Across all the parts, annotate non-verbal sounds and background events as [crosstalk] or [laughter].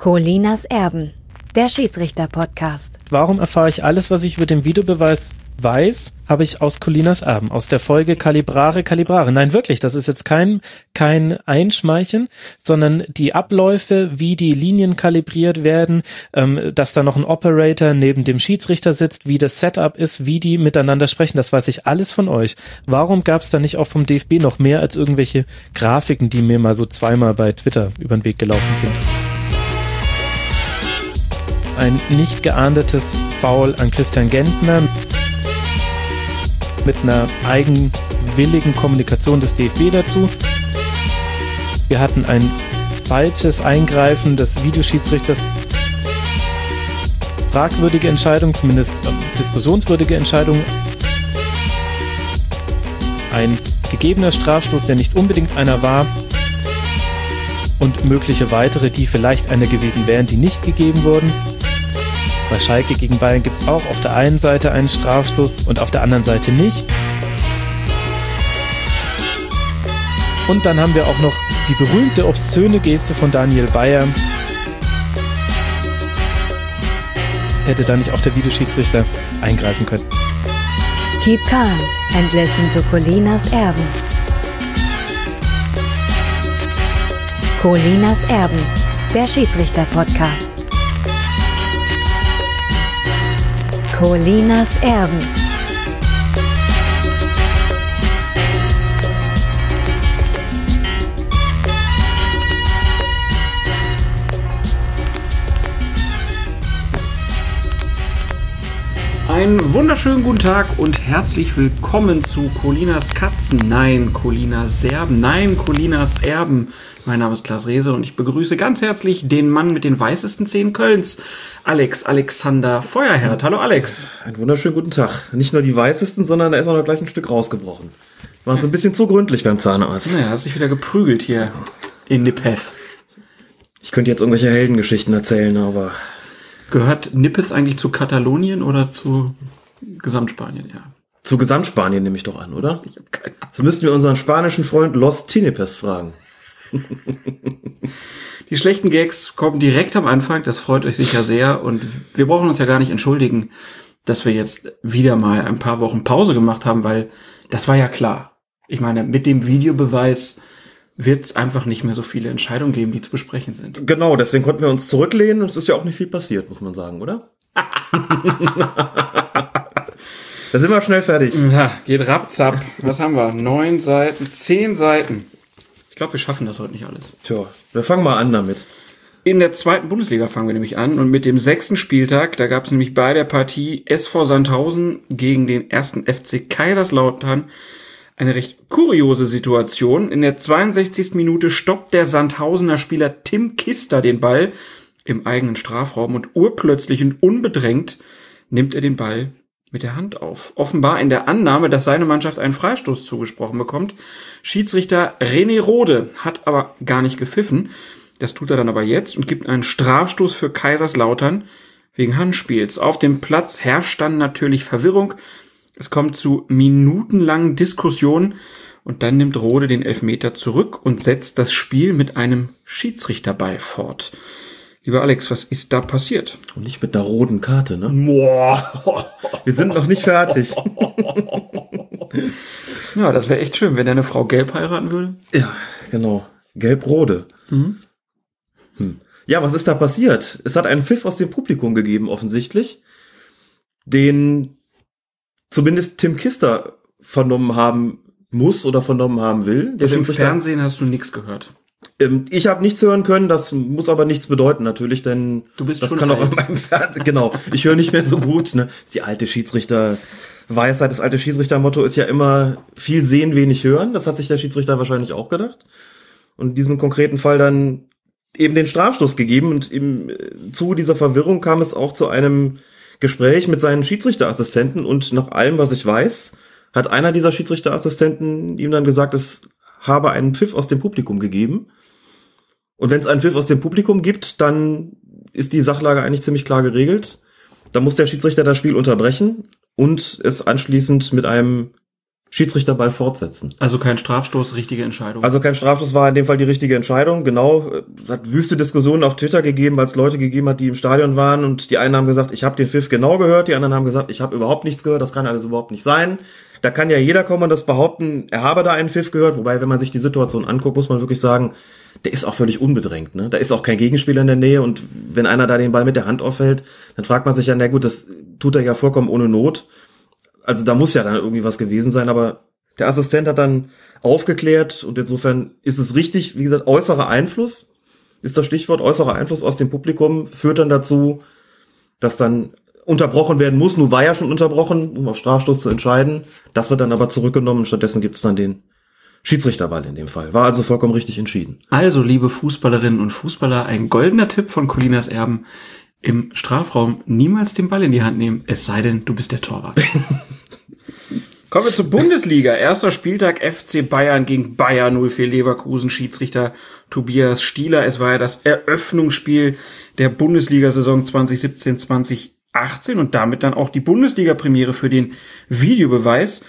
Colinas Erben, der Schiedsrichter-Podcast. Warum erfahre ich alles, was ich über den Videobeweis weiß, habe ich aus Colinas Erben, aus der Folge Kalibrare, Kalibrare. Nein, wirklich, das ist jetzt kein, kein Einschmeicheln, sondern die Abläufe, wie die Linien kalibriert werden, ähm, dass da noch ein Operator neben dem Schiedsrichter sitzt, wie das Setup ist, wie die miteinander sprechen, das weiß ich alles von euch. Warum gab es da nicht auch vom DFB noch mehr als irgendwelche Grafiken, die mir mal so zweimal bei Twitter über den Weg gelaufen sind? Ein nicht geahndetes Foul an Christian Gentner mit einer eigenwilligen Kommunikation des DFB dazu. Wir hatten ein falsches Eingreifen des Videoschiedsrichters. Fragwürdige Entscheidung, zumindest äh, diskussionswürdige Entscheidung. Ein gegebener Strafstoß, der nicht unbedingt einer war. Und mögliche weitere, die vielleicht einer gewesen wären, die nicht gegeben wurden. Bei Schalke gegen Bayern gibt es auch auf der einen Seite einen Strafstoß und auf der anderen Seite nicht. Und dann haben wir auch noch die berühmte obszöne Geste von Daniel Bayer. Hätte da nicht auch der Videoschiedsrichter eingreifen können. Keep calm and listen to Colinas Erben. Colinas Erben, der Schiedsrichter-Podcast. Colinas Erben. Einen wunderschönen guten Tag und herzlich willkommen zu Colinas Katzen. Nein, Colinas Serben. Nein, Colinas Erben. Mein Name ist Klaas Rehse und ich begrüße ganz herzlich den Mann mit den weißesten Zähnen Kölns, Alex Alexander Feuerherd. Hallo Alex. Einen wunderschönen guten Tag. Nicht nur die weißesten, sondern da ist auch noch gleich ein Stück rausgebrochen. War so ein bisschen zu gründlich beim Zahnarzt. Naja, hast dich wieder geprügelt hier in Nippeth. Ich könnte jetzt irgendwelche Heldengeschichten erzählen, aber... Gehört Nippeth eigentlich zu Katalonien oder zu Gesamtspanien? Ja. Zu Gesamtspanien nehme ich doch an, oder? Ich habe keine Ahnung. So müssten wir unseren spanischen Freund Los Tinepes fragen. Die schlechten Gags kommen direkt am Anfang, das freut euch sicher sehr und wir brauchen uns ja gar nicht entschuldigen, dass wir jetzt wieder mal ein paar Wochen Pause gemacht haben, weil das war ja klar. Ich meine, mit dem Videobeweis wird es einfach nicht mehr so viele Entscheidungen geben, die zu besprechen sind. Genau, deswegen konnten wir uns zurücklehnen und es ist ja auch nicht viel passiert, muss man sagen, oder? [laughs] da sind wir schnell fertig. Ja, geht rapzapp. Was haben wir? Neun Seiten, zehn Seiten. Ich glaube, wir schaffen das heute nicht alles. Tja, wir fangen mal an damit. In der zweiten Bundesliga fangen wir nämlich an und mit dem sechsten Spieltag, da gab es nämlich bei der Partie SV Sandhausen gegen den ersten FC Kaiserslautern eine recht kuriose Situation. In der 62. Minute stoppt der Sandhausener Spieler Tim Kister den Ball im eigenen Strafraum und urplötzlich und unbedrängt nimmt er den Ball mit der Hand auf. Offenbar in der Annahme, dass seine Mannschaft einen Freistoß zugesprochen bekommt. Schiedsrichter René Rode hat aber gar nicht gepfiffen. Das tut er dann aber jetzt und gibt einen Strafstoß für Kaiserslautern wegen Handspiels. Auf dem Platz herrscht dann natürlich Verwirrung. Es kommt zu minutenlangen Diskussionen und dann nimmt Rode den Elfmeter zurück und setzt das Spiel mit einem Schiedsrichterball fort. Lieber Alex, was ist da passiert? Und nicht mit einer roten Karte, ne? Boah. Wir sind noch nicht fertig. Ja, das wäre echt schön, wenn deine Frau gelb heiraten würde. Ja, genau. Gelb-Rode. Mhm. Hm. Ja, was ist da passiert? Es hat einen Pfiff aus dem Publikum gegeben, offensichtlich, den zumindest Tim Kister vernommen haben muss oder vernommen haben will. Der Also im Fernsehen hast du nichts gehört. Ähm, ich habe nichts hören können, das muss aber nichts bedeuten natürlich, denn Du bist das schon kann auch alt. [laughs] in meinem Fernsehen. Genau, ich höre nicht mehr so gut. Ne? Das ist die alte Schiedsrichter. Weisheit, das alte Schiedsrichtermotto ist ja immer viel sehen, wenig hören. Das hat sich der Schiedsrichter wahrscheinlich auch gedacht. Und in diesem konkreten Fall dann eben den Strafstoß gegeben. Und im äh, Zuge dieser Verwirrung kam es auch zu einem Gespräch mit seinen Schiedsrichterassistenten. Und nach allem, was ich weiß, hat einer dieser Schiedsrichterassistenten ihm dann gesagt, es habe einen Pfiff aus dem Publikum gegeben. Und wenn es einen Pfiff aus dem Publikum gibt, dann ist die Sachlage eigentlich ziemlich klar geregelt. Da muss der Schiedsrichter das Spiel unterbrechen und es anschließend mit einem Schiedsrichterball fortsetzen. Also kein Strafstoß, richtige Entscheidung. Also kein Strafstoß war in dem Fall die richtige Entscheidung. Genau, es hat wüste Diskussionen auf Twitter gegeben, weil es Leute gegeben hat, die im Stadion waren und die einen haben gesagt, ich habe den Pfiff genau gehört, die anderen haben gesagt, ich habe überhaupt nichts gehört, das kann alles überhaupt nicht sein. Da kann ja jeder kommen und das behaupten, er habe da einen Pfiff gehört, wobei, wenn man sich die Situation anguckt, muss man wirklich sagen, der ist auch völlig unbedrängt. Ne? Da ist auch kein Gegenspieler in der Nähe und wenn einer da den Ball mit der Hand aufhält, dann fragt man sich ja, na gut, das tut er ja vollkommen ohne Not. Also da muss ja dann irgendwie was gewesen sein, aber der Assistent hat dann aufgeklärt und insofern ist es richtig, wie gesagt, äußerer Einfluss ist das Stichwort, äußerer Einfluss aus dem Publikum führt dann dazu, dass dann unterbrochen werden muss. Nun war ja schon unterbrochen, um auf Strafstoß zu entscheiden. Das wird dann aber zurückgenommen. Stattdessen gibt's dann den Schiedsrichterball in dem Fall. War also vollkommen richtig entschieden. Also, liebe Fußballerinnen und Fußballer, ein goldener Tipp von Colinas Erben. Im Strafraum niemals den Ball in die Hand nehmen, es sei denn, du bist der Torwart. [laughs] Kommen wir zur Bundesliga. Erster Spieltag FC Bayern gegen Bayern 04 Leverkusen. Schiedsrichter Tobias Stieler. Es war ja das Eröffnungsspiel der Bundesliga-Saison 2017-2018 und damit dann auch die Bundesliga-Premiere für den Videobeweis.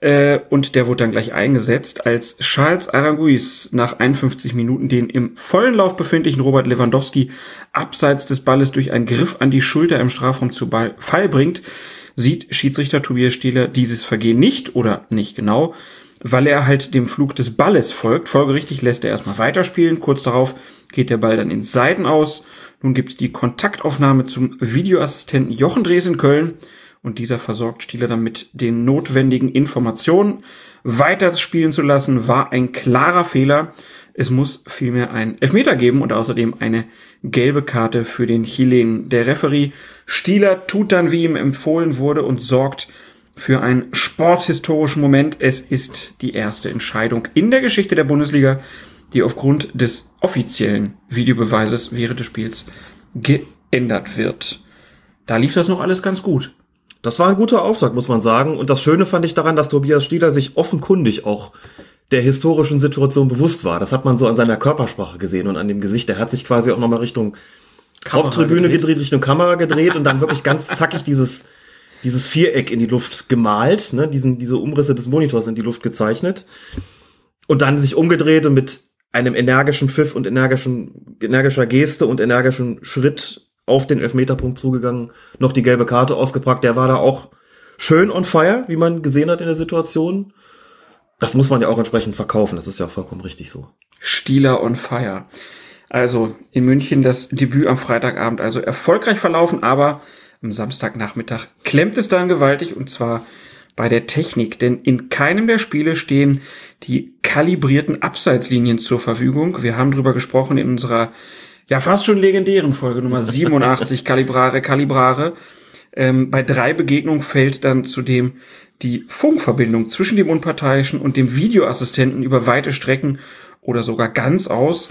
Äh, und der wurde dann gleich eingesetzt, als Charles Aranguiz nach 51 Minuten den im vollen Lauf befindlichen Robert Lewandowski abseits des Balles durch einen Griff an die Schulter im Strafraum zu Ball Fall bringt sieht Schiedsrichter Tobias Stieler dieses Vergehen nicht oder nicht genau, weil er halt dem Flug des Balles folgt. Folgerichtig lässt er erstmal weiterspielen. Kurz darauf geht der Ball dann ins Seiten aus. Nun gibt's die Kontaktaufnahme zum Videoassistenten Jochen Drees in Köln und dieser versorgt Stieler dann mit den notwendigen Informationen. Weiter spielen zu lassen war ein klarer Fehler. Es muss vielmehr ein Elfmeter geben und außerdem eine gelbe Karte für den Chilen. Der Referee Stieler tut dann, wie ihm empfohlen wurde und sorgt für einen sporthistorischen Moment. Es ist die erste Entscheidung in der Geschichte der Bundesliga, die aufgrund des offiziellen Videobeweises während des Spiels geändert wird. Da lief das noch alles ganz gut. Das war ein guter Auftrag, muss man sagen. Und das Schöne fand ich daran, dass Tobias Stieler sich offenkundig auch der historischen Situation bewusst war. Das hat man so an seiner Körpersprache gesehen und an dem Gesicht. Er hat sich quasi auch nochmal Richtung Kamera Haupttribüne gedreht. gedreht, Richtung Kamera gedreht und dann wirklich ganz zackig dieses, dieses Viereck in die Luft gemalt, ne, diesen, diese Umrisse des Monitors in die Luft gezeichnet und dann sich umgedreht und mit einem energischen Pfiff und energischen, energischer Geste und energischen Schritt auf den Elfmeterpunkt zugegangen, noch die gelbe Karte ausgepackt. Der war da auch schön on fire, wie man gesehen hat in der Situation das muss man ja auch entsprechend verkaufen. Das ist ja vollkommen richtig so. Stieler on Fire. Also in München das Debüt am Freitagabend also erfolgreich verlaufen, aber am Samstagnachmittag klemmt es dann gewaltig und zwar bei der Technik, denn in keinem der Spiele stehen die kalibrierten Abseitslinien zur Verfügung. Wir haben drüber gesprochen in unserer ja fast schon legendären Folge Nummer 87 Kalibrare [laughs] Kalibrare. Ähm, bei drei Begegnungen fällt dann zudem die Funkverbindung zwischen dem Unparteiischen und dem Videoassistenten über weite Strecken oder sogar ganz aus.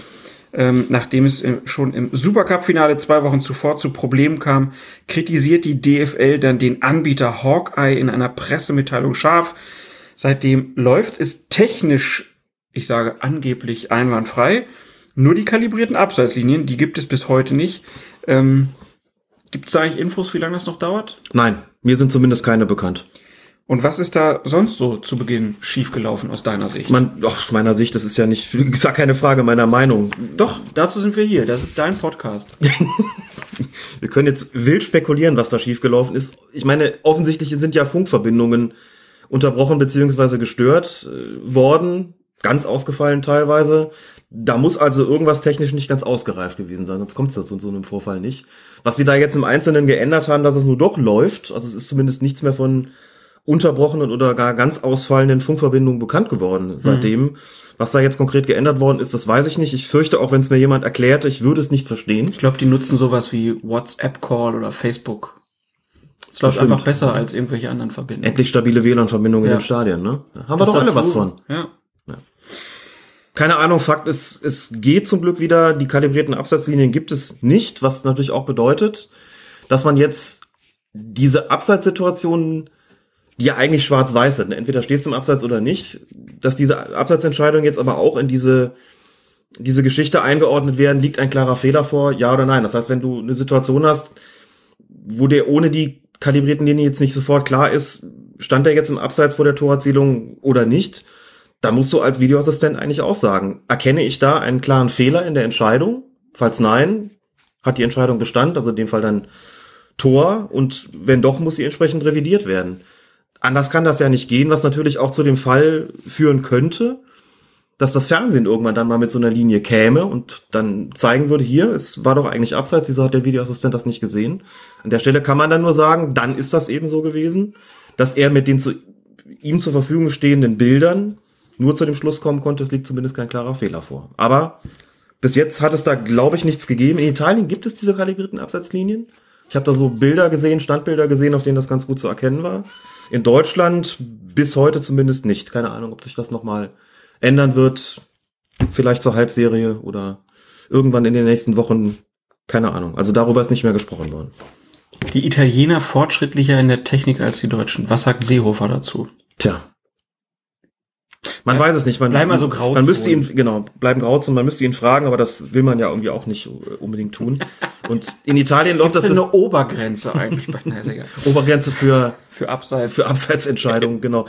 Ähm, nachdem es äh, schon im Supercup-Finale zwei Wochen zuvor zu Problemen kam, kritisiert die DFL dann den Anbieter Hawkeye in einer Pressemitteilung scharf. Seitdem läuft es technisch, ich sage angeblich einwandfrei. Nur die kalibrierten Abseitslinien, die gibt es bis heute nicht. Ähm, gibt es eigentlich Infos, wie lange das noch dauert? Nein, mir sind zumindest keine bekannt. Und was ist da sonst so zu Beginn schiefgelaufen aus deiner Sicht? Man, aus meiner Sicht, das ist ja nicht, [laughs] ist ja keine Frage meiner Meinung. Doch, dazu sind wir hier. Das ist dein Podcast. [laughs] wir können jetzt wild spekulieren, was da schiefgelaufen ist. Ich meine, offensichtlich sind ja Funkverbindungen unterbrochen beziehungsweise gestört äh, worden, ganz ausgefallen teilweise. Da muss also irgendwas technisch nicht ganz ausgereift gewesen sein, sonst kommt es zu so einem Vorfall nicht. Was sie da jetzt im Einzelnen geändert haben, dass es nur doch läuft, also es ist zumindest nichts mehr von unterbrochenen oder gar ganz ausfallenden Funkverbindungen bekannt geworden seitdem. Mhm. Was da jetzt konkret geändert worden ist, das weiß ich nicht. Ich fürchte, auch wenn es mir jemand erklärt, ich würde es nicht verstehen. Ich glaube, die nutzen sowas wie WhatsApp-Call oder Facebook. Es läuft einfach besser als irgendwelche anderen Verbindungen. Endlich stabile WLAN-Verbindungen ja. in den Stadien, ne? Da haben das wir doch alle was von. Ja. ja. Keine Ahnung, Fakt ist, es geht zum Glück wieder. Die kalibrierten Absatzlinien gibt es nicht, was natürlich auch bedeutet, dass man jetzt diese Abseitssituationen die ja eigentlich schwarz-weiß sind. Entweder stehst du im Abseits oder nicht. Dass diese Abseitsentscheidungen jetzt aber auch in diese, diese Geschichte eingeordnet werden, liegt ein klarer Fehler vor, ja oder nein. Das heißt, wenn du eine Situation hast, wo dir ohne die kalibrierten Linien jetzt nicht sofort klar ist, stand er jetzt im Abseits vor der Torerzielung oder nicht? Da musst du als Videoassistent eigentlich auch sagen, erkenne ich da einen klaren Fehler in der Entscheidung? Falls nein, hat die Entscheidung Bestand, also in dem Fall dann Tor und wenn doch, muss sie entsprechend revidiert werden. Anders kann das ja nicht gehen, was natürlich auch zu dem Fall führen könnte, dass das Fernsehen irgendwann dann mal mit so einer Linie käme und dann zeigen würde, hier, es war doch eigentlich abseits, wieso hat der Videoassistent das nicht gesehen? An der Stelle kann man dann nur sagen, dann ist das eben so gewesen, dass er mit den zu ihm zur Verfügung stehenden Bildern nur zu dem Schluss kommen konnte, es liegt zumindest kein klarer Fehler vor. Aber bis jetzt hat es da, glaube ich, nichts gegeben. In Italien gibt es diese kalibrierten Abseitslinien. Ich habe da so Bilder gesehen, Standbilder gesehen, auf denen das ganz gut zu erkennen war. In Deutschland bis heute zumindest nicht. Keine Ahnung, ob sich das nochmal ändern wird. Vielleicht zur Halbserie oder irgendwann in den nächsten Wochen. Keine Ahnung. Also darüber ist nicht mehr gesprochen worden. Die Italiener fortschrittlicher in der Technik als die Deutschen. Was sagt Seehofer dazu? Tja. Man ja, weiß es nicht. Man, bleiben also Grauzonen. Man müsste ihn, genau, bleiben Grauzonen. Man müsste ihn fragen, aber das will man ja irgendwie auch nicht unbedingt tun. [laughs] Und in Italien läuft das. Denn eine Obergrenze eigentlich bei Neisiger? [laughs] Obergrenze für, für Abseits. Für Abseitsentscheidungen, [laughs] genau.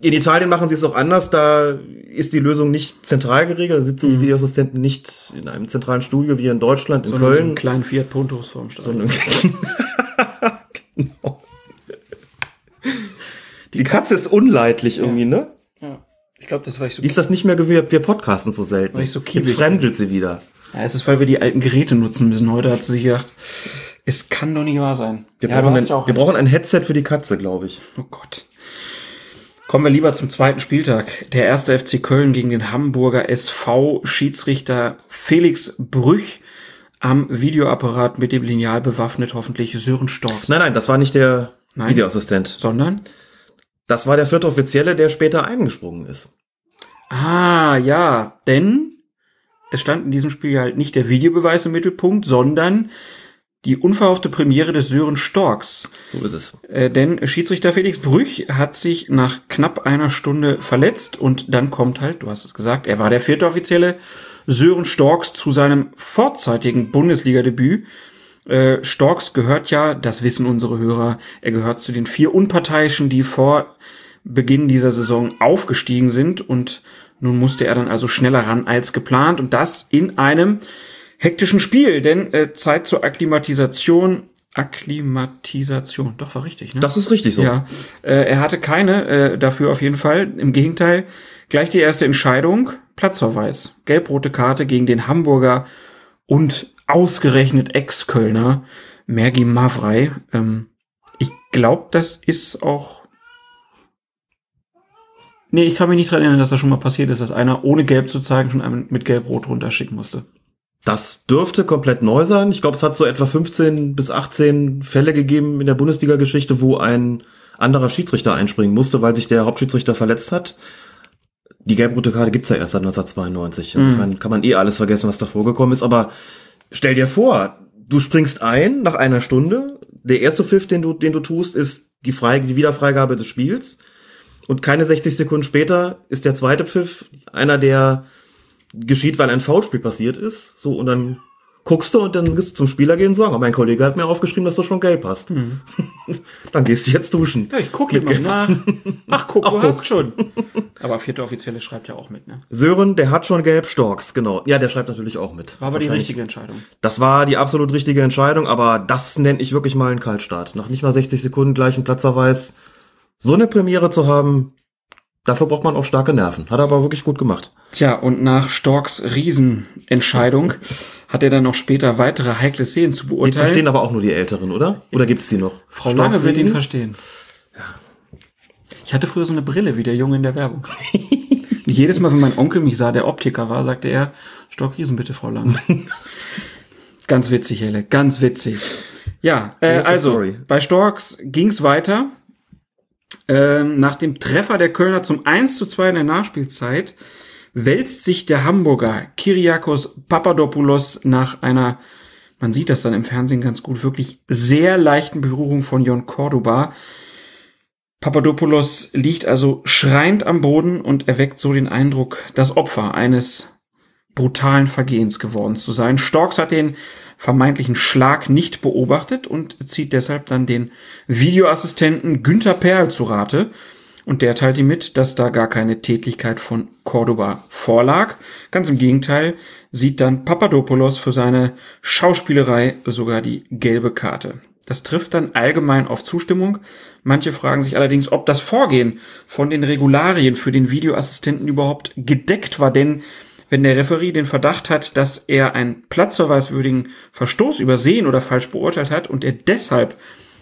In Italien machen sie es auch anders. Da ist die Lösung nicht zentral geregelt. Da sitzen die Videoassistenten nicht in einem zentralen Studio wie in Deutschland, in so Köln. Einen kleinen Fiat Puntos vorm Stadion. genau. Die Katze ist unleidlich irgendwie, ne? Ich glaube, das war ich so. Die ist das nicht mehr gewöhnt. Wir podcasten so selten. Weil ich so Jetzt fremdelt sie wieder. Ja, es ist, weil wir die alten Geräte nutzen müssen. Heute hat sie sich gedacht, es kann doch nicht wahr sein. Wir, ja, brauchen, ein, wir brauchen ein Headset für die Katze, glaube ich. Oh Gott. Kommen wir lieber zum zweiten Spieltag. Der erste FC Köln gegen den Hamburger SV Schiedsrichter Felix Brüch am Videoapparat mit dem Lineal bewaffnet, hoffentlich Sören Storks. Nein, nein, das war nicht der nein. Videoassistent. Sondern? Das war der vierte Offizielle, der später eingesprungen ist. Ah, ja, denn es stand in diesem Spiel halt nicht der Videobeweis im Mittelpunkt, sondern die unverhoffte Premiere des Sören Storks. So ist es. Äh, denn Schiedsrichter Felix Brüch hat sich nach knapp einer Stunde verletzt und dann kommt halt, du hast es gesagt, er war der vierte Offizielle, Sören Storks zu seinem vorzeitigen Bundesliga-Debüt. Äh, Storks gehört ja, das wissen unsere Hörer, er gehört zu den vier Unparteiischen, die vor Beginn dieser Saison aufgestiegen sind und nun musste er dann also schneller ran als geplant und das in einem hektischen Spiel, denn äh, Zeit zur Akklimatisation Akklimatisation. Doch, war richtig, ne? Das ist richtig so. Ja. Äh, er hatte keine äh, dafür auf jeden Fall. Im Gegenteil, gleich die erste Entscheidung, Platzverweis. Gelb-rote Karte gegen den Hamburger und ausgerechnet Ex-Kölner Mergi Mavrei. Ähm, ich glaube, das ist auch. Nee, ich kann mich nicht dran erinnern, dass das schon mal passiert ist, dass einer ohne Gelb zu zeigen schon einen mit Gelb-Rot runterschicken musste. Das dürfte komplett neu sein. Ich glaube, es hat so etwa 15 bis 18 Fälle gegeben in der Bundesliga-Geschichte, wo ein anderer Schiedsrichter einspringen musste, weil sich der Hauptschiedsrichter verletzt hat. Die gelb-rote Karte gibt's ja erst seit 1992. Insofern mhm. kann man eh alles vergessen, was da vorgekommen ist. Aber stell dir vor, du springst ein nach einer Stunde. Der erste Pfiff, den du, den du tust, ist die, Frei die Wiederfreigabe des Spiels. Und keine 60 Sekunden später ist der zweite Pfiff einer, der geschieht, weil ein Foulspiel passiert ist. So, und dann guckst du und dann gehst du zum Spieler gehen und sagen, oh, mein Kollege hat mir aufgeschrieben, dass du schon gelb hast. Hm. [laughs] dann gehst du jetzt duschen. Ja, ich gucke mal nach. Ach, guck, [laughs] Ach, du guck. hast schon. [laughs] Aber vierte Offizielle schreibt ja auch mit, ne? Sören, der hat schon gelb Storks, genau. Ja, der schreibt natürlich auch mit. War aber die richtige Entscheidung. Das war die absolut richtige Entscheidung, aber das nenne ich wirklich mal einen Kaltstart. Nach nicht mal 60 Sekunden gleich einen Platzerweis. So eine Premiere zu haben, Dafür braucht man auch starke Nerven. Hat er aber wirklich gut gemacht. Tja, und nach Storks Riesenentscheidung hat er dann noch später weitere heikle Szenen zu beurteilen. Die verstehen aber auch nur die Älteren, oder? Oder gibt's die noch? Frau Lange wird ihn verstehen. Ja. Ich hatte früher so eine Brille wie der Junge in der Werbung. [laughs] jedes Mal, wenn mein Onkel mich sah, der Optiker war, sagte er, Stork Riesen bitte, Frau Lange. [laughs] ganz witzig, Helle, ganz witzig. Ja, äh, also Story. bei Storks ging's weiter. Ähm, nach dem Treffer der Kölner zum 1 zu 2 in der Nachspielzeit wälzt sich der Hamburger Kyriakos Papadopoulos nach einer, man sieht das dann im Fernsehen ganz gut, wirklich sehr leichten Berührung von Jon Cordoba. Papadopoulos liegt also schreiend am Boden und erweckt so den Eindruck, das Opfer eines brutalen Vergehens geworden zu sein. Storks hat den vermeintlichen Schlag nicht beobachtet und zieht deshalb dann den Videoassistenten Günther Perl zu Rate. Und der teilt ihm mit, dass da gar keine Tätigkeit von Cordoba vorlag. Ganz im Gegenteil sieht dann Papadopoulos für seine Schauspielerei sogar die gelbe Karte. Das trifft dann allgemein auf Zustimmung. Manche fragen sich allerdings, ob das Vorgehen von den Regularien für den Videoassistenten überhaupt gedeckt war, denn wenn der Referee den Verdacht hat, dass er einen platzverweiswürdigen Verstoß übersehen oder falsch beurteilt hat und er deshalb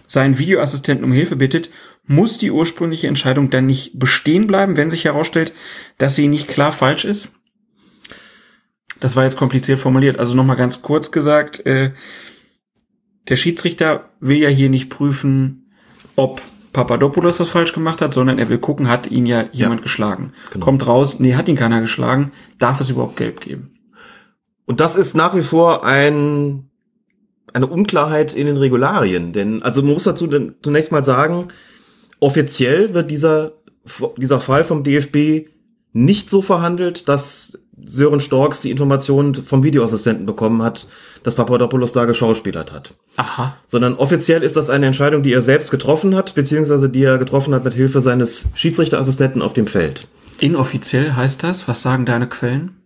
seinen Videoassistenten um Hilfe bittet, muss die ursprüngliche Entscheidung dann nicht bestehen bleiben, wenn sich herausstellt, dass sie nicht klar falsch ist? Das war jetzt kompliziert formuliert. Also nochmal ganz kurz gesagt, äh, der Schiedsrichter will ja hier nicht prüfen, ob Papadopoulos das falsch gemacht hat, sondern er will gucken, hat ihn ja jemand ja, geschlagen. Genau. Kommt raus, nee, hat ihn keiner geschlagen, darf es überhaupt gelb geben? Und das ist nach wie vor ein, eine Unklarheit in den Regularien, denn, also man muss dazu zunächst mal sagen, offiziell wird dieser, dieser Fall vom DFB nicht so verhandelt, dass Sören Storks die Informationen vom Videoassistenten bekommen hat, dass Papadopoulos da geschauspielert hat. Aha. Sondern offiziell ist das eine Entscheidung, die er selbst getroffen hat, beziehungsweise die er getroffen hat mit Hilfe seines Schiedsrichterassistenten auf dem Feld. Inoffiziell heißt das? Was sagen deine Quellen?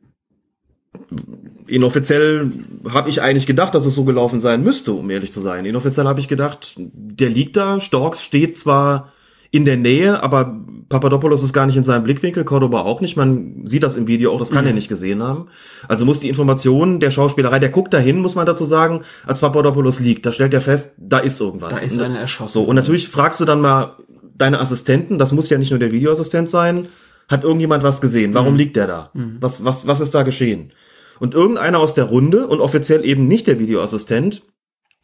Inoffiziell habe ich eigentlich gedacht, dass es so gelaufen sein müsste, um ehrlich zu sein. Inoffiziell habe ich gedacht, der liegt da, Storks steht zwar in der Nähe, aber Papadopoulos ist gar nicht in seinem Blickwinkel, Cordoba auch nicht. Man sieht das im Video auch, das kann mhm. er nicht gesehen haben. Also muss die Information der Schauspielerei, der guckt dahin, muss man dazu sagen, als Papadopoulos liegt. Da stellt er fest, da ist irgendwas. Da ist einer erschossen. So, und natürlich fragst du dann mal deine Assistenten, das muss ja nicht nur der Videoassistent sein, hat irgendjemand was gesehen? Warum mhm. liegt der da? Mhm. Was, was, was ist da geschehen? Und irgendeiner aus der Runde und offiziell eben nicht der Videoassistent,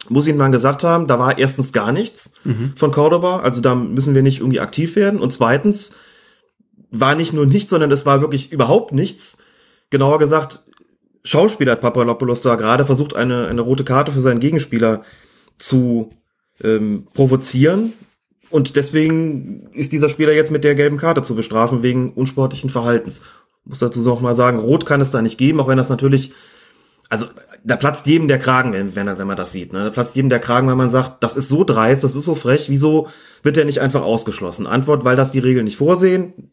muss ich mal gesagt haben, da war erstens gar nichts mhm. von Cordoba, also da müssen wir nicht irgendwie aktiv werden. Und zweitens war nicht nur nichts, sondern es war wirklich überhaupt nichts. Genauer gesagt, Schauspieler hat Papadopoulos da gerade versucht, eine, eine rote Karte für seinen Gegenspieler zu ähm, provozieren. Und deswegen ist dieser Spieler jetzt mit der gelben Karte zu bestrafen wegen unsportlichen Verhaltens. Ich muss dazu noch mal sagen, rot kann es da nicht geben, auch wenn das natürlich also da platzt jedem der Kragen, wenn, wenn, man das sieht. Ne? Da platzt jedem der Kragen, wenn man sagt, das ist so dreist, das ist so frech, wieso wird der nicht einfach ausgeschlossen? Antwort, weil das die Regeln nicht vorsehen.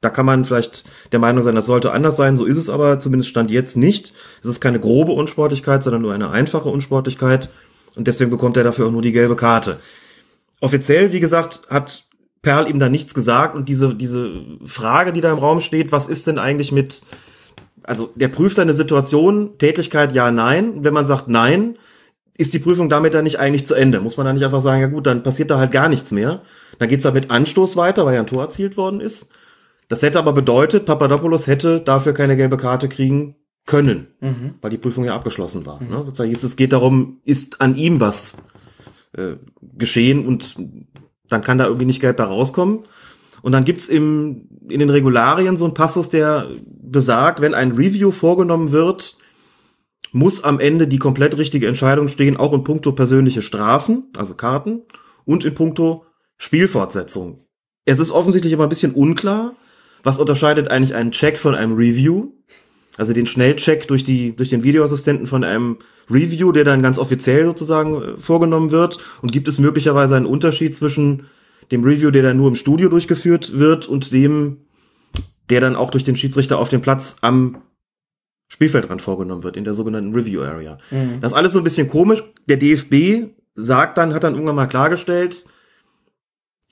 Da kann man vielleicht der Meinung sein, das sollte anders sein. So ist es aber zumindest stand jetzt nicht. Es ist keine grobe Unsportlichkeit, sondern nur eine einfache Unsportlichkeit. Und deswegen bekommt er dafür auch nur die gelbe Karte. Offiziell, wie gesagt, hat Perl ihm da nichts gesagt. Und diese, diese Frage, die da im Raum steht, was ist denn eigentlich mit also der prüft eine Situation, Tätigkeit ja, nein. Wenn man sagt nein, ist die Prüfung damit dann nicht eigentlich zu Ende. Muss man dann nicht einfach sagen, ja gut, dann passiert da halt gar nichts mehr. Dann geht's da mit Anstoß weiter, weil ja ein Tor erzielt worden ist. Das hätte aber bedeutet, Papadopoulos hätte dafür keine gelbe Karte kriegen können, mhm. weil die Prüfung ja abgeschlossen war. Mhm. Ne? Das heißt, es geht darum, ist an ihm was äh, geschehen und dann kann da irgendwie nicht gelb herauskommen. Und dann gibt's im, in den Regularien so ein Passus, der besagt, wenn ein Review vorgenommen wird, muss am Ende die komplett richtige Entscheidung stehen, auch in puncto persönliche Strafen, also Karten, und in puncto Spielfortsetzung. Es ist offensichtlich immer ein bisschen unklar, was unterscheidet eigentlich einen Check von einem Review, also den Schnellcheck durch die durch den Videoassistenten von einem Review, der dann ganz offiziell sozusagen äh, vorgenommen wird, und gibt es möglicherweise einen Unterschied zwischen dem Review, der dann nur im Studio durchgeführt wird und dem, der dann auch durch den Schiedsrichter auf dem Platz am Spielfeldrand vorgenommen wird, in der sogenannten Review Area. Mhm. Das ist alles so ein bisschen komisch. Der DFB sagt dann, hat dann irgendwann mal klargestellt,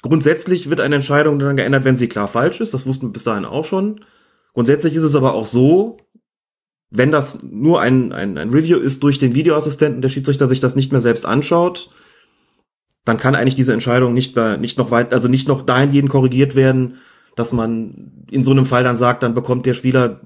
grundsätzlich wird eine Entscheidung dann geändert, wenn sie klar falsch ist. Das wussten wir bis dahin auch schon. Grundsätzlich ist es aber auch so, wenn das nur ein, ein, ein Review ist durch den Videoassistenten, der Schiedsrichter sich das nicht mehr selbst anschaut, dann kann eigentlich diese Entscheidung nicht, nicht noch weit, also nicht noch dahingehend korrigiert werden, dass man in so einem Fall dann sagt, dann bekommt der Spieler,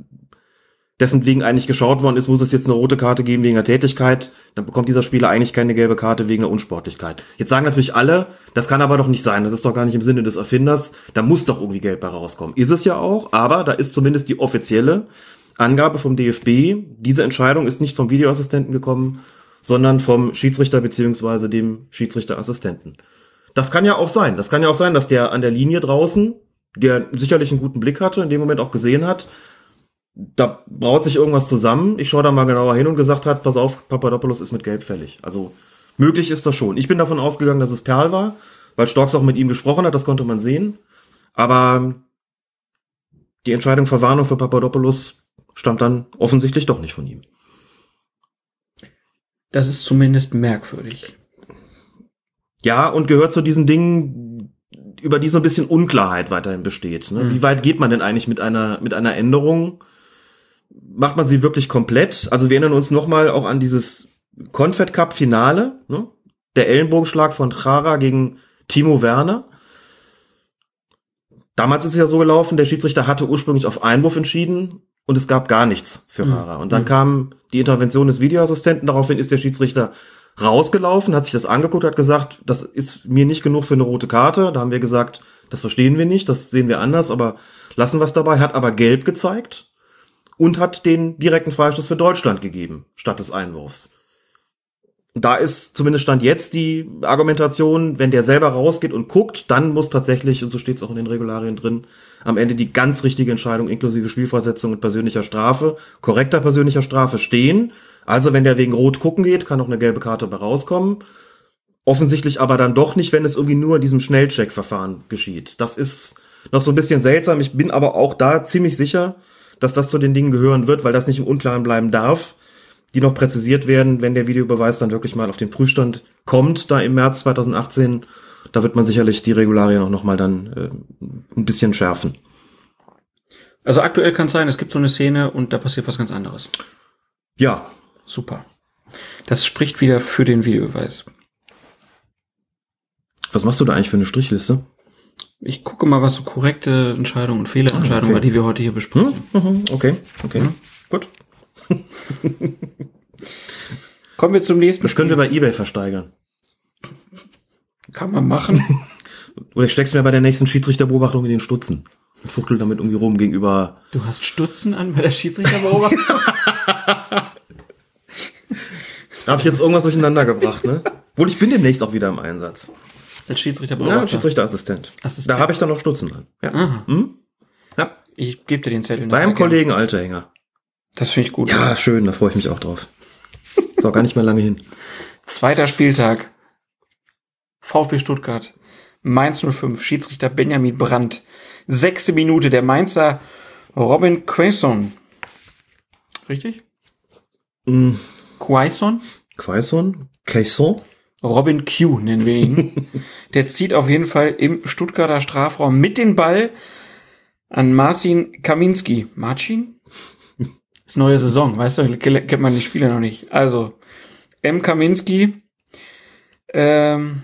dessen wegen eigentlich geschaut worden ist, muss es jetzt eine rote Karte geben wegen der Tätigkeit, dann bekommt dieser Spieler eigentlich keine gelbe Karte wegen der Unsportlichkeit. Jetzt sagen natürlich alle, das kann aber doch nicht sein, das ist doch gar nicht im Sinne des Erfinders, da muss doch irgendwie gelb herauskommen. Ist es ja auch, aber da ist zumindest die offizielle Angabe vom DFB, diese Entscheidung ist nicht vom Videoassistenten gekommen, sondern vom Schiedsrichter beziehungsweise dem Schiedsrichterassistenten. Das kann ja auch sein. Das kann ja auch sein, dass der an der Linie draußen, der sicherlich einen guten Blick hatte, in dem Moment auch gesehen hat, da braut sich irgendwas zusammen. Ich schaue da mal genauer hin und gesagt hat, pass auf, Papadopoulos ist mit Gelb fällig. Also möglich ist das schon. Ich bin davon ausgegangen, dass es Perl war, weil Storks auch mit ihm gesprochen hat, das konnte man sehen. Aber die Entscheidung Verwarnung für Papadopoulos stammt dann offensichtlich doch nicht von ihm. Das ist zumindest merkwürdig. Ja, und gehört zu diesen Dingen, über die so ein bisschen Unklarheit weiterhin besteht. Ne? Mhm. Wie weit geht man denn eigentlich mit einer, mit einer Änderung? Macht man sie wirklich komplett? Also wir erinnern uns nochmal auch an dieses Confed Cup Finale, ne? der Ellenbogenschlag von Chara gegen Timo Werner. Damals ist es ja so gelaufen, der Schiedsrichter hatte ursprünglich auf Einwurf entschieden und es gab gar nichts für Mhm. Chara. Und dann Mhm. kam die Intervention des Videoassistenten, daraufhin ist der Schiedsrichter rausgelaufen, hat sich das angeguckt, hat gesagt, das ist mir nicht genug für eine rote Karte. Da haben wir gesagt, das verstehen wir nicht, das sehen wir anders, aber lassen wir es dabei, hat aber gelb gezeigt und hat den direkten Freistoß für Deutschland gegeben, statt des Einwurfs. Da ist zumindest stand jetzt die Argumentation, wenn der selber rausgeht und guckt, dann muss tatsächlich, und so steht es auch in den Regularien drin, am Ende die ganz richtige Entscheidung inklusive Spielversetzung und persönlicher Strafe, korrekter persönlicher Strafe stehen. Also wenn der wegen Rot gucken geht, kann auch eine gelbe Karte bei rauskommen. Offensichtlich aber dann doch nicht, wenn es irgendwie nur in diesem Schnellcheck-Verfahren geschieht. Das ist noch so ein bisschen seltsam. Ich bin aber auch da ziemlich sicher, dass das zu den Dingen gehören wird, weil das nicht im Unklaren bleiben darf, die noch präzisiert werden, wenn der Videobeweis dann wirklich mal auf den Prüfstand kommt, da im März 2018. Da wird man sicherlich die Regularien auch noch mal dann äh, ein bisschen schärfen. Also aktuell kann es sein, es gibt so eine Szene und da passiert was ganz anderes. Ja, Super. Das spricht wieder für den Videobeweis. was machst du da eigentlich für eine Strichliste? Ich gucke mal, was so korrekte Entscheidungen und Fehlerentscheidungen Ah, okay. war, die wir heute hier besprechen. Hm? Mhm, okay, okay. Mhm. Gut. [laughs] Kommen wir zum nächsten Das können wir bei Ebay versteigern. Kann man machen. [laughs] Oder ich steck's mir bei der nächsten Schiedsrichterbeobachtung in den Stutzen. Und fuchtel damit irgendwie rum gegenüber. Du hast Stutzen an bei der Schiedsrichterbeobachtung. [laughs] Da habe ich jetzt irgendwas durcheinander gebracht, ne? Wohl, ich bin demnächst auch wieder im Einsatz. Als Ja, Schiedsrichterbeobachter. Schiedsrichterassistent. Assistent. Da habe ich dann noch Stutzen dran. Ja. Hm? ja. Ich gebe dir den Zettel. Beim Kollegen Altehänger. gerne. Das finde ich gut. Ja, schön, da freue ich mich auch drauf. Ist auch gar nicht mehr lange hin. Zweiter Spieltag. VfB Stuttgart. Mainz 05. Schiedsrichter Benjamin Brandt. Sechste Minute. Der Mainzer Robin Quaison. Richtig? Hm, Quaison? Quaison? Caisson? Robin Q nennen wir ihn. [laughs] Der zieht auf jeden Fall im Stuttgarter Strafraum mit dem Ball an Marcin Kaminski. Marcin? [laughs] Ist neue Saison, weißt du, kennt man die Spieler noch nicht. Also, M. Kaminski. Ähm,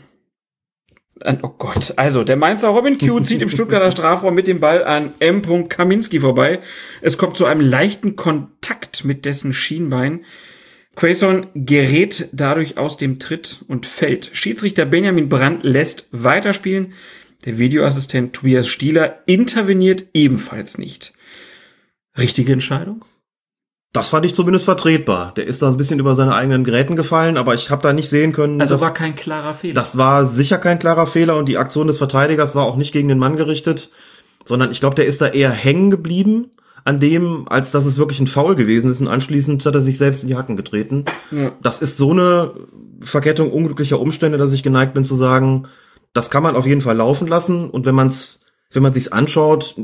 oh Gott, also der Mainzer Robin Q [laughs] zieht im Stuttgarter Strafraum mit dem Ball an M. Kaminski vorbei. Es kommt zu einem leichten Kontakt mit dessen Schienbein. Quaison gerät dadurch aus dem Tritt und fällt. Schiedsrichter Benjamin Brandt lässt weiterspielen. Der Videoassistent Tobias Stieler interveniert ebenfalls nicht. Richtige Entscheidung? Das fand ich zumindest vertretbar. Der ist da ein bisschen über seine eigenen Gräten gefallen, aber ich habe da nicht sehen können, Also dass, war kein klarer Fehler. das war sicher kein klarer Fehler und die Aktion des Verteidigers war auch nicht gegen den Mann gerichtet, sondern ich glaube, der ist da eher hängen geblieben an dem, als dass es wirklich ein Foul gewesen ist und anschließend hat er sich selbst in die Hacken getreten. ja. Das ist so eine Verkettung unglücklicher Umstände, dass ich geneigt bin zu sagen, das kann man auf jeden Fall laufen lassen und wenn man es wenn man sich's anschaut,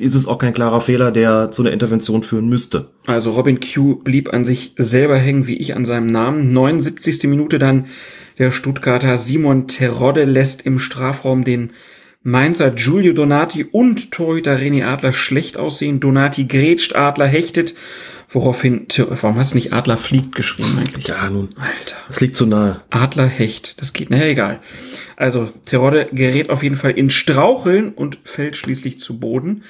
ist es auch kein klarer Fehler, der zu einer Intervention führen müsste. Also Robin Q blieb an sich selber hängen, wie ich an seinem Namen. 79. Minute dann der Stuttgarter Simon Terodde lässt im Strafraum den Mainzer Giulio Donati und Torhüter René Adler schlecht aussehen. Donati grätscht, Adler hechtet, woraufhin, warum hast du nicht Adler fliegt geschrieben eigentlich? Ja, nun, Alter. das liegt zu nahe. Adler Hecht. Das geht, naja, egal. Also, Terodde gerät auf jeden Fall in Straucheln und fällt schließlich zu Boden.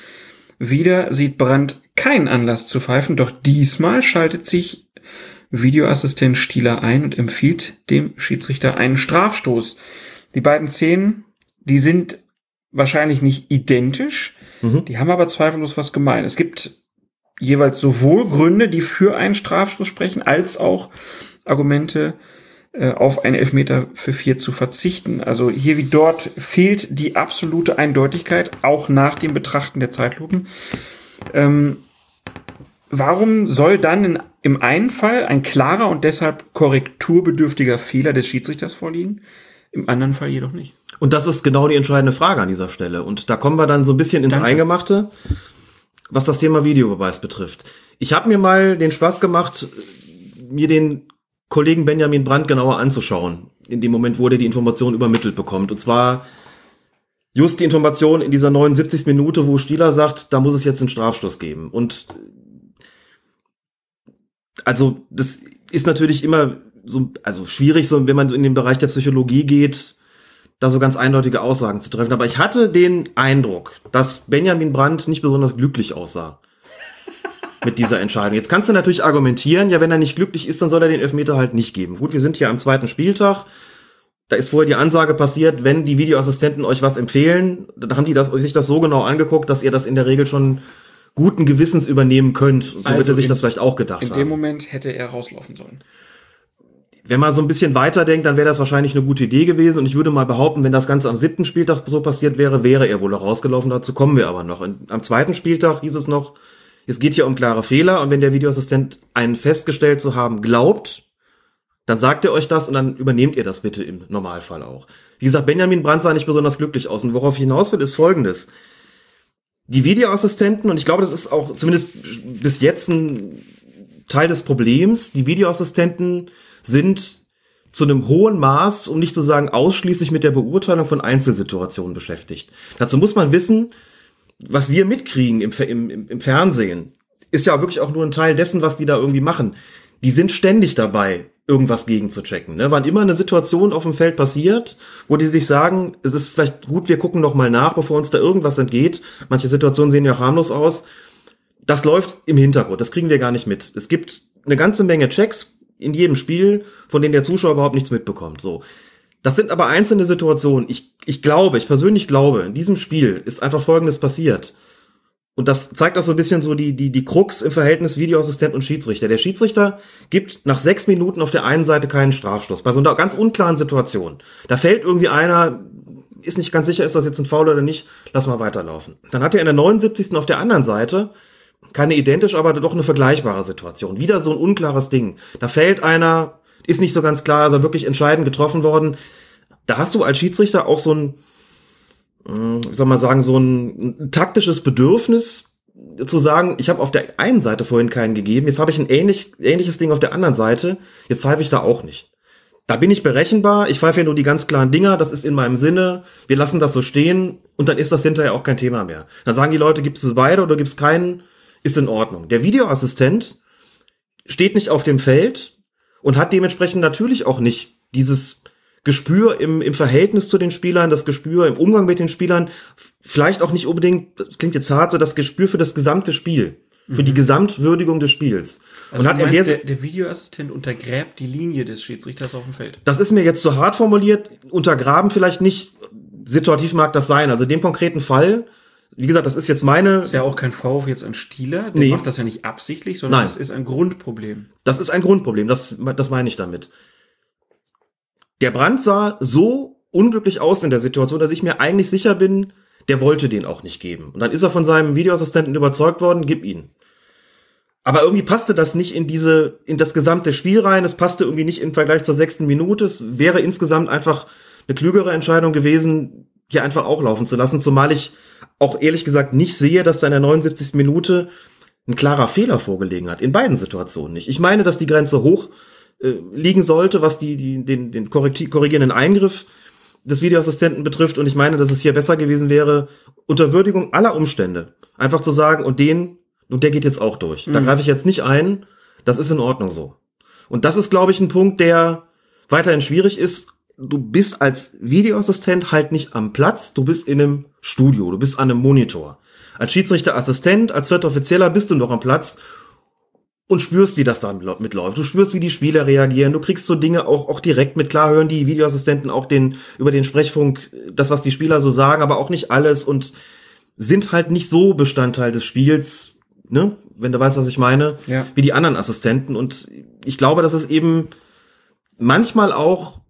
Wieder sieht Brandt keinen Anlass zu pfeifen, doch diesmal schaltet sich Videoassistent Stieler ein und empfiehlt dem Schiedsrichter einen Strafstoß. Die beiden Szenen, die sind wahrscheinlich nicht identisch, Mhm. die haben aber zweifellos was gemein. Es gibt jeweils sowohl Gründe, die für einen Strafstoß sprechen, als auch Argumente, äh, auf einen Elfmeter für vier zu verzichten. Also hier wie dort fehlt die absolute Eindeutigkeit, auch nach dem Betrachten der Zeitlupen. Ähm, warum soll dann in, im einen Fall ein klarer und deshalb korrekturbedürftiger Fehler des Schiedsrichters vorliegen, im anderen Fall jedoch nicht? Und das ist genau die entscheidende Frage an dieser Stelle. Und da kommen wir dann so ein bisschen ins Danke. Eingemachte, was das Thema Videobeweis betrifft. Ich habe mir mal den Spaß gemacht, mir den Kollegen Benjamin Brandt genauer anzuschauen, in dem Moment, wo der die Information übermittelt bekommt. Und zwar just die Information in dieser 79. Minute, wo Stieler sagt, da muss es jetzt einen Strafstoß geben. Und also das ist natürlich immer so, also schwierig, so wenn man in den Bereich der Psychologie geht, da so ganz eindeutige Aussagen zu treffen. Aber ich hatte den Eindruck, dass Benjamin Brandt nicht besonders glücklich aussah [laughs] mit dieser Entscheidung. Jetzt kannst du natürlich argumentieren, ja, wenn er nicht glücklich ist, dann soll er den Elfmeter halt nicht geben. Gut, wir sind hier am zweiten Spieltag. Da ist vorher die Ansage passiert, wenn die Videoassistenten euch was empfehlen, dann haben die das, sich das so genau angeguckt, dass ihr das in der Regel schon guten Gewissens übernehmen könnt. So Also wird er sich in- das vielleicht auch gedacht In haben. dem Moment hätte er rauslaufen sollen. Wenn man so ein bisschen weiterdenkt, dann wäre das wahrscheinlich eine gute Idee gewesen. Und ich würde mal behaupten, wenn das Ganze am siebten Spieltag so passiert wäre, wäre er wohl auch rausgelaufen. Dazu kommen wir aber noch. Und am zweiten Spieltag hieß es noch, es geht hier um klare Fehler. Und wenn der Videoassistent einen festgestellt zu haben glaubt, dann sagt er euch das und dann übernehmt ihr das bitte im Normalfall auch. Wie gesagt, Benjamin Brandt sah nicht besonders glücklich aus. Und worauf ich hinaus will, ist folgendes. Die Videoassistenten, und ich glaube, das ist auch zumindest bis jetzt ein Teil des Problems, die Videoassistenten sind zu einem hohen Maß, um nicht zu sagen ausschließlich mit der Beurteilung von Einzelsituationen beschäftigt. Dazu muss man wissen, was wir mitkriegen im, im, im, Fernsehen, ist ja wirklich auch nur ein Teil dessen, was die da irgendwie machen. Die sind ständig dabei, irgendwas gegenzuchecken. Ne? Wann immer eine Situation auf dem Feld passiert, wo die sich sagen, es ist vielleicht gut, wir gucken noch mal nach, bevor uns da irgendwas entgeht. Manche Situationen sehen ja harmlos aus. Das läuft im Hintergrund, das kriegen wir gar nicht mit. Es gibt eine ganze Menge Checks in jedem Spiel, von denen der Zuschauer überhaupt nichts mitbekommt. So. Das sind aber einzelne Situationen. Ich, ich glaube, ich persönlich glaube, in diesem Spiel ist einfach Folgendes passiert. Und das zeigt auch so ein bisschen so die, die, die Krux im Verhältnis Videoassistent und Schiedsrichter. Der Schiedsrichter gibt nach sechs Minuten auf der einen Seite keinen Strafstoß. Bei so einer ganz unklaren Situation. Da fällt irgendwie einer, ist nicht ganz sicher, ist das jetzt ein Foul oder nicht, lass mal weiterlaufen. Dann hat er in der 79. auf der anderen Seite keine identisch, aber doch eine vergleichbare Situation. Wieder so ein unklares Ding. Da fällt einer, ist nicht so ganz klar, also wirklich entscheidend getroffen worden. Da hast du als Schiedsrichter auch so ein, äh, wie soll man sagen, so ein, ein taktisches Bedürfnis zu sagen, ich habe auf der einen Seite vorhin keinen gegeben, jetzt habe ich ein ähnlich, ähnliches Ding auf der anderen Seite, jetzt pfeife ich da auch nicht. Da bin ich berechenbar, ich pfeife ja nur die ganz klaren Dinger, das ist in meinem Sinne, wir lassen das so stehen und dann ist das hinterher auch kein Thema mehr. Dann sagen die Leute, gibt es beide oder gibt es keinen, ist in Ordnung. Der Videoassistent steht nicht auf dem Feld und hat dementsprechend natürlich auch nicht dieses Gespür im, im Verhältnis zu den Spielern, das Gespür im Umgang mit den Spielern, vielleicht auch nicht unbedingt, das klingt jetzt hart, so das Gespür für das gesamte Spiel, für die Gesamtwürdigung des Spiels. Also und hat meinst, der, der, der Videoassistent untergräbt die Linie des Schiedsrichters auf dem Feld. das ist mir jetzt zu hart formuliert, untergraben vielleicht nicht, situativ mag das sein. Also in dem konkreten Fall, wie gesagt, das ist jetzt meine, ist ja auch kein Vorwurf jetzt an Stieler, der Nee. macht das ja nicht absichtlich, sondern Nein. das ist ein Grundproblem. Das ist ein Grundproblem, das, das meine ich damit. Der Brand sah so unglücklich aus in der Situation, dass ich mir eigentlich sicher bin, der wollte den auch nicht geben. Und dann ist er von seinem Videoassistenten überzeugt worden, gib ihn. Aber irgendwie passte das nicht in diese, in das gesamte Spiel rein. Es passte irgendwie nicht im Vergleich zur sechsten Minute. Es wäre insgesamt einfach eine klügere Entscheidung gewesen, hier einfach auch laufen zu lassen. Zumal ich auch ehrlich gesagt nicht sehe, dass da in der 79. Minute ein klarer Fehler vorgelegen hat. In beiden Situationen nicht. Ich meine, dass die Grenze hoch äh, liegen sollte, was die, die, den, den korrigierenden Eingriff des Videoassistenten betrifft. Und ich meine, dass es hier besser gewesen wäre, unter Würdigung aller Umstände einfach zu sagen, und den, und der geht jetzt auch durch. Da Mhm. greife ich jetzt nicht ein. Das ist in Ordnung so. Und das ist, glaube ich, ein Punkt, der weiterhin schwierig ist. Du bist als Videoassistent halt nicht am Platz, du bist in einem Studio, du bist an einem Monitor. Als Schiedsrichterassistent, als vierter Offizieller bist du noch am Platz und spürst, wie das da mitläuft. Du spürst, wie die Spieler reagieren. Du kriegst so Dinge auch, auch direkt mit. Klar hören die Videoassistenten auch den, über den Sprechfunk das, was die Spieler so sagen, aber auch nicht alles und sind halt nicht so Bestandteil des Spiels, ne? Wenn du weißt, was ich meine, Ja. wie die anderen Assistenten. Und ich glaube, dass es eben manchmal auch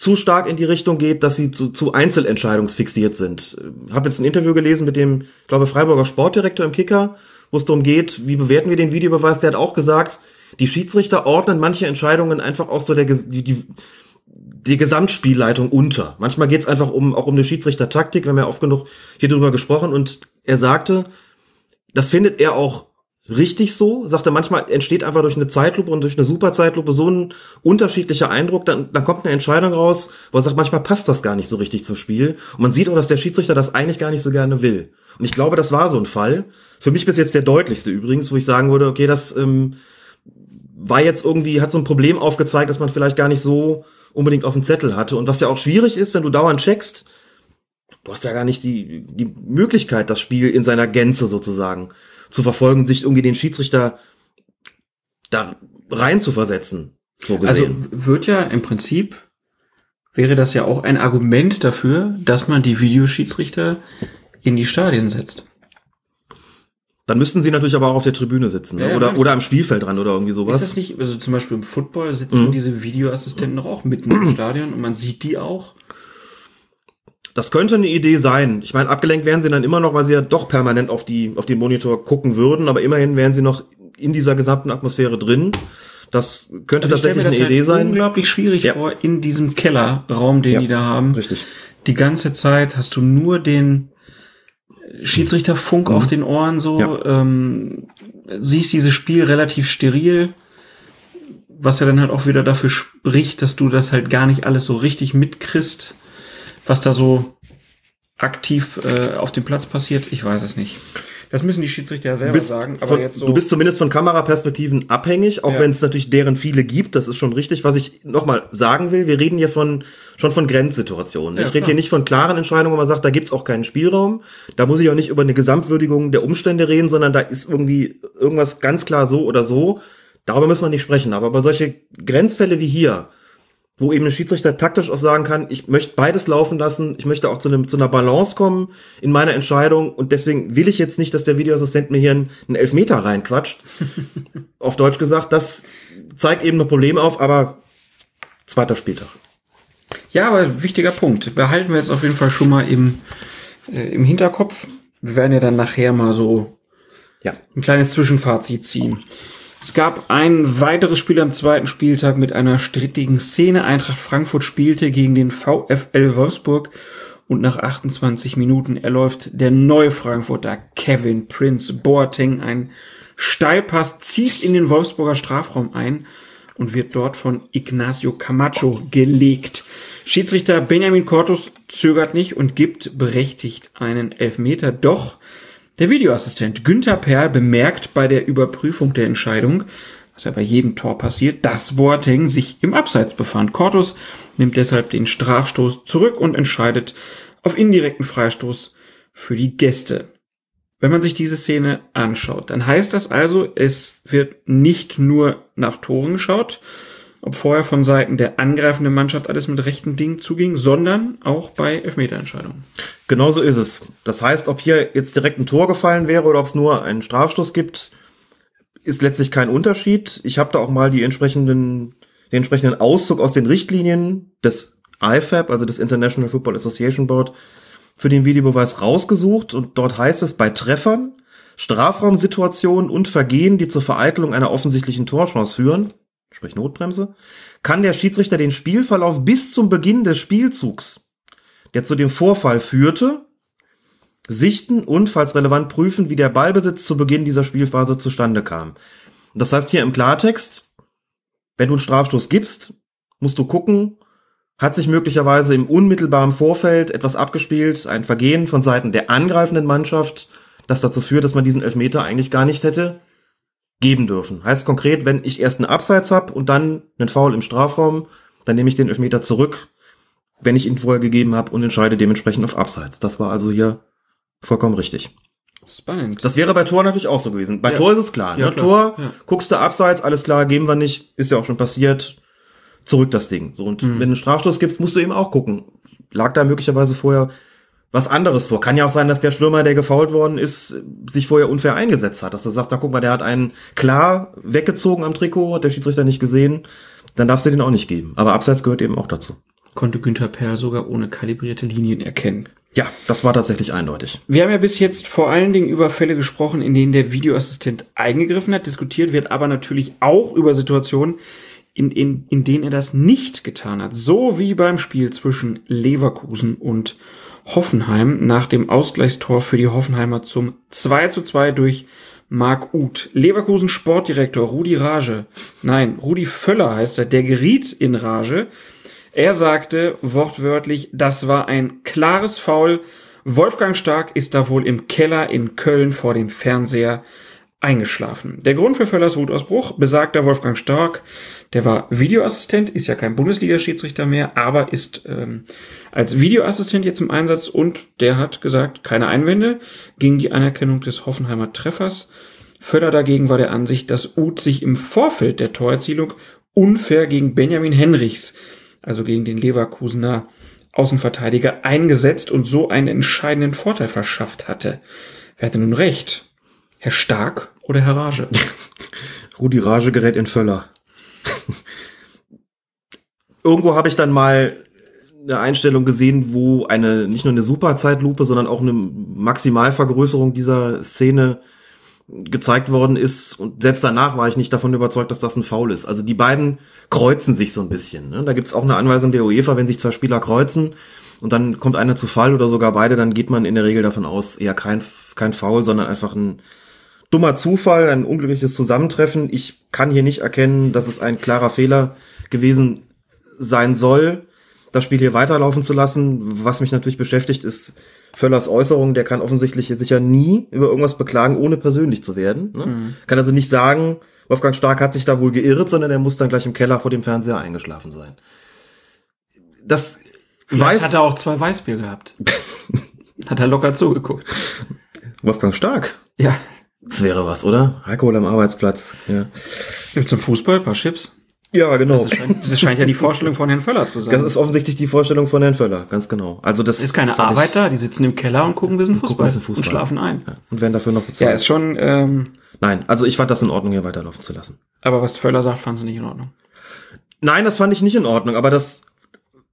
zu stark in die Richtung geht, dass sie zu, zu Einzelentscheidungsfixiert sind. Habe jetzt ein Interview gelesen mit dem, ich glaube, Freiburger Sportdirektor im Kicker, wo es darum geht, wie bewerten wir den Videobeweis, der hat auch gesagt, die Schiedsrichter ordnen manche Entscheidungen einfach auch so der, die, die, die Gesamtspielleitung unter. Manchmal geht es einfach um auch um eine Schiedsrichtertaktik, wir haben ja oft genug hier drüber gesprochen und er sagte, das findet er auch richtig so, sagt er, manchmal entsteht einfach durch eine Zeitlupe und durch eine Superzeitlupe so ein unterschiedlicher Eindruck, dann, dann kommt eine Entscheidung raus, wo er sagt, manchmal passt das gar nicht so richtig zum Spiel. Und man sieht auch, dass der Schiedsrichter das eigentlich gar nicht so gerne will. Und ich glaube, das war so ein Fall. Für mich bis jetzt der deutlichste übrigens, wo ich sagen würde, okay, das ähm, war jetzt irgendwie, hat so ein Problem aufgezeigt, dass man vielleicht gar nicht so unbedingt auf dem Zettel hatte. Und was ja auch schwierig ist, wenn du dauernd checkst, du hast ja gar nicht die, die Möglichkeit, das Spiel in seiner Gänze sozusagen zu verfolgen, sich irgendwie den Schiedsrichter da rein zu versetzen. So Also gesehen. wird ja im Prinzip, wäre das ja auch ein Argument dafür, dass man die Videoschiedsrichter in die Stadien setzt. dann müssten sie natürlich aber auch auf der Tribüne sitzen ne? Ja, oder, oder am Spielfeld dran oder irgendwie Ist sowas. das nicht, also zum Beispiel im Football sitzen Mhm. diese Videoassistenten doch auch mitten im [clears throat] Stadion und man sieht die auch? Das könnte eine Idee sein. Ich meine, abgelenkt wären sie dann immer noch, weil sie ja doch permanent auf die auf den Monitor gucken würden, aber immerhin wären sie noch in dieser gesamten Atmosphäre drin. Das könnte Also tatsächlich mir das eine halt Idee sein. unglaublich schwierig Ja. vor, in diesem Kellerraum, den Ja. die da haben. Richtig. Die ganze Zeit hast du nur den Schiedsrichterfunk Mhm. auf den Ohren so, Ja. ähm, siehst dieses Spiel relativ steril, was ja dann halt auch wieder dafür spricht, dass du das halt gar nicht alles so richtig mitkriegst, was da so aktiv äh, auf dem Platz passiert. Ich weiß es nicht. Das müssen die Schiedsrichter ja selber bist, sagen, aber von, jetzt so. du bist zumindest von Kameraperspektiven abhängig, auch Ja. wenn es natürlich deren viele gibt, das ist schon richtig. Was ich nochmal sagen will, wir reden hier von schon von Grenzsituationen. Ja, ich rede hier nicht von klaren Entscheidungen, wo man sagt, da gibt's auch keinen Spielraum. Da muss ich auch nicht über eine Gesamtwürdigung der Umstände reden, sondern da ist irgendwie irgendwas ganz klar so oder so. Darüber müssen wir nicht sprechen. Aber bei solche Grenzfälle wie hier, wo eben ein Schiedsrichter taktisch auch sagen kann, ich möchte beides laufen lassen, ich möchte auch zu, einem, zu einer Balance kommen in meiner Entscheidung und deswegen will ich jetzt nicht, dass der Videoassistent mir hier einen, einen Elfmeter reinquatscht. [laughs] auf Deutsch gesagt, das zeigt eben ein Problem auf, aber zweiter Spieltag. Ja, aber wichtiger Punkt. Behalten wir jetzt auf jeden Fall schon mal im, äh, im Hinterkopf. Wir werden ja dann nachher mal so Ja. ein kleines Zwischenfazit ziehen. Es gab ein weiteres Spiel am zweiten Spieltag mit einer strittigen Szene. Eintracht Frankfurt spielte gegen den VfL Wolfsburg und nach 28 Minuten erläuft der neue Frankfurter Kevin Prince Boateng ein Steilpass, zieht in den Wolfsburger Strafraum ein und wird dort von Ignacio Camacho gelegt. Schiedsrichter Benjamin Cortus zögert nicht und gibt berechtigt einen Elfmeter. Doch der Videoassistent Günther Perl bemerkt bei der Überprüfung der Entscheidung, was ja bei jedem Tor passiert, dass Boateng sich im Abseits befand. Cortus nimmt deshalb den Strafstoß zurück und entscheidet auf indirekten Freistoß für die Gäste. Wenn man sich diese Szene anschaut, dann heißt das also, es wird nicht nur nach Toren geschaut, ob vorher von Seiten der angreifenden Mannschaft alles mit rechten Dingen zuging, sondern auch bei Elfmeterentscheidungen. Genauso ist es. Das heißt, ob hier jetzt direkt ein Tor gefallen wäre oder ob es nur einen Strafstoß gibt, ist letztlich kein Unterschied. Ich habe da auch mal die entsprechenden, den entsprechenden Auszug aus den Richtlinien des IFAB, also des International Football Association Board, für den Videobeweis rausgesucht und dort heißt es bei Treffern, Strafraumsituationen und Vergehen, die zur Vereitelung einer offensichtlichen Torchance führen, sprich Notbremse, kann der Schiedsrichter den Spielverlauf bis zum Beginn des Spielzugs, der zu dem Vorfall führte, sichten und, falls relevant, prüfen, wie der Ballbesitz zu Beginn dieser Spielphase zustande kam. Das heißt hier im Klartext, wenn du einen Strafstoß gibst, musst du gucken, hat sich möglicherweise im unmittelbaren Vorfeld etwas abgespielt, ein Vergehen von Seiten der angreifenden Mannschaft, das dazu führt, dass man diesen Elfmeter eigentlich gar nicht hätte geben dürfen. Heißt konkret, wenn ich erst einen Abseits habe und dann einen Foul im Strafraum, dann nehme ich den Elfmeter zurück, wenn ich ihn vorher gegeben habe und entscheide dementsprechend auf Abseits. Das war also hier vollkommen richtig. Spannend. Das wäre bei Tor natürlich auch so gewesen. Bei Ja. Tor ist es klar. Ja, ne? klar. Tor, Ja. guckst du Abseits, alles klar, geben wir nicht, ist ja auch schon passiert. Zurück das Ding. So, und Mhm. wenn du einen Strafstoß gibst, musst du eben auch gucken. Lag da möglicherweise vorher was anderes vor? Kann ja auch sein, dass der Stürmer, der gefault worden ist, sich vorher unfair eingesetzt hat. Dass du sagst, da guck mal, der hat einen klar weggezogen am Trikot, hat der Schiedsrichter nicht gesehen. Dann darfst du den auch nicht geben. Aber Abseits gehört eben auch dazu. Konnte Günther Perl sogar ohne kalibrierte Linien erkennen. Ja, das war tatsächlich eindeutig. Wir haben ja bis jetzt vor allen Dingen über Fälle gesprochen, in denen der Videoassistent eingegriffen hat. Diskutiert wird aber natürlich auch über Situationen, in, in, in denen er das nicht getan hat. So wie beim Spiel zwischen Leverkusen und Hoffenheim nach dem Ausgleichstor für die Hoffenheimer zum 2 zu 2 durch Marc Uth. Leverkusen Sportdirektor Rudi Rage, nein, Rudi Völler heißt er, der geriet in Rage. Er sagte wortwörtlich, das war ein klares Foul. Wolfgang Stark ist da wohl im Keller in Köln vor dem Fernseher eingeschlafen. Der Grund für Völlers Wutausbruch besagter Wolfgang Stark, der war Videoassistent, ist ja kein Bundesliga-Schiedsrichter mehr, aber ist ähm, als Videoassistent jetzt im Einsatz und der hat gesagt, keine Einwände gegen die Anerkennung des Hoffenheimer Treffers. Völler dagegen war der Ansicht, dass Uth sich im Vorfeld der Torerzielung unfair gegen Benjamin Henrichs, also gegen den Leverkusener Außenverteidiger, eingesetzt und so einen entscheidenden Vorteil verschafft hatte. Wer hatte nun recht? Herr Stark oder Herr Rage? [laughs] Rudi Rage gerät in Völler. [laughs] Irgendwo habe ich dann mal eine Einstellung gesehen, wo eine nicht nur eine Superzeitlupe, sondern auch eine Maximalvergrößerung dieser Szene gezeigt worden ist. Und selbst danach war ich nicht davon überzeugt, dass das ein Foul ist. Also die beiden kreuzen sich so ein bisschen. Ne? Da gibt's auch eine Anweisung der UEFA, wenn sich zwei Spieler kreuzen und dann kommt einer zu Fall oder sogar beide, dann geht man in der Regel davon aus, eher kein, kein Foul, sondern einfach ein dummer Zufall, ein unglückliches Zusammentreffen. Ich kann hier nicht erkennen, dass es ein klarer Fehler gewesen sein soll, das Spiel hier weiterlaufen zu lassen. Was mich natürlich beschäftigt, ist Völlers Äußerung. Der kann offensichtlich sicher nie über irgendwas beklagen, ohne persönlich zu werden. Ne? Mhm. Kann also nicht sagen, Wolfgang Stark hat sich da wohl geirrt, sondern er muss dann gleich im Keller vor dem Fernseher eingeschlafen sein. Das Vielleicht weiß hat er auch zwei Weißbier gehabt. [laughs] hat er locker zugeguckt. Wolfgang Stark? Ja. Das wäre was, oder? Alkohol am Arbeitsplatz. Ja. Zum Fußball, ein paar Chips. Ja, genau. Das scheint, das scheint ja die Vorstellung von Herrn Völler zu sein. Das ist offensichtlich die Vorstellung von Herrn Völler, ganz genau. Also das ist keine Arbeiter, die sitzen im Keller und gucken ein bisschen Fußball, bisschen Fußball. und schlafen ein. Ja. Und werden dafür noch bezahlt. Ja, ist schon. Ähm, Nein, also ich fand das in Ordnung, hier weiterlaufen zu lassen. Aber was Völler sagt, fand sie nicht in Ordnung. Nein, das fand ich nicht in Ordnung, aber das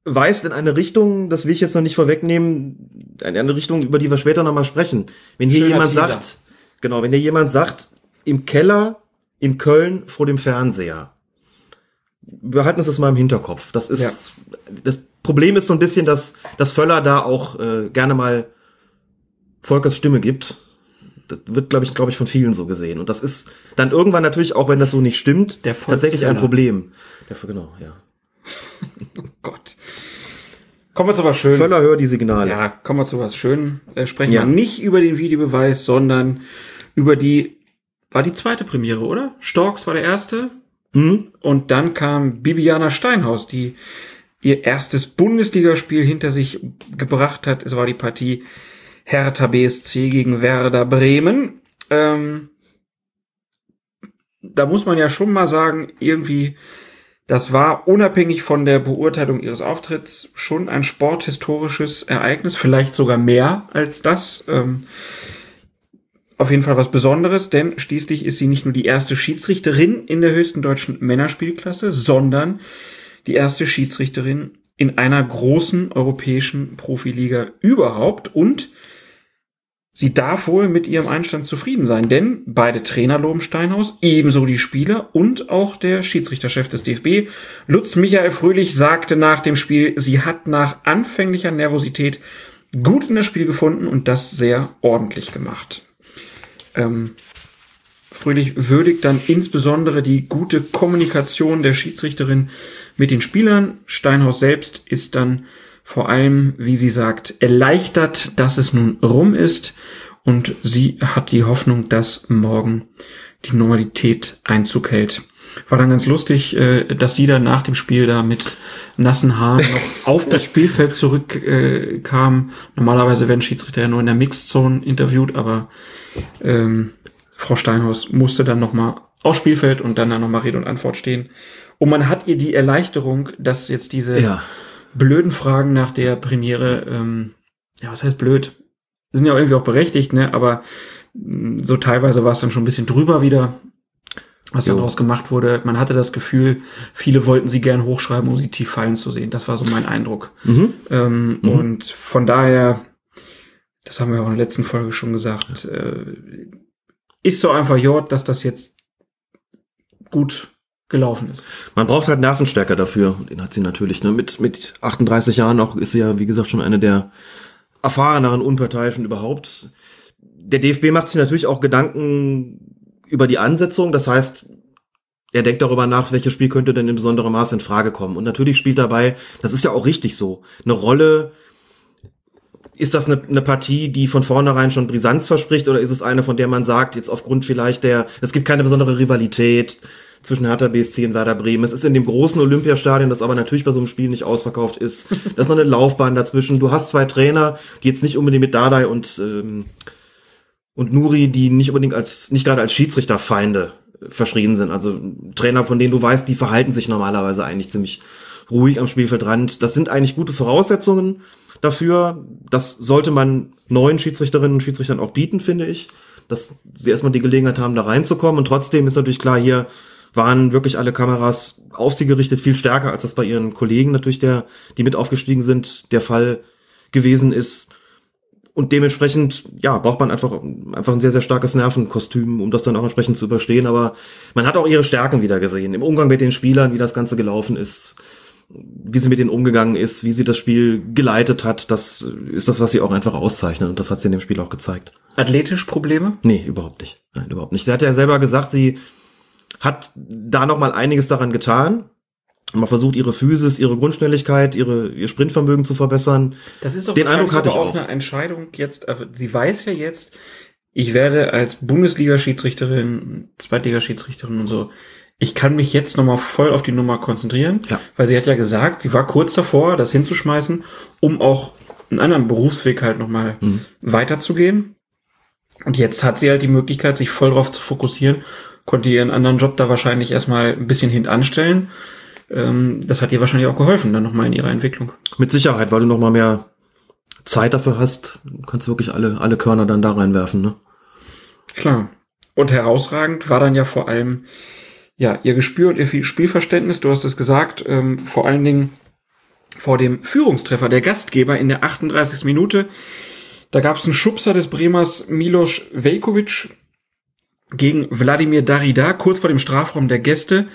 weist in eine Richtung, das will ich jetzt noch nicht vorwegnehmen, in eine Richtung, über die wir später nochmal sprechen. Wenn hier Schöner jemand Teaser. sagt, genau, wenn hier jemand sagt, im Keller in Köln vor dem Fernseher. Behalten uns das mal im Hinterkopf. Das ist, ja. das Problem ist so ein bisschen, dass, dass Völler da auch äh, gerne mal Volkers Stimme gibt. Das wird, glaube ich, glaube ich, von vielen so gesehen. Und das ist dann irgendwann natürlich, auch wenn das so nicht stimmt, tatsächlich ein Problem. Der, genau, ja. [laughs] oh Gott. Kommen wir zu was Schönem. Völler hört die Signale. Ja, kommen wir zu was Schönem. Äh, sprechen ja. wir nicht über den Videobeweis, sondern über die war die zweite Premiere, oder? Storks war der erste. Mhm. Und dann kam Bibiana Steinhaus, die ihr erstes Bundesligaspiel hinter sich gebracht hat. Es war die Partie Hertha BSC gegen Werder Bremen. Ähm, da muss man ja schon mal sagen, irgendwie, das war unabhängig von der Beurteilung ihres Auftritts schon ein sporthistorisches Ereignis, vielleicht sogar mehr als das. Ähm, auf jeden Fall was Besonderes, denn schließlich ist sie nicht nur die erste Schiedsrichterin in der höchsten deutschen Männerspielklasse, sondern die erste Schiedsrichterin in einer großen europäischen Profiliga überhaupt und sie darf wohl mit ihrem Einstand zufrieden sein, denn beide Trainer loben Steinhaus, ebenso die Spieler und auch der Schiedsrichterchef des DFB, Lutz Michael Fröhlich, sagte nach dem Spiel, sie hat nach anfänglicher Nervosität gut in das Spiel gefunden und das sehr ordentlich gemacht. Ähm, Fröhlich würdigt dann insbesondere die gute Kommunikation der Schiedsrichterin mit den Spielern. Steinhaus selbst ist dann vor allem, wie sie sagt, erleichtert, dass es nun rum ist und sie hat die Hoffnung, dass morgen die Normalität Einzug hält. War dann ganz lustig, äh, dass sie dann nach dem Spiel da mit nassen Haaren noch [laughs] auf das Spielfeld zurückkam. Normalerweise werden Schiedsrichter ja nur in der Mixzone interviewt, aber ähm, Frau Steinhaus musste dann nochmal aufs Spielfeld und dann, dann nochmal Rede und Antwort stehen. Und man hat ihr die Erleichterung, dass jetzt diese ja. Blöden Fragen nach der Premiere, ähm, ja, was heißt blöd? Sind ja irgendwie auch berechtigt, ne? Aber mm, so teilweise war es dann schon ein bisschen drüber wieder, was jo. daraus gemacht wurde. Man hatte das Gefühl, viele wollten sie gern hochschreiben, um sie tief fallen zu sehen. Das war so mein Eindruck. Mhm. Ähm, mhm. Und von daher das haben wir auch in der letzten Folge schon gesagt, äh, ist so einfach Jord, dass das jetzt gut gelaufen ist. Man braucht halt Nervenstärke dafür. Den hat sie natürlich. Ne? Mit, mit 38 Jahren auch ist sie ja, wie gesagt, schon eine der erfahreneren Unparteiischen überhaupt. Der DFB macht sich natürlich auch Gedanken über die Ansetzung. Das heißt, er denkt darüber nach, welches Spiel könnte denn in besonderem Maß in Frage kommen. Und natürlich spielt dabei, das ist ja auch richtig so, eine Rolle, ist das eine, eine Partie, die von vornherein schon Brisanz verspricht, oder ist es eine, von der man sagt, jetzt aufgrund vielleicht der, es gibt keine besondere Rivalität, zwischen Hertha BSC und Werder Bremen. Es ist in dem großen Olympiastadion, das aber natürlich bei so einem Spiel nicht ausverkauft ist. [laughs] Da ist noch eine Laufbahn dazwischen. Du hast zwei Trainer, die jetzt nicht unbedingt mit Dardai und, ähm, und Nuri, die nicht unbedingt als, nicht gerade als Schiedsrichterfeinde verschrien sind. Also Trainer, von denen du weißt, die verhalten sich normalerweise eigentlich ziemlich ruhig am Spielfeldrand. Das sind eigentlich gute Voraussetzungen dafür. Das sollte man neuen Schiedsrichterinnen und Schiedsrichtern auch bieten, finde ich. Dass sie erstmal die Gelegenheit haben, da reinzukommen. Und trotzdem ist natürlich klar, hier waren wirklich alle Kameras auf sie gerichtet, viel stärker, als das bei ihren Kollegen natürlich, der, die mit aufgestiegen sind, der Fall gewesen ist. Und dementsprechend, ja, braucht man einfach, einfach ein sehr, sehr starkes Nervenkostüm, um das dann auch entsprechend zu überstehen. Aber man hat auch ihre Stärken wieder gesehen. Im Umgang mit den Spielern, wie das Ganze gelaufen ist, wie sie mit denen umgegangen ist, wie sie das Spiel geleitet hat. Das ist das, was sie auch einfach auszeichnet. Und das hat sie in dem Spiel auch gezeigt. Athletisch Probleme? Nee, überhaupt nicht. Nein, überhaupt nicht. Sie hat ja selber gesagt, sie hat da noch mal einiges daran getan. Man versucht ihre Physis, ihre Grundschnelligkeit, ihre ihr Sprintvermögen zu verbessern. Das ist doch Den Eindruck hatte ich auch auch. eine Entscheidung jetzt. aber Sie weiß ja jetzt, ich werde als Bundesliga-Schiedsrichterin, Zweitliga-Schiedsrichterin und so, ich kann mich jetzt nochmal voll auf die Nummer konzentrieren, Ja. weil sie hat ja gesagt, sie war kurz davor, das hinzuschmeißen, um auch einen anderen Berufsweg halt nochmal Mhm. weiterzugehen. Und jetzt hat sie halt die Möglichkeit, sich voll drauf zu fokussieren, konnte ihren anderen Job da wahrscheinlich erstmal ein bisschen hintanstellen. Ähm, das hat ihr wahrscheinlich auch geholfen, dann nochmal in ihrer Entwicklung. Mit Sicherheit, weil du noch mal mehr Zeit dafür hast, kannst du wirklich alle alle Körner dann da reinwerfen, ne? Klar. Und herausragend war dann ja vor allem ja ihr Gespür und ihr Spielverständnis. Du hast es gesagt, ähm, vor allen Dingen vor dem Führungstreffer der Gastgeber in der 38. Minute. Da gab es einen Schubser des Bremers Milos Velkovic gegen Wladimir Darida kurz vor dem Strafraum der Gäste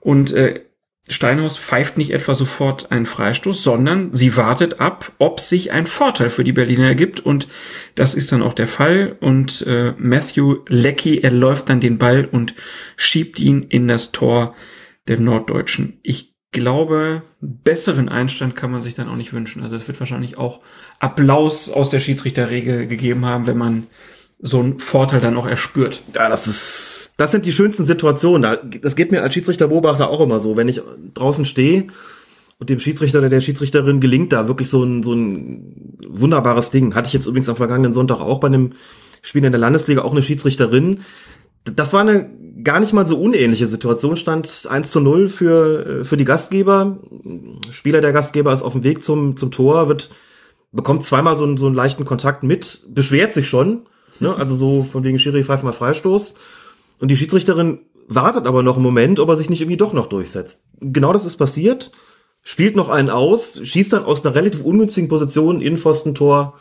und äh, Steinhaus pfeift nicht etwa sofort einen Freistoß, sondern sie wartet ab, ob sich ein Vorteil für die Berliner ergibt und das ist dann auch der Fall und äh, Matthew Leckie, er läuft dann den Ball und schiebt ihn in das Tor der Norddeutschen. Ich glaube, besseren Einstand kann man sich dann auch nicht wünschen. Also es wird wahrscheinlich auch Applaus aus der Schiedsrichterregel gegeben haben, wenn man so einen Vorteil dann auch erspürt. Ja, das ist, das sind die schönsten Situationen. Da- Das geht mir als Schiedsrichterbeobachter auch immer so. Wenn ich draußen stehe und dem Schiedsrichter oder der Schiedsrichterin gelingt da wirklich so ein, so ein wunderbares Ding. Hatte ich jetzt übrigens am vergangenen Sonntag auch bei einem Spiel in der Landesliga auch eine Schiedsrichterin. Das war eine gar nicht mal so unähnliche Situation. Stand 1 zu 0 für, äh, für die Gastgeber. Spieler der Gastgeber ist auf dem Weg zum, zum Tor, wird, bekommt zweimal so einen, so einen leichten Kontakt mit, beschwert sich schon. Ne? Also so von wegen Schiri pfeift mal Freistoß. Und die Schiedsrichterin wartet aber noch einen Moment, ob er sich nicht irgendwie doch noch durchsetzt. Genau das ist passiert. Spielt noch einen aus, schießt dann aus einer relativ ungünstigen Position Innenpfostentor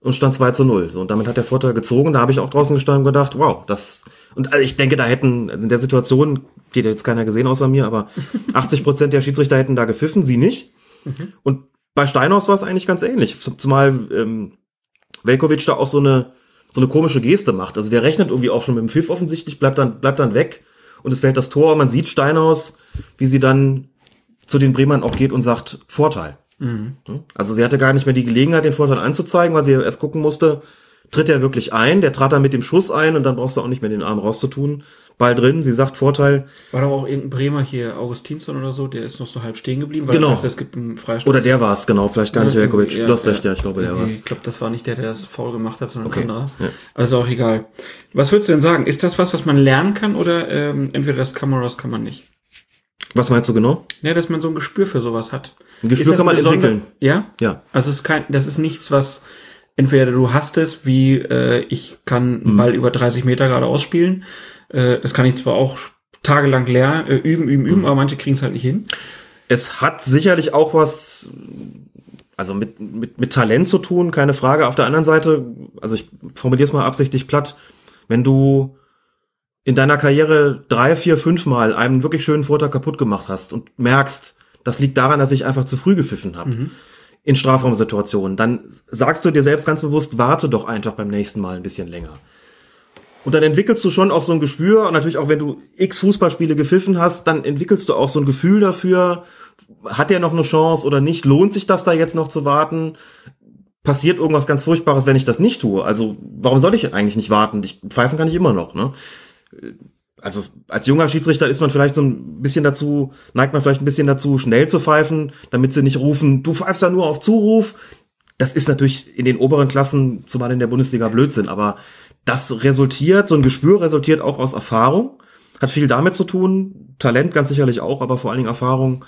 und stand 2 zu 0. So, und damit hat der Vorteil gezogen. Da habe ich auch draußen gestanden und gedacht, wow, das. Und also ich denke, da hätten, also in der Situation, geht jetzt keiner gesehen außer mir, aber [laughs] 80 Prozent der Schiedsrichter hätten da gepfiffen, sie nicht. Und bei Steinhaus war es eigentlich ganz ähnlich. Zumal ähm, Velkovic da auch so eine, so eine komische Geste macht. Also der rechnet irgendwie auch schon mit dem Pfiff offensichtlich, bleibt dann, bleibt dann weg und es fällt das Tor. Man sieht Steinhaus, wie sie dann zu den Bremern auch geht und sagt, Vorteil. Also sie hatte gar nicht mehr die Gelegenheit, den Vorteil anzuzeigen, weil sie erst gucken musste, tritt er wirklich ein, der trat dann mit dem Schuss ein und dann brauchst du auch nicht mehr den Arm rauszutun. Ball drin, sie sagt Vorteil. War doch auch irgendein Bremer hier, Augustinsson oder so, der ist noch so halb stehen geblieben, weil Genau. dachte, es gibt einen Freistoß. Oder der war es, genau, vielleicht gar nicht Velkovic. ja, du hast ja. recht, ja, ich glaube, der war es. Ich glaube, das war nicht der, der das faul gemacht hat, sondern Okay, ein anderer. ja. Ist auch egal. Was würdest du denn sagen? Ist das was, was man lernen kann oder ähm, entweder das kann man oder das kann man nicht? Was meinst du genau? Ja, dass man so ein Gespür für sowas hat. Ein Gespür kann man entwickeln. Ja? Ja. Also es ist kein, das ist nichts, was entweder du hast es, wie äh, ich kann Mhm. einen Ball über 30 Meter gerade ausspielen. Äh, das kann ich zwar auch tagelang lernen, äh, üben, üben, Mhm. üben, aber manche kriegen es halt nicht hin. Es hat sicherlich auch was also mit, mit, mit Talent zu tun, keine Frage. Auf der anderen Seite, also ich formuliere es mal absichtlich platt, wenn du in deiner Karriere drei, vier, fünf Mal einen wirklich schönen Vortag kaputt gemacht hast und merkst, das liegt daran, dass ich einfach zu früh gepfiffen habe. Mhm. In Strafraumsituationen, dann sagst du dir selbst ganz bewusst, warte doch einfach beim nächsten Mal ein bisschen länger. Und dann entwickelst du schon auch so ein Gespür, und natürlich auch wenn du x Fußballspiele gepfiffen hast, dann entwickelst du auch so ein Gefühl dafür, hat er noch eine Chance oder nicht? Lohnt sich das da jetzt noch zu warten? Passiert irgendwas ganz Furchtbares, wenn ich das nicht tue? Also, warum soll ich eigentlich nicht warten? Ich pfeifen kann ich immer noch, ne? Also, als junger Schiedsrichter ist man vielleicht so ein bisschen dazu, neigt man vielleicht ein bisschen dazu, schnell zu pfeifen, damit sie nicht rufen, du pfeifst da nur auf Zuruf. Das ist natürlich in den oberen Klassen, zumal in der Bundesliga Blödsinn, aber das resultiert, so ein Gespür resultiert auch aus Erfahrung, hat viel damit zu tun, Talent ganz sicherlich auch, aber vor allen Dingen Erfahrung,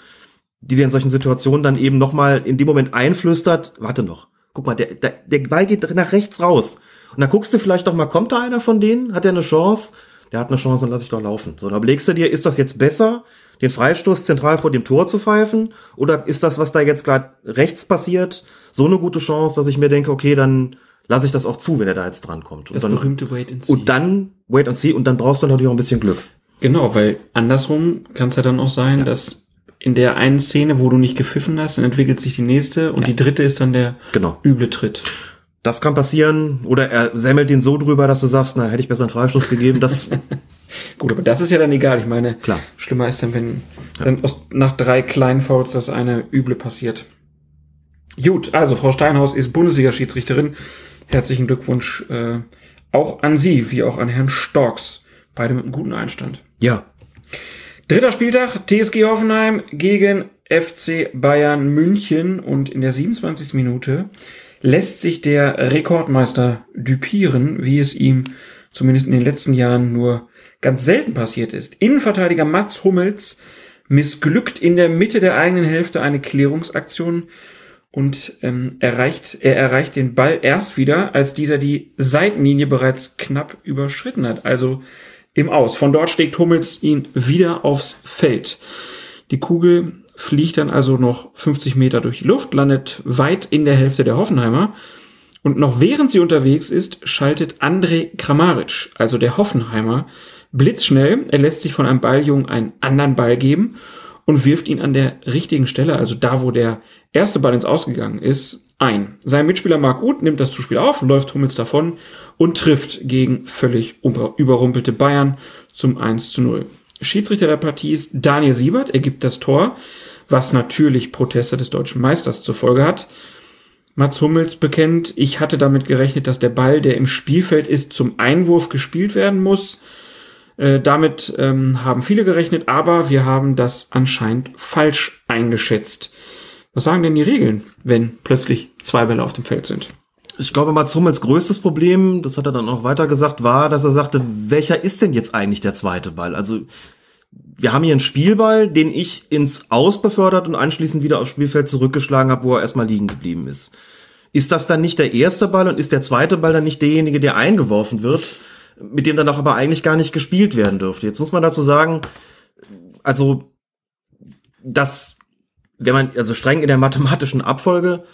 die dir in solchen Situationen dann eben nochmal in dem Moment einflüstert, warte noch, guck mal, der, der, der Ball geht nach rechts raus. Und dann guckst du vielleicht noch mal, kommt da einer von denen? Hat er eine Chance? Der hat eine Chance, dann lass ich doch laufen. So, dann überlegst du dir, ist das jetzt besser, den Freistoß zentral vor dem Tor zu pfeifen? Oder ist das, was da jetzt gerade rechts passiert, so eine gute Chance, dass ich mir denke, okay, dann lasse ich das auch zu, wenn er da jetzt drankommt. Und Das dann, berühmte Wait and See. Und dann wait and see und dann brauchst du natürlich auch ein bisschen Glück. Genau, weil andersrum kann es ja dann auch sein, dass in der einen Szene, wo du nicht gepfiffen hast, dann entwickelt sich die nächste und die dritte ist dann der Genau. üble Tritt. Das kann passieren. Oder er semmelt den so drüber, dass du sagst, na, hätte ich besser einen Freistoß gegeben. Das, [laughs] Gut, aber das ist ja dann egal. Ich meine, Klar. schlimmer ist dann, wenn dann aus, nach drei kleinen Fouls das eine üble passiert. Gut, also Frau Steinhaus ist Bundesliga-Schiedsrichterin. Herzlichen Glückwunsch äh, auch an Sie, wie auch an Herrn Storks. Beide mit einem guten Einstand. ja, Dritter Spieltag, TSG Hoffenheim gegen FC Bayern München und in der 27. Minute lässt sich der Rekordmeister düpieren, wie es ihm zumindest in den letzten Jahren nur ganz selten passiert ist. Innenverteidiger Mats Hummels missglückt in der Mitte der eigenen Hälfte eine Klärungsaktion und ähm, erreicht, er erreicht den Ball erst wieder, als dieser die Seitenlinie bereits knapp überschritten hat. Also im Aus. Von dort schlägt Hummels ihn wieder aufs Feld. Die Kugel fliegt dann also noch 50 Meter durch die Luft, landet weit in der Hälfte der Hoffenheimer. Und noch während sie unterwegs ist, schaltet André Kramaric, also der Hoffenheimer, blitzschnell. Er lässt sich von einem Balljungen einen anderen Ball geben und wirft ihn an der richtigen Stelle, also da, wo der erste Ball ins Ausgegangen ist, ein. Sein Mitspieler Marc Uth nimmt das Zuspiel auf, läuft Hummels davon und trifft gegen völlig über- überrumpelte Bayern zum 1 zu 0. Schiedsrichter der Partie ist Daniel Siebert, er gibt das Tor, was natürlich Proteste des deutschen Meisters zur Folge hat. Mats Hummels bekennt, ich hatte damit gerechnet, dass der Ball, der im Spielfeld ist, zum Einwurf gespielt werden muss. Äh, damit ähm, haben viele gerechnet, aber wir haben das anscheinend falsch eingeschätzt. Was sagen denn die Regeln, wenn plötzlich zwei Bälle auf dem Feld sind? ich glaube, Mats Hummels größtes Problem, das hat er dann auch weiter gesagt, war, dass er sagte, welcher ist denn jetzt eigentlich der zweite Ball? Also, wir haben hier einen Spielball, den ich ins Aus befördert und anschließend wieder aufs Spielfeld zurückgeschlagen habe, wo er erstmal liegen geblieben ist. Ist das dann nicht der erste Ball und ist der zweite Ball dann nicht derjenige, der eingeworfen wird, mit dem dann auch aber eigentlich gar nicht gespielt werden dürfte? Jetzt muss man dazu sagen, also, dass, wenn man, also streng in der mathematischen Abfolge,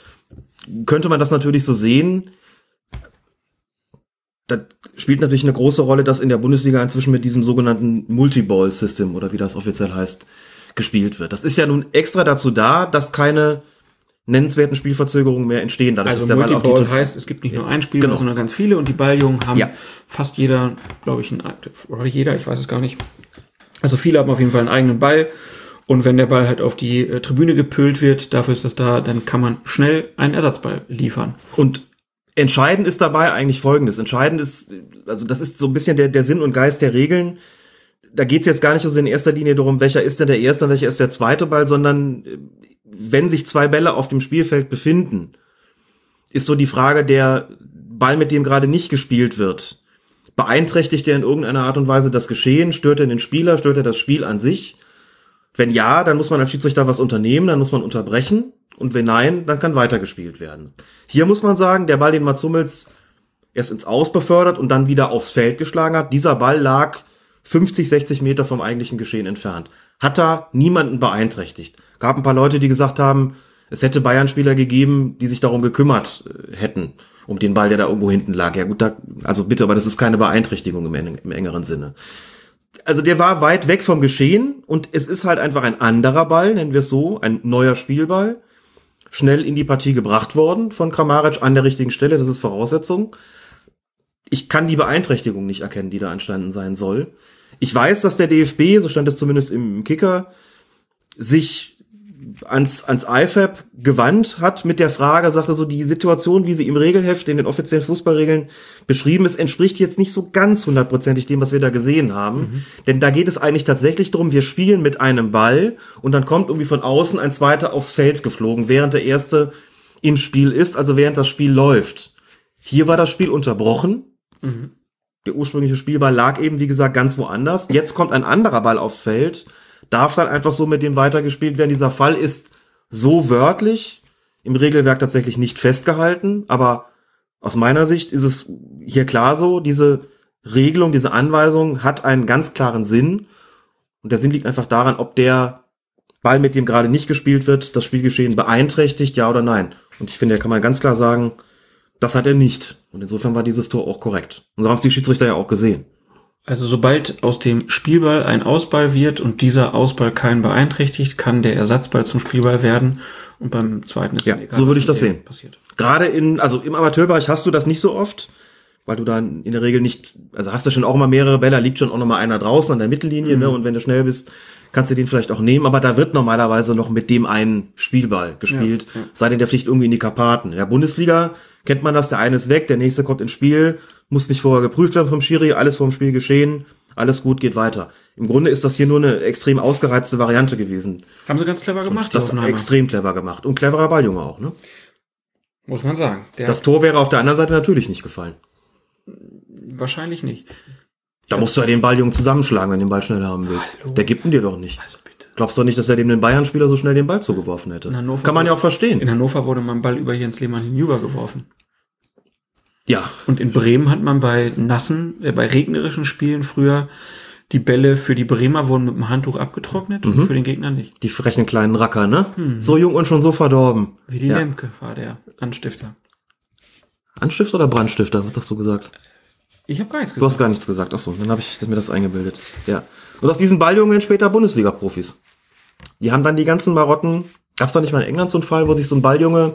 könnte man das natürlich so sehen. Das spielt natürlich eine große Rolle, dass in der Bundesliga inzwischen mit diesem sogenannten Multiball-System oder wie das offiziell heißt, gespielt wird. Das ist ja nun extra dazu da, dass keine nennenswerten Spielverzögerungen mehr entstehen. Dadurch, Also Multiball heißt, es gibt nicht nur ein Spieler, Genau. sondern ganz viele und die Balljungen haben Ja. fast jeder, glaube ich, ein, oder jeder, ich weiß es gar nicht. Also viele haben auf jeden Fall einen eigenen Ball und wenn der Ball halt auf die äh, Tribüne gepölt wird, dafür ist das da, dann kann man schnell einen Ersatzball liefern. Und entscheidend ist dabei eigentlich Folgendes. Entscheidend ist, also das ist so ein bisschen der, der Sinn und Geist der Regeln. Da geht es jetzt gar nicht so in erster Linie darum, welcher ist denn der erste und welcher ist der zweite Ball, sondern äh, wenn sich zwei Bälle auf dem Spielfeld befinden, ist so die Frage, der Ball, mit dem gerade nicht gespielt wird, beeinträchtigt er in irgendeiner Art und Weise das Geschehen? Stört er den Spieler? Stört er das Spiel an sich? Wenn ja, dann muss man als Schiedsrichter was unternehmen, dann muss man unterbrechen. Und wenn nein, dann kann weitergespielt werden. Hier muss man sagen, der Ball, den Mats Hummels erst ins Aus befördert und dann wieder aufs Feld geschlagen hat, dieser Ball lag 50, 60 Meter vom eigentlichen Geschehen entfernt. Hat da niemanden beeinträchtigt. Gab ein paar Leute, die gesagt haben, Es hätte Bayern-Spieler gegeben, die sich darum gekümmert äh, hätten, um den Ball, der da irgendwo hinten lag. Ja gut, da, also bitte, aber das ist keine Beeinträchtigung im, im engeren Sinne. Also der war weit weg vom Geschehen und es ist halt einfach ein anderer Ball, nennen wir es so, ein neuer Spielball, schnell in die Partie gebracht worden von Kramaric an der richtigen Stelle, das ist Voraussetzung. Ich kann die Beeinträchtigung nicht erkennen, die da entstanden sein soll. Ich weiß, dass der DFB, so stand es zumindest im Kicker, sich ans, ans IFAB gewandt hat mit der Frage, sagte so, die Situation, wie sie im Regelheft in den offiziellen Fußballregeln beschrieben ist, entspricht jetzt nicht so ganz hundertprozentig dem, was wir da gesehen haben. Denn da geht es eigentlich tatsächlich darum, wir spielen mit einem Ball und dann kommt irgendwie von außen ein zweiter aufs Feld geflogen, während der erste im Spiel ist, also während das Spiel läuft. Hier war das Spiel unterbrochen. Der ursprüngliche Spielball lag eben, wie gesagt, ganz woanders. Jetzt kommt ein anderer Ball aufs Feld, darf dann einfach so mit dem weitergespielt werden. Dieser Fall ist so wörtlich im Regelwerk tatsächlich nicht festgehalten, aber aus meiner Sicht ist es hier klar so, diese Regelung, diese Anweisung hat einen ganz klaren Sinn. Und der Sinn liegt einfach daran, ob der Ball, mit dem gerade nicht gespielt wird, das Spielgeschehen beeinträchtigt, ja oder nein. Und ich finde, da kann man ganz klar sagen, das hat er nicht. Und insofern war dieses Tor auch korrekt. Und so haben es die Schiedsrichter ja auch gesehen. Also sobald aus dem Spielball ein Ausball wird und dieser Ausball keinen beeinträchtigt, kann der Ersatzball zum Spielball werden. Und beim zweiten ist Ja, egal, so würde ich das sehen. Passiert. Gerade in, also im Amateurbereich hast du das nicht so oft, weil du dann in der Regel nicht, also hast du schon auch mal mehrere Bälle, liegt schon auch noch mal einer draußen an der Mittellinie, ne? Und wenn du schnell bist, kannst du den vielleicht auch nehmen, aber da wird normalerweise noch mit dem einen Spielball gespielt, Ja, ja. sei denn der fliegt irgendwie in die Karpaten. In der Bundesliga kennt man das, der eine ist weg, der nächste kommt ins Spiel, muss nicht vorher geprüft werden vom Schiri, alles vom Spiel geschehen, alles gut, geht weiter. Im Grunde ist das hier nur eine extrem ausgereizte Variante gewesen. Haben sie ganz clever gemacht, die Das Hoffenheimer. extrem clever gemacht. Und cleverer Balljunge auch, ne? Muss man sagen. Das Tor wäre auf der anderen Seite natürlich nicht gefallen. wahrscheinlich nicht. Da musst du ja den Balljungen zusammenschlagen, wenn du den Ball schnell haben willst. Hallo? Der gibt ihn dir doch nicht. Also bitte. Glaubst du nicht, dass er dem den Bayern-Spieler so schnell den Ball zugeworfen hätte? In Hannover Kann man ja auch In verstehen. Hannover wurde man Ball über Jens Lehmann hinübergeworfen. Ja, Und in Bremen hat man bei nassen, äh, bei regnerischen Spielen früher die Bälle für die Bremer wurden mit dem Handtuch abgetrocknet Mhm. und für den Gegner nicht. die frechen kleinen Racker, ne? So jung und schon so verdorben. Wie die Ja. Lemke war der Anstifter. Anstifter oder Brandstifter? Was hast du gesagt? Ich habe gar nichts Du hast gesagt. gar nichts gesagt. Achso, dann habe ich mir das eingebildet. Ja. Und aus diesen Balljungen werden später Bundesliga-Profis. Die haben dann die ganzen Marotten. Gab's doch nicht mal in England so einen Fall, wo sich so ein Balljunge,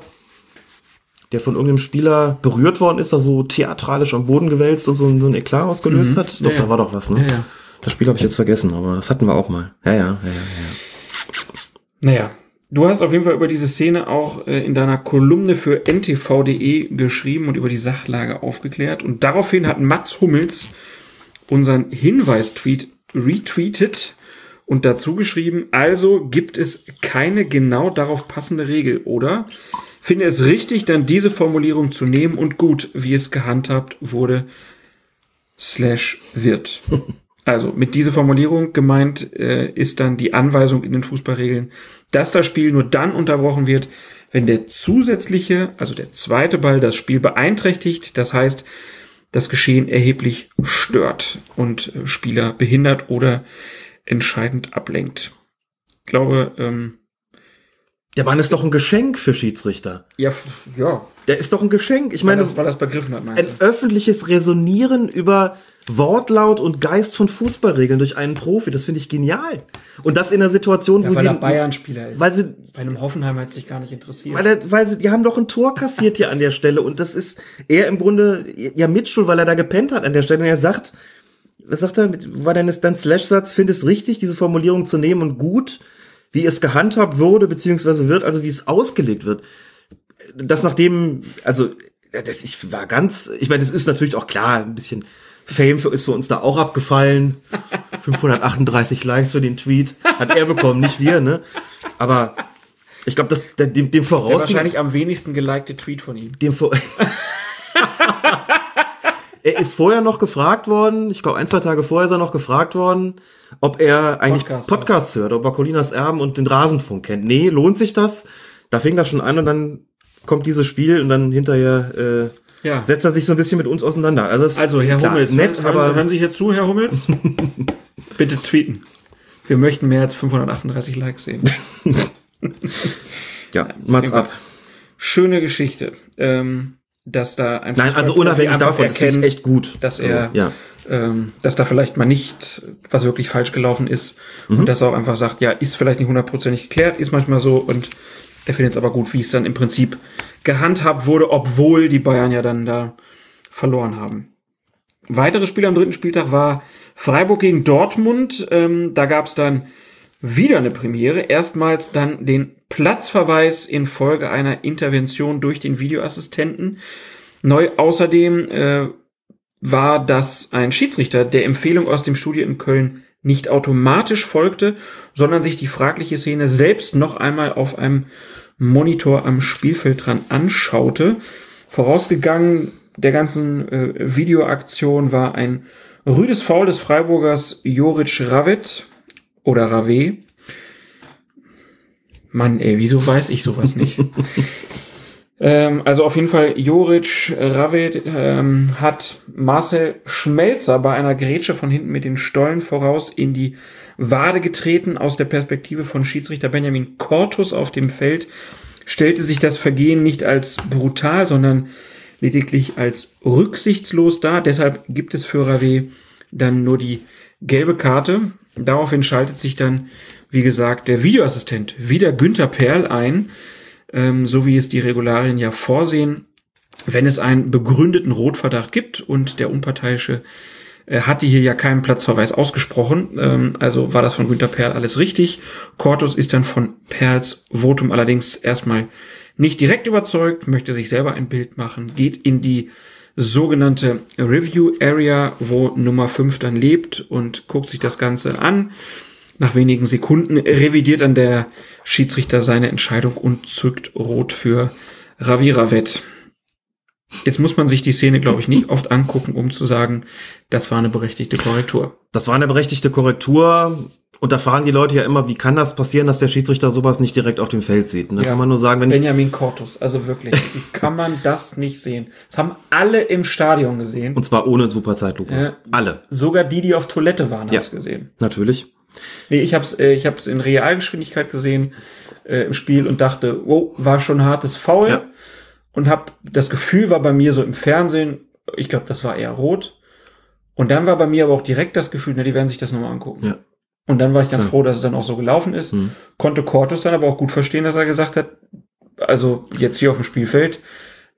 der von irgendeinem Spieler berührt worden ist, da so theatralisch am Boden gewälzt und so, ein- so ein Eklat ausgelöst hat? Doch, Mhm. Ja. da war doch was, ne? Ja, ja. Das Spiel habe ich jetzt vergessen, aber das hatten wir auch mal. Ja, ja, ja, ja. ja. Naja, du hast auf jeden Fall über diese Szene auch äh, in deiner Kolumne für ntv.de geschrieben und über die Sachlage aufgeklärt. Und daraufhin hat Mats Hummels unseren Hinweis-Tweet retweetet und dazu geschrieben, also gibt es keine genau darauf passende Regel, oder? Finde es richtig, dann diese Formulierung zu nehmen und gut, wie es gehandhabt wurde, slash wird. [laughs] Also mit dieser Formulierung gemeint äh, ist dann die Anweisung in den Fußballregeln, dass das Spiel nur dann unterbrochen wird, wenn der zusätzliche, also der zweite Ball das Spiel beeinträchtigt, das heißt, das Geschehen erheblich stört und äh, Spieler behindert oder entscheidend ablenkt. Ich glaube, ähm, Der Mann ist doch ein Geschenk für Schiedsrichter. ja, ja, Der ist doch ein Geschenk. Ich weil meine, das, weil das begriffen hat, meinst ein du? öffentliches Resonieren über Wortlaut und Geist von Fußballregeln durch einen Profi, das finde ich genial. Und das in einer Situation, wo Ja, weil sie, er Bayern-Spieler ist. weil sie, Bei einem Hoffenheim hat sich gar nicht interessiert. weil, er, weil sie, die haben doch ein Tor kassiert hier an der Stelle und das ist er im Grunde ja mitschuld, weil er da gepennt hat an der Stelle und er sagt, was sagt er, mit, war denn dann Slash-Satz, findest richtig, diese Formulierung zu nehmen und gut, wie es gehandhabt wurde, beziehungsweise wird, also wie es ausgelegt wird. Das nachdem, also, das ich war ganz, ich meine, das ist natürlich auch klar, ein bisschen Fame für, ist für uns da auch abgefallen. [laughs] 538 Likes für den Tweet hat er bekommen, nicht wir, ne? Aber ich glaube, das dem, dem Der voraus wahrscheinlich am wenigsten gelikte Tweet von ihm. dem vor [laughs] Er ist vorher noch gefragt worden, ich glaube ein, zwei Tage vorher ist er noch gefragt worden, ob er eigentlich Podcast Podcasts hört, ob er Colinas Erben und den Rasenfunk kennt. Nee, lohnt sich das? Da fing das schon an und dann kommt dieses Spiel und dann hinterher äh, Ja. setzt er sich so ein bisschen mit uns auseinander. Also, es ist Also, Herr klar, Hummels, nett, hören, aber hören Sie hier zu, Herr Hummels? [laughs] Bitte tweeten. Wir möchten mehr als 538 Likes sehen. Ja, Mats ab. Schöne Geschichte. Ähm, dass da ein Nein, also unabhängig davon, das finde erkennt, echt gut. dass er, Also, ja. ähm, dass da vielleicht mal nicht was wirklich falsch gelaufen ist Mhm. und dass er auch einfach sagt, ja, ist vielleicht nicht hundertprozentig geklärt, ist manchmal so und er findet es aber gut, wie es dann im Prinzip gehandhabt wurde, obwohl die Bayern ja dann da verloren haben. Weitere Spiele am dritten Spieltag war Freiburg gegen Dortmund. Ähm, da gab es dann wieder eine Premiere. Erstmals dann den Platzverweis in Folge einer Intervention durch den Videoassistenten. Neu außerdem äh, war, dass ein Schiedsrichter der Empfehlung aus dem Studio in Köln nicht automatisch folgte, sondern sich die fragliche Szene selbst noch einmal auf einem Monitor am Spielfeld dran anschaute. Vorausgegangen der ganzen äh, Videoaktion war ein rüdes Foul des Freiburgers Joric Ravet oder Rave. Mann, ey, wieso weiß ich sowas nicht? [laughs] ähm, also auf jeden Fall, Joric Ravet ähm, hat Marcel Schmelzer bei einer Grätsche von hinten mit den Stollen voraus in die Wade getreten. Aus der Perspektive von Schiedsrichter Benjamin Cortus auf dem Feld stellte sich das Vergehen nicht als brutal, sondern lediglich als rücksichtslos dar. Deshalb gibt es für Rave dann nur die gelbe Karte. Daraufhin schaltet sich dann, wie gesagt, der Videoassistent wieder Günther Perl ein, ähm, so wie es die Regularien ja vorsehen. Wenn es einen begründeten Rotverdacht gibt und der Unparteiische äh, hatte hier ja keinen Platzverweis ausgesprochen, ähm, also war das von Günther Perl alles richtig. Cortus ist dann von Perls Votum allerdings erstmal nicht direkt überzeugt, möchte sich selber ein Bild machen, geht in die sogenannte Review Area, wo Nummer 5 dann lebt und guckt sich das Ganze an. Nach wenigen Sekunden revidiert dann der Schiedsrichter seine Entscheidung und zückt rot für Raviravet. Jetzt muss man sich die Szene, glaube ich, nicht oft angucken, um zu sagen, das war eine berechtigte Korrektur. Das war eine berechtigte Korrektur. Und da fragen die Leute ja immer, wie kann das passieren, dass der Schiedsrichter sowas nicht direkt auf dem Feld sieht? Da Ja. kann man nur sagen, wenn ich, Benjamin Cortus, also wirklich, wie [laughs] kann man das nicht sehen? Das haben alle im Stadion gesehen. und zwar ohne Superzeitlupe. Ja. Alle. Sogar die, die auf Toilette waren, Ja. haben es gesehen. Natürlich. Nee, ich hab's, äh, ich hab's in Realgeschwindigkeit gesehen äh, im Spiel und dachte, wow, war schon ein hartes Foul. Ja. Und hab, das Gefühl war bei mir so im Fernsehen, ich glaube, das war eher rot. Und dann war bei mir aber auch direkt das Gefühl, na, die werden sich das nochmal angucken. Ja. Und dann war ich ganz Ja. froh, dass es dann auch so gelaufen ist. Hm. Konnte Cortus dann aber auch gut verstehen, dass er gesagt hat, also jetzt hier auf dem Spielfeld,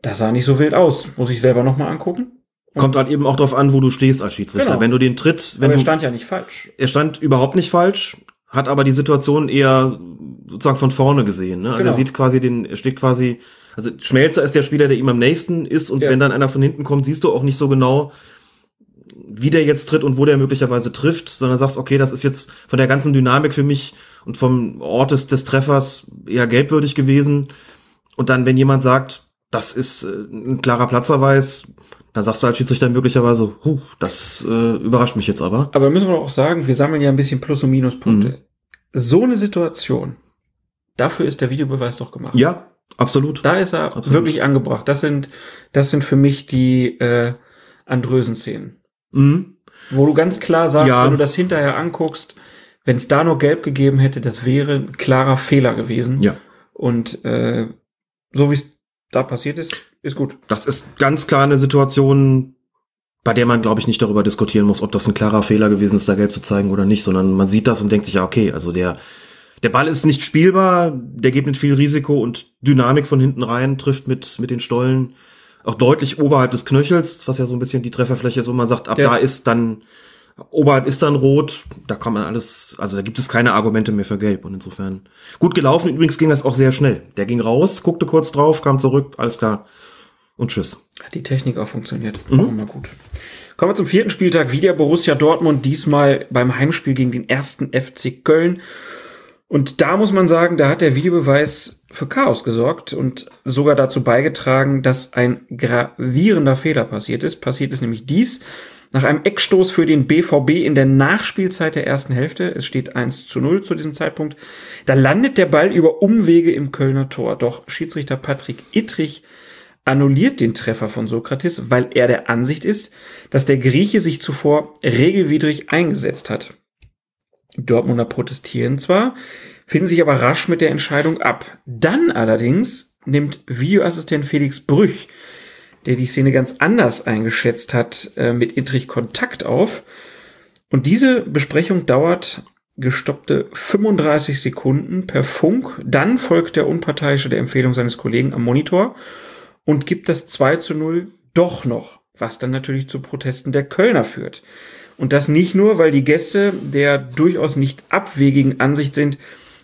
das sah nicht so wild aus. Muss ich selber nochmal angucken. Kommt halt eben auch darauf an, wo du stehst als Schiedsrichter. Genau. Wenn du den Tritt, wenn aber er du, stand ja nicht falsch. er stand überhaupt nicht falsch, hat aber die Situation eher sozusagen von vorne gesehen. Ne? Also Genau. er sieht quasi den, er steht quasi, also Schmelzer ist der Spieler, der ihm am nächsten ist und Ja. wenn dann einer von hinten kommt, siehst du auch nicht so genau, wie der jetzt tritt und wo der möglicherweise trifft, sondern sagst, okay, das ist jetzt von der ganzen Dynamik für mich und vom Ort des, des Treffers eher gelbwürdig gewesen. Und dann, wenn jemand sagt, das ist äh, ein klarer Platzerweis, dann sagst du als Schiedsrichter möglicherweise, huh, das äh, überrascht mich jetzt aber. Aber müssen wir auch sagen, wir sammeln ja ein bisschen Plus- und Minuspunkte. Mhm. So eine Situation, dafür ist der Videobeweis doch gemacht. Ja, absolut. Da ist er Absolut. wirklich angebracht. Das sind, das sind für mich die äh, Andrösen-Szenen. Mhm. Wo du ganz klar sagst, Ja. wenn du das hinterher anguckst, wenn es da nur gelb gegeben hätte, das wäre ein klarer Fehler gewesen. Ja. Und äh, so wie es da passiert ist, ist gut. Das ist ganz klar eine Situation, bei der man, glaube ich, nicht darüber diskutieren muss, ob das ein klarer Fehler gewesen ist, da gelb zu zeigen oder nicht, sondern man sieht das und denkt sich, ja, okay, also der, der Ball ist nicht spielbar, der geht mit viel Risiko und Dynamik von hinten rein, trifft mit, mit den Stollen auch deutlich oberhalb des Knöchels, was ja so ein bisschen die Trefferfläche ist, wo man sagt, ab Ja. da ist dann, oberhalb ist dann rot, da kann man alles, also da gibt es keine Argumente mehr für gelb und insofern gut gelaufen. Übrigens ging das auch sehr schnell. Der ging raus, guckte kurz drauf, kam zurück, alles klar und tschüss. Hat die Technik auch funktioniert. Mhm. Auch immer gut. Kommen wir zum vierten Spieltag. Wieder Borussia Dortmund, diesmal beim Heimspiel gegen den ersten FC Köln. Und da muss man sagen, da hat der Videobeweis für Chaos gesorgt und sogar dazu beigetragen, dass ein gravierender Fehler passiert ist. Passiert ist nämlich dies. Nach einem Eckstoß für den BVB in der Nachspielzeit der ersten Hälfte, es steht 1 zu 0 zu diesem Zeitpunkt, da landet der Ball über Umwege im Kölner Tor. Doch Schiedsrichter Patrick Ittrich annulliert den Treffer von Sokrates, weil er der Ansicht ist, dass der Grieche sich zuvor regelwidrig eingesetzt hat. Die Dortmunder protestieren zwar, finden sich aber rasch mit der Entscheidung ab. Dann allerdings nimmt Videoassistent Felix Brüch, der die Szene ganz anders eingeschätzt hat, äh, mit Intrich Kontakt auf. Und diese Besprechung dauert gestoppte 35 Sekunden per Funk. Dann folgt der Unparteiische der Empfehlung seines Kollegen am Monitor und gibt das 2 zu 0 doch noch, was dann natürlich zu Protesten der Kölner führt. Und das nicht nur, weil die Gäste der durchaus nicht abwegigen Ansicht sind,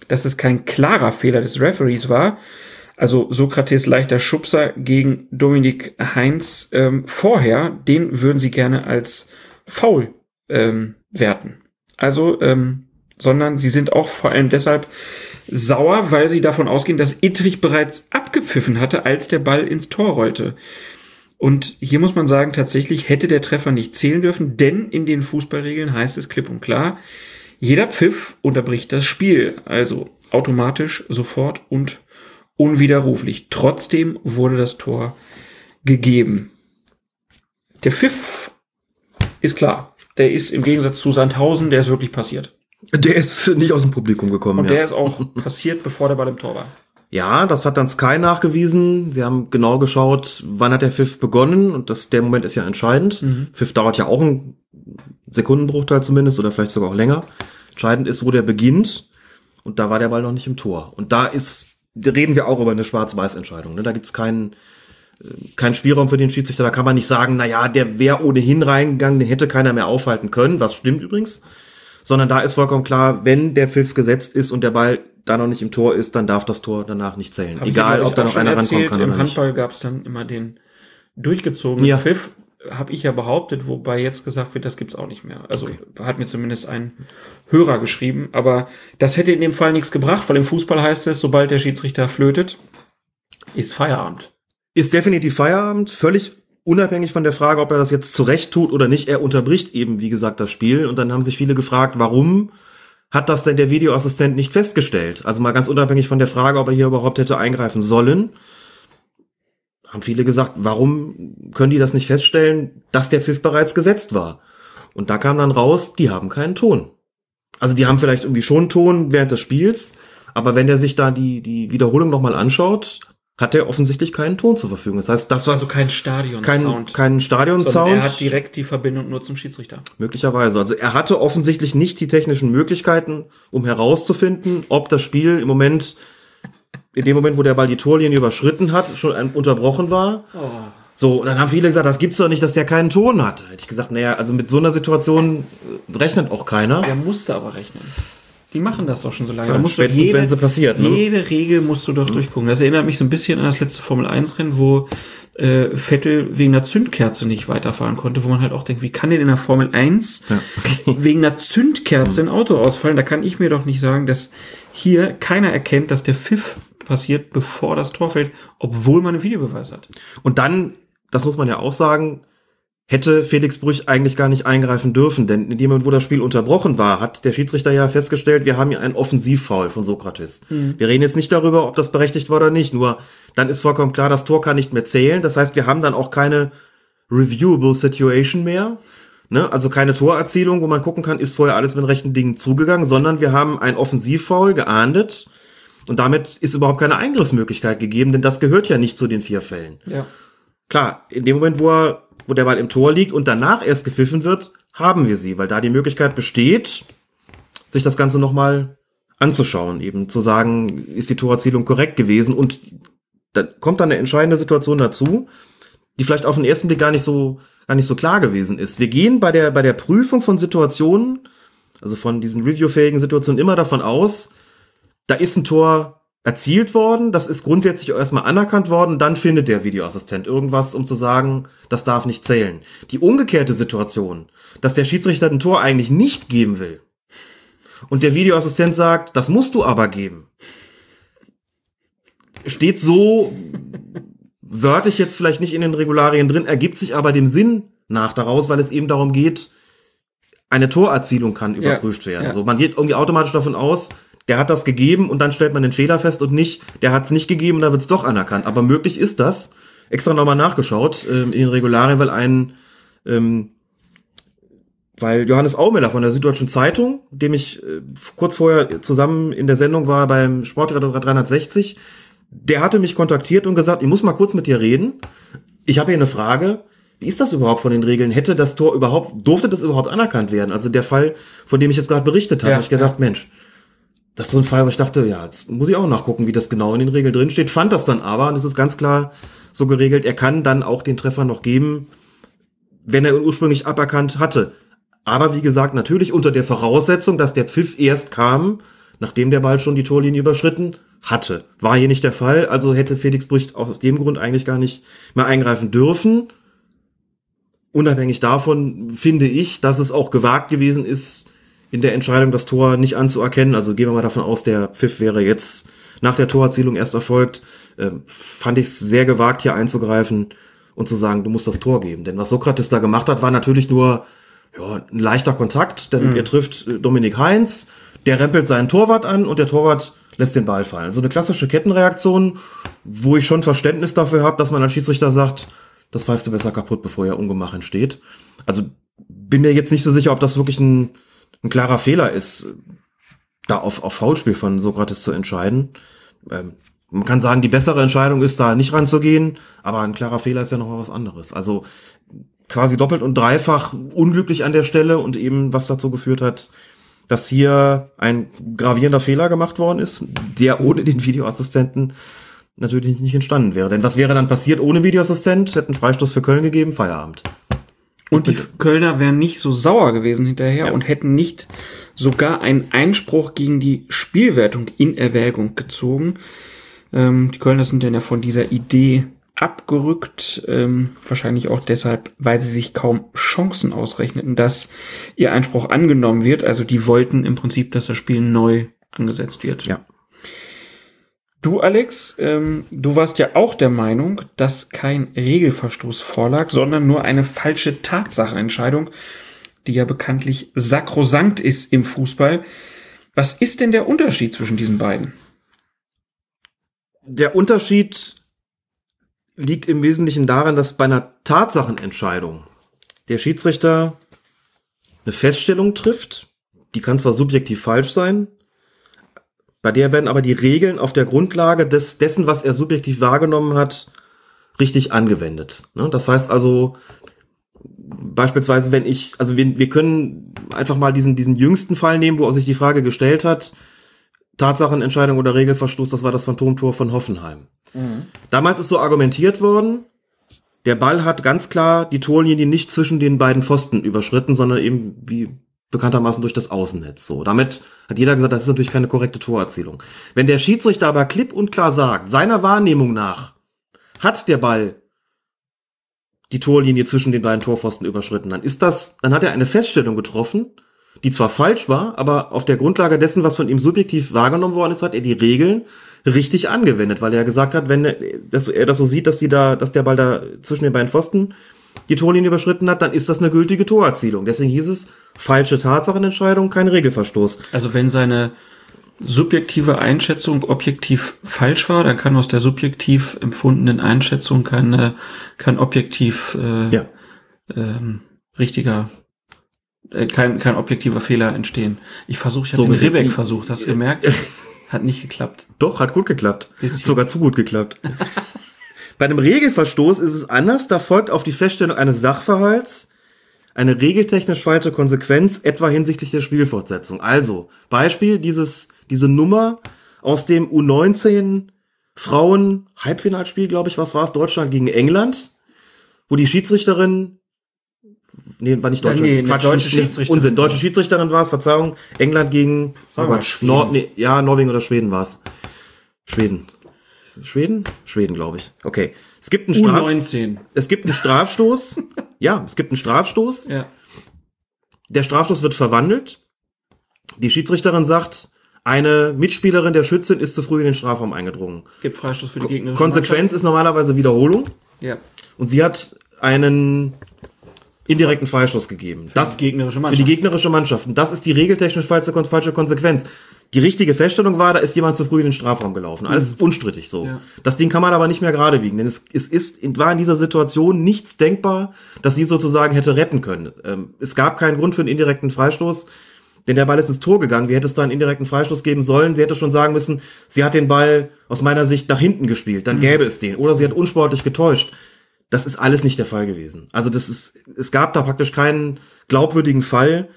dass es kein klarer Fehler des Referees war. Also Sokrates leichter Schubser gegen Dominik Heinz ähm, vorher, den würden sie gerne als faul ähm, werten. Also, ähm, sondern sie sind auch vor allem deshalb sauer, weil sie davon ausgehen, dass Ittrich bereits abgepfiffen hatte, als der Ball ins Tor rollte. Und hier muss man sagen, tatsächlich hätte der Treffer nicht zählen dürfen, denn in den Fußballregeln heißt es klipp und klar, jeder Pfiff unterbricht das Spiel, also automatisch, sofort und unwiderruflich. Trotzdem wurde das Tor gegeben. Der Pfiff ist klar. Der ist im Gegensatz zu Sandhausen, der ist wirklich passiert. Der ist nicht aus dem Publikum gekommen. Und ja. der ist auch passiert, bevor der Ball im Tor war. Ja, das hat dann Sky nachgewiesen. Sie haben genau geschaut, wann hat der Pfiff begonnen und das, der Moment ist ja entscheidend. Mhm. Pfiff dauert ja auch einen Sekundenbruchteil zumindest oder vielleicht sogar auch länger. Entscheidend ist, wo der beginnt und da war der Ball noch nicht im Tor. Und da ist, reden wir auch über eine Schwarz-Weiß-Entscheidung. Ne? Da gibt's keinen kein Spielraum für den Schiedsrichter. Da kann man nicht sagen, na ja, der wäre ohnehin reingegangen, den hätte keiner mehr aufhalten können, was stimmt übrigens. Sondern da ist vollkommen klar, wenn der Pfiff gesetzt ist und der Ball da noch nicht im Tor ist, dann darf das Tor danach nicht zählen. Hab Egal, ob da noch einer rankommen erzählt, kann Im. Handball gab es dann immer den durchgezogenen Ja. Pfiff, habe ich ja behauptet, wobei jetzt gesagt wird, das gibt's auch nicht mehr. Also hat mir zumindest ein Hörer geschrieben, aber das hätte in dem Fall nichts gebracht, weil im Fußball heißt es, sobald der Schiedsrichter flötet, ist Feierabend. Ist definitiv Feierabend, völlig unabhängig von der Frage, ob er das jetzt zurecht tut oder nicht. Er unterbricht eben, wie gesagt, das Spiel. Und dann haben sich viele gefragt, warum hat das denn der Videoassistent nicht festgestellt? Also mal ganz unabhängig von der Frage, ob er hier überhaupt hätte eingreifen sollen. Haben viele gesagt, warum können die das nicht feststellen, dass der Pfiff bereits gesetzt war? Und da kam dann raus, die haben keinen Ton. Also die haben vielleicht irgendwie schon Ton während des Spiels, aber wenn der sich da die, die Wiederholung nochmal anschaut, hat er offensichtlich keinen Ton zur Verfügung. Das heißt, das, was Also kein Stadion-Sound. kein, kein Stadion-Sound. er hat direkt die Verbindung nur zum Schiedsrichter. Möglicherweise. Also er hatte offensichtlich nicht die technischen Möglichkeiten, um herauszufinden, ob das Spiel im Moment, in dem Moment, wo der Ball die Torlinie überschritten hat, schon unterbrochen war. So, und dann haben viele gesagt, das gibt's doch nicht, dass der keinen Ton hat. Hätte ich gesagt, naja, also mit so einer Situation äh, rechnet auch keiner. Der musste aber rechnen. Die machen das doch schon so lange. Ja, musst spätestens, wenn sie passiert, ne? Jede Regel musst du doch durchgucken. Das erinnert mich so ein bisschen an das letzte Formel-1-Rennen, wo äh, Vettel wegen einer Zündkerze nicht weiterfahren konnte, wo man halt auch denkt, wie kann denn in der Formel 1 [laughs] wegen einer Zündkerze ein Auto ausfallen? Da kann ich mir doch nicht sagen, dass hier keiner erkennt, dass der Pfiff passiert, bevor das Tor fällt, obwohl man einen Videobeweis hat. Und dann, das muss man ja auch sagen, hätte Felix Brüch eigentlich gar nicht eingreifen dürfen, denn in dem Moment, wo das Spiel unterbrochen war, hat der Schiedsrichter ja festgestellt, wir haben hier einen Offensivfoul von Sokrates. Wir reden jetzt nicht darüber, ob das berechtigt war oder nicht, nur dann ist vollkommen klar, das Tor kann nicht mehr zählen. Das heißt, wir haben dann auch keine reviewable Situation mehr. Ne? Also keine Torerzielung, wo man gucken kann, ist vorher alles mit rechten Dingen zugegangen, sondern wir haben ein Offensivfoul geahndet und damit ist überhaupt keine Eingriffsmöglichkeit gegeben, denn das gehört ja nicht zu den vier Fällen. Ja. Klar, in dem Moment, wo er, wo der Ball im Tor liegt und danach erst gepfiffen wird, haben wir sie, weil da die Möglichkeit besteht, sich das Ganze nochmal anzuschauen, eben zu sagen, ist die Torerzielung korrekt gewesen und da kommt dann eine entscheidende Situation dazu, die vielleicht auf den ersten Blick gar nicht so, gar nicht so klar gewesen ist. Wir gehen bei der, bei der Prüfung von Situationen, also von diesen reviewfähigen Situationen immer davon aus, da ist ein Tor erzielt worden, das ist grundsätzlich erstmal anerkannt worden, dann findet der Videoassistent irgendwas, um zu sagen, das darf nicht zählen. Die umgekehrte Situation, dass der Schiedsrichter ein Tor eigentlich nicht geben will und der Videoassistent sagt, das musst du aber geben, steht so wörtlich jetzt vielleicht nicht in den Regularien drin, ergibt sich aber dem Sinn nach daraus, weil es eben darum geht, eine Torerzielung kann überprüft werden. ja. So, man geht irgendwie automatisch davon aus, der hat das gegeben und dann stellt man den Fehler fest und nicht, der hat es nicht gegeben und da wird es doch anerkannt. Aber möglich ist das. Extra nochmal nachgeschaut ähm, in den Regularien, weil ein ähm, weil Johannes Aumiller von der Süddeutschen Zeitung, dem ich äh, kurz vorher zusammen in der Sendung war beim Sportredakteur 360, der hatte mich kontaktiert und gesagt, ich muss mal kurz mit dir reden. Ich habe hier eine Frage. Wie ist das überhaupt von den Regeln? Hätte das Tor überhaupt, durfte das überhaupt anerkannt werden? Also der Fall, von dem ich jetzt gerade berichtet habe, Ja, hab ich gedacht, Mensch, das ist so ein Fall, wo ich dachte, ja, jetzt muss ich auch nachgucken, wie das genau in den Regeln drin steht. Fand das dann aber, und es ist ganz klar so geregelt, er kann dann auch den Treffer noch geben, wenn er ihn ursprünglich aberkannt hatte. Aber wie gesagt, natürlich unter der Voraussetzung, dass der Pfiff erst kam, nachdem der Ball schon die Torlinie überschritten hatte. War hier nicht der Fall, also hätte Felix Brücht auch aus dem Grund eigentlich gar nicht mehr eingreifen dürfen. Unabhängig davon finde ich, dass es auch gewagt gewesen ist, in der Entscheidung das Tor nicht anzuerkennen. Also gehen wir mal davon aus, der Pfiff wäre jetzt nach der Torerzielung erst erfolgt. Ähm, fand ich es sehr gewagt, hier einzugreifen und zu sagen, du musst das Tor geben. Denn was Sokrates da gemacht hat, war natürlich nur ja, ein leichter Kontakt, denn er trifft äh, Dominik Heinz, der rempelt seinen Torwart an und der Torwart lässt den Ball fallen. So eine klassische Kettenreaktion, wo ich schon Verständnis dafür habe, dass man als Schiedsrichter sagt, das pfeifst du besser kaputt, bevor ja Ungemach entsteht. Also bin mir jetzt nicht so sicher, ob das wirklich ein, ein klarer Fehler ist, da auf, auf Foulspiel von Sokrates zu entscheiden. Ähm, man kann sagen, die bessere Entscheidung ist, da nicht ranzugehen, aber ein klarer Fehler ist ja noch mal was anderes. Also quasi doppelt und dreifach unglücklich an der Stelle und eben was dazu geführt hat, dass hier ein gravierender Fehler gemacht worden ist, der ohne den Videoassistenten natürlich nicht entstanden wäre. Denn was wäre dann passiert ohne Videoassistent? Hätten Freistoß für Köln gegeben, Feierabend. Und die Kölner wären nicht so sauer gewesen hinterher und hätten nicht sogar einen Einspruch gegen die Spielwertung in Erwägung gezogen. Ähm, die Kölner sind dann ja von dieser Idee abgerückt, ähm, wahrscheinlich auch deshalb, weil sie sich kaum Chancen ausrechneten, dass ihr Einspruch angenommen wird. Also die wollten im Prinzip, dass das Spiel neu angesetzt wird. Ja. Du, Alex, ähm, du warst ja auch der Meinung, dass kein Regelverstoß vorlag, sondern nur eine falsche Tatsachenentscheidung, die ja bekanntlich sakrosankt ist im Fußball. Was ist denn der Unterschied zwischen diesen beiden? Der Unterschied liegt im Wesentlichen darin, dass bei einer Tatsachenentscheidung der Schiedsrichter eine Feststellung trifft, die kann zwar subjektiv falsch sein, bei der werden aber die Regeln auf der Grundlage des, dessen, was er subjektiv wahrgenommen hat, richtig angewendet. Ne? Das heißt also, beispielsweise, wenn ich, also wir, wir können einfach mal diesen, diesen jüngsten Fall nehmen, wo sich die Frage gestellt hat, Tatsachenentscheidung oder Regelverstoß, das war das Phantomtor von Hoffenheim. Damals ist so argumentiert worden, der Ball hat ganz klar die Torlinie nicht zwischen den beiden Pfosten überschritten, sondern eben wie bekanntermaßen durch das Außennetz. So, damit hat jeder gesagt, das ist natürlich keine korrekte Torerzielung. Wenn der Schiedsrichter aber klipp und klar sagt, seiner Wahrnehmung nach hat der Ball die Torlinie zwischen den beiden Torpfosten überschritten, dann ist das, dann hat er eine Feststellung getroffen, die zwar falsch war, aber auf der Grundlage dessen, was von ihm subjektiv wahrgenommen worden ist, hat er die Regeln richtig angewendet, weil er gesagt hat, wenn er das, er das so sieht, dass die da, dass der Ball da zwischen den beiden Pfosten die Torlinie überschritten hat, dann ist das eine gültige Torerzielung. Deswegen hieß es falsche Tatsachenentscheidung, kein Regelverstoß. Also wenn seine subjektive Einschätzung objektiv falsch war, dann kann aus der subjektiv empfundenen Einschätzung keine, kein objektiv äh, Ja. ähm, richtiger, äh, kein, kein objektiver Fehler entstehen. Ich versuche, ich habe So den Ribbeck versucht, hast du gemerkt? [laughs] Hat nicht geklappt. Doch, hat gut geklappt. Bisschen. Sogar zu gut geklappt. [laughs] Bei einem Regelverstoß ist es anders. Da folgt auf die Feststellung eines Sachverhalts eine regeltechnisch falsche Konsequenz, etwa hinsichtlich der Spielfortsetzung. Also, Beispiel, dieses, diese Nummer aus dem U19 Frauen Halbfinalspiel, glaube ich, was war es? Deutschland gegen England, wo die Schiedsrichterin Nee, war nicht Ja, deutsche. nee, eine deutsche Schiedsrichterin Unsinn. Deutsche. Schiedsrichterin war es, Verzeihung. England gegen oh Gott, Schweden. Nord, nee, ja, Norwegen oder Schweden war es. Schweden. Schweden? Schweden, glaube ich. Okay. Es gibt einen Straf U19. es gibt einen Strafstoß. [laughs] ja, es gibt einen Strafstoß. Ja. Der Strafstoß wird verwandelt. Die Schiedsrichterin sagt, eine Mitspielerin der Schützin ist zu früh in den Strafraum eingedrungen. Gibt Freistoß für die gegnerische Konsequenz ist normalerweise Wiederholung. Ja. Und sie hat einen indirekten Freistoß gegeben. Das gegnerische Für Mannschaft. die gegnerische Mannschaft. Und das ist die regeltechnisch falsche, falsche Konsequenz. Die richtige Feststellung war, da ist jemand zu früh in den Strafraum gelaufen. Alles unstrittig so. Ja. Das Ding kann man aber nicht mehr gerade biegen, denn es, es ist, war in dieser Situation nichts denkbar, dass sie sozusagen hätte retten können. Ähm, es gab keinen Grund für einen indirekten Freistoß, denn der Ball ist ins Tor gegangen. Wie hätte es da einen indirekten Freistoß geben sollen? Sie hätte schon sagen müssen, sie hat den Ball aus meiner Sicht nach hinten gespielt, dann gäbe es den. Oder sie hat unsportlich getäuscht. Das ist alles nicht der Fall gewesen. Also das ist, es gab da praktisch keinen glaubwürdigen Fall,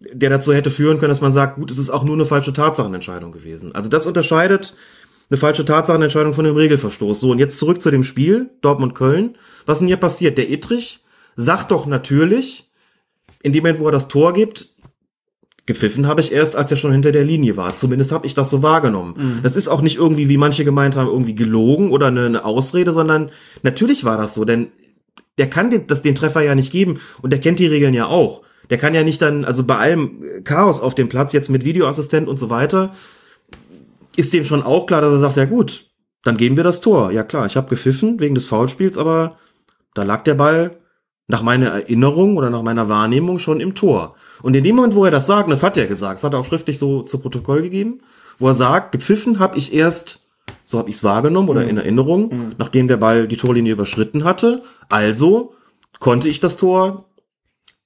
der dazu hätte führen können, dass man sagt, gut, es ist auch nur eine falsche Tatsachenentscheidung gewesen. Also das unterscheidet eine falsche Tatsachenentscheidung von einem Regelverstoß. So, und jetzt zurück zu dem Spiel, Dortmund-Köln. Was denn hier passiert? Der Ittrich sagt doch natürlich, in dem Moment, wo er das Tor gibt, gepfiffen habe ich erst, als er schon hinter der Linie war. Zumindest habe ich das so wahrgenommen. Das ist auch nicht irgendwie, wie manche gemeint haben, irgendwie gelogen oder eine, eine Ausrede, sondern natürlich war das so, denn der kann den, das, den Treffer ja nicht geben und der kennt die Regeln ja auch. Der kann ja nicht dann, also bei allem Chaos auf dem Platz, jetzt mit Videoassistent und so weiter, ist dem schon auch klar, dass er sagt, ja gut, dann geben wir das Tor. Ja klar, ich habe gepfiffen wegen des Foulspiels, aber da lag der Ball nach meiner Erinnerung oder nach meiner Wahrnehmung schon im Tor. Und in dem Moment, wo er das sagt, und das hat er gesagt, das hat er auch schriftlich so zu Protokoll gegeben, wo er sagt, gepfiffen habe ich erst, so habe ich es wahrgenommen oder in Erinnerung, nachdem der Ball die Torlinie überschritten hatte. Also konnte ich das Tor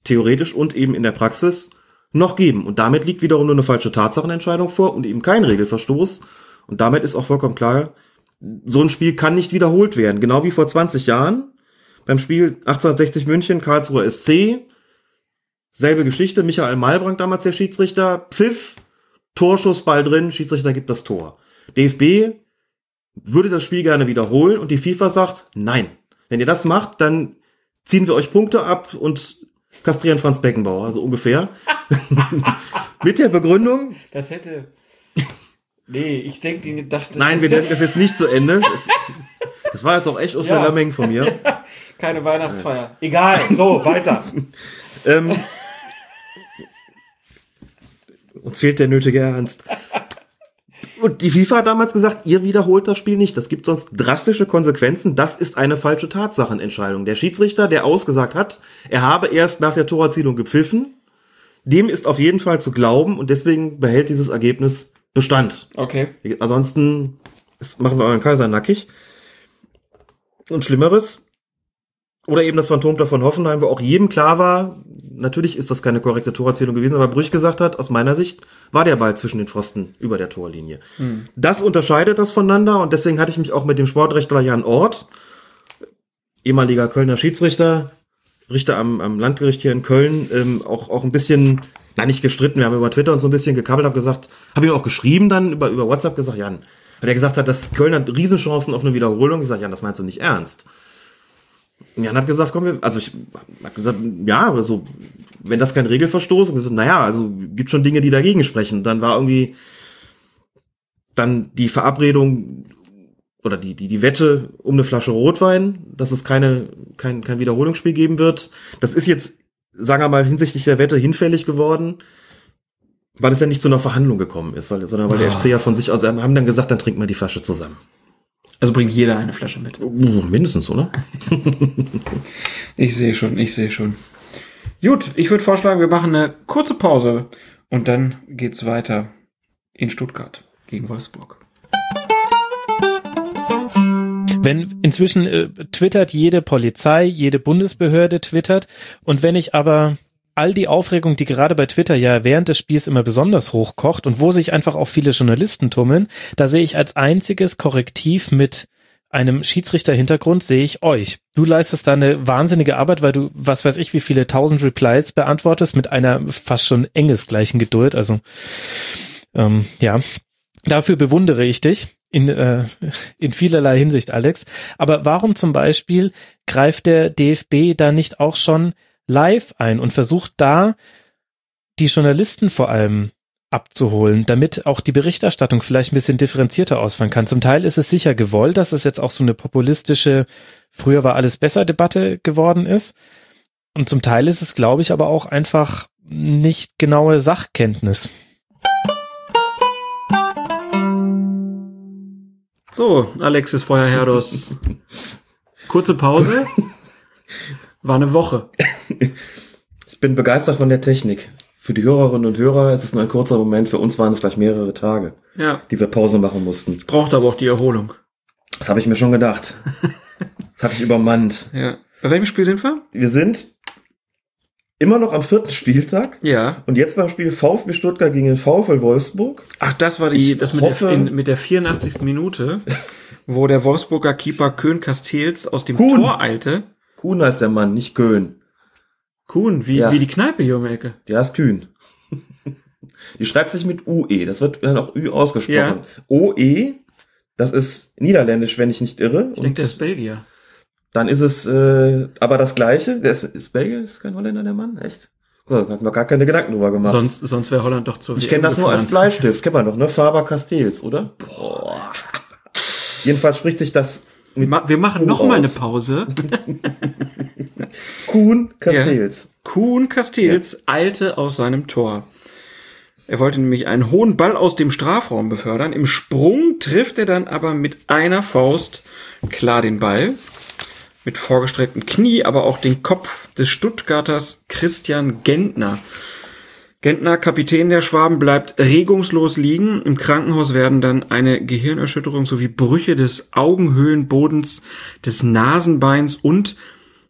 theoretisch und eben in der Praxis noch geben. Und damit liegt wiederum nur eine falsche Tatsachenentscheidung vor und eben kein Regelverstoß. Und damit ist auch vollkommen klar, so ein Spiel kann nicht wiederholt werden. Genau wie vor 20 Jahren beim Spiel 1860 München, Karlsruher SC. Selbe Geschichte, Michael Malbrank damals der Schiedsrichter, Pfiff, Torschuss, Ball drin, Schiedsrichter gibt das Tor. DFB würde das Spiel gerne wiederholen und die FIFA sagt, nein. Wenn ihr das macht, dann ziehen wir euch Punkte ab und kastrieren Franz Beckenbauer, also ungefähr. [laughs] Mit der Begründung, Das hätte. Nee, ich denke, die dachte. nein, wir denken das jetzt nicht zu Ende. Das, das war jetzt auch echt aus der Ja. Von mir. [laughs] Keine Weihnachtsfeier. Egal, so, weiter. [laughs] Ähm, uns fehlt der nötige Ernst. Und die FIFA hat damals gesagt, ihr wiederholt das Spiel nicht. Das gibt sonst drastische Konsequenzen. Das ist eine falsche Tatsachenentscheidung. Der Schiedsrichter, der ausgesagt hat, er habe erst nach der Torerzielung gepfiffen, dem ist auf jeden Fall zu glauben und deswegen behält dieses Ergebnis Bestand. Okay. Ansonsten machen wir euren Kaiser nackig. Und Schlimmeres, oder eben das Phantomtor von Hoffenheim, wo auch jedem klar war, natürlich ist das keine korrekte Torerzählung gewesen, aber Brüch gesagt hat, aus meiner Sicht war der Ball zwischen den Pfosten über der Torlinie. Das unterscheidet das voneinander und deswegen hatte ich mich auch mit dem Sportrechtler Jan Ort, ehemaliger Kölner Schiedsrichter, Richter am, am Landgericht hier in Köln, ähm, auch, auch ein bisschen, na nicht gestritten, wir haben über Twitter uns so ein bisschen gekabbelt, habe gesagt, habe ihm auch geschrieben dann über, über WhatsApp gesagt, Jan, weil er gesagt hat, dass Köln hat Riesenchancen auf eine Wiederholung. Ich sage, Jan, das meinst du nicht ernst. Und Jan hat gesagt, komm, wir, also ich habe gesagt, ja, also wenn das kein Regelverstoß, und gesagt, naja, also gibt schon Dinge, die dagegen sprechen. Dann war irgendwie dann die Verabredung oder die, die, die Wette um eine Flasche Rotwein, dass es keine, kein, kein Wiederholungsspiel geben wird. Das ist jetzt, sagen wir mal, hinsichtlich der Wette hinfällig geworden, weil es ja nicht zu einer Verhandlung gekommen ist, weil, sondern weil der Ah. FC ja von sich aus, haben dann gesagt, dann trinken wir die Flasche zusammen. Also bringt jeder eine Flasche mit. Mindestens, oder? [laughs] Ich sehe schon, ich sehe schon. Gut, ich würde vorschlagen, wir machen eine kurze Pause und dann geht's weiter in Stuttgart gegen Wolfsburg. Wenn inzwischen äh, twittert jede Polizei, jede Bundesbehörde twittert und wenn ich aber all die Aufregung, die gerade bei Twitter ja während des Spiels immer besonders hochkocht und wo sich einfach auch viele Journalisten tummeln, da sehe ich als einziges Korrektiv mit einem Schiedsrichterhintergrund sehe ich euch. Du leistest da eine wahnsinnige Arbeit, weil du, was weiß ich, wie viele tausend Replies beantwortest mit einer fast schon engesgleichen Geduld. Also ähm, ja, dafür bewundere ich dich in, äh, in vielerlei Hinsicht, Alex. Aber warum zum Beispiel greift der DFB da nicht auch schon live ein und versucht da die Journalisten vor allem abzuholen, damit auch die Berichterstattung vielleicht ein bisschen differenzierter ausfallen kann. Zum Teil ist es sicher gewollt, dass es jetzt auch so eine populistische, früher war alles besser Debatte geworden ist. Und zum Teil ist es, glaube ich, aber auch einfach nicht genaue Sachkenntnis. So, Alexis Feuerherdos. Kurze Pause. [laughs] War eine Woche. [laughs] Ich bin begeistert von der Technik. Für die Hörerinnen und Hörer ist es nur ein kurzer Moment, für uns waren es gleich mehrere Tage, Ja. die wir Pause machen mussten. Braucht aber auch die Erholung. Das habe ich mir schon gedacht. [laughs] Das hatte ich übermannt. Ja. Bei welchem Spiel sind wir? Wir sind immer noch am vierten Spieltag Ja. und jetzt beim Spiel VfB Stuttgart gegen den VfL Wolfsburg. Ach, das war die, Ich das mit, hoffe- der, in, mit der 84. Minute, [laughs] wo der Wolfsburger Keeper Köhn Castells aus dem Kuhn. Tor eilte. Kuhn heißt der Mann, nicht Köhn. Kuhn, wie, Ja. wie die Kneipe hier um die Ecke. Der ist Kühn. [laughs] Die schreibt sich mit UE. Das wird dann auch Ü ausgesprochen. Ja. OE, das ist niederländisch, wenn ich nicht irre. Ich denke, der ist Belgier. Dann ist es äh, aber das Gleiche. Der ist, ist Belgier, ist kein Holländer, der Mann? Echt? Oh, hat mir gar keine Gedanken drüber gemacht. Sonst, sonst wäre Holland doch zu ich kenne das nur als Bleistift. Kennt man doch, ne? Faber Castells, oder? Boah. Jedenfalls spricht sich das mit Ma wir machen U noch mal eine aus. Pause. [laughs] Kuhn Castells. Kuhn Castells eilte aus seinem Tor. Er wollte nämlich einen hohen Ball aus dem Strafraum befördern. Im Sprung trifft er dann aber mit einer Faust klar den Ball. Mit vorgestrecktem Knie, aber auch den Kopf des Stuttgarters Christian Gentner. Gentner, Kapitän der Schwaben, bleibt regungslos liegen. Im Krankenhaus werden dann eine Gehirnerschütterung sowie Brüche des Augenhöhlenbodens, des Nasenbeins und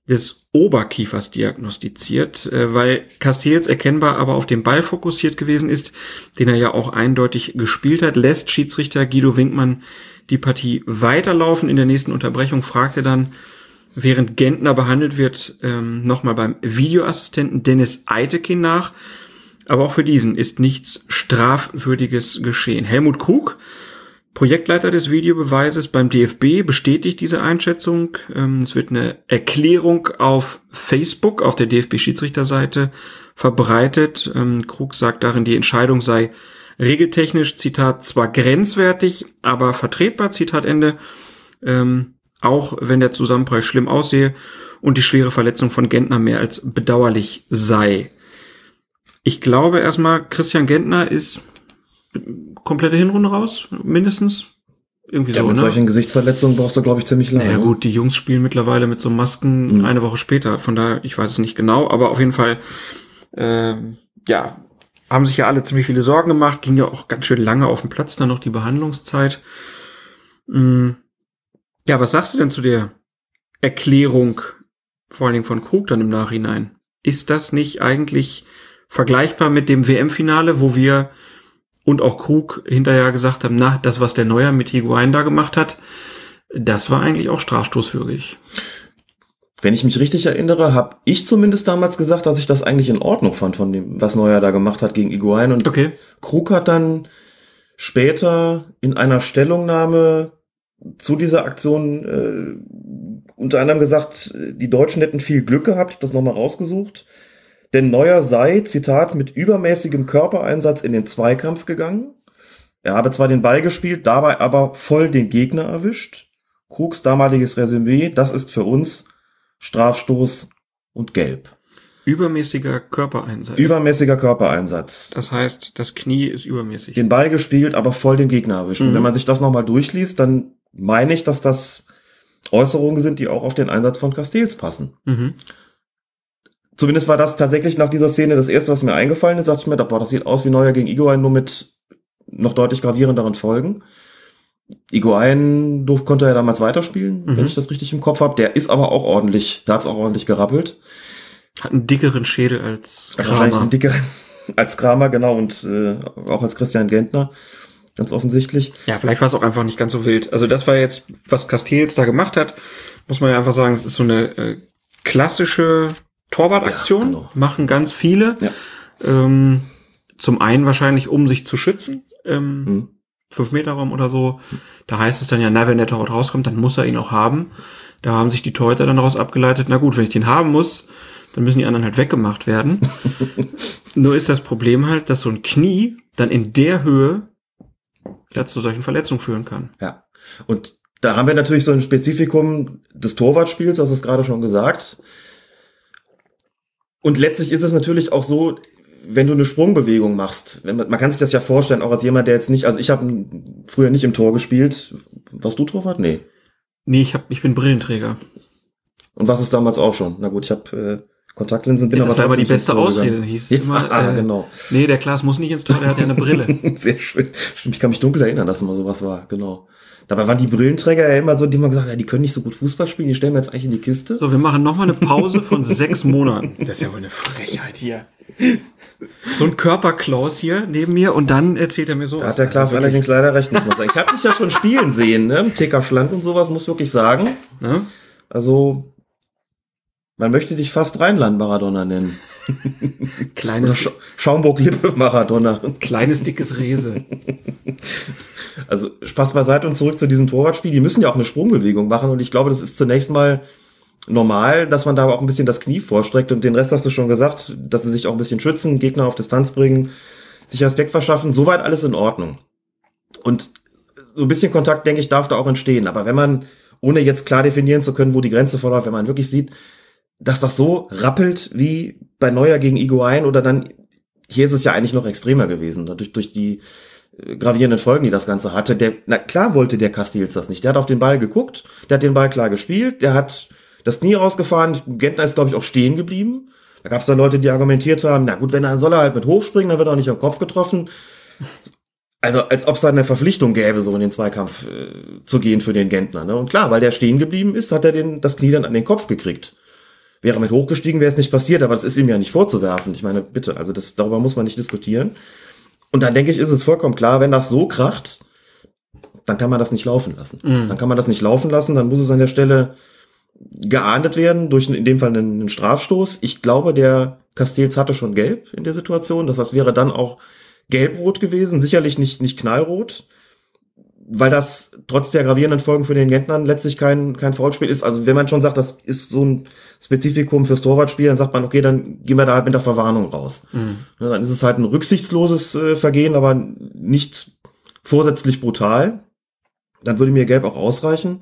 des Oberkiefers diagnostiziert, äh, weil Castells erkennbar aber auf den Ball fokussiert gewesen ist, den er ja auch eindeutig gespielt hat, lässt Schiedsrichter Guido Winkmann die Partie weiterlaufen. In der nächsten Unterbrechung fragt er dann, während Gentner behandelt wird, ähm, nochmal beim Videoassistenten Dennis Eitekin nach. Aber auch für diesen ist nichts Strafwürdiges geschehen. Helmut Krug, Projektleiter des Videobeweises beim DFB, bestätigt diese Einschätzung. Ähm, Es wird eine Erklärung auf Facebook, auf der DFB-Schiedsrichterseite verbreitet. Ähm, Krug sagt darin, die Entscheidung sei regeltechnisch, Zitat, zwar grenzwertig, aber vertretbar, Zitat Ende. Ähm, auch wenn der Zusammenprall schlimm aussehe und die schwere Verletzung von Gentner mehr als bedauerlich sei. Ich glaube erstmal, Christian Gentner ist komplette Hinrunde raus, mindestens. Irgendwie Ja, so, mit ne? solchen Gesichtsverletzungen brauchst du, glaube ich, ziemlich lange. Naja ne? gut, die Jungs spielen mittlerweile mit so Masken Mhm. eine Woche später. Von daher, ich weiß es nicht genau, aber auf jeden Fall, ähm, ja, haben sich ja alle ziemlich viele Sorgen gemacht. Ging ja auch ganz schön lange auf dem Platz dann noch die Behandlungszeit. Mm, Ja, was sagst du denn zu der Erklärung, vor allen Dingen von Krug dann im Nachhinein? Ist das nicht eigentlich vergleichbar mit dem WM-Finale, wo wir und auch Krug hinterher gesagt haben, na, das, was der Neuer mit Higuain da gemacht hat, das war eigentlich auch strafstoßwürdig. Wenn ich mich richtig erinnere, habe ich zumindest damals gesagt, dass ich das eigentlich in Ordnung fand von dem, was Neuer da gemacht hat gegen Iguain. Und Okay. Krug hat dann später in einer Stellungnahme zu dieser Aktion äh, unter anderem gesagt, die Deutschen hätten viel Glück gehabt, ich habe das nochmal rausgesucht. Denn Neuer sei, Zitat, mit übermäßigem Körpereinsatz in den Zweikampf gegangen. Er habe zwar den Ball gespielt, dabei aber voll den Gegner erwischt. Krugs damaliges Resümee, das ist für uns Strafstoß und Gelb. Übermäßiger Körpereinsatz. Übermäßiger Körpereinsatz. das heißt, das Knie ist übermäßig. Den Ball gespielt, aber voll den Gegner erwischt. Und Mhm. wenn man sich das nochmal durchliest, dann meine ich, dass das Äußerungen sind, die auch auf den Einsatz von Castells passen. Mhm. Zumindest war das tatsächlich nach dieser Szene das erste, was mir eingefallen ist. Dachte ich mir, boah, das sieht aus wie Neuer gegen Iguain, nur mit noch deutlich gravierenderen Folgen. Iguain durf, konnte er damals weiterspielen, Mhm. wenn ich das richtig im Kopf habe. Der ist aber auch ordentlich, da hat's auch ordentlich gerappelt. Hat einen dickeren Schädel als Wahrscheinlich Kramer. ein dickeren [laughs] als Kramer, genau, und äh, auch als Christian Gentner. Ganz offensichtlich. Ja, vielleicht war es auch einfach nicht ganz so wild. Also das war jetzt, was Castells da gemacht hat, muss man ja einfach sagen, es ist so eine äh, klassische Torwartaktion. Ja, genau. Machen ganz viele. Ja. Ähm, zum einen wahrscheinlich, um sich zu schützen. Ähm, Hm. fünf Meter Raum oder so. Da heißt es dann ja, na, wenn der Torwart rauskommt, dann muss er ihn auch haben. Da haben sich die Torhüter dann daraus abgeleitet, na gut, wenn ich den haben muss, dann müssen die anderen halt weggemacht werden. [laughs] Nur ist das Problem halt, dass so ein Knie dann in der Höhe ja zu solchen Verletzungen führen kann. Ja. Und da haben wir natürlich so ein Spezifikum des Torwartspiels, das ist gerade schon gesagt. Und letztlich ist es natürlich auch so, wenn du eine Sprungbewegung machst, wenn man, man kann sich das ja vorstellen, auch als jemand, der jetzt nicht, also ich habe früher nicht im Tor gespielt. Warst du Torwart? Nee. Nee, ich, hab, ich bin Brillenträger. Und was ist damals auch schon? Na gut, ich habe äh, Kontaktlinsen bin Ja, das aber war aber die beste Ausrede. hieß es [laughs] Ja, immer, ah, äh, genau. Nee, der Klaas muss nicht ins Tor, der hat ja eine Brille. [laughs] Sehr schön. Ich kann mich dunkel erinnern, dass immer sowas war, genau. Dabei waren die Brillenträger ja immer so, die man gesagt hat, ja, die können nicht so gut Fußball spielen, die stellen wir jetzt eigentlich in die Kiste. So, wir machen noch mal eine Pause von [laughs] sechs Monaten. Das ist ja wohl eine Frechheit hier. So ein Körperklaus hier neben mir und dann erzählt er mir so. Da hat der Klaas allerdings leider recht, muss man sagen. Ich habe dich ja schon spielen sehen, ne? TK schlank und sowas, muss wirklich sagen. Ne? Also, man möchte dich fast Rheinland Maradona nennen. [laughs] Kleines, Sch Schaumburg-Lippe Maradona. kleines dickes Rese. [laughs] Also Spaß beiseite und zurück zu diesem Torwartspiel. Die müssen ja auch eine Sprungbewegung machen und ich glaube, das ist zunächst mal normal, dass man da auch ein bisschen das Knie vorstreckt und den Rest hast du schon gesagt, dass sie sich auch ein bisschen schützen, Gegner auf Distanz bringen, sich Respekt verschaffen. Soweit alles in Ordnung. Und so ein bisschen Kontakt, denke ich, darf da auch entstehen. Aber wenn man, ohne jetzt klar definieren zu können, wo die Grenze verläuft, wenn man wirklich sieht, dass das so rappelt wie bei Neuer gegen Iguain oder dann, hier ist es ja eigentlich noch extremer gewesen, dadurch, durch die äh, gravierenden Folgen, die das Ganze hatte. Der, na klar wollte der Castils das nicht. Der hat auf den Ball geguckt, der hat den Ball klar gespielt, der hat das Knie rausgefahren. Gentner ist, glaube ich, auch stehen geblieben. Da gab es dann Leute, die argumentiert haben, na gut, wenn er soll er halt mit hochspringen, dann wird er auch nicht am Kopf getroffen. Also als ob es da eine Verpflichtung gäbe, so in den Zweikampf äh, zu gehen für den Gentner. Ne? Und klar, weil der stehen geblieben ist, hat er den, das Knie dann an den Kopf gekriegt. Wäre mit hochgestiegen, wäre es nicht passiert, aber das ist ihm ja nicht vorzuwerfen. Ich meine, bitte, also das, darüber muss man nicht diskutieren. Und dann denke ich, ist es vollkommen klar, wenn das so kracht, dann kann man das nicht laufen lassen. Mhm. Dann kann man das nicht laufen lassen, dann muss es an der Stelle geahndet werden durch in dem Fall einen, einen Strafstoß. Ich glaube, der Castells hatte schon gelb in der Situation. Das heißt, wäre dann auch gelb-rot gewesen, sicherlich nicht, nicht knallrot, weil das trotz der gravierenden Folgen für den Gentnern letztlich kein, kein Foulspiel ist. Also wenn man schon sagt, das ist so ein Spezifikum fürs Torwartspiel, dann sagt man, okay, dann gehen wir da halt mit der Verwarnung raus. Mhm. Dann ist es halt ein rücksichtsloses äh, Vergehen, aber nicht vorsätzlich brutal. Dann würde mir gelb auch ausreichen.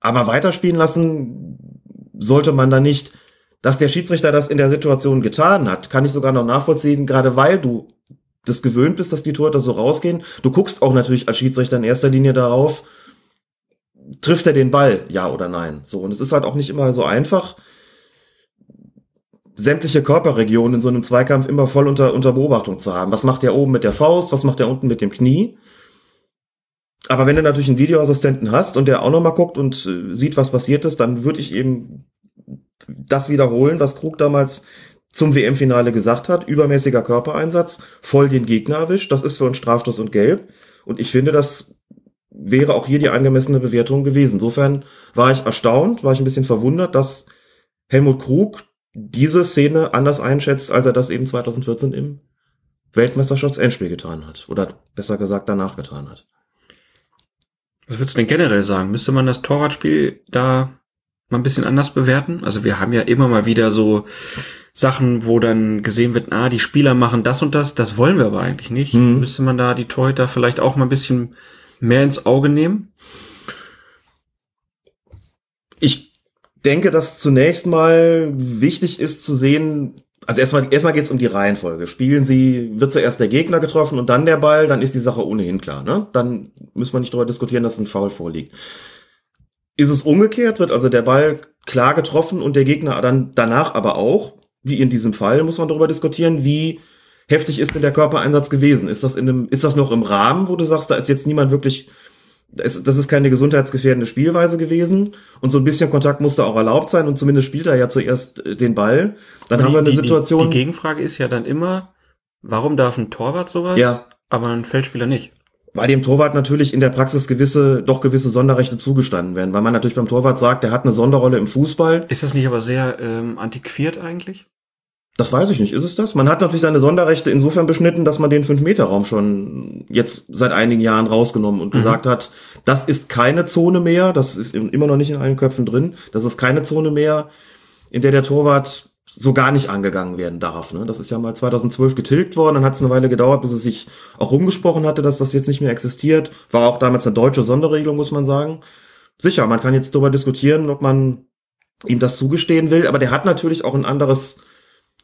Aber weiterspielen lassen sollte man da nicht. Dass der Schiedsrichter das in der Situation getan hat, kann ich sogar noch nachvollziehen, gerade weil du das gewöhnt bist, dass die Torhüter so rausgehen. Du guckst auch natürlich als Schiedsrichter in erster Linie darauf, trifft er den Ball, ja oder nein. So, und es ist halt auch nicht immer so einfach, sämtliche Körperregionen in so einem Zweikampf immer voll unter, unter Beobachtung zu haben. Was macht der oben mit der Faust, was macht der unten mit dem Knie? Aber wenn du natürlich einen Videoassistenten hast und der auch nochmal guckt und äh, sieht, was passiert ist, dann würde ich eben das wiederholen, was Krug damals zum WM-Finale gesagt hat. Übermäßiger Körpereinsatz, voll den Gegner erwischt. Das ist für uns Strafstoß und Gelb. Und ich finde, das wäre auch hier die angemessene Bewertung gewesen. Insofern war ich erstaunt, war ich ein bisschen verwundert, dass Helmut Krug diese Szene anders einschätzt, als er das eben 2014 im Weltmeisterschaftsendspiel getan hat. Oder besser gesagt danach getan hat. Was würdest du denn generell sagen? Müsste man das Torwartspiel da mal ein bisschen anders bewerten? Also wir haben ja immer mal wieder so Sachen, wo dann gesehen wird, ah, die Spieler machen das und das, das wollen wir aber eigentlich nicht. Mhm. Müsste man da die Torhüter vielleicht auch mal ein bisschen mehr ins Auge nehmen? Ich denke, dass zunächst mal wichtig ist zu sehen, also erstmal, erstmal geht es um die Reihenfolge. Spielen sie, wird zuerst der Gegner getroffen und dann der Ball, dann ist die Sache ohnehin klar. Ne? Dann müssen wir nicht darüber diskutieren, dass ein Foul vorliegt. Ist es umgekehrt, wird also der Ball klar getroffen und der Gegner dann danach aber auch, wie in diesem Fall, muss man darüber diskutieren, wie heftig ist denn der Körpereinsatz gewesen? Ist das in einem, ist das noch im Rahmen, wo du sagst, da ist jetzt niemand wirklich das ist keine gesundheitsgefährdende Spielweise gewesen und so ein bisschen Kontakt musste auch erlaubt sein und zumindest spielt er ja zuerst äh, den Ball. Dann haben wir eine die, Situation. Die, die Gegenfrage ist ja dann immer, warum darf ein Torwart sowas, Ja. aber ein Feldspieler nicht? Weil dem Torwart natürlich in der Praxis gewisse, doch gewisse Sonderrechte zugestanden werden, weil man natürlich beim Torwart sagt, der hat eine Sonderrolle im Fußball. Ist das nicht aber sehr ähm, antiquiert eigentlich? Das weiß ich nicht, ist es das? Man hat natürlich seine Sonderrechte insofern beschnitten, dass man den 5-Meter-Raum schon jetzt seit einigen Jahren rausgenommen und Mhm. gesagt hat, das ist keine Zone mehr, das ist im- immer noch nicht in allen Köpfen drin, das ist keine Zone mehr, in der der Torwart so gar nicht angegangen werden darf. Ne? Das ist ja mal 2012 getilgt worden, dann hat es eine Weile gedauert, bis es sich auch rumgesprochen hatte, dass das jetzt nicht mehr existiert. War auch damals eine deutsche Sonderregelung, muss man sagen. Sicher, man kann jetzt darüber diskutieren, ob man ihm das zugestehen will, aber der hat natürlich auch ein anderes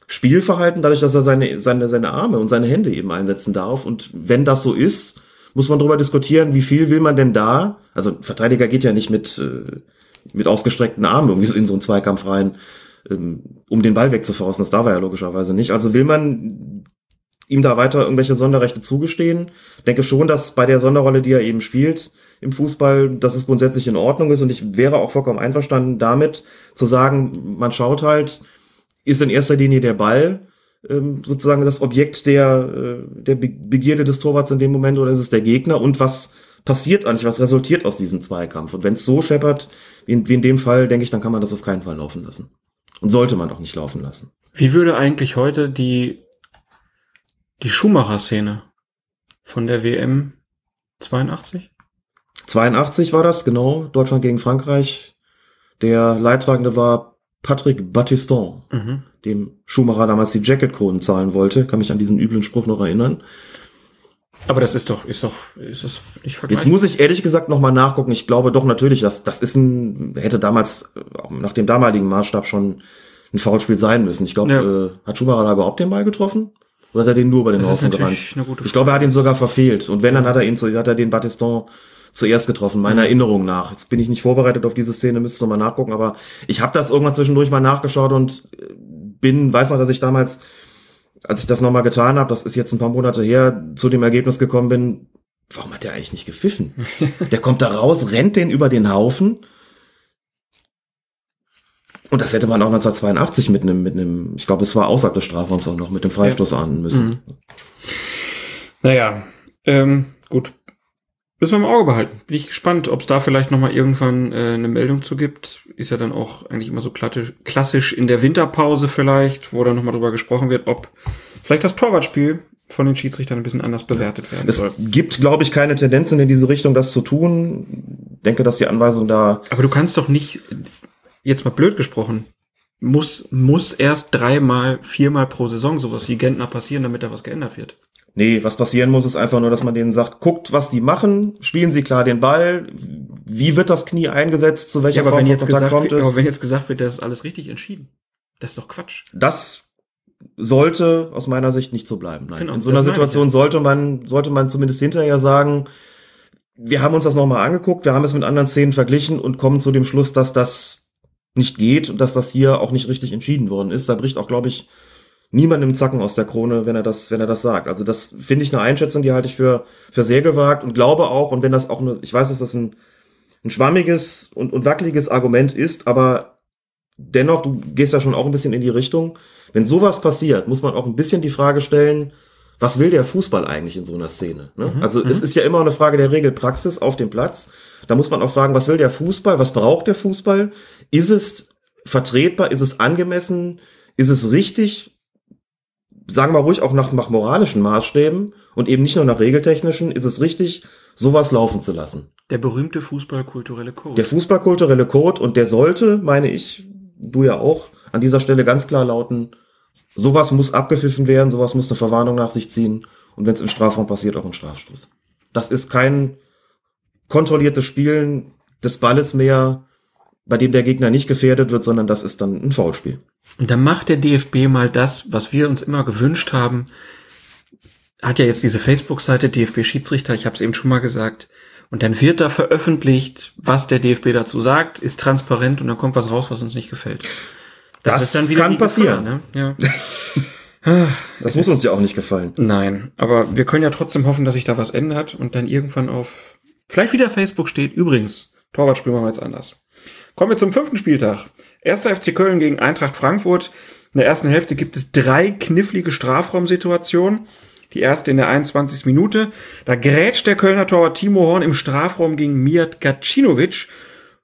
Spielverhalten, dadurch, dass er seine, seine, seine Arme und seine Hände eben einsetzen darf. Und wenn das so ist, muss man darüber diskutieren, wie viel will man denn da? Also Verteidiger geht ja nicht mit, äh, mit ausgestreckten Armen irgendwie so in so einen Zweikampf rein. Ähm, um den Ball wegzuforsten. Das darf er ja logischerweise nicht. Also will man ihm da weiter irgendwelche Sonderrechte zugestehen. Denke schon, dass bei der Sonderrolle, die er eben spielt im Fußball, dass es grundsätzlich in Ordnung ist und ich wäre auch vollkommen einverstanden damit zu sagen, man schaut halt, ist in erster Linie der Ball ähm, sozusagen das Objekt der, äh, der Begierde des Torwarts in dem Moment oder ist es der Gegner und was passiert eigentlich, was resultiert aus diesem Zweikampf? Und wenn es so scheppert, wie in, wie in dem Fall, denke ich, dann kann man das auf keinen Fall laufen lassen. Und sollte man auch nicht laufen lassen. Wie würde eigentlich heute die die Schumacher-Szene von der WM 82? 82 war das, genau. Deutschland gegen Frankreich. Der Leidtragende war Patrick Battiston, mhm. dem Schumacher damals die Jacketkronen zahlen wollte. Kann mich an diesen üblen Spruch noch erinnern. Aber das ist doch, ist doch, ist das nicht vergleichbar? Jetzt muss ich ehrlich gesagt nochmal nachgucken. Ich glaube doch natürlich, dass das ist ein, hätte damals, nach dem damaligen Maßstab schon ein Foulspiel sein müssen. Ich glaube, ja. äh, hat Schumacher da überhaupt den Ball getroffen? Oder hat er den nur über den Haufen gerannt? Ich glaube, er hat ihn sogar verfehlt. Und wenn, dann hat er ihn, hat er den Battiston zuerst getroffen, meiner mhm. Erinnerung nach. Jetzt bin ich nicht vorbereitet auf diese Szene, müsste noch mal nachgucken, aber ich habe das irgendwann zwischendurch mal nachgeschaut und äh, bin, weiß noch, dass ich damals, als ich das nochmal getan habe, das ist jetzt ein paar Monate her, zu dem Ergebnis gekommen bin, warum hat der eigentlich nicht gepfiffen? [laughs] der kommt da raus, rennt den über den Haufen und das hätte man auch 1982 mit einem, mit einem, ich glaube, es war außerhalb des Strafraums auch noch, mit dem Freistoß ja. ahnen müssen. Mhm. Naja, ähm, gut. Müssen wir im Auge behalten. Bin ich gespannt, ob es da vielleicht nochmal irgendwann äh, eine Meldung zu gibt. Ist ja dann auch eigentlich immer so klassisch, klassisch in der Winterpause vielleicht, wo dann nochmal drüber gesprochen wird, ob vielleicht das Torwartspiel von den Schiedsrichtern ein bisschen anders bewertet werden es soll. Es gibt, glaube ich, keine Tendenzen in diese Richtung, das zu tun. Denke, dass die Anweisung da. Aber du kannst doch nicht, jetzt mal blöd gesprochen, muss, muss erst dreimal, viermal pro Saison sowas wie Gentner passieren, damit da was geändert wird. Nee, was passieren muss, ist einfach nur, dass man denen sagt, guckt, was die machen, spielen sie klar den Ball, wie wird das Knie eingesetzt, zu welcher ja, aber Form wenn jetzt gesagt kommt wird, Aber wenn jetzt gesagt wird, das ist alles richtig entschieden, das ist doch Quatsch. Das sollte aus meiner Sicht nicht so bleiben. Nein. Genau, In so einer Situation ja. sollte man, sollte man zumindest hinterher sagen, wir haben uns das nochmal angeguckt, wir haben es mit anderen Szenen verglichen und kommen zu dem Schluss, dass das nicht geht und dass das hier auch nicht richtig entschieden worden ist. Da bricht auch, glaube ich, niemand im Zacken aus der Krone, wenn er das, wenn er das sagt. Also das finde ich eine Einschätzung, die halte ich für, für sehr gewagt und glaube auch, und wenn das auch eine, ich weiß, dass das ein, ein schwammiges und, und wackeliges Argument ist, aber dennoch, du gehst ja schon auch ein bisschen in die Richtung. Wenn sowas passiert, muss man auch ein bisschen die Frage stellen, was will der Fußball eigentlich in so einer Szene? Ne? Mhm, also es mhm. ist ja immer eine Frage der Regelpraxis auf dem Platz. Da muss man auch fragen, was will der Fußball? Was braucht der Fußball? Ist es vertretbar? Ist es angemessen? Ist es richtig? Sagen wir ruhig auch nach, nach moralischen Maßstäben und eben nicht nur nach regeltechnischen. Ist es richtig, sowas laufen zu lassen? Der berühmte fußballkulturelle Code. Der fußballkulturelle Code und der sollte, meine ich, du ja auch, an dieser Stelle ganz klar lauten, sowas muss abgepfiffen werden, sowas muss eine Verwarnung nach sich ziehen und wenn es im Strafraum passiert, auch ein Strafstoß. Das ist kein kontrolliertes Spielen des Balles mehr, bei dem der Gegner nicht gefährdet wird, sondern das ist dann ein Foulspiel. Und dann macht der DFB mal das, was wir uns immer gewünscht haben. Hat ja jetzt diese Facebook-Seite DFB Schiedsrichter, ich habe es eben schon mal gesagt. Und dann wird da veröffentlicht, was der DFB dazu sagt, ist transparent und dann kommt was raus, was uns nicht gefällt. Das, das kann passieren. Gefahr, ne? ja. das, [laughs] das muss uns ja auch nicht gefallen. Nein, aber wir können ja trotzdem hoffen, dass sich da was ändert und dann irgendwann auf vielleicht wieder Facebook steht. Übrigens, Torwart spielen wir jetzt anders. Kommen wir zum fünften Spieltag. Erster FC Köln gegen Eintracht Frankfurt. In der ersten Hälfte gibt es drei knifflige Strafraumsituationen. Die erste in der 21. Minute. Da grätscht der Kölner Torwart Timo Horn im Strafraum gegen Mijat Gacinovic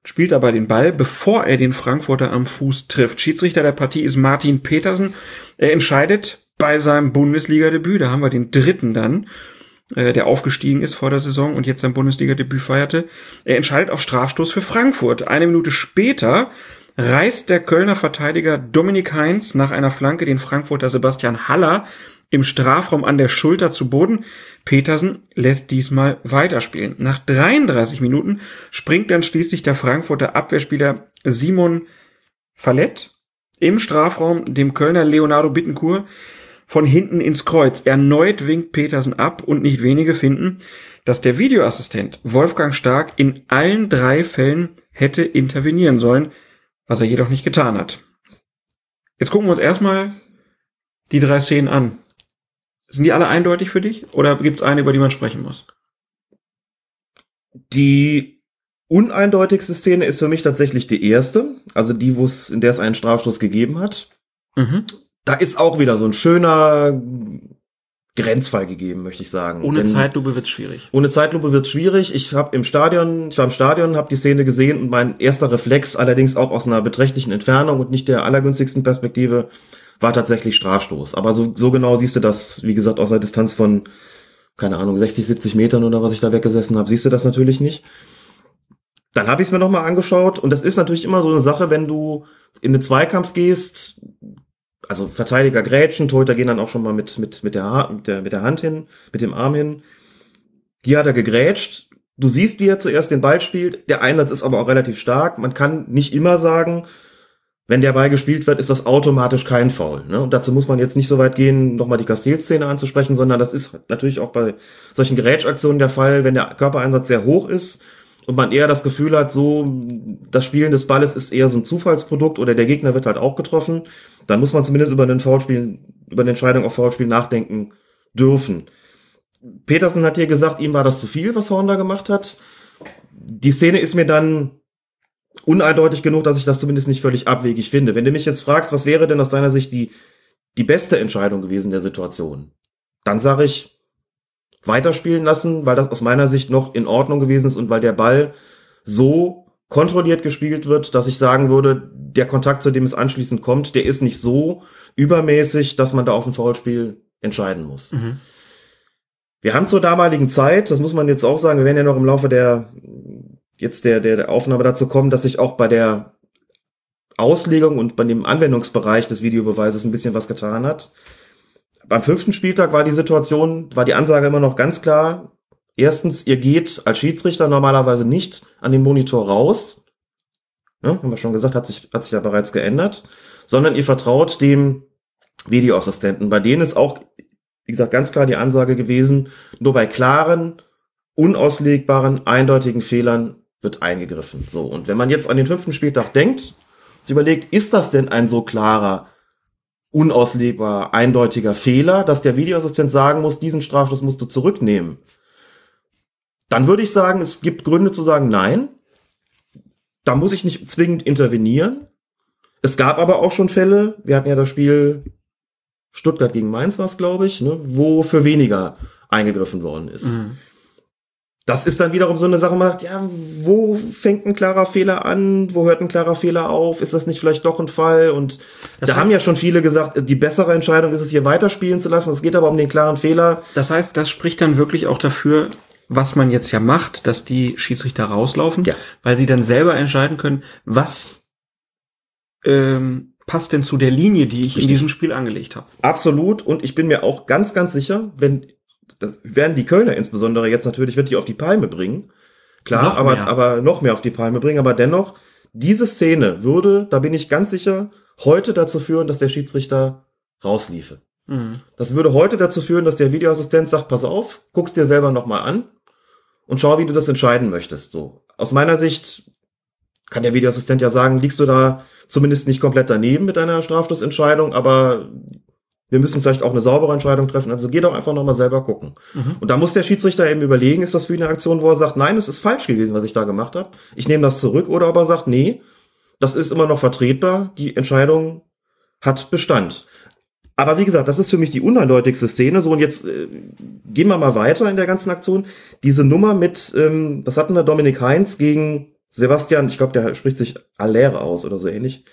spielt aber den Ball, bevor er den Frankfurter am Fuß trifft. Schiedsrichter der Partie ist Martin Petersen. Er entscheidet bei seinem Bundesliga-Debüt, da haben wir den dritten dann, äh, der aufgestiegen ist vor der Saison und jetzt sein Bundesliga-Debüt feierte. Er entscheidet auf Strafstoß für Frankfurt. Eine Minute später reißt der Kölner Verteidiger Dominik Heinz nach einer Flanke den Frankfurter Sebastian Haller im Strafraum an der Schulter zu Boden. Petersen lässt diesmal weiterspielen. Nach 33 Minuten springt dann schließlich der Frankfurter Abwehrspieler Simon Fallett im Strafraum dem Kölner Leonardo Bittencourt von hinten ins Kreuz. Erneut winkt Petersen ab und nicht wenige finden, dass der Videoassistent Wolfgang Stark in allen drei Fällen hätte intervenieren sollen, was er jedoch nicht getan hat. Jetzt gucken wir uns erstmal die drei Szenen an. Sind die alle eindeutig für dich? Oder gibt es eine, über die man sprechen muss? Die uneindeutigste Szene ist für mich tatsächlich die erste, also die, wo es, in der es einen Strafstoß gegeben hat. Mhm. Da ist auch wieder so ein schöner Grenzfall gegeben, möchte ich sagen. Ohne Denn Zeitlupe wird's schwierig. Ohne Zeitlupe wird's schwierig. Ich habe im Stadion, ich war im Stadion, habe die Szene gesehen und mein erster Reflex, allerdings auch aus einer beträchtlichen Entfernung und nicht der allergünstigsten Perspektive, war tatsächlich Strafstoß. Aber so, so genau siehst du das, wie gesagt, aus der Distanz von, keine Ahnung, 60, 70 Metern oder was ich da weggesessen habe, siehst du das natürlich nicht. Dann habe ich es mir nochmal angeschaut und das ist natürlich immer so eine Sache, wenn du in den Zweikampf gehst, also Verteidiger grätschen, Torhüter gehen dann auch schon mal mit, mit, mit, der, mit, der, mit der Hand hin, mit dem Arm hin. Hier hat er gegrätscht. Du siehst, wie er zuerst den Ball spielt. Der Einsatz ist aber auch relativ stark. Man kann nicht immer sagen, wenn der Ball gespielt wird, ist das automatisch kein Foul. Ne? Und dazu muss man jetzt nicht so weit gehen, nochmal die Castell-Szene anzusprechen, sondern das ist natürlich auch bei solchen Gerätschaktionen der Fall, wenn der Körpereinsatz sehr hoch ist und man eher das Gefühl hat, so das Spielen des Balles ist eher so ein Zufallsprodukt oder der Gegner wird halt auch getroffen, dann muss man zumindest über den Foulspiel, über eine Entscheidung auf Foulspiel nachdenken dürfen. Petersen hat hier gesagt, ihm war das zu viel, was Horn da gemacht hat. Die Szene ist mir dann uneindeutig genug, dass ich das zumindest nicht völlig abwegig finde. Wenn du mich jetzt fragst, was wäre denn aus deiner Sicht die, die beste Entscheidung gewesen der Situation, dann sage ich, weiterspielen lassen, weil das aus meiner Sicht noch in Ordnung gewesen ist und weil der Ball so kontrolliert gespielt wird, dass ich sagen würde, der Kontakt, zu dem es anschließend kommt, der ist nicht so übermäßig, dass man da auf ein Foulspiel entscheiden muss. Mhm. Wir haben zur damaligen Zeit, das muss man jetzt auch sagen, wir werden ja noch im Laufe der jetzt der, der, der Aufnahme dazu kommen, dass sich auch bei der Auslegung und bei dem Anwendungsbereich des Videobeweises ein bisschen was getan hat. Beim fünften Spieltag war die Situation, war die Ansage immer noch ganz klar. Erstens, ihr geht als Schiedsrichter normalerweise nicht an den Monitor raus. Ja, haben wir schon gesagt, hat sich, hat sich ja bereits geändert. Sondern ihr vertraut dem Videoassistenten. Bei denen ist auch, wie gesagt, ganz klar die Ansage gewesen, nur bei klaren, unauslegbaren, eindeutigen Fehlern wird eingegriffen. So. Und wenn man jetzt an den fünften Spieltag denkt, sich überlegt, ist das denn ein so klarer, unauslegbar, eindeutiger Fehler, dass der Videoassistent sagen muss, diesen Strafstoß musst du zurücknehmen? Dann würde ich sagen, es gibt Gründe zu sagen, nein. Da muss ich nicht zwingend intervenieren. Es gab aber auch schon Fälle, wir hatten ja das Spiel Stuttgart gegen Mainz war es, glaube ich, ne, wo für weniger eingegriffen worden ist. Mhm. Das ist dann wiederum so eine Sache, man sagt, ja, wo fängt ein klarer Fehler an? Wo hört ein klarer Fehler auf? Ist das nicht vielleicht doch ein Fall? Und Das da heißt- haben ja schon viele gesagt, die bessere Entscheidung ist es, hier weiterspielen zu lassen. Es geht aber um den klaren Fehler. Das heißt, das spricht dann wirklich auch dafür, was man jetzt ja macht, dass die Schiedsrichter rauslaufen, Ja. weil sie dann selber entscheiden können, was ähm, passt denn zu der Linie, die ich in Richtig. diesem Spiel angelegt habe. Absolut. Und ich bin mir auch ganz, ganz sicher, wenn, das werden die Kölner insbesondere jetzt natürlich, wird die auf die Palme bringen. Klar, Noch aber, mehr. aber noch mehr auf die Palme bringen. Aber dennoch, diese Szene würde, da bin ich ganz sicher, heute dazu führen, dass der Schiedsrichter rausliefe. Mhm. Das würde heute dazu führen, dass der Videoassistent sagt, pass auf, guck's dir selber nochmal an und schau, wie du das entscheiden möchtest. So. Aus meiner Sicht kann der Videoassistent ja sagen, liegst du da zumindest nicht komplett daneben mit deiner Strafstoßentscheidung, aber wir müssen vielleicht auch eine saubere Entscheidung treffen. Also geh doch einfach nochmal selber gucken. Mhm. Und da muss der Schiedsrichter eben überlegen, ist das für ihn eine Aktion, wo er sagt, nein, es ist falsch gewesen, was ich da gemacht habe. Ich nehme das zurück. Oder ob er sagt, nee, das ist immer noch vertretbar. Die Entscheidung hat Bestand. Aber wie gesagt, das ist für mich die uneindeutigste Szene. So, und jetzt äh, gehen wir mal weiter in der ganzen Aktion. Diese Nummer mit, ähm, was hatten wir, Dominik Heinz gegen Sebastian, ich glaube, der spricht sich Aller aus oder so ähnlich.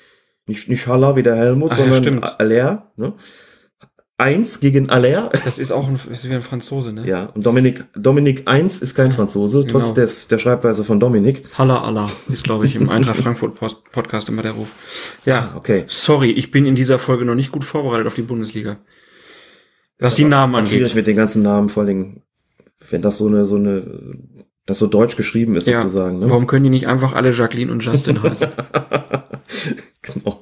Nicht, nicht Haller wie der Helmut, Ach ja, sondern stimmt. Aller. Ne? Eins gegen Aller. Das ist auch ein, ist wie ein Franzose, ne? Ja, und Dominik, Dominik 1 ist kein Franzose, trotz Genau. des, der Schreibweise von Dominik. Halla Allah ist, glaube ich, im Eintracht Frankfurt Post Podcast immer der Ruf. Ja, Okay. sorry, ich bin in dieser Folge noch nicht gut vorbereitet auf die Bundesliga. Was die Namen Auch Schwierig angeht. mit den ganzen Namen, vor allem, wenn das so eine, so eine, das so deutsch geschrieben ist, Ja. sozusagen. Ne? Warum können die nicht einfach alle Jacqueline und Justin [laughs] heißen? genau.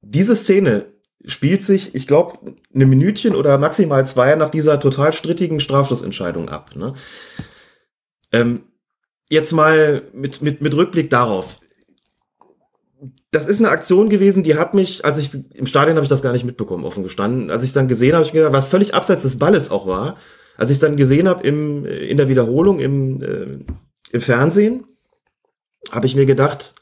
Diese Szene spielt sich, ich glaube, eine Minütchen oder maximal zwei nach dieser total strittigen Strafstoßentscheidung ab. Ne? Ähm, jetzt mal mit, mit, mit Rückblick darauf. das ist eine Aktion gewesen, die hat mich, als ich im Stadion habe ich das gar nicht mitbekommen, offen gestanden. Als ich es dann gesehen habe, ich gedacht, was völlig abseits des Balles auch war. Als ich es dann gesehen habe im in der Wiederholung im äh, im Fernsehen, habe ich mir gedacht,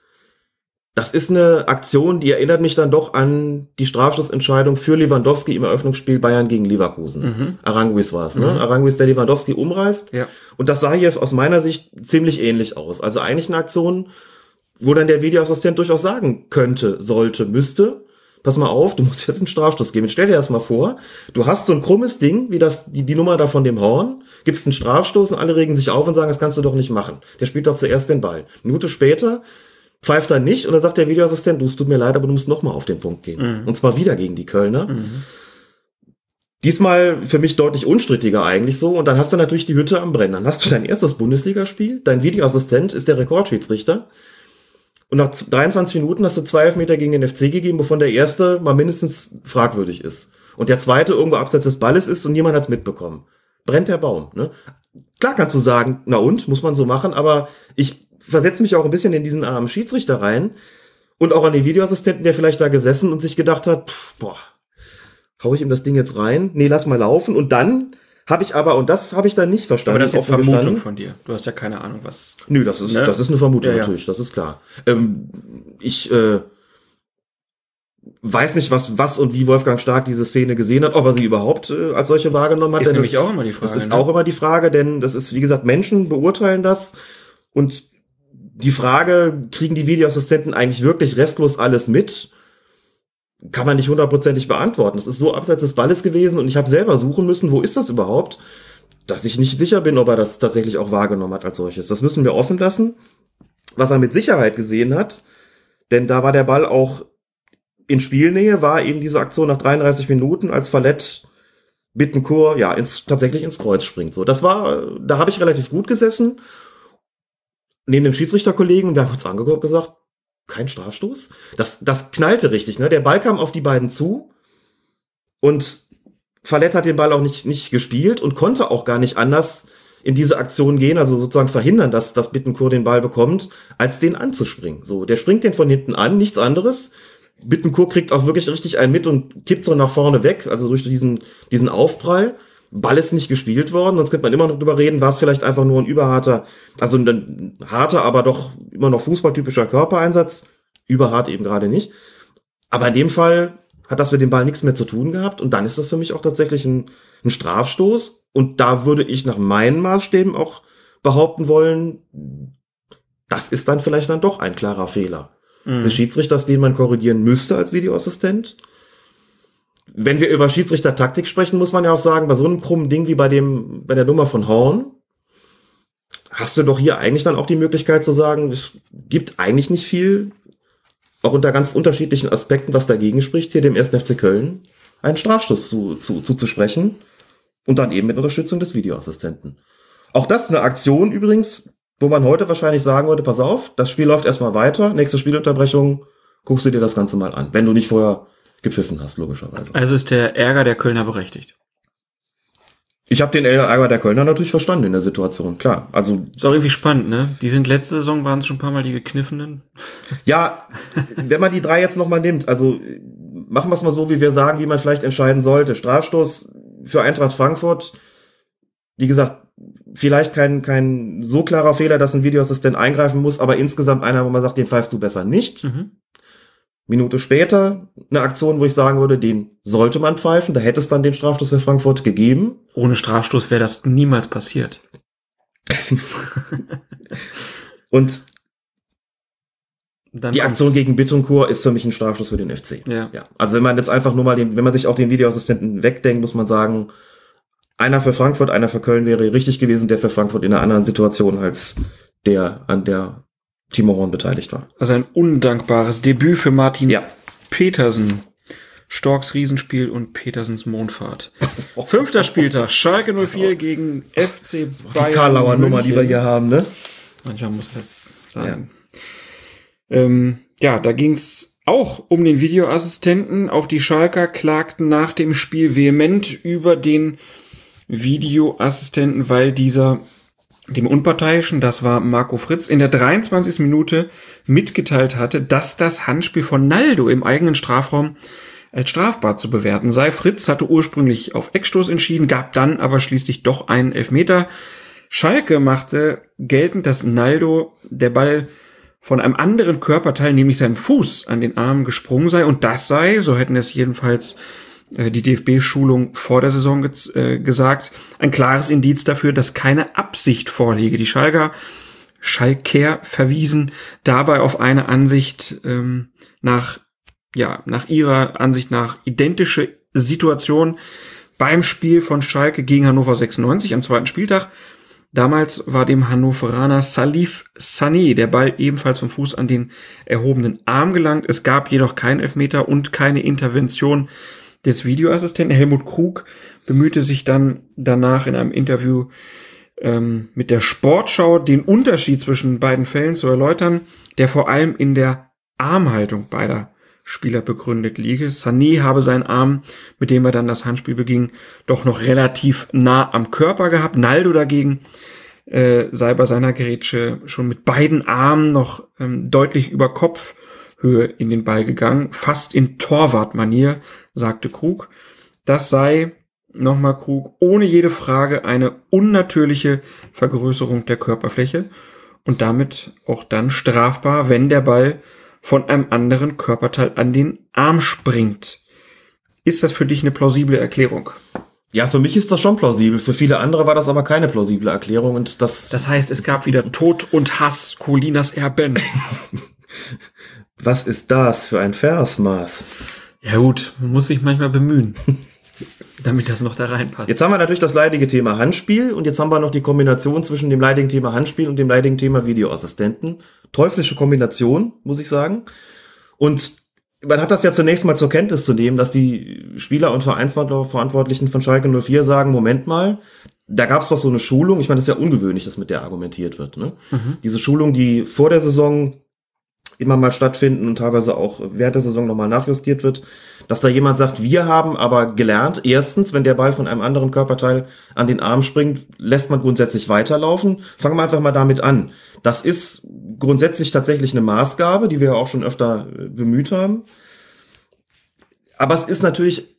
das ist eine Aktion, die erinnert mich dann doch an die Strafstoßentscheidung für Lewandowski im Eröffnungsspiel Bayern gegen Leverkusen. Mhm. Aranguis war es, ne? Mhm. Aranguis, der Lewandowski umreißt. Ja. Und das sah hier aus meiner Sicht ziemlich ähnlich aus. Also eigentlich eine Aktion, wo dann der Videoassistent durchaus sagen könnte, sollte, müsste, pass mal auf, du musst jetzt einen Strafstoß geben. Jetzt stell dir das mal vor, du hast so ein krummes Ding, wie das, die, die Nummer da von dem Horn, gibst einen Strafstoß und alle regen sich auf und sagen, das kannst du doch nicht machen. Der spielt doch zuerst den Ball. Minute später pfeift er nicht und dann sagt der Videoassistent, du, es tut mir leid, aber du musst noch mal auf den Punkt gehen. Mhm. Und zwar wieder gegen die Kölner. Mhm. Diesmal für mich deutlich unstrittiger eigentlich so. Und dann hast du natürlich die Hütte am Brennen. Dann hast du dein erstes Bundesligaspiel. Dein Videoassistent ist der Rekordschiedsrichter. Und nach 23 Minuten hast du zwei Elfmeter gegen den FC gegeben, wovon der erste mal mindestens fragwürdig ist. Und der zweite irgendwo abseits des Balles ist und niemand hat's mitbekommen. Brennt der Baum. Ne? Klar kannst du sagen, na und, muss man so machen, aber ich versetze mich auch ein bisschen in diesen armen Schiedsrichter rein und auch an den Videoassistenten, der vielleicht da gesessen und sich gedacht hat, pff, boah, hau ich ihm das Ding jetzt rein? Nee, lass mal laufen. Und dann habe ich aber, und das habe ich dann nicht verstanden. Aber das ist jetzt Vermutung gestanden. von dir. Du hast ja keine Ahnung, was. Nö, das ist, Ne? das ist eine Vermutung Ja, ja. natürlich, das ist klar. Ähm, ich äh, weiß nicht, was, was und wie Wolfgang Stark diese Szene gesehen hat, ob er sie überhaupt äh, als solche wahrgenommen hat. Ist nämlich das, auch immer die Frage, Das ist ne? auch immer die Frage, denn das ist, wie gesagt, Menschen beurteilen das und die Frage, kriegen die Videoassistenten eigentlich wirklich restlos alles mit? Kann man nicht hundertprozentig beantworten. Das ist so abseits des Balles gewesen und ich habe selber suchen müssen, wo ist das überhaupt, dass ich nicht sicher bin, ob er das tatsächlich auch wahrgenommen hat als solches. Das müssen wir offen lassen. Was er mit Sicherheit gesehen hat, denn da war der Ball auch in Spielnähe, war eben diese Aktion nach 33 Minuten, als Fallett Bittencourt ja ins, tatsächlich ins Kreuz springt. So, das war, da habe ich relativ gut gesessen neben dem Schiedsrichterkollegen wir haben uns angeguckt und gesagt, kein Strafstoß. Das, das knallte richtig, ne? Der Ball kam auf die beiden zu und Fallett hat den Ball auch nicht, nicht gespielt und konnte auch gar nicht anders in diese Aktion gehen, also sozusagen verhindern, dass, dass Bittencourt den Ball bekommt, als den anzuspringen. So, der springt den von hinten an, nichts anderes. Bittencourt kriegt auch wirklich richtig einen mit und kippt so nach vorne weg, also durch diesen, diesen Aufprall. Ball ist nicht gespielt worden, sonst könnte man immer noch drüber reden, war es vielleicht einfach nur ein überharter, also ein harter, aber doch immer noch fußballtypischer Körpereinsatz. Überhart eben gerade nicht. Aber in dem Fall hat das mit dem Ball nichts mehr zu tun gehabt und dann ist das für mich auch tatsächlich ein, ein Strafstoß und da würde ich nach meinen Maßstäben auch behaupten wollen, das ist dann vielleicht dann doch ein klarer Fehler Mhm. des Schiedsrichters, den man korrigieren müsste als Videoassistent. Wenn wir über Schiedsrichtertaktik sprechen, muss man ja auch sagen, bei so einem krummen Ding wie bei dem, bei der Nummer von Horn, hast du doch hier eigentlich dann auch die Möglichkeit zu sagen, es gibt eigentlich nicht viel, auch unter ganz unterschiedlichen Aspekten, was dagegen spricht, hier dem 1. FC Köln einen Strafstoß zu, zu, zuzusprechen und dann eben mit Unterstützung des Videoassistenten. Auch das ist eine Aktion übrigens, wo man heute wahrscheinlich sagen würde, pass auf, das Spiel läuft erstmal weiter, nächste Spielunterbrechung, guckst du dir das Ganze mal an, wenn du nicht vorher gepfiffen hast, logischerweise. Also ist der Ärger der Kölner berechtigt. Ich habe den Ärger der Kölner natürlich verstanden in der Situation, klar. Also Sorry, wie spannend, ne? Die sind letzte Saison, waren es schon ein paar Mal die gekniffenen. ja, wenn man die drei jetzt nochmal nimmt, also machen wir es mal so, wie wir sagen, wie man vielleicht entscheiden sollte. Strafstoß für Eintracht Frankfurt, wie gesagt, vielleicht kein, kein so klarer Fehler, dass ein Videoassistent eingreifen muss, aber insgesamt einer, wo man sagt, den pfeifst du besser nicht. Mhm. Minute später eine Aktion, wo ich sagen würde, den sollte man pfeifen. Da hätte es dann den Strafstoß für Frankfurt gegeben. Ohne Strafstoß wäre das niemals passiert. [laughs] Und Dann die kommt's. Aktion gegen Bittencourt ist für mich ein Strafstoß für den FC. Ja. Ja, also wenn man jetzt einfach nur mal den, wenn man sich auch den Videoassistenten wegdenkt, muss man sagen, einer für Frankfurt, einer für Köln wäre richtig gewesen, der für Frankfurt in einer anderen Situation als der, an der Timo Horn beteiligt war. Also ein undankbares Debüt für Martin Ja. Petersen. Storks Riesenspiel und Petersens Mondfahrt. [laughs] Fünfter Spieltag. Schalke 04 gegen FC Bayern. Die Karlauer Nummer, die wir hier haben, ne? Manchmal muss das sein. Ja, ähm, ja da ging es auch um den Videoassistenten. Auch die Schalker klagten nach dem Spiel vehement über den Videoassistenten, weil dieser dem Unparteiischen, das war Marco Fritz, in der 23. Minute mitgeteilt hatte, dass das Handspiel von Naldo im eigenen Strafraum als strafbar zu bewerten sei. Fritz hatte ursprünglich auf Eckstoß entschieden, gab dann aber schließlich doch einen Elfmeter. Schalke machte geltend, dass Naldo der Ball von einem anderen Körperteil, nämlich seinem Fuß, an den Arm gesprungen sei und das sei, so hätten es jedenfalls die DFB-Schulung vor der Saison äh, gesagt, ein klares Indiz dafür, dass keine Absicht vorliege. Die Schalker Schalker verwiesen dabei auf eine Ansicht ähm, nach, ja, nach ihrer Ansicht nach identische Situation beim Spiel von Schalke gegen Hannover 96 am zweiten Spieltag. Damals war dem Hannoveraner Salif Sané der Ball ebenfalls vom Fuß an den erhobenen Arm gelangt. Es gab jedoch keinen Elfmeter und keine Intervention des Videoassistenten. Helmut Krug bemühte sich dann danach in einem Interview ähm, mit der Sportschau den Unterschied zwischen beiden Fällen zu erläutern, der vor allem in der Armhaltung beider Spieler begründet liege. Sané habe seinen Arm, mit dem er dann das Handspiel beging, doch noch relativ nah am Körper gehabt. Naldo dagegen äh, sei bei seiner Gerätsche schon mit beiden Armen noch ähm, deutlich über Kopf Höhe in den Ball gegangen, fast in Torwartmanier, sagte Krug. Das sei, nochmal Krug, ohne jede Frage eine unnatürliche Vergrößerung der Körperfläche und damit auch dann strafbar, wenn der Ball von einem anderen Körperteil an den Arm springt. Ist das für dich eine plausible Erklärung? Ja, für mich ist das schon plausibel. Für viele andere war das aber keine plausible Erklärung und das. Das heißt, es gab wieder Tod und Hass, Colinas Erben. [laughs] Was ist das für ein Versmaß? Ja gut, man muss sich manchmal bemühen, [laughs] damit das noch da reinpasst. Jetzt haben wir natürlich das leidige Thema Handspiel und jetzt haben wir noch die Kombination zwischen dem leidigen Thema Handspiel und dem leidigen Thema Videoassistenten. Teuflische Kombination, muss ich sagen. Und man hat das ja zunächst mal zur Kenntnis zu nehmen, dass die Spieler und Vereinsverantwortlichen von Schalke 04 sagen, Moment mal, da gab es doch so eine Schulung, ich meine, das ist ja ungewöhnlich, dass mit der argumentiert wird. Ne? Mhm. Diese Schulung, die vor der Saison immer mal stattfinden und teilweise auch während der Saison nochmal nachjustiert wird, dass da jemand sagt, wir haben aber gelernt, erstens, wenn der Ball von einem anderen Körperteil an den Arm springt, lässt man grundsätzlich weiterlaufen. Fangen wir einfach mal damit an. Das ist grundsätzlich tatsächlich eine Maßgabe, die wir auch schon öfter äh, bemüht haben. Aber es ist natürlich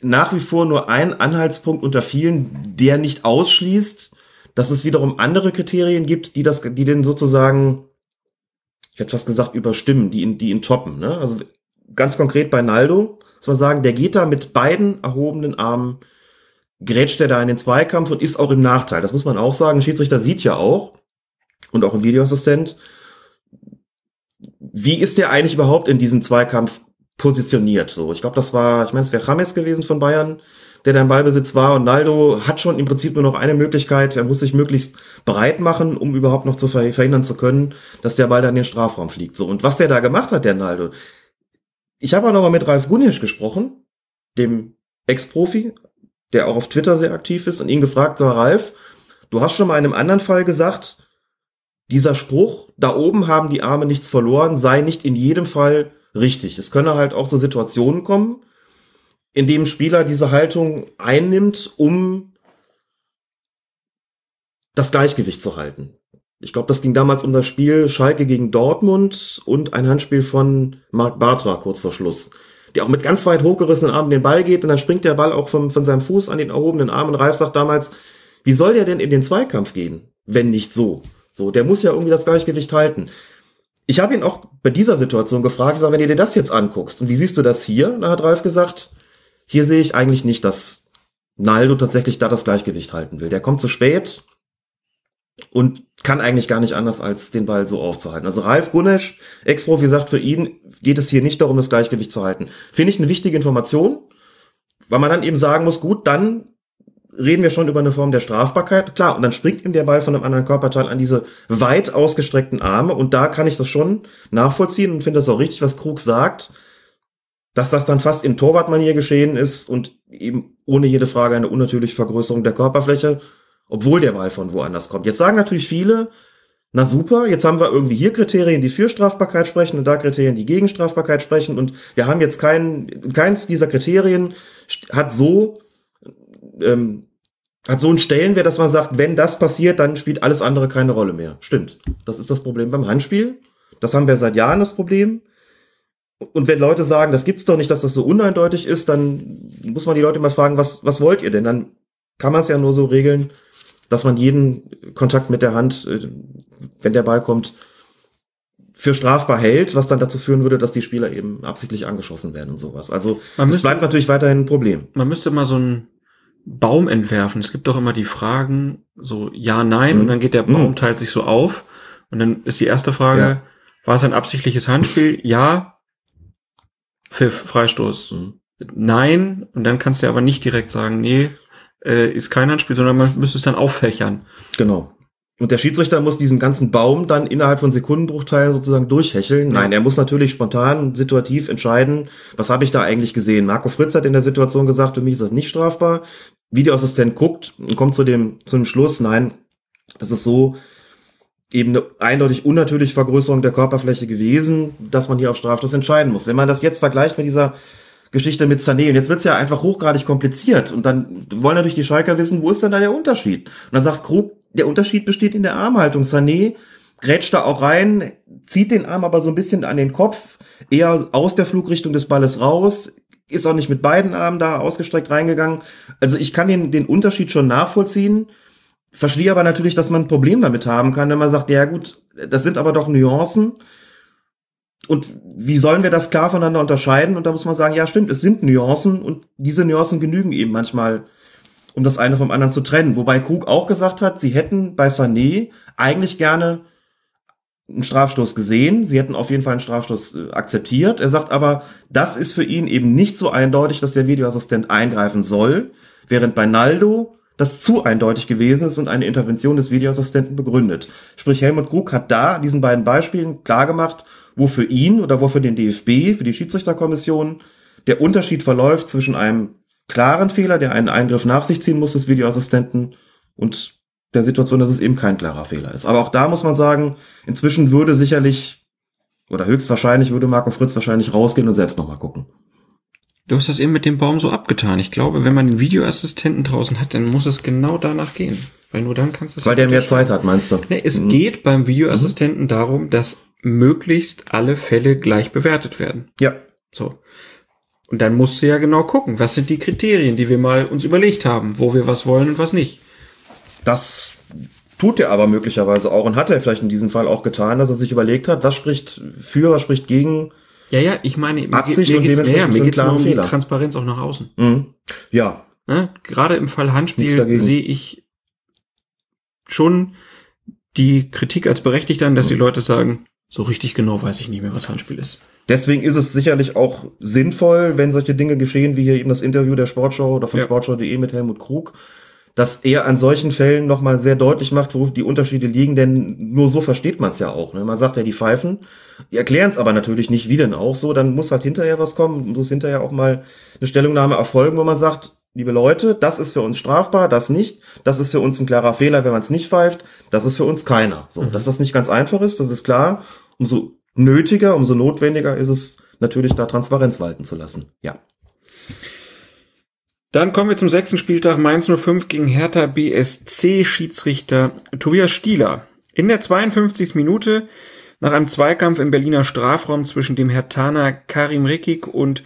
nach wie vor nur ein Anhaltspunkt unter vielen, der nicht ausschließt, dass es wiederum andere Kriterien gibt, die das, die den sozusagen ich hätte fast gesagt, überstimmen, die ihn, die ihn toppen. Ne? Also ganz konkret bei Naldo, muss man sagen, der geht da mit beiden erhobenen Armen, grätscht er da in den Zweikampf und ist auch im Nachteil. Das muss man auch sagen. Ein Schiedsrichter sieht ja auch, und auch ein Videoassistent, wie ist der eigentlich überhaupt in diesem Zweikampf positioniert? So, ich glaube, das war, ich meine, es wäre James gewesen von Bayern, der da im Ballbesitz war. Und Naldo hat schon im Prinzip nur noch eine Möglichkeit. Er muss sich möglichst bereit machen, um überhaupt noch zu verhindern zu können, dass der Ball dann in den Strafraum fliegt. So. Und was der da gemacht hat, der Naldo. Ich habe auch noch mal mit Ralf Gunisch gesprochen, dem Ex-Profi, der auch auf Twitter sehr aktiv ist und ihn gefragt, sag Ralf, du hast schon mal in einem anderen Fall gesagt, dieser Spruch, da oben haben die Arme nichts verloren, sei nicht in jedem Fall richtig. Es könne halt auch zu Situationen kommen, in dem Spieler diese Haltung einnimmt, um das Gleichgewicht zu halten. Ich glaube, das ging damals um das Spiel Schalke gegen Dortmund und ein Handspiel von Marc Bartra kurz vor Schluss. Der auch mit ganz weit hochgerissenen Armen den Ball geht und dann springt der Ball auch vom, von seinem Fuß an den erhobenen Arm und Ralf sagt damals, wie soll der denn in den Zweikampf gehen, wenn nicht so? So, der muss ja irgendwie das Gleichgewicht halten. Ich habe ihn auch bei dieser Situation gefragt, ich sag, wenn du dir das jetzt anguckst und wie siehst du das hier? Da hat Ralf gesagt, hier sehe ich eigentlich nicht, dass Naldo tatsächlich da das Gleichgewicht halten will. Der kommt zu spät und kann eigentlich gar nicht anders, als den Ball so aufzuhalten. Also Ralf Gunesch, Ex-Profi, sagt, für ihn geht es hier nicht darum, das Gleichgewicht zu halten. Finde ich eine wichtige Information, weil man dann eben sagen muss, gut, dann reden wir schon über eine Form der Strafbarkeit. Klar, und dann springt ihm der Ball von einem anderen Körperteil an diese weit ausgestreckten Arme und da kann ich das schon nachvollziehen und finde das auch richtig, was Krug sagt dass das dann fast in Torwartmanier geschehen ist und eben ohne jede Frage eine unnatürliche Vergrößerung der Körperfläche, obwohl der Ball von woanders kommt. Jetzt sagen natürlich viele, na super, jetzt haben wir irgendwie hier Kriterien, die für Strafbarkeit sprechen und da Kriterien, die gegen Strafbarkeit sprechen und wir haben jetzt kein, keins dieser Kriterien hat so ähm, hat so einen Stellenwert, dass man sagt, wenn das passiert, dann spielt alles andere keine Rolle mehr. Stimmt. Das ist das Problem beim Handspiel. Das haben wir seit Jahren das Problem. Und wenn Leute sagen, das gibt's doch nicht, dass das so uneindeutig ist, dann muss man die Leute mal fragen, was, was wollt ihr denn? Dann kann man es ja nur so regeln, dass man jeden Kontakt mit der Hand, äh, wenn der Ball kommt, für strafbar hält, was dann dazu führen würde, dass die Spieler eben absichtlich angeschossen werden und sowas. Also Man das müsste- bleibt natürlich weiterhin ein Problem. Man müsste mal so einen Baum entwerfen. Es gibt doch immer die Fragen, so ja, nein, Mhm. und dann geht der Mhm. Baum, teilt sich so auf. Und dann ist die erste Frage, Ja. war es ein absichtliches Handspiel? Ja. Pfiff, Freistoß. Mhm. Nein. Und dann kannst du aber nicht direkt sagen, nee, äh, ist kein Handspiel, sondern man müsste es dann auffächern. Genau. Und der Schiedsrichter muss diesen ganzen Baum dann innerhalb von Sekundenbruchteilen sozusagen durchhecheln. Ja. Nein, er muss natürlich spontan situativ entscheiden, was habe ich da eigentlich gesehen. Marco Fritz hat in der Situation gesagt, für mich ist das nicht strafbar. Videoassistent guckt und kommt zu dem, zu dem Schluss, nein, das ist so eben eine eindeutig unnatürliche Vergrößerung der Körperfläche gewesen, dass man hier auf Strafstoß entscheiden muss. Wenn man das jetzt vergleicht mit dieser Geschichte mit Sané, und jetzt wird's ja einfach hochgradig kompliziert, und dann wollen natürlich die Schalker wissen, wo ist denn da der Unterschied? Und dann sagt Krug, der Unterschied besteht in der Armhaltung. Sané grätscht da auch rein, zieht den Arm aber so ein bisschen an den Kopf, eher aus der Flugrichtung des Balles raus, ist auch nicht mit beiden Armen da ausgestreckt reingegangen. Also ich kann den, den Unterschied schon nachvollziehen, verstehe aber natürlich, dass man ein Problem damit haben kann, wenn man sagt, ja gut, das sind aber doch Nuancen. Und wie sollen wir das klar voneinander unterscheiden? Und da muss man sagen, ja stimmt, es sind Nuancen und diese Nuancen genügen eben manchmal, um das eine vom anderen zu trennen. Wobei Krug auch gesagt hat, sie hätten bei Sané eigentlich gerne einen Strafstoß gesehen. Sie hätten auf jeden Fall einen Strafstoß äh, akzeptiert. Er sagt aber, das ist für ihn eben nicht so eindeutig, dass der Videoassistent eingreifen soll, während bei Naldo das zu eindeutig gewesen ist und eine Intervention des Videoassistenten begründet. Sprich, Helmut Krug hat da diesen beiden Beispielen klargemacht, wo für ihn oder wo für den DFB, für die Schiedsrichterkommission, der Unterschied verläuft zwischen einem klaren Fehler, der einen Eingriff nach sich ziehen muss, des Videoassistenten, und der Situation, dass es eben kein klarer Fehler ist. Aber auch da muss man sagen, inzwischen würde sicherlich oder höchstwahrscheinlich würde Marco Fritz wahrscheinlich rausgehen und selbst nochmal gucken. Du hast das eben mit dem Baum so abgetan. Ich glaube, wenn man den Videoassistenten draußen hat, dann muss es genau danach gehen. Weil nur dann kannst du es Weil der mehr. Zeit hat, meinst du? Nee, es Mhm. geht beim Videoassistenten darum, dass möglichst alle Fälle gleich bewertet werden. Ja, So. Und dann musst du ja genau gucken, was sind die Kriterien, die wir mal uns überlegt haben, wo wir was wollen und was nicht. das tut er aber möglicherweise auch und hat er vielleicht in diesem Fall auch getan, dass er sich überlegt hat, was spricht für, was spricht gegen. Ja, ja, ich meine, Absicht mir ja, mir nur klaren um Fehler. die Transparenz auch nach außen. Mhm. Ja, Ne? Gerade im Fall Handspiel sehe ich schon die Kritik als berechtigt an, dass Mhm. die Leute sagen, so richtig genau weiß ich nicht mehr, was Handspiel ist. Deswegen ist es sicherlich auch sinnvoll, wenn solche Dinge geschehen, wie hier eben das Interview der Sportschau oder von Ja. Sportschau.de mit Helmut Krug, dass er an solchen Fällen nochmal sehr deutlich macht, wo die Unterschiede liegen, denn nur so versteht man es ja auch. Ne? Man sagt ja, die pfeifen, die erklären es aber natürlich nicht, wie denn auch so, dann muss halt hinterher was kommen, muss hinterher auch mal eine Stellungnahme erfolgen, wo man sagt, liebe Leute, das ist für uns strafbar, das nicht, das ist für uns ein klarer Fehler, wenn man es nicht pfeift, das ist für uns keiner. So, dass das nicht ganz einfach ist, das ist klar. Umso nötiger, umso notwendiger ist es natürlich, da Transparenz walten zu lassen. Ja. Dann kommen wir zum sechsten Spieltag Mainz 05 gegen Hertha BSC Schiedsrichter Tobias Stieler. In der 52. Minute nach einem Zweikampf im Berliner Strafraum zwischen dem Hertaner Karim Rekik und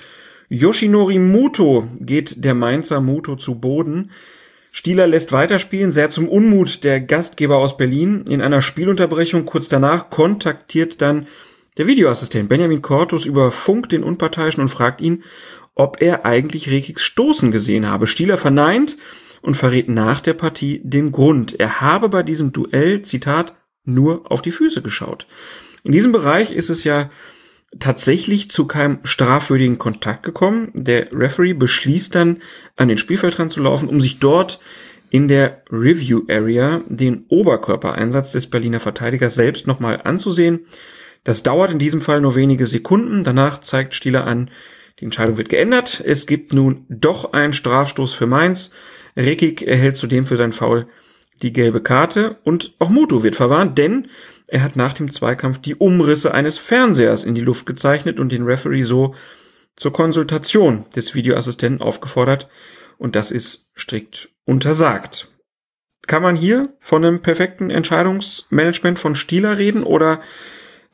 Yoshinori Muto geht der Mainzer Muto zu Boden. Stieler lässt weiterspielen, sehr zum Unmut der Gastgeber aus Berlin. In einer Spielunterbrechung kurz danach kontaktiert dann der Videoassistent Benjamin Cortus über Funk den Unparteiischen und fragt ihn, ob er eigentlich Rekiks Stoßen gesehen habe. Stieler verneint und verrät nach der Partie den Grund. Er habe bei diesem Duell, Zitat, nur auf die Füße geschaut. In diesem Bereich ist es ja tatsächlich zu keinem strafwürdigen Kontakt gekommen. Der Referee beschließt dann, an den Spielfeldrand zu laufen, um sich dort in der Review Area den Oberkörpereinsatz des Berliner Verteidigers selbst nochmal anzusehen. Das dauert in diesem Fall nur wenige Sekunden. Danach zeigt Stieler an, die Entscheidung wird geändert. Es gibt nun doch einen Strafstoß für Mainz. Rekik erhält zudem für sein Foul die gelbe Karte und auch Muto wird verwarnt, denn er hat nach dem Zweikampf die Umrisse eines Fernsehers in die Luft gezeichnet und den Referee so zur Konsultation des Videoassistenten aufgefordert. Und das ist strikt untersagt. Kann man hier von einem perfekten Entscheidungsmanagement von Stieler reden oder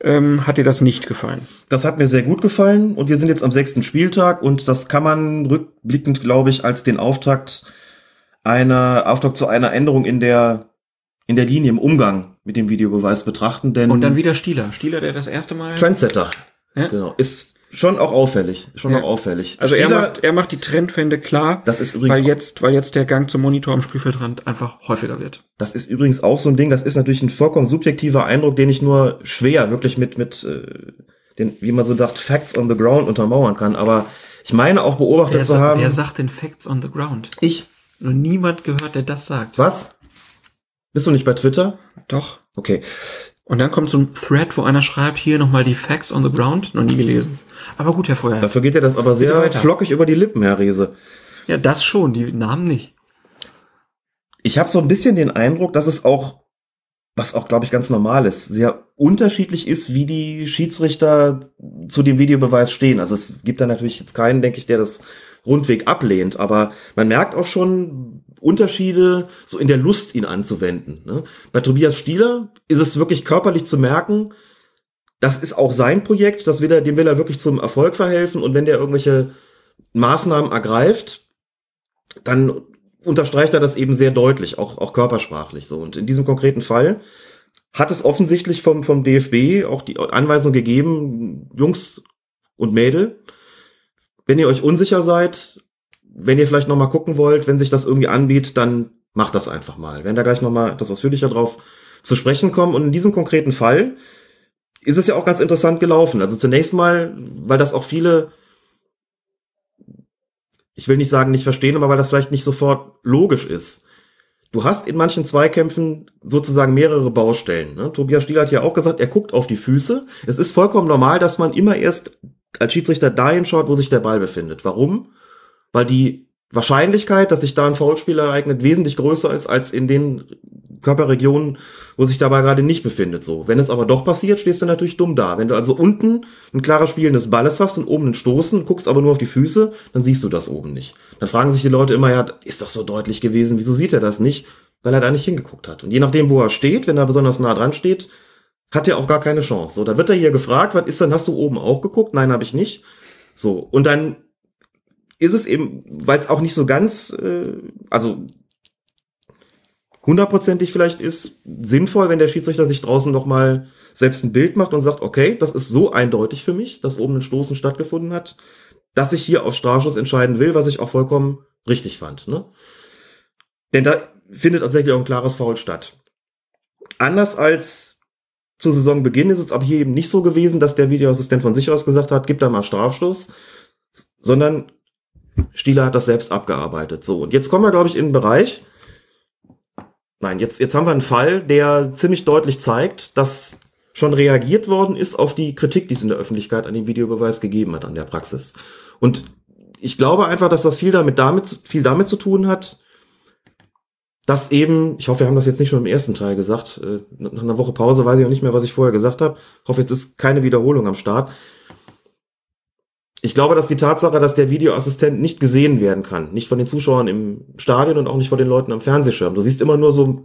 ähm, hat dir das nicht gefallen? Das hat mir sehr gut gefallen und wir sind jetzt am sechsten Spieltag und das kann man rückblickend, glaube ich, als den Auftakt einer Auftakt zu einer Änderung in der in der Linie im Umgang mit dem Videobeweis betrachten, denn Und dann wieder Stieler. Stieler, der das erste Mal. Trendsetter, Ja? genau, ist schon auch auffällig, schon Ja. auch auffällig. Also er Stieler- macht, er macht die Trendwende klar, das ist übrigens weil jetzt, weil jetzt der Gang zum Monitor am Spielfeldrand einfach häufiger wird. Das ist übrigens auch so ein Ding, das ist natürlich ein vollkommen subjektiver Eindruck, den ich nur schwer wirklich mit, mit äh, den, wie man so sagt, Facts on the ground untermauern kann. Aber ich meine auch beobachtet Wer, zu haben. wer sagt denn Facts on the ground? ich. Noch niemand gehört, der das sagt. Was? Bist du nicht bei Twitter? Doch. Okay. Und dann kommt so ein Thread, wo einer schreibt, hier nochmal die Facts on the ground. Noch nie gelesen. Aber gut, Herr Feuer. Dafür geht dir das aber sehr flockig über die Lippen, Herr Rehse. Ja, das schon, die Namen nicht. Ich habe so ein bisschen den Eindruck, dass es auch, was auch, glaube ich, ganz normal ist, sehr unterschiedlich ist, wie die Schiedsrichter zu dem Videobeweis stehen. Also es gibt da natürlich jetzt keinen, denke ich, der das rundweg ablehnt, aber man merkt auch schon Unterschiede so in der Lust, ihn anzuwenden. Ne? Bei Tobias Stieler ist es wirklich körperlich zu merken, das ist auch sein Projekt, das will er, dem will er wirklich zum Erfolg verhelfen und wenn der irgendwelche Maßnahmen ergreift, dann unterstreicht er das eben sehr deutlich, auch, auch körpersprachlich so. Und in diesem konkreten Fall hat es offensichtlich vom, vom DFB auch die Anweisung gegeben, Jungs und Mädel, wenn ihr euch unsicher seid, wenn ihr vielleicht noch mal gucken wollt, wenn sich das irgendwie anbietet, dann macht das einfach mal. Wir werden da gleich noch mal etwas ausführlicher drauf zu sprechen kommen. Und in diesem konkreten Fall ist es ja auch ganz interessant gelaufen. Also zunächst mal, weil das auch viele ich will nicht sagen, nicht verstehen, aber weil das vielleicht nicht sofort logisch ist. Du hast in manchen Zweikämpfen sozusagen mehrere Baustellen. Ne? Tobias Stiel hat ja auch gesagt, er guckt auf die Füße. Es ist vollkommen normal, dass man immer erst als Schiedsrichter dahin schaut, wo sich der Ball befindet. Warum? Weil die Wahrscheinlichkeit, dass sich da ein Foulspiel ereignet, wesentlich größer ist als in den Körperregionen, wo sich dabei gerade nicht befindet. So, wenn es aber doch passiert, stehst du natürlich dumm da. Wenn du also unten ein klares Spielen des Balles hast und oben einen Stoßen, guckst aber nur auf die Füße, dann siehst du das oben nicht. Dann fragen sich die Leute immer, ja, ist doch so deutlich gewesen, wieso sieht er das nicht? Weil er da nicht hingeguckt hat. Und je nachdem, wo er steht, wenn er besonders nah dran steht, hat er auch gar keine Chance. So, da wird er hier gefragt, was ist denn, hast du oben auch geguckt? Nein, habe ich nicht. So, und dann ist es eben, weil es auch nicht so ganz, äh, also hundertprozentig vielleicht ist, sinnvoll, wenn der Schiedsrichter sich draußen noch mal selbst ein Bild macht und sagt, okay, das ist so eindeutig für mich, dass oben ein Stoßen stattgefunden hat, dass ich hier auf Strafschuss entscheiden will, was ich auch vollkommen richtig fand. Ne? Denn da findet tatsächlich auch ein klares Foul statt. Anders als zu Saisonbeginn ist es aber hier eben nicht so gewesen, dass der Videoassistent von sich aus gesagt hat, gib da mal Strafstoß, sondern Stieler hat das selbst abgearbeitet. So, und jetzt kommen wir, glaube ich, in einen Bereich. Nein, jetzt, jetzt haben wir einen Fall, der ziemlich deutlich zeigt, dass schon reagiert worden ist auf die Kritik, die es in der Öffentlichkeit an dem Videobeweis gegeben hat, an der Praxis. Und ich glaube einfach, dass das viel damit, damit, viel damit zu tun hat, dass eben, ich hoffe, wir haben das jetzt nicht schon im ersten Teil gesagt, äh, nach einer Woche Pause weiß ich auch nicht mehr, was ich vorher gesagt habe. Ich hoffe, jetzt ist keine Wiederholung am Start. Ich glaube, dass die Tatsache, dass der Videoassistent nicht gesehen werden kann, nicht von den Zuschauern im Stadion und auch nicht von den Leuten am Fernsehschirm. Du siehst immer nur so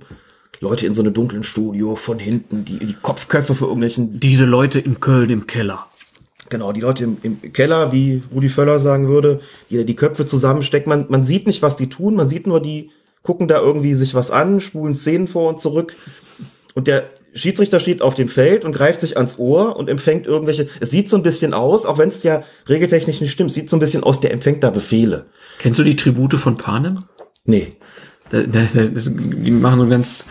Leute in so einem dunklen Studio von hinten, die die Kopfköpfe für irgendwelchen, Diese Leute in Köln im Keller. genau, die Leute im, im Keller, wie Rudi Völler sagen würde, die die Köpfe zusammenstecken. Man, man sieht nicht, was die tun, man sieht nur, die gucken da irgendwie sich was an, spulen Szenen vor und zurück. Und der Schiedsrichter steht auf dem Feld und greift sich ans Ohr und empfängt irgendwelche. Es sieht so ein bisschen aus, auch wenn es ja regeltechnisch nicht stimmt, sieht so ein bisschen aus, der empfängt da Befehle. Kennst du die Tribute von Panem? Nee. Da, da, da, die machen so ein ganz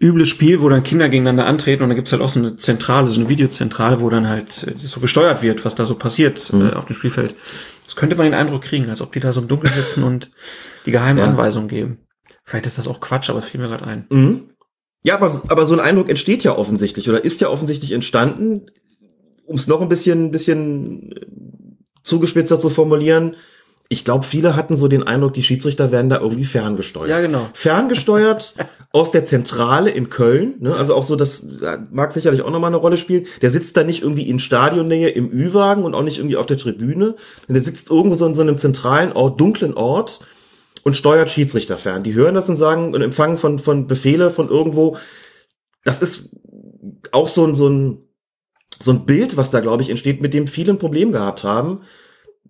übles Spiel, wo dann Kinder gegeneinander antreten und da gibt's halt auch so eine Zentrale, so eine Videozentrale, wo dann halt äh, so gesteuert wird, was da so passiert äh, auf dem Spielfeld. Das könnte man den Eindruck kriegen, als ob die da so im Dunkeln sitzen und die geheimen Ja. Anweisungen geben. Vielleicht ist das auch Quatsch, aber es fiel mir gerade ein. Mhm. Ja, aber, aber so ein Eindruck entsteht ja offensichtlich oder ist ja offensichtlich entstanden, um es noch ein bisschen, bisschen äh, zugespitzer zu formulieren. Ich glaube, viele hatten so den Eindruck, die Schiedsrichter werden da irgendwie ferngesteuert. Ja, genau. Ferngesteuert [laughs] aus der Zentrale in Köln, ne? also auch so, das äh, mag sicherlich auch nochmal eine Rolle spielen. Der sitzt da nicht irgendwie in Stadionnähe im Ü-Wagen und auch nicht irgendwie auf der Tribüne. Der sitzt irgendwo so in so einem zentralen Ort, dunklen Ort und steuert Schiedsrichter fern. Die hören das und sagen und empfangen von, von Befehle von irgendwo. Das ist auch so ein, so ein, so ein Bild, was da, glaube ich, entsteht, mit dem viele ein Problem gehabt haben,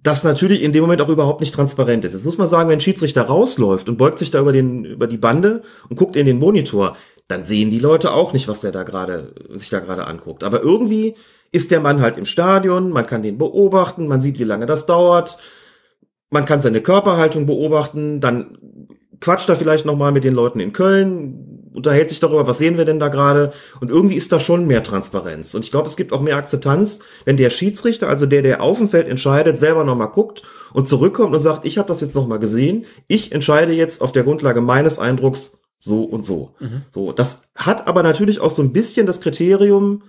das natürlich in dem Moment auch überhaupt nicht transparent ist. Jetzt muss man sagen, wenn ein Schiedsrichter rausläuft und beugt sich da über, den, über die Bande und guckt in den Monitor, dann sehen die Leute auch nicht, was der da gerade, sich da gerade anguckt. Aber irgendwie ist der Mann halt im Stadion, man kann den beobachten, man sieht, wie lange das dauert, man kann seine Körperhaltung beobachten, dann quatscht er vielleicht nochmal mit den Leuten in Köln, unterhält sich darüber, was sehen wir denn da gerade und irgendwie ist da schon mehr Transparenz und ich glaube, es gibt auch mehr Akzeptanz, wenn der Schiedsrichter, also der, der auf dem Feld entscheidet, selber nochmal guckt und zurückkommt und sagt, ich habe das jetzt nochmal gesehen, ich entscheide jetzt auf der Grundlage meines Eindrucks so und so. Mhm. So, das hat aber natürlich auch so ein bisschen das Kriterium,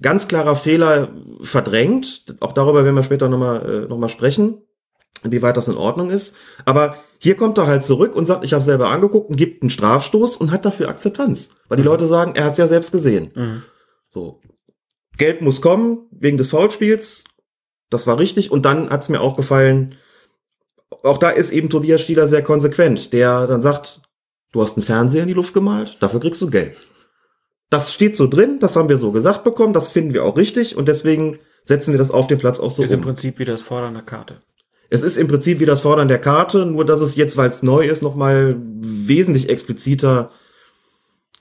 ganz klarer Fehler verdrängt. Auch darüber werden wir später nochmal äh, noch mal sprechen, inwieweit das in Ordnung ist. Aber hier kommt er halt zurück und sagt, ich habe selber angeguckt und gibt einen Strafstoß und hat dafür Akzeptanz. Weil die mhm. Leute sagen, er hat es ja selbst gesehen. Mhm. So. Gelb muss kommen wegen des Foulspiels. Das war richtig. Und dann hat es mir auch gefallen, auch da ist eben Tobias Stieler sehr konsequent, der dann sagt, du hast einen Fernseher in die Luft gemalt, dafür kriegst du Geld. Das steht so drin, das haben wir so gesagt bekommen, das finden wir auch richtig und deswegen setzen wir das auf den Platz auch so ist um. Ist im Prinzip wie das Fordern der Karte. Es ist im Prinzip wie das Fordern der Karte, nur dass es jetzt, weil es neu ist, nochmal wesentlich expliziter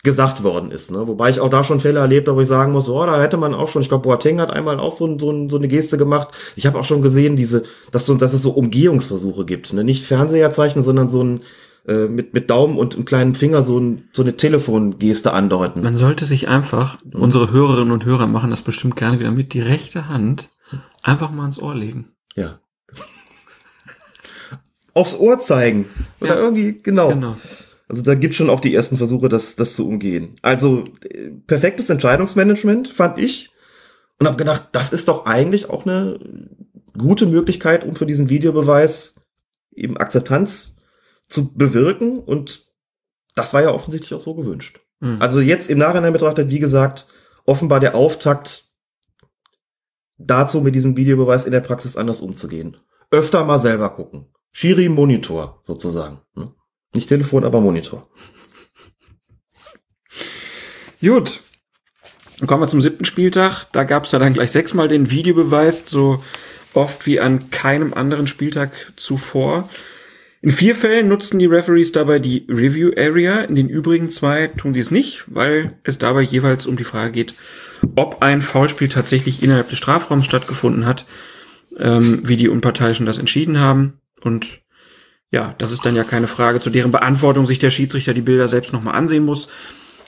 gesagt worden ist. Ne? Wobei ich auch da schon Fälle erlebt habe, wo ich sagen muss, oh, da hätte man auch schon, ich glaube, Boateng hat einmal auch so, so, so eine Geste gemacht. Ich habe auch schon gesehen, diese, dass, so, dass es so Umgehungsversuche gibt. Ne? Nicht Fernseherzeichen, sondern so ein äh, mit, mit Daumen und einem kleinen Finger so, ein, so eine Telefongeste andeuten. Man sollte sich einfach, mhm. unsere Hörerinnen und Hörer machen das bestimmt gerne wieder mit, die rechte Hand einfach mal ins Ohr legen. Ja. Aufs Ohr zeigen. Oder ja. irgendwie, genau. genau. Also da gibt schon auch die ersten Versuche, das, das zu umgehen. Also äh, perfektes Entscheidungsmanagement, fand ich. Und habe gedacht, das ist doch eigentlich auch eine gute Möglichkeit, um für diesen Videobeweis eben Akzeptanz zu bewirken und das war ja offensichtlich auch so gewünscht. Mhm. Also jetzt im Nachhinein betrachtet, wie gesagt, offenbar der Auftakt dazu, mit diesem Videobeweis in der Praxis anders umzugehen. Öfter mal selber gucken. Schiri Monitor sozusagen. Ne? Nicht Telefon, aber Monitor. [laughs] Gut. Dann kommen wir zum siebten Spieltag. Da gab es ja dann gleich sechsmal den Videobeweis, so oft wie an keinem anderen Spieltag zuvor. In vier Fällen nutzten die Referees dabei die Review Area, in den übrigen zwei tun sie es nicht, weil es dabei jeweils um die Frage geht, ob ein Foulspiel tatsächlich innerhalb des Strafraums stattgefunden hat, ähm, wie die Unparteiischen das entschieden haben. Und ja, das ist dann ja keine Frage, zu deren Beantwortung sich der Schiedsrichter die Bilder selbst nochmal ansehen muss.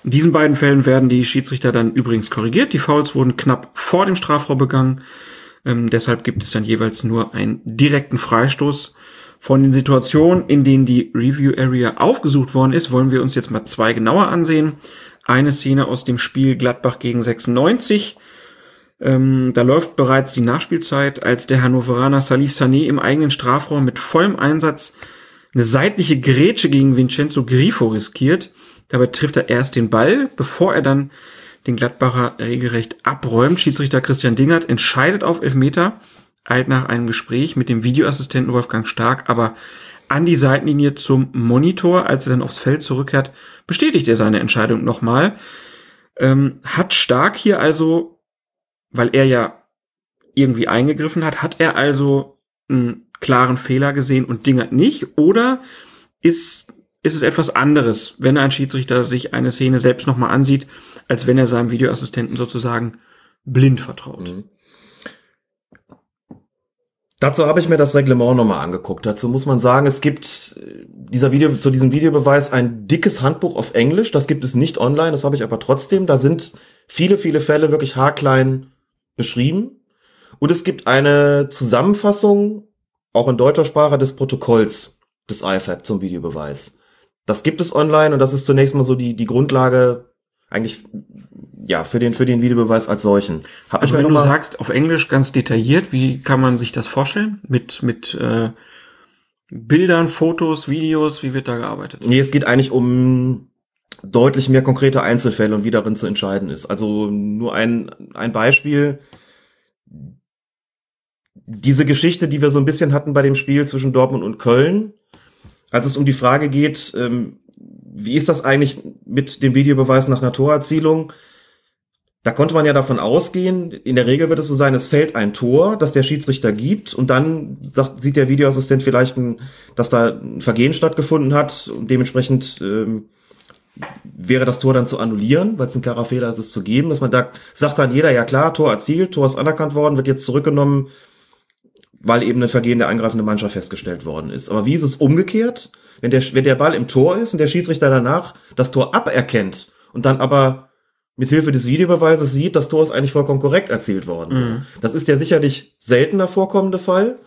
In diesen beiden Fällen werden die Schiedsrichter dann übrigens korrigiert. Die Fouls wurden knapp vor dem Strafraum begangen. Ähm, deshalb gibt es dann jeweils nur einen direkten Freistoß. Von den Situationen, in denen die Review Area aufgesucht worden ist, wollen wir uns jetzt mal zwei genauer ansehen. Eine Szene aus dem Spiel Gladbach gegen 96. Ähm, da läuft bereits die Nachspielzeit, als der Hannoveraner Salif Sané im eigenen Strafraum mit vollem Einsatz eine seitliche Grätsche gegen Vincenzo Grifo riskiert. Dabei trifft er erst den Ball, bevor er dann den Gladbacher regelrecht abräumt. Schiedsrichter Christian Dingert entscheidet auf Elfmeter eilt nach einem Gespräch mit dem Videoassistenten Wolfgang Stark aber an die Seitenlinie zum Monitor. Als er dann aufs Feld zurückkehrt, bestätigt er seine Entscheidung nochmal. Ähm, hat Stark hier also, weil er ja irgendwie eingegriffen hat, hat er also einen klaren Fehler gesehen und Dingert nicht? Oder ist, ist es etwas anderes, wenn ein Schiedsrichter sich eine Szene selbst nochmal ansieht, als wenn er seinem Videoassistenten sozusagen blind vertraut? Mhm. Dazu habe ich mir das Reglement nochmal angeguckt. Dazu muss man sagen, es gibt äh, dieser Video, zu diesem Videobeweis ein dickes Handbuch auf Englisch. Das gibt es nicht online, das habe ich aber trotzdem. Da sind viele, viele Fälle wirklich haarklein beschrieben. Und es gibt eine Zusammenfassung, auch in deutscher Sprache, des Protokolls des IFAB zum Videobeweis. Das gibt es online und das ist zunächst mal so die, die Grundlage eigentlich ja für den für den Videobeweis als solchen. Hab also wenn du sagst auf Englisch ganz detailliert, wie kann man sich das vorstellen mit mit äh, Bildern, Fotos, Videos, wie wird da gearbeitet? Nee, es geht eigentlich um deutlich mehr konkrete Einzelfälle und wie darin zu entscheiden ist. Also nur ein ein Beispiel diese Geschichte, die wir so ein bisschen hatten bei dem Spiel zwischen Dortmund und Köln, als es um die Frage geht, ähm, wie ist das eigentlich mit dem Videobeweis nach einer Torerzielung? Da konnte man ja davon ausgehen, in der Regel wird es so sein, es fällt ein Tor, das der Schiedsrichter gibt und dann sagt, sieht der Videoassistent vielleicht, ein, dass da ein Vergehen stattgefunden hat und dementsprechend ähm, wäre das Tor dann zu annullieren, weil es ein klarer Fehler ist, es zu geben, dass man da sagt dann jeder, ja klar, Tor erzielt, Tor ist anerkannt worden, wird jetzt zurückgenommen, weil eben ein Vergehen der angreifenden Mannschaft festgestellt worden ist. Aber wie ist es umgekehrt? Wenn der, wenn der Ball im Tor ist und der Schiedsrichter danach das Tor aberkennt und dann aber mit Hilfe des Videobeweises sieht, das Tor ist eigentlich vollkommen korrekt erzielt worden. Mhm. Das ist ja sicherlich seltener vorkommende Fall.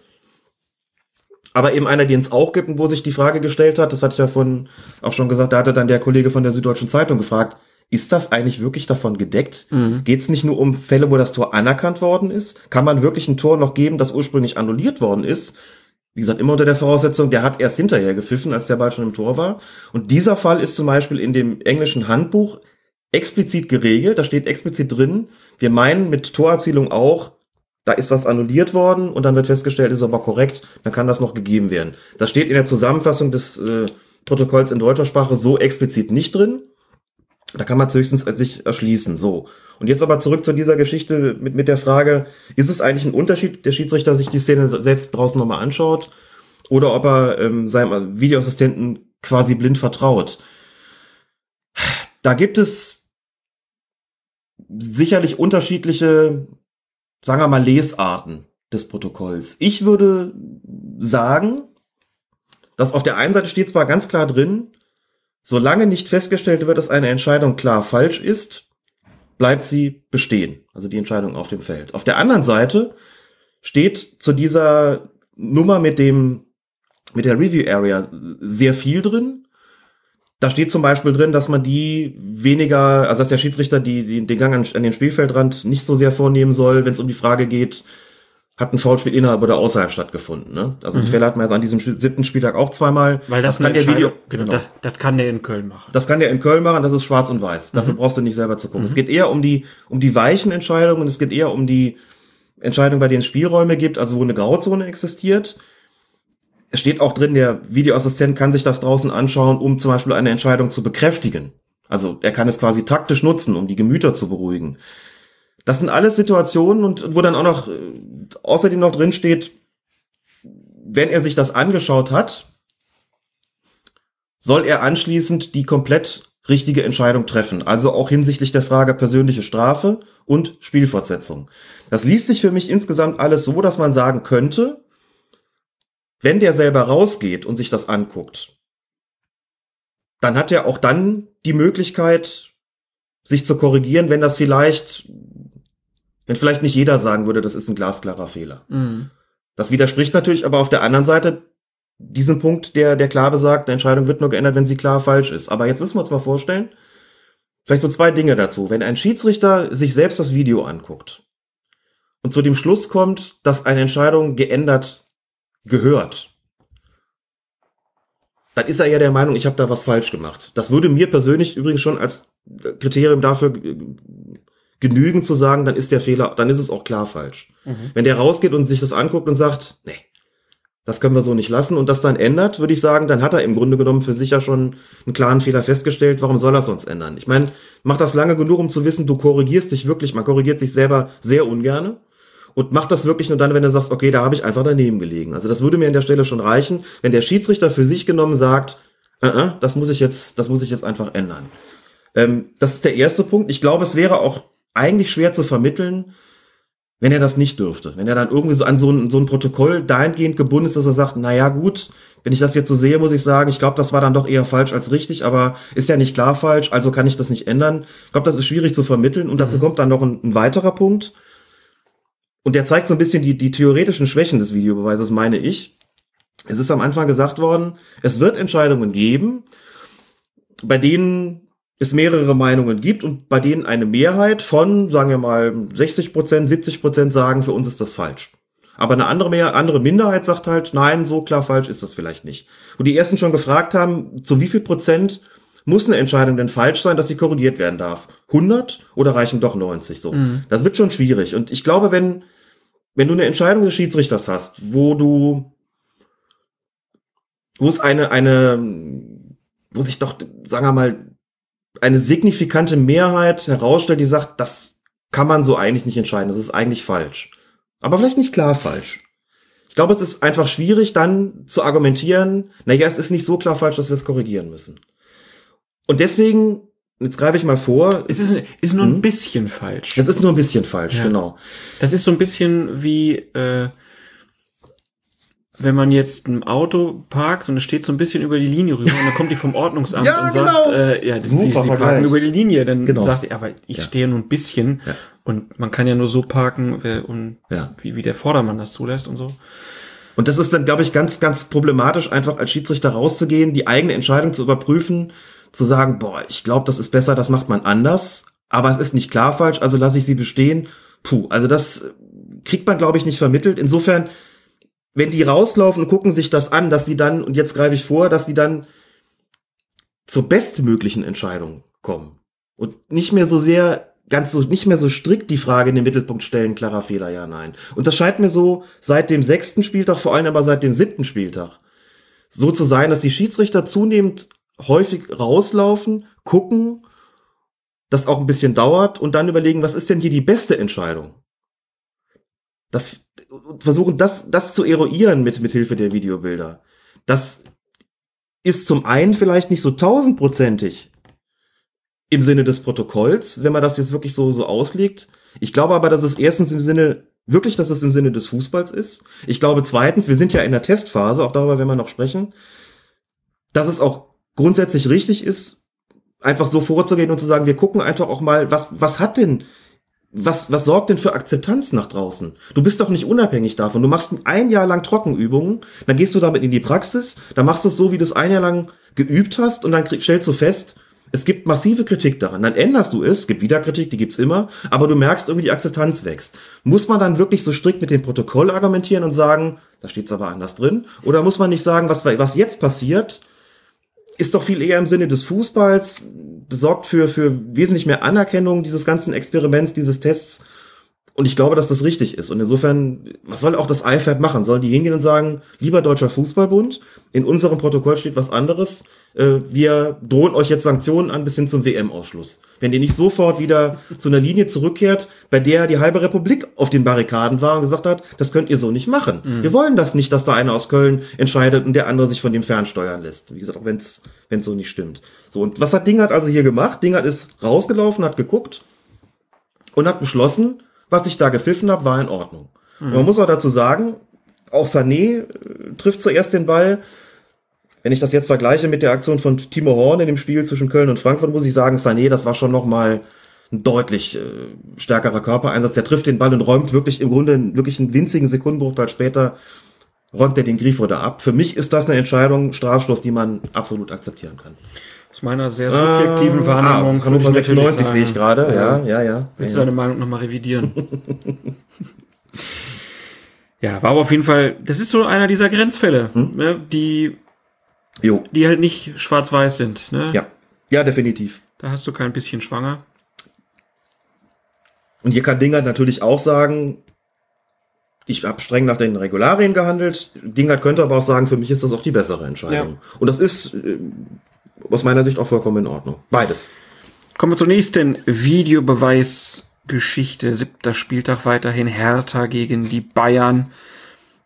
Aber eben einer, den es auch gibt und wo sich die Frage gestellt hat, das hatte ich ja von auch schon gesagt, da hatte dann der Kollege von der Süddeutschen Zeitung gefragt, ist das eigentlich wirklich davon gedeckt? Mhm. Geht es nicht nur um Fälle, wo das Tor anerkannt worden ist? Kann man wirklich ein Tor noch geben, das ursprünglich annulliert worden ist? Wie gesagt, immer unter der Voraussetzung, der hat erst hinterher gepfiffen, als der Ball schon im Tor war. Und dieser Fall ist zum Beispiel in dem englischen Handbuch explizit geregelt. Da steht explizit drin, wir meinen mit Torerzielung auch, da ist was annulliert worden und dann wird festgestellt, ist aber korrekt, dann kann das noch gegeben werden. Das steht in der Zusammenfassung des äh, Protokolls in deutscher Sprache so explizit nicht drin. Da kann man höchstens sich erschließen. So. Und jetzt aber zurück zu dieser Geschichte mit, mit der Frage, ist es eigentlich ein Unterschied, der Schiedsrichter sich die Szene selbst draußen nochmal anschaut oder ob er ähm, seinem Videoassistenten quasi blind vertraut? Da gibt es sicherlich unterschiedliche, sagen wir mal, Lesarten des Protokolls. Ich würde sagen, dass auf der einen Seite steht zwar ganz klar drin, solange nicht festgestellt wird, dass eine Entscheidung klar falsch ist, bleibt sie bestehen. Also die Entscheidung auf dem Feld. Auf der anderen Seite steht zu dieser Nummer mit dem, mit der Review Area sehr viel drin. Da steht zum Beispiel drin, dass man die weniger, also dass der Schiedsrichter die, die den Gang an, an den Spielfeldrand nicht so sehr vornehmen soll, wenn es um die Frage geht, hat ein Foulspiel innerhalb oder außerhalb stattgefunden. Ne? Also mhm. die Fälle hat man jetzt an diesem siebten Spieltag auch zweimal. Weil das, das kann der Video, genau, das, das, kann der in Köln machen. Das kann der in Köln machen, das ist schwarz und weiß. Dafür mhm. brauchst du nicht selber zu gucken. Mhm. Es geht eher um die, um die weichen Entscheidungen, es geht eher um die Entscheidungen, bei denen es Spielräume gibt, also wo eine Grauzone existiert. Es steht auch drin, der Videoassistent kann sich das draußen anschauen, um zum Beispiel eine Entscheidung zu bekräftigen. Also er kann es quasi taktisch nutzen, um die Gemüter zu beruhigen. Das sind alles Situationen und wo dann auch noch äh, außerdem noch drin steht, wenn er sich das angeschaut hat, soll er anschließend die komplett richtige Entscheidung treffen. Also auch hinsichtlich der Frage persönliche Strafe und Spielfortsetzung. Das liest sich für mich insgesamt alles so, dass man sagen könnte, wenn der selber rausgeht und sich das anguckt, dann hat er auch dann die Möglichkeit, sich zu korrigieren, wenn das vielleicht wenn vielleicht nicht jeder sagen würde, das ist ein glasklarer Fehler. Mhm. Das widerspricht natürlich aber auf der anderen Seite diesem Punkt, der, der klar besagt, eine Entscheidung wird nur geändert, wenn sie klar falsch ist. Aber jetzt müssen wir uns mal vorstellen, vielleicht so zwei Dinge dazu. Wenn ein Schiedsrichter sich selbst das Video anguckt und zu dem Schluss kommt, dass eine Entscheidung geändert gehört, dann ist er ja der Meinung, ich habe da was falsch gemacht. Das würde mir persönlich übrigens schon als Kriterium dafür genügen zu sagen, dann ist der Fehler, dann ist es auch klar falsch. Mhm. Wenn der rausgeht und sich das anguckt und sagt, nee, das können wir so nicht lassen und das dann ändert, würde ich sagen, dann hat er im Grunde genommen für sich ja schon einen klaren Fehler festgestellt. Warum soll er sonst ändern? Ich meine, macht das lange genug, um zu wissen, du korrigierst dich wirklich, man korrigiert sich selber sehr ungerne und macht das wirklich nur dann, wenn du sagst, okay, da habe ich einfach daneben gelegen. Also das würde mir an der Stelle schon reichen, wenn der Schiedsrichter für sich genommen sagt, uh -uh, das muss ich jetzt, das muss ich jetzt einfach ändern. Ähm, das ist der erste Punkt. Ich glaube, es wäre auch eigentlich schwer zu vermitteln, wenn er das nicht dürfte. Wenn er dann irgendwie so an so ein, so ein Protokoll dahingehend gebunden ist, dass er sagt, na ja, gut, wenn ich das jetzt so sehe, muss ich sagen, ich glaube, das war dann doch eher falsch als richtig, aber ist ja nicht klar falsch, also kann ich das nicht ändern. Ich glaube, das ist schwierig zu vermitteln und dazu mhm. kommt dann noch ein, ein, weiterer Punkt. Und der zeigt so ein bisschen die, die theoretischen Schwächen des Videobeweises, meine ich. Es ist am Anfang gesagt worden, es wird Entscheidungen geben, bei denen es mehrere Meinungen gibt und bei denen eine Mehrheit von, sagen wir mal, 60 Prozent, 70 Prozent sagen, für uns ist das falsch. Aber eine andere, mehr, andere Minderheit sagt halt, nein, so klar falsch ist das vielleicht nicht. Und die ersten schon gefragt haben, zu wie viel Prozent muss eine Entscheidung denn falsch sein, dass sie korrigiert werden darf? 100 oder reichen doch 90 so? Mhm. Das wird schon schwierig. Und ich glaube, wenn, wenn du eine Entscheidung des Schiedsrichters hast, wo du wo es eine, eine, wo sich doch, sagen wir mal, eine signifikante Mehrheit herausstellt, die sagt, das kann man so eigentlich nicht entscheiden, das ist eigentlich falsch. Aber vielleicht nicht klar falsch. Ich glaube, es ist einfach schwierig, dann zu argumentieren, naja, es ist nicht so klar falsch, dass wir es korrigieren müssen. Und deswegen, jetzt greife ich mal vor. Es ist, ist nur ein bisschen falsch. Es ist nur ein bisschen falsch, Ja. genau. Das ist so ein bisschen wie, äh, wenn man jetzt ein Auto parkt und es steht so ein bisschen über die Linie rüber und dann kommt die vom Ordnungsamt [laughs] Ja, und sagt, genau. äh, ja, sie, sie Super parken über die Linie. Dann Genau. sagt er, aber ich Ja. stehe nur ein bisschen Ja. und man kann ja nur so parken, äh, und Ja. wie, wie der Vordermann das zulässt und so. Und das ist dann, glaube ich, ganz, ganz problematisch, einfach als Schiedsrichter rauszugehen, die eigene Entscheidung zu überprüfen, zu sagen, boah, ich glaube, das ist besser, das macht man anders, aber es ist nicht klar falsch, also lasse ich sie bestehen. Puh, also das kriegt man, glaube ich, nicht vermittelt. Insofern, wenn die rauslaufen und gucken sich das an, dass die dann, und jetzt greife ich vor, dass die dann zur bestmöglichen Entscheidung kommen. Und nicht mehr so sehr, ganz so, nicht mehr so strikt die Frage in den Mittelpunkt stellen, klarer Fehler, ja, nein. Und das scheint mir so seit dem sechsten Spieltag, vor allem aber seit dem siebten Spieltag, so zu sein, dass die Schiedsrichter zunehmend häufig rauslaufen, gucken, das auch ein bisschen dauert und dann überlegen, was ist denn hier die beste Entscheidung? Das, versuchen das, das zu eruieren mit, mit Hilfe der Videobilder. Das ist zum einen vielleicht nicht so tausendprozentig im Sinne des Protokolls, wenn man das jetzt wirklich so, so auslegt. Ich glaube aber, dass es erstens im Sinne, wirklich, dass es im Sinne des Fußballs ist. Ich glaube zweitens, wir sind ja in der Testphase, auch darüber werden wir noch sprechen, dass es auch grundsätzlich richtig ist, einfach so vorzugehen und zu sagen, wir gucken einfach auch mal, was, was hat denn, was, was sorgt denn für Akzeptanz nach draußen? Du bist doch nicht unabhängig davon. Du machst ein Jahr lang Trockenübungen, dann gehst du damit in die Praxis, dann machst du es so, wie du es ein Jahr lang geübt hast und dann stellst du fest, es gibt massive Kritik daran. Dann änderst du es, es gibt wieder Kritik, die gibt's immer, aber du merkst irgendwie, die Akzeptanz wächst. Muss man dann wirklich so strikt mit dem Protokoll argumentieren und sagen, da steht's aber anders drin? Oder muss man nicht sagen, was, was jetzt passiert, ist doch viel eher im Sinne des Fußballs, sorgt für, für wesentlich mehr Anerkennung dieses ganzen Experiments, dieses Tests. Und ich glaube, dass das richtig ist. Und insofern, was soll auch das IFAB machen? Sollen die hingehen und sagen, lieber Deutscher Fußballbund, in unserem Protokoll steht was anderes. Äh, wir drohen euch jetzt Sanktionen an bis hin zum WM-Ausschluss. Wenn ihr nicht sofort wieder zu einer Linie zurückkehrt, bei der die halbe Republik auf den Barrikaden war und gesagt hat, das könnt ihr so nicht machen. Wir wollen das nicht, dass da einer aus Köln entscheidet und der andere sich von dem fernsteuern lässt. Wie gesagt, auch wenn es so nicht stimmt. So, und was hat Dingert also hier gemacht? Dingert ist rausgelaufen, hat geguckt und hat beschlossen, was ich da gepfiffen habe, war in Ordnung. Und man muss auch dazu sagen, auch Sané äh, trifft zuerst den Ball. Wenn ich das jetzt vergleiche mit der Aktion von Timo Horn in dem Spiel zwischen Köln und Frankfurt, muss ich sagen, Sané, das war schon noch mal ein deutlich äh, stärkerer Körpereinsatz. Der trifft den Ball und räumt wirklich im Grunde wirklich einen winzigen Sekundenbruchteil später räumt er den Grifo da ab. Für mich ist das eine Entscheidung, Strafstoß, die man absolut akzeptieren kann. Aus meiner sehr subjektiven Wahrnehmung. Ah, ich natürlich 96 sehe ich gerade. Ja, ja, ja. Willst ja, du deine Meinung nochmal revidieren? [laughs] ja, war aber auf jeden Fall, das ist so einer dieser Grenzfälle, Hm? ne, die, Jo. die halt nicht schwarz-weiß sind. Ne? Ja. Ja, definitiv. Da hast du kein bisschen schwanger. Und hier kann Dingert natürlich auch sagen, ich habe streng nach den Regularien gehandelt. Dingert könnte aber auch sagen, für mich ist das auch die bessere Entscheidung. Ja. Und das ist äh, aus meiner Sicht auch vollkommen in Ordnung. Beides. Kommen wir zur nächsten Videobeweisgeschichte. Siebter Spieltag weiterhin Hertha gegen die Bayern.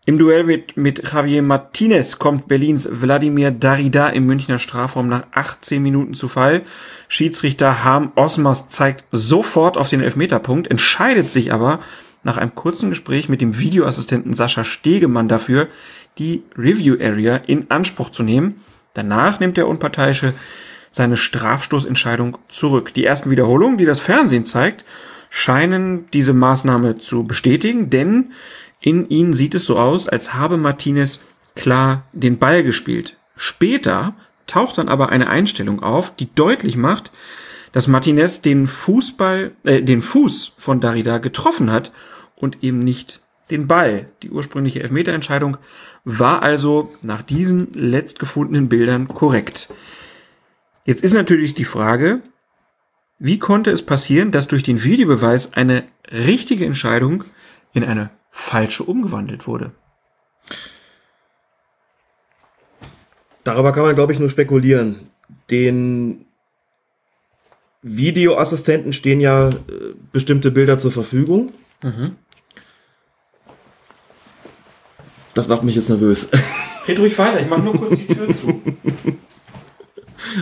Im Duell mit, mit Javier Martinez kommt Berlins Wladimir Darida im Münchner Strafraum nach 18 Minuten zu Fall. Schiedsrichter Harm Osmers zeigt sofort auf den Elfmeterpunkt, entscheidet sich aber nach einem kurzen Gespräch mit dem Videoassistenten Sascha Stegemann dafür, die Review Area in Anspruch zu nehmen. Danach nimmt der Unparteiische seine Strafstoßentscheidung zurück. Die ersten Wiederholungen, die das Fernsehen zeigt, scheinen diese Maßnahme zu bestätigen, denn in ihnen sieht es so aus, als habe Martinez klar den Ball gespielt. Später taucht dann aber eine Einstellung auf, die deutlich macht, dass Martinez den Fußball, äh, den Fuß von Darida getroffen hat und eben nicht den Ball. Die ursprüngliche Elfmeterentscheidung war also nach diesen letzt gefundenen Bildern korrekt. Jetzt ist natürlich die Frage, wie konnte es passieren, dass durch den Videobeweis eine richtige Entscheidung in eine falsche umgewandelt wurde? Darüber kann man, glaube ich, nur spekulieren. Den Videoassistenten stehen ja äh, bestimmte Bilder zur Verfügung. Das macht mich jetzt nervös. [laughs] Red ruhig weiter, ich mach nur kurz die Tür zu.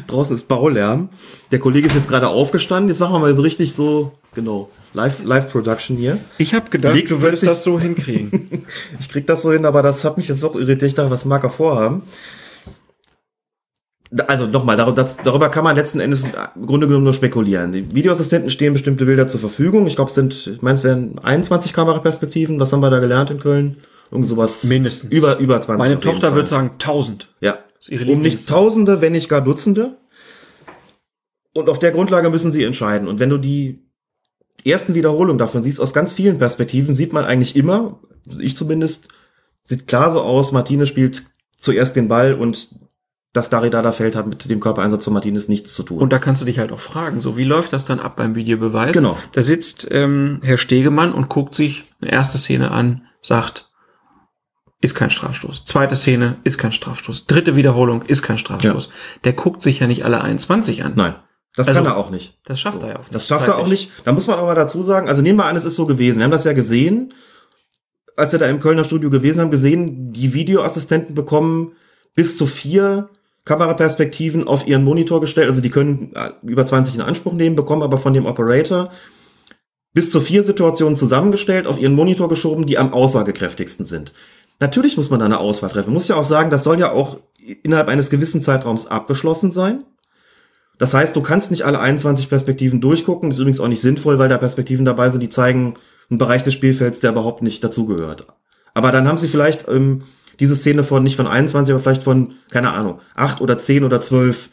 Draußen ist Baulärm. Der Kollege ist jetzt gerade aufgestanden. Jetzt machen wir mal so richtig so, genau, Live, Live Production hier. Ich habe gedacht, Liegt du würdest das so hinkriegen. [laughs] Ich krieg das so hin, aber das hat mich jetzt doch irritiert. Ich dachte, was mag er vorhaben? Also nochmal, darüber kann man letzten Endes im Grunde genommen nur spekulieren. Die Videoassistenten stehen bestimmte Bilder zur Verfügung. Ich glaube, es sind, ich meine, es wären 21 Kameraperspektiven. Was haben wir da gelernt in Köln? Irgend sowas. Mindestens. Über, über 20. Meine Tochter würde sagen 1000. Ja. ist ihre Um nicht Tausende, wenn nicht gar Dutzende. Und auf der Grundlage müssen sie entscheiden. Und wenn du die ersten Wiederholungen davon siehst, aus ganz vielen Perspektiven, sieht man eigentlich immer, ich zumindest, sieht klar so aus, Martinez spielt zuerst den Ball und das Daridada-Feld hat mit dem Körpereinsatz von Martinez nichts zu tun. Und da kannst du dich halt auch fragen, so wie läuft das dann ab beim Videobeweis? Genau. Da sitzt ähm, Herr Stegemann und guckt sich eine erste Szene an, sagt, ist kein Strafstoß. Zweite Szene ist kein Strafstoß. Dritte Wiederholung ist kein Strafstoß. Der guckt sich ja nicht alle 21 an. Nein, das Also- kann er auch nicht. Das schafft er ja auch nicht. Das schafft er auch nicht. Da muss man auch mal dazu sagen, also nehmen wir an, es ist so gewesen. Wir haben das ja gesehen, als wir da im Kölner Studio gewesen haben, gesehen, die Videoassistenten bekommen bis zu vier Kameraperspektiven auf ihren Monitor gestellt. Also die können äh, über 20 in Anspruch nehmen, bekommen aber von dem Operator bis zu vier Situationen zusammengestellt, auf ihren Monitor geschoben, die am aussagekräftigsten sind. Natürlich muss man da eine Auswahl treffen. Man muss ja auch sagen, das soll ja auch innerhalb eines gewissen Zeitraums abgeschlossen sein. Das heißt, du kannst nicht alle 21 Perspektiven durchgucken. Das ist übrigens auch nicht sinnvoll, weil da Perspektiven dabei sind, die zeigen einen Bereich des Spielfelds, der überhaupt nicht dazugehört. Aber dann haben sie vielleicht ähm, diese Szene von nicht von 21, aber vielleicht von, keine Ahnung, 8 oder 10 oder 12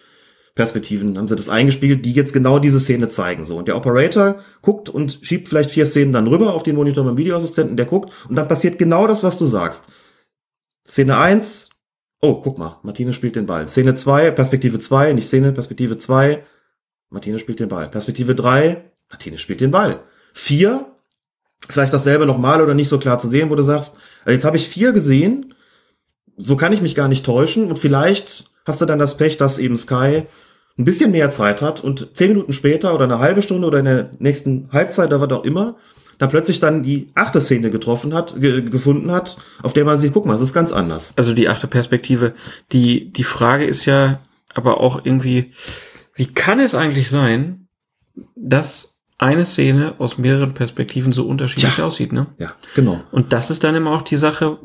Perspektiven haben sie das eingespielt, die jetzt genau diese Szene zeigen. So. Und der Operator guckt und schiebt vielleicht vier Szenen dann rüber auf den Monitor beim Videoassistenten, der guckt und dann passiert genau das, was du sagst. Szene 1, oh, guck mal, Martine spielt den Ball. Szene 2, Perspektive 2, nicht Szene, Perspektive 2, Martine spielt den Ball. Perspektive 3, Martine spielt den Ball. 4, vielleicht dasselbe nochmal oder nicht so klar zu sehen, wo du sagst, also jetzt habe ich vier gesehen, so kann ich mich gar nicht täuschen und vielleicht hast du dann das Pech, dass eben Sky ein bisschen mehr Zeit hat und zehn Minuten später oder eine halbe Stunde oder in der nächsten Halbzeit oder was auch immer, da plötzlich dann die achte Szene getroffen hat, ge gefunden hat, auf der man sieht, guck mal, es ist ganz anders. Also die achte Perspektive. Die, die Frage ist ja aber auch irgendwie, wie kann es eigentlich sein, dass eine Szene aus mehreren Perspektiven so unterschiedlich Tja. aussieht, ne? Ja, genau. Und das ist dann immer auch die Sache,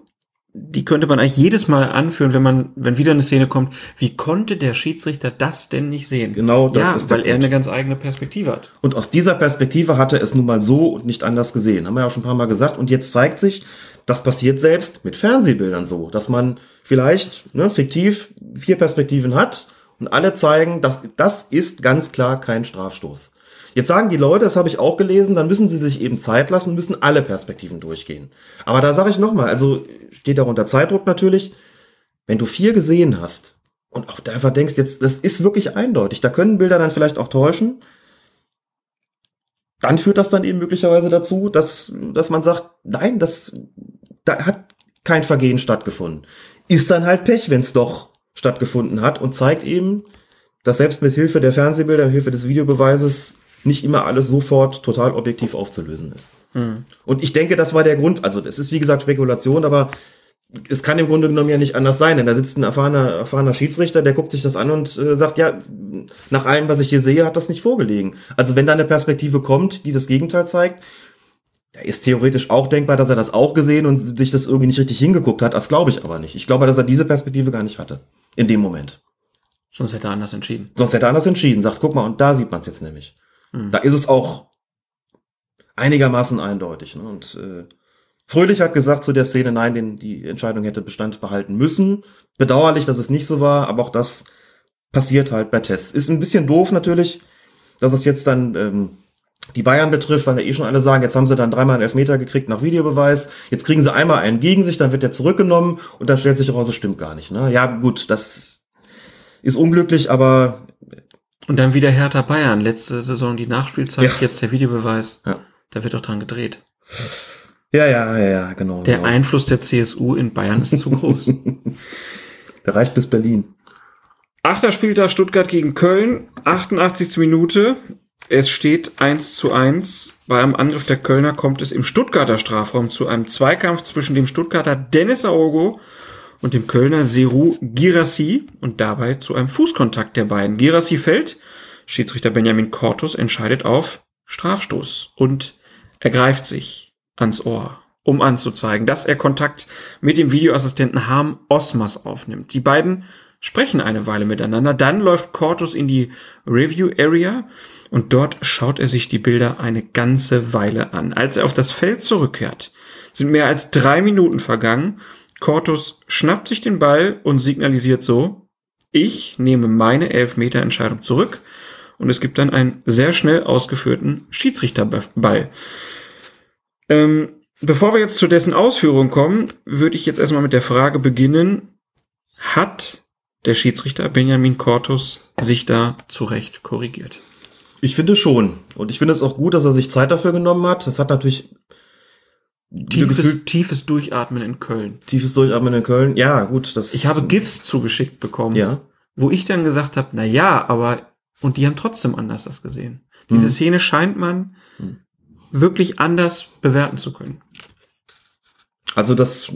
die könnte man eigentlich jedes Mal anführen, wenn man, wenn wieder eine Szene kommt, wie konnte der Schiedsrichter das denn nicht sehen? Genau das ja, ist der weil er Punkt. eine ganz eigene Perspektive hat. Und aus dieser Perspektive hat er es nun mal so und nicht anders gesehen. Haben wir ja auch schon ein paar Mal gesagt. Und jetzt zeigt sich, das passiert selbst mit Fernsehbildern so, dass man vielleicht ne, fiktiv vier Perspektiven hat und alle zeigen, dass das ist ganz klar kein Strafstoß. Jetzt sagen die Leute, das habe ich auch gelesen, dann müssen sie sich eben Zeit lassen, müssen alle Perspektiven durchgehen. Aber da sage ich nochmal, also steht auch unter Zeitdruck natürlich, wenn du vier gesehen hast und auch da einfach denkst, jetzt, das ist wirklich eindeutig, da können Bilder dann vielleicht auch täuschen, dann führt das dann eben möglicherweise dazu, dass, dass man sagt, nein, das, da hat kein Vergehen stattgefunden. Ist dann halt Pech, wenn es doch stattgefunden hat und zeigt eben, dass selbst mit Hilfe der Fernsehbilder, mit Hilfe des Videobeweises nicht immer alles sofort total objektiv aufzulösen ist. Und ich denke, das war der Grund, also es ist wie gesagt Spekulation, aber es kann im Grunde genommen ja nicht anders sein, denn da sitzt ein erfahrener, erfahrener Schiedsrichter, der guckt sich das an und äh, sagt, ja, nach allem, was ich hier sehe, hat das nicht vorgelegen. Also wenn da eine Perspektive kommt, die das Gegenteil zeigt, da ist theoretisch auch denkbar, dass er das auch gesehen und sich das irgendwie nicht richtig hingeguckt hat. Das glaube ich aber nicht. Ich glaube, dass er diese Perspektive gar nicht hatte. In dem Moment. Sonst hätte er anders entschieden. Sonst hätte er anders entschieden. Sagt, guck mal, und da sieht man es jetzt nämlich. Mhm. Da ist es auch einigermaßen eindeutig. Ne? Und äh, Fröhlich hat gesagt zu der Szene, nein, den, die Entscheidung hätte Bestand behalten müssen. Bedauerlich, dass es nicht so war, aber auch das passiert halt bei Tests. Ist ein bisschen doof natürlich, dass es jetzt dann ähm, die Bayern betrifft, weil ja eh schon alle sagen, jetzt haben sie dann dreimal einen Elfmeter gekriegt nach Videobeweis, jetzt kriegen sie einmal einen gegen sich, dann wird der zurückgenommen und dann stellt sich heraus, es stimmt gar nicht. Ne? Ja, gut, das ist unglücklich, aber Und dann wieder Hertha Bayern. Letzte Saison die Nachspielzeit, Ja. jetzt der Videobeweis. Ja. Da wird doch dran gedreht. ja, ja, ja, ja, genau. Der genau. Einfluss der CSU in Bayern ist zu groß. [laughs] Der reicht bis Berlin. Achter Spieltag Stuttgart gegen Köln, 88. Minute. Es steht 1 zu 1. Bei einem Angriff der Kölner kommt es im Stuttgarter Strafraum zu einem Zweikampf zwischen dem Stuttgarter Dennis Aogo und dem Kölner Seru Girassi und dabei zu einem Fußkontakt der beiden. Girassi fällt, Schiedsrichter Benjamin Cortus entscheidet auf Strafstoß und ergreift sich ans Ohr, um anzuzeigen, dass er Kontakt mit dem Videoassistenten Harm Osmas aufnimmt. Die beiden sprechen eine Weile miteinander, dann läuft Cortus in die Review Area und dort schaut er sich die Bilder eine ganze Weile an. Als er auf das Feld zurückkehrt, sind mehr als drei Minuten vergangen. Cortus schnappt sich den Ball und signalisiert so, ich nehme meine Elfmeterentscheidung zurück und es gibt dann einen sehr schnell ausgeführten Schiedsrichterball. Ähm, bevor wir jetzt zu dessen Ausführung kommen, würde ich jetzt erstmal mit der Frage beginnen, hat der Schiedsrichter Benjamin Cortus sich da zurecht korrigiert? Ich finde schon. Und ich finde es auch gut, dass er sich Zeit dafür genommen hat. Das hat natürlich Tiefes, tiefes Durchatmen in Köln. tiefes Durchatmen in Köln. Ja, gut, das Ich habe GIFs zugeschickt bekommen, ja. wo ich dann gesagt habe, na ja, aber und die haben trotzdem anders das gesehen. Diese Hm. Szene scheint man Hm. wirklich anders bewerten zu können. Also das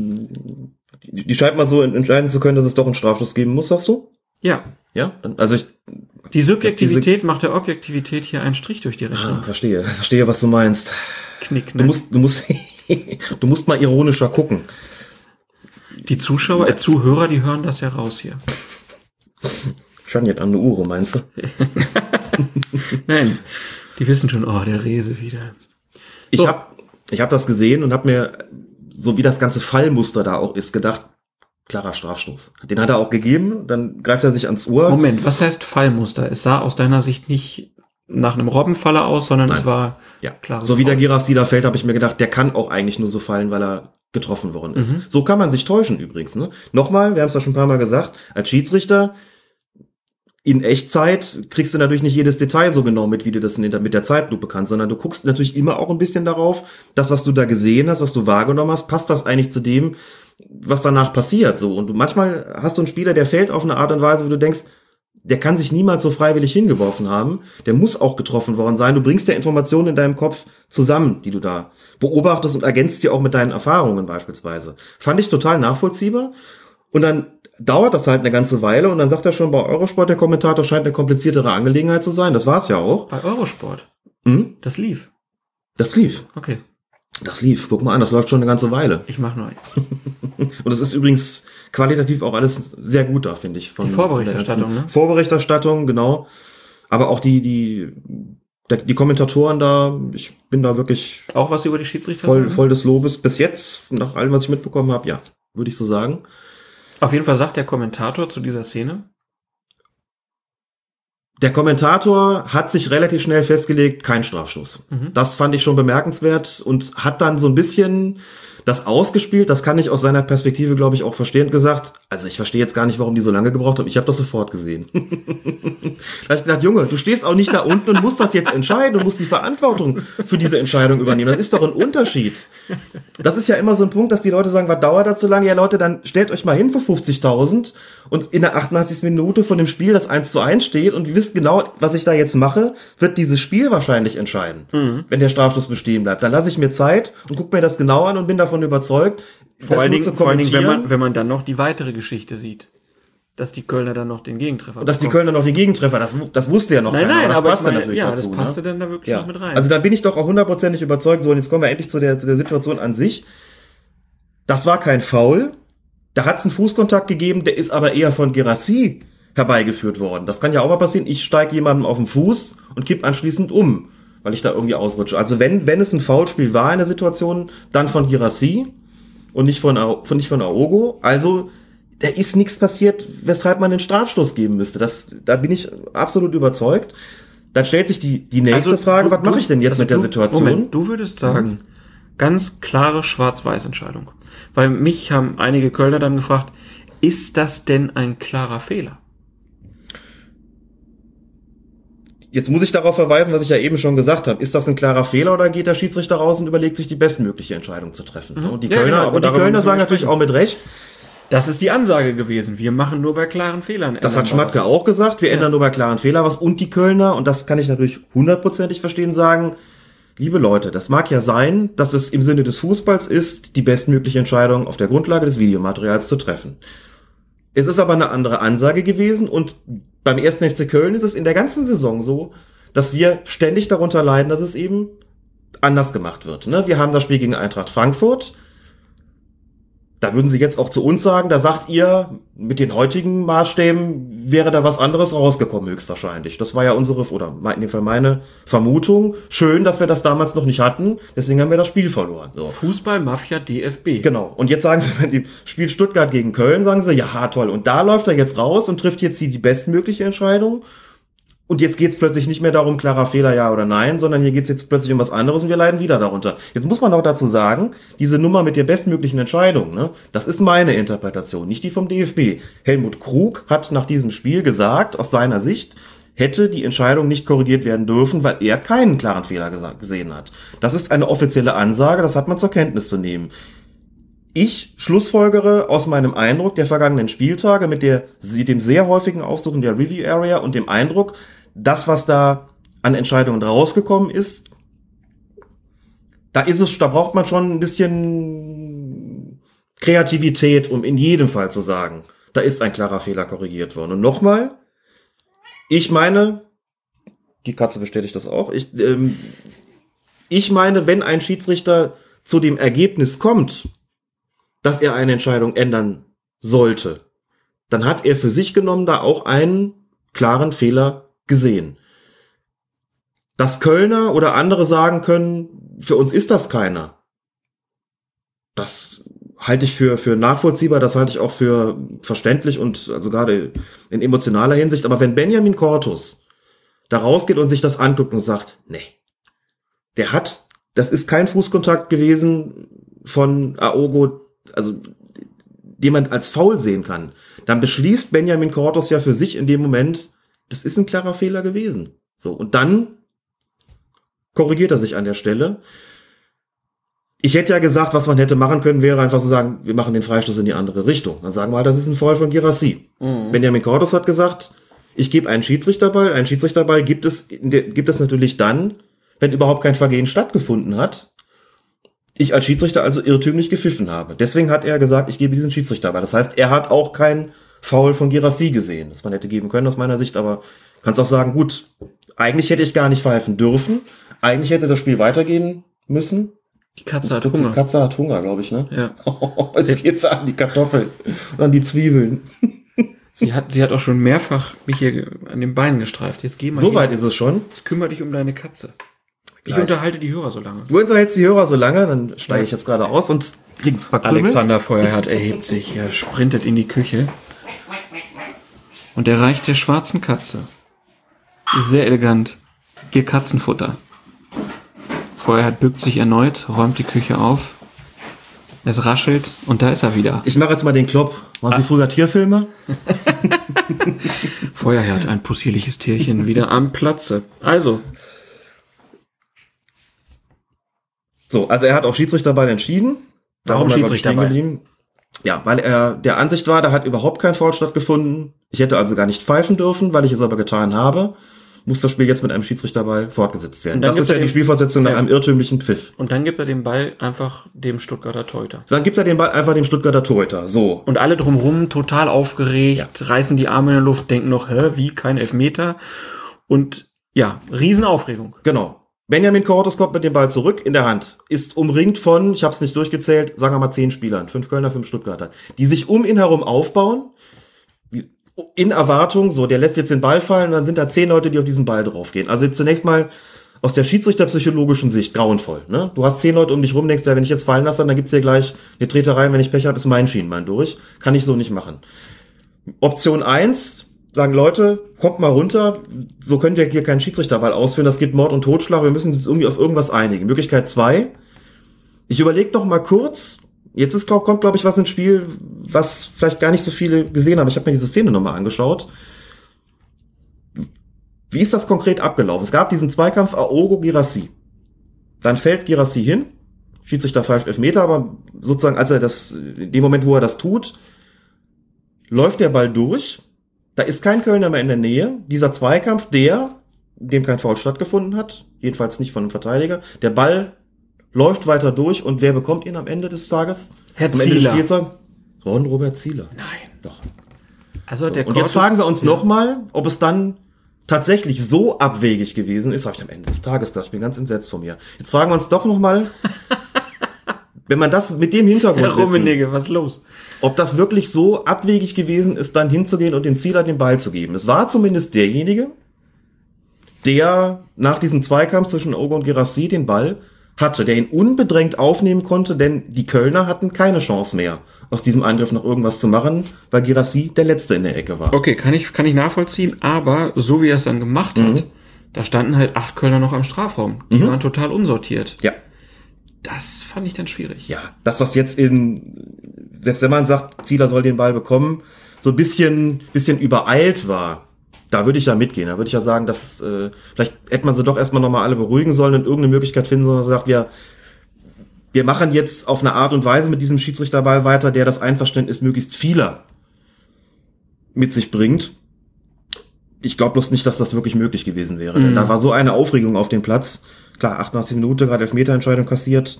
die scheint mal so entscheiden zu können, dass es doch einen Strafstoß geben muss, sagst du? Ja, Ja, also ich die Subjektivität macht der Objektivität hier einen Strich durch die Rechnung. ah, verstehe, verstehe, was du meinst. Knick, Du ne? musst, du musst, [laughs] du musst mal ironischer gucken. Die Zuschauer, äh, Zuhörer, die hören das ja raus hier. Schon jetzt an eine Uhr, meinst du? [laughs] Nein, die wissen schon, oh, der Rese wieder. Ich So. hab, ich hab das gesehen und hab mir, so wie das ganze Fallmuster da auch ist, gedacht, klarer Strafstoß. Den hat er auch gegeben, dann greift er sich ans Ohr. Moment, was heißt Fallmuster? Es sah aus deiner Sicht nicht nach einem Robbenfaller aus, sondern es Nein. war Ja, Klares so wie der. Girassi fällt, habe ich mir gedacht, der kann auch eigentlich nur so fallen, weil er getroffen worden ist. Mhm. So kann man sich täuschen übrigens. Ne? Nochmal, wir haben es ja schon ein paar Mal gesagt, als Schiedsrichter in Echtzeit kriegst du natürlich nicht jedes Detail so genau mit, wie du das der, mit der Zeitlupe kannst, sondern du guckst natürlich immer auch ein bisschen darauf, das, was du da gesehen hast, was du wahrgenommen hast, passt das eigentlich zu dem, was danach passiert. So Und du manchmal hast du einen Spieler, der fällt auf eine Art und Weise, wo du denkst, der kann sich niemals so freiwillig hingeworfen haben. Der muss auch getroffen worden sein. Du bringst ja Informationen in deinem Kopf zusammen, die du da beobachtest und ergänzt die auch mit deinen Erfahrungen beispielsweise. Fand ich total nachvollziehbar. Und dann dauert das halt eine ganze Weile und dann sagt er schon bei Eurosport, der Kommentator scheint eine kompliziertere Angelegenheit zu sein. Das war's ja auch. bei Eurosport. Hm? Das lief. Das lief. Okay, Das lief. Guck mal an, das läuft schon eine ganze Weile. ich mach ein. [laughs] Und es ist übrigens qualitativ auch alles sehr gut da, finde ich. Von, Die Vorberichterstattung, ne? Vorberichterstattung, genau. Aber auch die, die, die Kommentatoren da, ich bin da wirklich Auch was über die Schiedsrichter voll, voll des Lobes. Bis jetzt, nach allem, was ich mitbekommen habe, ja, würde ich so sagen. Auf jeden Fall sagt der Kommentator zu dieser Szene, Der Kommentator hat sich relativ schnell festgelegt, kein Strafstoß. Mhm. Das fand ich schon bemerkenswert und hat dann so ein bisschen das ausgespielt. Das kann ich aus seiner Perspektive, glaube ich, auch verstehen. Gesagt, also ich verstehe jetzt gar nicht, warum die so lange gebraucht haben. Ich habe das sofort gesehen. [laughs] da hab ich gedacht, Junge, du stehst auch nicht da unten und musst das jetzt entscheiden und musst die Verantwortung für diese Entscheidung übernehmen. Das ist doch ein Unterschied. Das ist ja immer so ein Punkt, dass die Leute sagen, was dauert das so lange? Ja, Leute, dann stellt euch mal hin für 50.000 und in der 88. Minute von dem Spiel, das 1 zu 1 steht und ihr wisst genau, was ich da jetzt mache, wird dieses Spiel wahrscheinlich entscheiden, wenn der Strafstoß bestehen bleibt. Dann lasse ich mir Zeit und gucke mir das genau an und bin davon überzeugt. vor das allen Dingen, vor allen Dingen wenn, man, wenn man dann noch die weitere Geschichte sieht, dass die Kölner dann noch den Gegentreffer Und dass die bekommen. Kölner noch den Gegentreffer, das, das wusste ja noch Nein, keiner, nein, das aber passte ich meine, natürlich ja, dazu. das passte ne? dann da wirklich Ja. noch mit rein. Also da bin ich doch auch hundertprozentig überzeugt. So, und jetzt kommen wir endlich zu der, zu der Situation an sich. Das war kein Foul. Da hat es einen Fußkontakt gegeben, der ist aber eher von Gerassi herbeigeführt worden. Das kann ja auch mal passieren. Ich steige jemandem auf den Fuß und kipp anschließend um, weil ich da irgendwie ausrutsche. Also wenn, wenn es ein Foulspiel war in der Situation, dann von Gerassi und nicht von, von, nicht von Aogo. Also da ist nichts passiert, weshalb man den Strafstoß geben müsste. Das, da bin ich absolut überzeugt. Dann stellt sich die, die nächste Also, Frage, du- was mache ich denn jetzt also mit der du, Situation? Moment, du würdest sagen, ganz klare Schwarz-Weiß-Entscheidung. Weil mich haben einige Kölner dann gefragt, ist das denn ein klarer Fehler? Jetzt muss ich darauf verweisen, was ich ja eben schon gesagt habe. Ist das ein klarer Fehler oder geht der Schiedsrichter raus und überlegt sich die bestmögliche Entscheidung zu treffen? Mhm. Und die Ja, Kölner, genau, aber und die Kölner sagen natürlich auch mit Recht, Das ist die Ansage gewesen. Wir machen nur bei klaren Fehlern. Das hat Schmatke was. auch gesagt. Wir ändern nur bei klaren Fehler was. Und die Kölner, und das kann ich natürlich hundertprozentig verstehen, sagen, liebe Leute, das mag ja sein, dass es im Sinne des Fußballs ist, die bestmögliche Entscheidung auf der Grundlage des Videomaterials zu treffen. Es ist aber eine andere Ansage gewesen und beim ersten FC Köln ist es in der ganzen Saison so, dass wir ständig darunter leiden, dass es eben anders gemacht wird. Ne? Wir haben das Spiel gegen Eintracht Frankfurt. Da würden Sie jetzt auch zu uns sagen, da sagt ihr, mit den heutigen Maßstäben wäre da was anderes rausgekommen, höchstwahrscheinlich. Das war ja unsere, oder in dem Fall meine Vermutung. Schön, dass wir das damals noch nicht hatten. Deswegen haben wir das Spiel verloren. So. Fußball, Mafia, DFB. Genau. Und jetzt sagen sie, wenn die spielt Stuttgart gegen Köln, sagen sie, ja, toll. Und da läuft er jetzt raus und trifft jetzt die, die bestmögliche Entscheidung. Und jetzt geht's plötzlich nicht mehr darum, klarer Fehler, ja oder nein, sondern hier geht's jetzt plötzlich um was anderes und wir leiden wieder darunter. Jetzt muss man auch dazu sagen, diese Nummer mit der bestmöglichen Entscheidung, ne, das ist meine Interpretation, nicht die vom DFB. Helmut Krug hat nach diesem Spiel gesagt, aus seiner Sicht, hätte die Entscheidung nicht korrigiert werden dürfen, weil er keinen klaren Fehler gesehen hat. Das ist eine offizielle Ansage, das hat man zur Kenntnis zu nehmen. Ich schlussfolgere aus meinem Eindruck der vergangenen Spieltage mit der, dem sehr häufigen Aufsuchen der Review Area und dem Eindruck, das, was da an Entscheidungen rausgekommen ist, da ist es, da braucht man schon ein bisschen Kreativität, um in jedem Fall zu sagen, da ist ein klarer Fehler korrigiert worden. Und nochmal, ich meine, die Katze bestätigt das auch, ich, ähm, ich meine, wenn ein Schiedsrichter zu dem Ergebnis kommt, dass er eine Entscheidung ändern sollte, dann hat er für sich genommen da auch einen klaren Fehler gesehen. Dass Kölner oder andere sagen können, für uns ist das keiner. Das halte ich für, für nachvollziehbar, das halte ich auch für verständlich und also gerade in emotionaler Hinsicht. Aber wenn Benjamin Cortus da rausgeht und sich das anguckt und sagt, nee, der hat, das ist kein Fußkontakt gewesen von Aogo, also den man als faul sehen kann, dann beschließt Benjamin Cortus ja für sich in dem Moment, das ist ein klarer Fehler gewesen. So, und dann korrigiert er sich an der Stelle. Ich hätte ja gesagt, was man hätte machen können, wäre einfach zu sagen, wir machen den Freistoß in die andere Richtung. Dann sagen wir halt, das ist ein Foul von Girassi. Benjamin Cortus hat gesagt, ich gebe einen Schiedsrichterball. Ein Schiedsrichterball gibt es, gibt es natürlich dann, wenn überhaupt kein Vergehen stattgefunden hat. Ich als Schiedsrichter also irrtümlich gepfiffen habe. Deswegen hat er gesagt, ich gebe diesen Schiedsrichterball. Das heißt, er hat auch kein Foul von Girassi gesehen, das man hätte geben können aus meiner Sicht, aber kannst auch sagen, gut, eigentlich hätte ich gar nicht pfeifen dürfen. Eigentlich hätte das Spiel weitergehen müssen. Die Katze hat Die Hunger. Katze hat Hunger, glaube ich, ne? Ja. [laughs] Jetzt geht's an die Kartoffeln und an die Zwiebeln. Sie hat, sie hat auch schon mehrfach mich hier an den Beinen gestreift. Jetzt geh mal. So weit ist es schon. Jetzt kümmere dich um deine Katze. Ich Gleich. unterhalte die Hörer so lange. Du unterhältst die Hörer so lange, dann steige ich jetzt gerade aus und krieg ein paar Krümel. Alexander Feuerherd erhebt sich, er sprintet in die Küche und erreicht der schwarzen Katze. Sehr elegant. Ihr Katzenfutter. Feuerherd bückt sich erneut, räumt die Küche auf. Es raschelt und da ist er wieder. Ich mache jetzt mal den Klopp. Waren Sie früher Tierfilme? [laughs] Feuerherd, ein possierliches Tierchen, wieder am Platze. Also, So, also er hat auf Schiedsrichterball entschieden. Warum er, Schiedsrichterball? Ja, weil er der Ansicht war, da hat überhaupt kein Foul stattgefunden. Ich hätte also gar nicht pfeifen dürfen, weil ich es aber getan habe. Muss das Spiel jetzt mit einem Schiedsrichterball fortgesetzt werden. Das ist ja die Spielfortsetzung nach Ja. einem irrtümlichen Pfiff. und dann gibt er den Ball einfach dem Stuttgarter Teuter. Dann gibt er den Ball einfach dem Stuttgarter Torhüter. So. Und alle drumherum total aufgeregt, reißen die Arme in der Luft, denken noch, hä, wie, kein Elfmeter. Und ja, Riesenaufregung. Genau. Benjamin Cortes kommt mit dem Ball zurück in der Hand, ist umringt von, ich habe es nicht durchgezählt, sagen wir mal zehn Spielern, fünf Kölner, fünf Stuttgarter, die sich um ihn herum aufbauen, in Erwartung, so, der lässt jetzt den Ball fallen und dann sind da zehn Leute, die auf diesen Ball draufgehen. Also zunächst mal aus der schiedsrichterpsychologischen Sicht grauenvoll. Ne? Du hast zehn Leute um dich rum, denkst ja, wenn ich jetzt fallen lasse, dann gibt's hier gleich eine Treterei, wenn ich Pech habe, ist mein Schienbein durch. Kann ich so nicht machen. Option eins sagen Leute, kommt mal runter, so können wir hier keinen Schiedsrichterball ausführen, das gibt Mord und Totschlag, wir müssen uns irgendwie auf irgendwas einigen. Möglichkeit zwei, ich überlege doch mal kurz, jetzt ist, glaub, kommt, glaube ich, was ins Spiel, was vielleicht gar nicht so viele gesehen haben. Ich habe mir diese Szene nochmal angeschaut. Wie ist das konkret abgelaufen? Es gab diesen Zweikampf Aogo Girassi. Dann fällt Girassi hin, Schiedsrichter pfeift Elfmeter, aber sozusagen, als er das, in dem Moment, wo er das tut, läuft der Ball durch. Da ist kein Kölner mehr in der Nähe. Dieser Zweikampf, der, dem kein Foul stattgefunden hat, jedenfalls nicht von einem Verteidiger, der Ball läuft weiter durch und wer bekommt ihn am Ende des Tages? Herr am Ende des Zieler. Spieltags? Ron Robert Zieler. Nein. Doch. Also der Und jetzt fragen wir uns Ja. nochmal, ob es dann tatsächlich so abwegig gewesen ist, habe ich am Ende des Tages gedacht, ich bin ganz entsetzt von mir. Jetzt fragen wir uns doch nochmal, [laughs] wenn man das mit dem Hintergrund Herr wissen, Rummenigge, was ist los? ob das wirklich so abwegig gewesen ist, dann hinzugehen und dem Zieler den Ball zu geben. Es war zumindest derjenige, der nach diesem Zweikampf zwischen Ogo und Gerassi den Ball hatte, der ihn unbedrängt aufnehmen konnte, denn die Kölner hatten keine Chance mehr, aus diesem Angriff noch irgendwas zu machen, weil Gerassi der Letzte in der Ecke war. Okay, kann ich, kann ich nachvollziehen, aber so wie er es dann gemacht hat, da standen halt acht Kölner noch am Strafraum. Die waren total unsortiert. Ja. Das fand ich dann schwierig. ja, dass das jetzt in, selbst wenn man sagt, Zieler soll den Ball bekommen, so ein bisschen, bisschen übereilt war, da würde ich ja mitgehen. Da würde ich ja sagen, dass äh, vielleicht hätte man sie doch erstmal nochmal alle beruhigen sollen und irgendeine Möglichkeit finden, sondern sagt, wir, wir machen jetzt auf eine Art und Weise mit diesem Schiedsrichterball weiter, der das Einverständnis möglichst vieler mit sich bringt. Ich glaube bloß nicht, dass das wirklich möglich gewesen wäre. Denn Mhm. da war so eine Aufregung auf dem Platz. Klar, 88 Minuten, gerade Elfmeterentscheidung kassiert.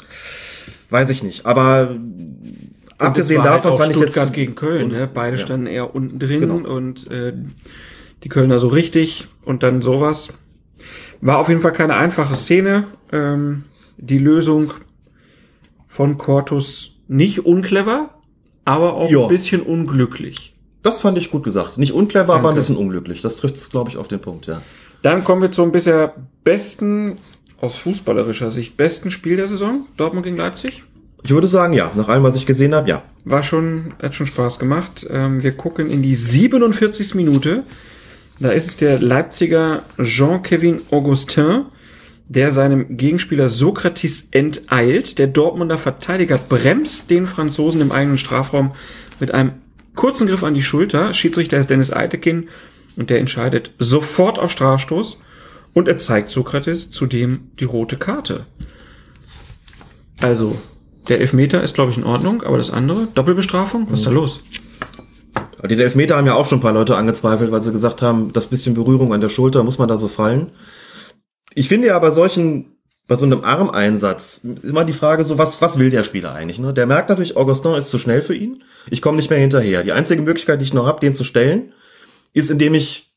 Weiß ich nicht. Aber Und abgesehen es war davon halt fand ich jetzt. Stuttgart gegen Köln. Ne? Beide ja. standen eher unten drin Genau. und äh, die Kölner so richtig und dann sowas. War auf jeden Fall keine einfache Szene. Ähm, die Lösung von Cortus nicht unclever, aber auch Ja. ein bisschen unglücklich. Das fand ich gut gesagt. Nicht unclever, aber ein Danke. bisschen unglücklich. Das trifft es, glaube ich, auf den Punkt, ja. Dann kommen wir zum bisher besten, aus fußballerischer Sicht, besten Spiel der Saison. Dortmund gegen Leipzig. Ich würde sagen, ja. Nach allem, was ich gesehen habe, ja. War schon, hat schon Spaß gemacht. Ähm, wir gucken in die 47. Minute. Da ist es der Leipziger Jean-Kevin Augustin, der seinem Gegenspieler Sokrates enteilt. Der Dortmunder Verteidiger bremst den Franzosen im eigenen Strafraum mit einem kurzen Griff an die Schulter. Schiedsrichter ist Dennis Eitekin und der entscheidet sofort auf Strafstoß und er zeigt Sokrates zudem die rote Karte. Also, der Elfmeter ist, glaube ich, in Ordnung, aber das andere, Doppelbestrafung, was ist da los? Die Elfmeter haben ja auch schon ein paar Leute angezweifelt, weil sie gesagt haben, das bisschen Berührung an der Schulter muss man da so fallen. Ich finde ja bei solchen, bei so einem Armeinsatz immer die Frage so, was, was will der Spieler eigentlich? Ne? Der merkt natürlich, Augustin ist zu schnell für ihn. Ich komme nicht mehr hinterher. Die einzige Möglichkeit, die ich noch habe, den zu stellen, ist, indem ich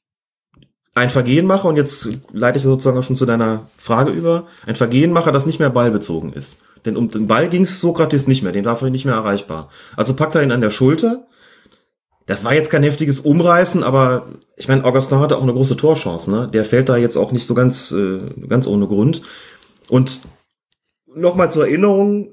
ein Vergehen mache, und jetzt leite ich sozusagen auch schon zu deiner Frage über, ein Vergehen mache, das nicht mehr ballbezogen ist. Denn um den Ball ging es Sokrates nicht mehr, den war für ihn nicht mehr erreichbar. Also packt er ihn an der Schulter, das war jetzt kein heftiges Umreißen, aber ich meine, Augustin hatte auch eine große Torchance, ne? Der fällt da jetzt auch nicht so ganz, äh, ganz ohne Grund. Und nochmal zur Erinnerung,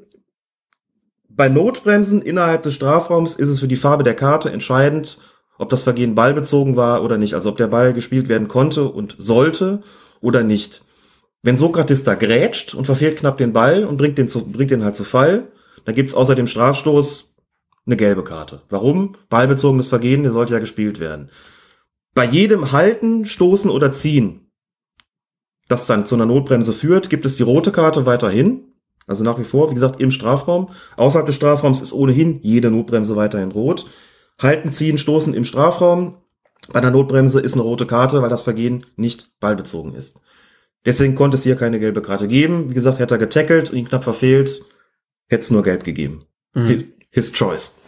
bei Notbremsen innerhalb des Strafraums ist es für die Farbe der Karte entscheidend, ob das Vergehen ballbezogen war oder nicht. Also ob der Ball gespielt werden konnte und sollte oder nicht. Wenn Sokrates da grätscht und verfehlt knapp den Ball und bringt den, zu, bringt den halt zu Fall, dann gibt's außer dem Strafstoß eine gelbe Karte. Warum? Ballbezogenes Vergehen, der sollte ja gespielt werden. Bei jedem Halten, Stoßen oder Ziehen, das dann zu einer Notbremse führt, gibt es die rote Karte weiterhin. Also nach wie vor, wie gesagt, im Strafraum. Außerhalb des Strafraums ist ohnehin jede Notbremse weiterhin rot. Halten, ziehen, stoßen im Strafraum. Bei einer Notbremse ist eine rote Karte, weil das Vergehen nicht ballbezogen ist. Deswegen konnte es hier keine gelbe Karte geben. Wie gesagt, hätte er getackelt und ihn knapp verfehlt, hätte es nur gelb gegeben. Mhm. His choice.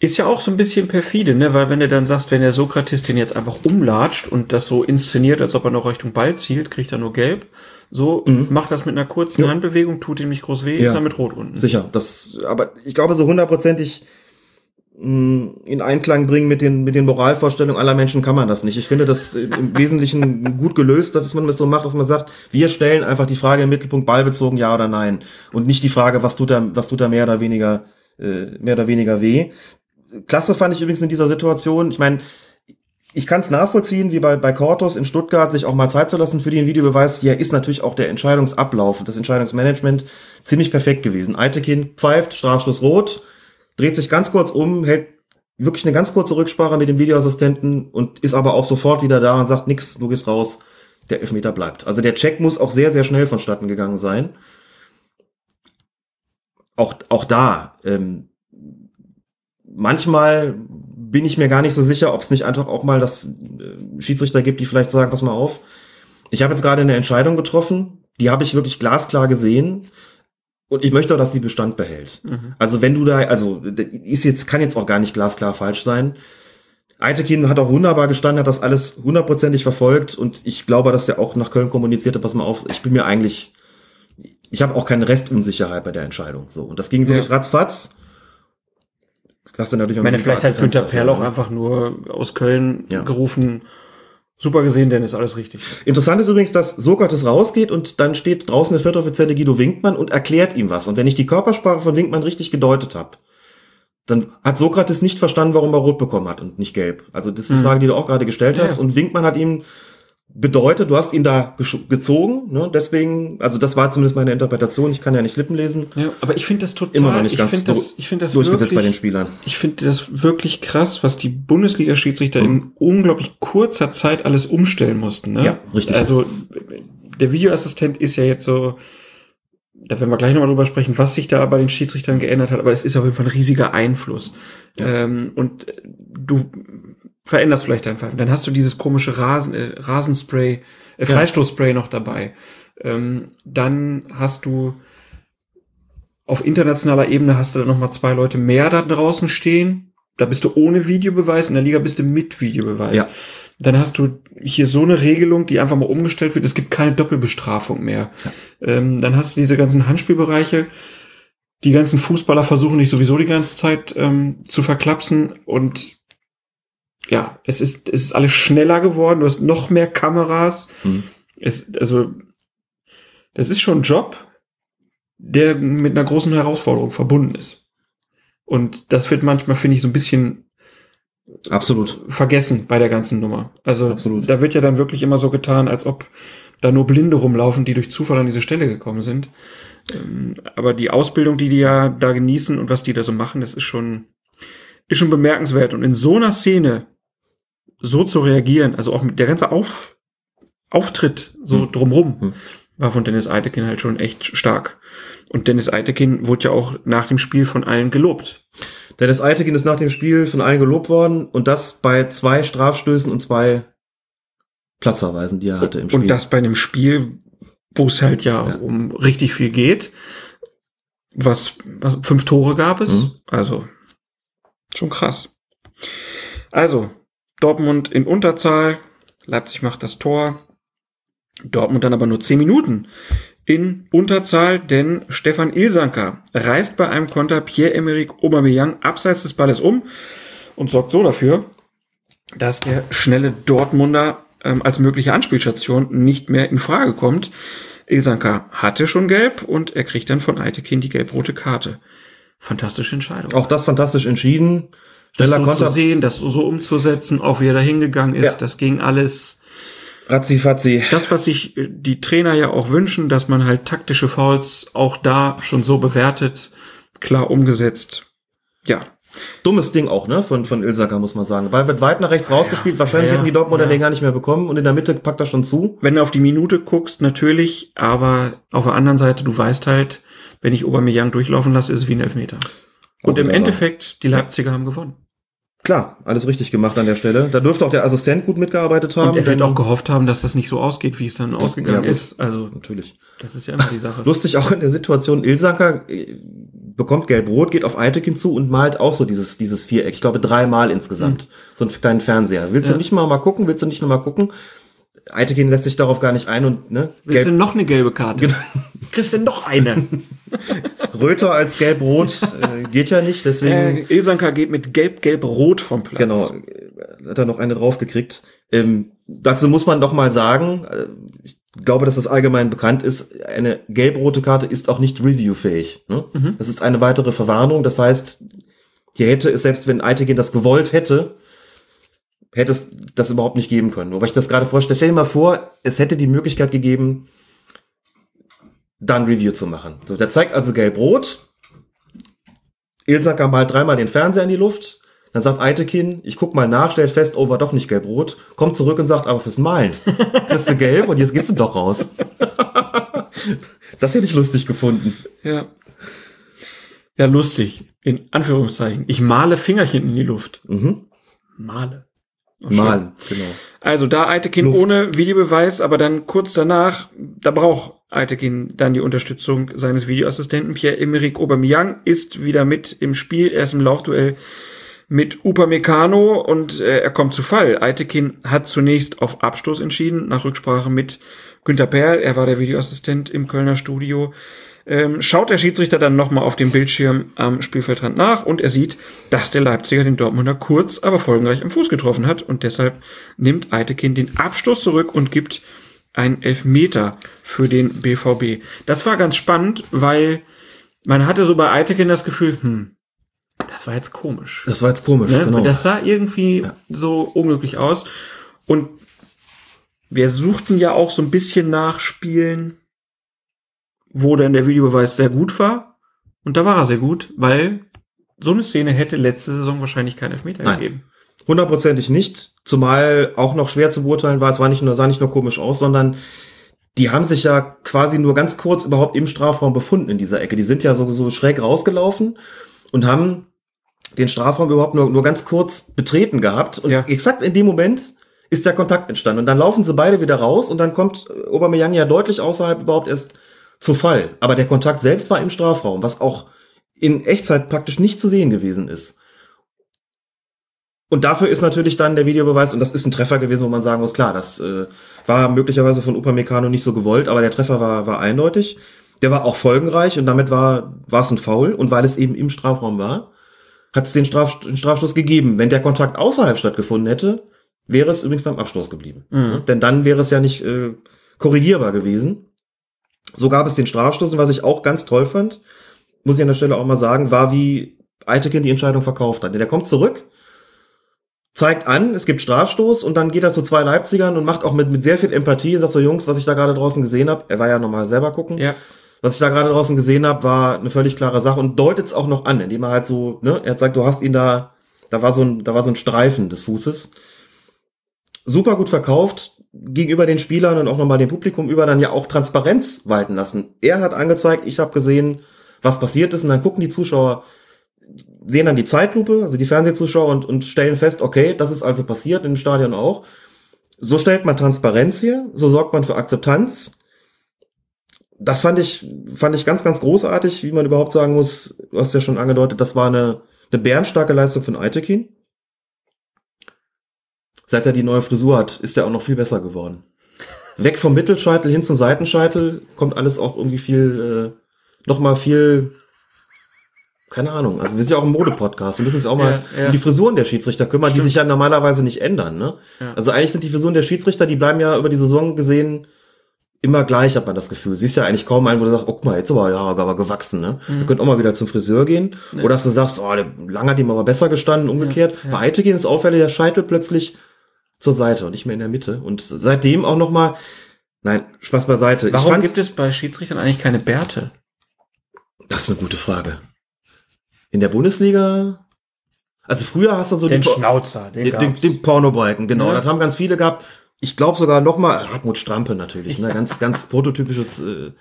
Ist ja auch so ein bisschen perfide, ne? Weil wenn du dann sagst, wenn der Sokrates den jetzt einfach umlatscht und das so inszeniert, als ob er noch Richtung Ball zielt, kriegt er nur gelb. So Mhm. macht das mit einer kurzen Ja. Handbewegung, tut ihm nicht groß weh, Ja. ist er mit Rot unten. Sicher. Das, aber ich glaube, so hundertprozentig mh, in Einklang bringen mit den, mit den Moralvorstellungen aller Menschen kann man das nicht. Ich finde das im Wesentlichen [laughs] gut gelöst, dass man das so macht, dass man sagt, wir stellen einfach die Frage im Mittelpunkt ballbezogen, ja oder nein. Und nicht die Frage, was tut da, was tut da mehr oder weniger, äh, mehr oder weniger weh. Klasse fand ich übrigens in dieser Situation. Ich meine, ich kann es nachvollziehen, wie bei, bei Cortos in Stuttgart, sich auch mal Zeit zu lassen für den Videobeweis. Hier ist natürlich auch der Entscheidungsablauf und das Entscheidungsmanagement ziemlich perfekt gewesen. Eitekin pfeift, Strafstoß rot, dreht sich ganz kurz um, hält wirklich eine ganz kurze Rücksprache mit dem Videoassistenten und ist aber auch sofort wieder da und sagt, nix, du gehst raus, der Elfmeter bleibt. Also der Check muss auch sehr, sehr schnell vonstatten gegangen sein. Auch, auch da, ähm, manchmal bin ich mir gar nicht so sicher, ob es nicht einfach auch mal das äh, Schiedsrichter gibt, die vielleicht sagen, pass mal auf, ich habe jetzt gerade eine Entscheidung getroffen, die habe ich wirklich glasklar gesehen und ich möchte auch, dass die Bestand behält. Mhm. Also wenn du da, also ist jetzt, kann jetzt auch gar nicht glasklar falsch sein. Eitekin hat auch wunderbar gestanden, hat das alles hundertprozentig verfolgt und ich glaube, dass der auch nach Köln kommunizierte, pass mal auf, ich bin mir eigentlich, ich habe auch keine Restunsicherheit bei der Entscheidung. So und das ging wirklich Ja. ratzfatz. Hast du natürlich Ich meine, vielleicht hat Günther Perl auch ne? einfach nur aus Köln Ja. gerufen. Super gesehen, Dennis, alles richtig. Interessant ist übrigens, dass Sokrates rausgeht und dann steht draußen der viertoffizielle Guido Winkmann und erklärt ihm was. Und wenn ich die Körpersprache von Winkmann richtig gedeutet habe, dann hat Sokrates nicht verstanden, warum er rot bekommen hat und nicht gelb. Also das ist die Mhm. Frage, die du auch gerade gestellt hast. ja. Und Winkmann hat ihm bedeutet, du hast ihn da gezogen. Ne? Deswegen, also das war zumindest meine Interpretation. Ich kann ja nicht Lippen lesen. Ja, aber ich finde das total, Immer noch nicht ich ganz finde das, ich finde das Durchgesetzt bei den wirklich, Spielern. ich finde das wirklich krass, was die Bundesliga-Schiedsrichter in unglaublich kurzer Zeit alles umstellen mussten. Ne? Ja, richtig. Also der Videoassistent ist ja jetzt so, da werden wir gleich nochmal drüber sprechen, was sich da bei den Schiedsrichtern geändert hat, aber es ist auf jeden Fall ein riesiger Einfluss. Ähm, und du veränderst vielleicht dein Pfeifen. Dann hast du dieses komische Rasen, äh, Rasenspray, äh, Freistoßspray noch dabei. Ähm, dann hast du auf internationaler Ebene hast du dann noch mal zwei Leute mehr da draußen stehen. Da bist du ohne Videobeweis, in der Liga bist du mit Videobeweis. Ja. Dann hast du hier so eine Regelung, die einfach mal umgestellt wird. Es gibt keine Doppelbestrafung mehr. Ähm, dann hast du diese ganzen Handspielbereiche. Die ganzen Fußballer versuchen dich sowieso die ganze Zeit ähm, zu verklapsen und ja, es ist, es ist alles schneller geworden. Du hast noch mehr Kameras. Mhm. Es, also, das ist schon ein Job, der mit einer großen Herausforderung verbunden ist. Und das wird manchmal, finde ich, so ein bisschen Absolut. vergessen bei der ganzen Nummer. Also Absolut. da wird ja dann wirklich immer so getan, als ob da nur Blinde rumlaufen, die durch Zufall an diese Stelle gekommen sind. Ähm, aber die Ausbildung, die die ja da genießen und was die da so machen, das ist schon, ist schon bemerkenswert. Und in so einer Szene so zu reagieren, also auch mit der ganze Auf, Auftritt so Hm. drumrum, Hm. war von Dennis Eitekin halt schon echt stark. Und Dennis Eitekin wurde ja auch nach dem Spiel von allen gelobt. Dennis Eitekin ist nach dem Spiel von allen gelobt worden und das bei zwei Strafstößen und zwei Platzverweisen, die er hatte im Spiel. Und das bei einem Spiel, wo es halt ja, Ja. um richtig viel geht. Was, was fünf Tore gab es. Mhm. Also schon krass. Also Dortmund in Unterzahl, Leipzig macht das Tor. Dortmund dann aber nur zehn Minuten in Unterzahl, denn Stefan Ilsanker reißt bei einem Konter Pierre-Emerick Aubameyang abseits des Balles um und sorgt so dafür, dass der schnelle Dortmunder ähm, als mögliche Anspielstation nicht mehr in Frage kommt. Ilsanka hatte schon gelb und er kriegt dann von Eitekin die gelb-rote Karte. Fantastische Entscheidung. Auch das fantastisch entschieden. Das Schneller so Konter. zu sehen, das so umzusetzen, auch wie er da hingegangen ist, Ja. das ging alles. Ratzi fatzi. Das, was sich äh, die Trainer ja auch wünschen, dass man halt taktische Fouls auch da schon so bewertet, klar umgesetzt. Ja, Dummes Ding auch, ne? Von, von Ilsaka, muss man sagen. Weil wird weit nach rechts rausgespielt. Wahrscheinlich Ja, ja. hätten die Dortmunder Ja. den gar nicht mehr bekommen. Und in der Mitte packt er schon zu. wenn du auf die Minute guckst, natürlich, aber auf der anderen Seite, du weißt halt, wenn ich Aubameyang durchlaufen lasse, ist es wie ein Elfmeter. Und im. Endeffekt, die Leipziger haben gewonnen. Klar, alles richtig gemacht an der Stelle. Da dürfte auch der Assistent gut mitgearbeitet haben. Und er wird auch gehofft haben, dass das nicht so ausgeht, wie es dann ausgegangen gut. ist. Also, Natürlich. das ist ja immer die Sache. [laughs] Lustig auch in der Situation, Ilsanker äh, bekommt gelb-rot, geht auf Eitekin zu und malt auch so dieses, dieses Viereck. Ich glaube dreimal insgesamt. So einen kleinen Fernseher. Willst Ja. du nicht mal mal gucken? Willst du nicht noch mal gucken? Eitekin lässt sich darauf gar nicht ein und, ne? Willst du noch eine gelbe Karte? Genau. [laughs] Kriegst du noch eine? [laughs] Röter als gelb-rot äh, geht ja nicht, deswegen. äh, Ilsanka geht mit gelb-gelb-rot vom Platz. Genau, äh, hat er noch eine draufgekriegt. Ähm, dazu muss man doch mal sagen, äh, ich glaube, dass das allgemein bekannt ist, eine gelb-rote Karte ist auch nicht reviewfähig. Ne? Mhm. Das ist eine weitere Verwarnung. Das heißt, hier hätte es, selbst wenn Eitekin das gewollt hätte, hätte es das überhaupt nicht geben können. Nur weil ich das gerade vorstelle, stell dir mal vor, es hätte die Möglichkeit gegeben, dann Review zu machen. So, der zeigt also gelb-rot. Ilsacker malt dreimal den Fernseher in die Luft. Dann sagt Eitekin, ich guck mal nach, stellt fest, oh, war doch nicht gelb-rot. Kommt zurück und sagt, aber fürs Malen [laughs] kriegst du gelb und jetzt gehst du doch raus. das hätte ich lustig gefunden. Ja. Ja, lustig. In Anführungszeichen. Ich male Fingerchen in die Luft. Mhm. Male. Malen, genau. Also da Eitekin Luft. ohne Videobeweis, aber dann kurz danach, da braucht Eitekin dann die Unterstützung seines Videoassistenten. Pierre-Emerick Aubameyang ist wieder mit im Spiel. Er ist im Laufduell mit Upamecano und äh, er kommt zu Fall. Eitekin hat zunächst auf Abstoß entschieden, nach Rücksprache mit Günter Perl. Er war der Videoassistent im Kölner Studio. Ähm, schaut der Schiedsrichter dann nochmal auf dem Bildschirm am Spielfeldrand nach und er sieht, dass der Leipziger den Dortmunder kurz, aber folgenreich am Fuß getroffen hat und deshalb nimmt Eitekin den Abstoß zurück und gibt einen Elfmeter für den BVB. Das war ganz spannend, weil man hatte so bei Eitekin das Gefühl, hm, das war jetzt komisch. Das war jetzt komisch, Ne? genau. Das sah irgendwie Ja. so unglücklich aus. Und wir suchten ja auch so ein bisschen nach Spielen, wo dann der Videobeweis sehr gut war. Und da war er sehr gut, weil so eine Szene hätte letzte Saison wahrscheinlich keinen Elfmeter Nein. gegeben. Hundertprozentig nicht, zumal auch noch schwer zu beurteilen war, es war nicht nur, sah nicht nur komisch aus, sondern die haben sich ja quasi nur ganz kurz überhaupt im Strafraum befunden in dieser Ecke. Die sind ja so, so schräg rausgelaufen und haben den Strafraum überhaupt nur, nur ganz kurz betreten gehabt. Und Ja. exakt in dem Moment ist der Kontakt entstanden. Und dann laufen sie beide wieder raus und dann kommt Aubameyang ja deutlich außerhalb überhaupt erst zu Fall. Aber der Kontakt selbst war im Strafraum, was auch in Echtzeit praktisch nicht zu sehen gewesen ist. Und dafür ist natürlich dann der Videobeweis, und das ist ein Treffer gewesen, wo man sagen muss, klar, das äh, war möglicherweise von Upamecano nicht so gewollt, aber der Treffer war, war eindeutig. Der war auch folgenreich und damit war, war es ein Foul. Und weil es eben im Strafraum war, hat es den, Straf, den Strafstoß gegeben. Wenn der Kontakt außerhalb stattgefunden hätte, wäre es übrigens beim Abstoß geblieben. Mhm. Denn dann wäre es ja nicht äh, korrigierbar gewesen. So gab es den Strafstoß. Und was ich auch ganz toll fand, muss ich an der Stelle auch mal sagen, war, wie Eitekin die Entscheidung verkauft hat. Der kommt zurück, zeigt an, es gibt Strafstoß und dann geht er zu zwei Leipzigern und macht auch mit, mit sehr viel Empathie, sagt so, Jungs, was ich da gerade draußen gesehen habe, er war ja nochmal selber gucken, Ja. was ich da gerade draußen gesehen habe, war eine völlig klare Sache und deutet es auch noch an, indem er halt so, ne, er hat sagt, du hast ihn da, da war so ein, da war so ein Streifen des Fußes. Super gut verkauft, gegenüber den Spielern und auch nochmal dem Publikum über dann ja auch Transparenz walten lassen. Er hat angezeigt, ich habe gesehen, was passiert ist und dann gucken die Zuschauer, sehen dann die Zeitlupe, also die Fernsehzuschauer und, und stellen fest, okay, das ist also passiert, im Stadion auch. So stellt man Transparenz her, so sorgt man für Akzeptanz. Das fand ich, fand ich ganz, ganz großartig, wie man überhaupt sagen muss, du hast ja schon angedeutet, das war eine, eine bärenstarke Leistung von Eitekin. Seit er die neue Frisur hat, ist er auch noch viel besser geworden. Weg vom Mittelscheitel hin zum Seitenscheitel kommt alles auch irgendwie viel, äh, noch mal viel, keine Ahnung. Also wir sind ja auch ein Mode-Podcast. Wir müssen uns auch mal Ja, ja. um die Frisuren der Schiedsrichter kümmern, Stimmt. die sich ja normalerweise nicht ändern. Ne? Ja. Also eigentlich sind die Frisuren der Schiedsrichter, die bleiben ja über die Saison gesehen immer gleich, hat man das Gefühl. Siehst ja eigentlich kaum einen, wo du sagst, oh, guck mal, jetzt aber, ja, aber gewachsen, ne? Mhm. Wir könnten auch mal wieder zum Friseur gehen. Oder dass du sagst, oh, der lang hat ihm aber besser gestanden, umgekehrt. Ja, ja. Bei Eitekin ist auffällig, der Scheitel plötzlich zur Seite und nicht mehr in der Mitte. Und seitdem auch noch mal, nein, Spaß beiseite. Warum fand, gibt es bei Schiedsrichtern eigentlich keine Bärte? das ist eine gute Frage. In der Bundesliga, also früher hast du so Den die, Schnauzer, den, den, den, gab's. den Pornobalken, genau. Ja. Das haben ganz viele gehabt. Ich glaube sogar noch mal Hartmut Strampe natürlich, ne? ganz, ganz prototypisches, äh,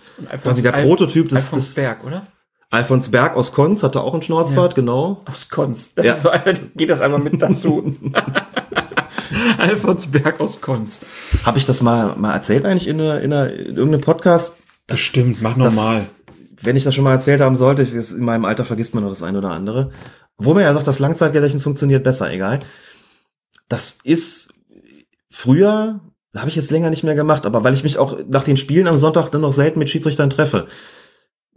quasi der Prototyp des, Alfons des Berg, oder? Alfons Berg aus Konz hatte auch einen Schnauzbart, genau. Aus Konz. Das Ja. ist so einer, geht das einfach mit dazu. [laughs] [laughs] Alfons Berg aus Konz. Habe ich das mal, mal erzählt eigentlich in, einer, in, einer, in irgendeinem Podcast? Bestimmt, mach normal. Wenn ich das schon mal erzählt haben sollte, ich, in meinem Alter vergisst man noch das eine oder andere. Obwohl man ja sagt, das Langzeitgedächtnis funktioniert besser, egal. Das ist früher, habe ich jetzt länger nicht mehr gemacht, aber weil ich mich auch nach den Spielen am Sonntag dann noch selten mit Schiedsrichtern treffe.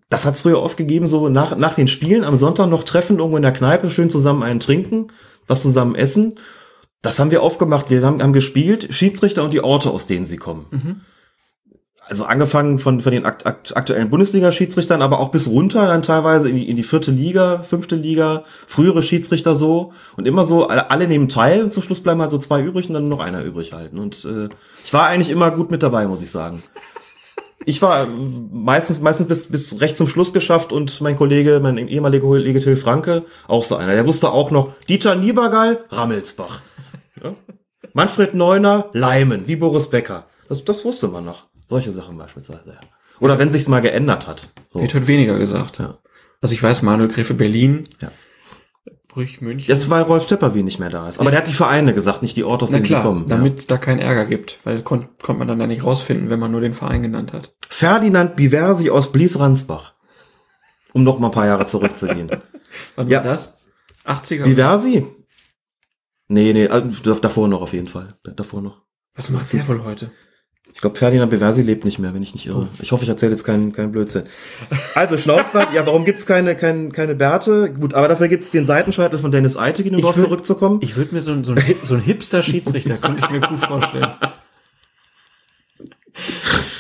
Das hat es früher oft gegeben, so nach, nach den Spielen am Sonntag noch treffen, irgendwo in der Kneipe, schön zusammen einen trinken, was zusammen essen. Das haben wir oft gemacht. Wir haben, haben gespielt, Schiedsrichter und die Orte, aus denen sie kommen. Mhm. Also angefangen von, von den akt, akt, aktuellen Bundesliga-Schiedsrichtern, aber auch bis runter dann teilweise in die, in die vierte Liga, fünfte Liga, frühere Schiedsrichter so und immer so, alle, alle nehmen teil und zum Schluss bleiben halt so zwei übrig und dann noch einer übrig halten. Und äh, ich war eigentlich immer gut mit dabei, muss ich sagen. Ich war meistens, meistens bis, bis recht zum Schluss geschafft und mein Kollege, mein ehemaliger Kollege Till Franke, auch so einer. Der wusste auch noch, Dieter Niebergall, Rammelsbach. Ja? Manfred Neuner, Leimen, wie Boris Becker. Das, das wusste man noch. Solche Sachen beispielsweise. Ja. Oder wenn sich's mal geändert hat. So. Wird heute weniger gesagt. Ja. Also ich weiß, Manuel Gräfe Berlin, Ja. Brüch München. Jetzt, weil Rolf Töpperwien nicht mehr da ist. Aber Ja. der hat die Vereine gesagt, nicht die Orte, aus denen sie kommen. damit es da keinen Ärger gibt, weil kon konnte man dann ja nicht rausfinden, wenn man nur den Verein genannt hat. ja. Ferdinand Biversi aus Blies-Ransbach. Um noch mal ein paar Jahre zurückzugehen. [laughs] Wann Ja. war das? 80er? Biversi? Nee, nee, also davor noch auf jeden Fall. Davor noch. Was macht der wohl heute? Ich glaube, Ferdinand Beversi lebt nicht mehr, wenn ich nicht irre. Ich hoffe, ich erzähle jetzt keinen keinen Blödsinn. [laughs] Also, Schnauzbart, ja, warum gibt's keine, keine, keine Bärte? Gut, aber dafür gibt's den Seitenscheitel von Dennis Eitegen, um würd- zurückzukommen. Ich würde mir so, ein- so, ein, so ein Hipster-Schiedsrichter, könnte ich mir gut vorstellen. [laughs]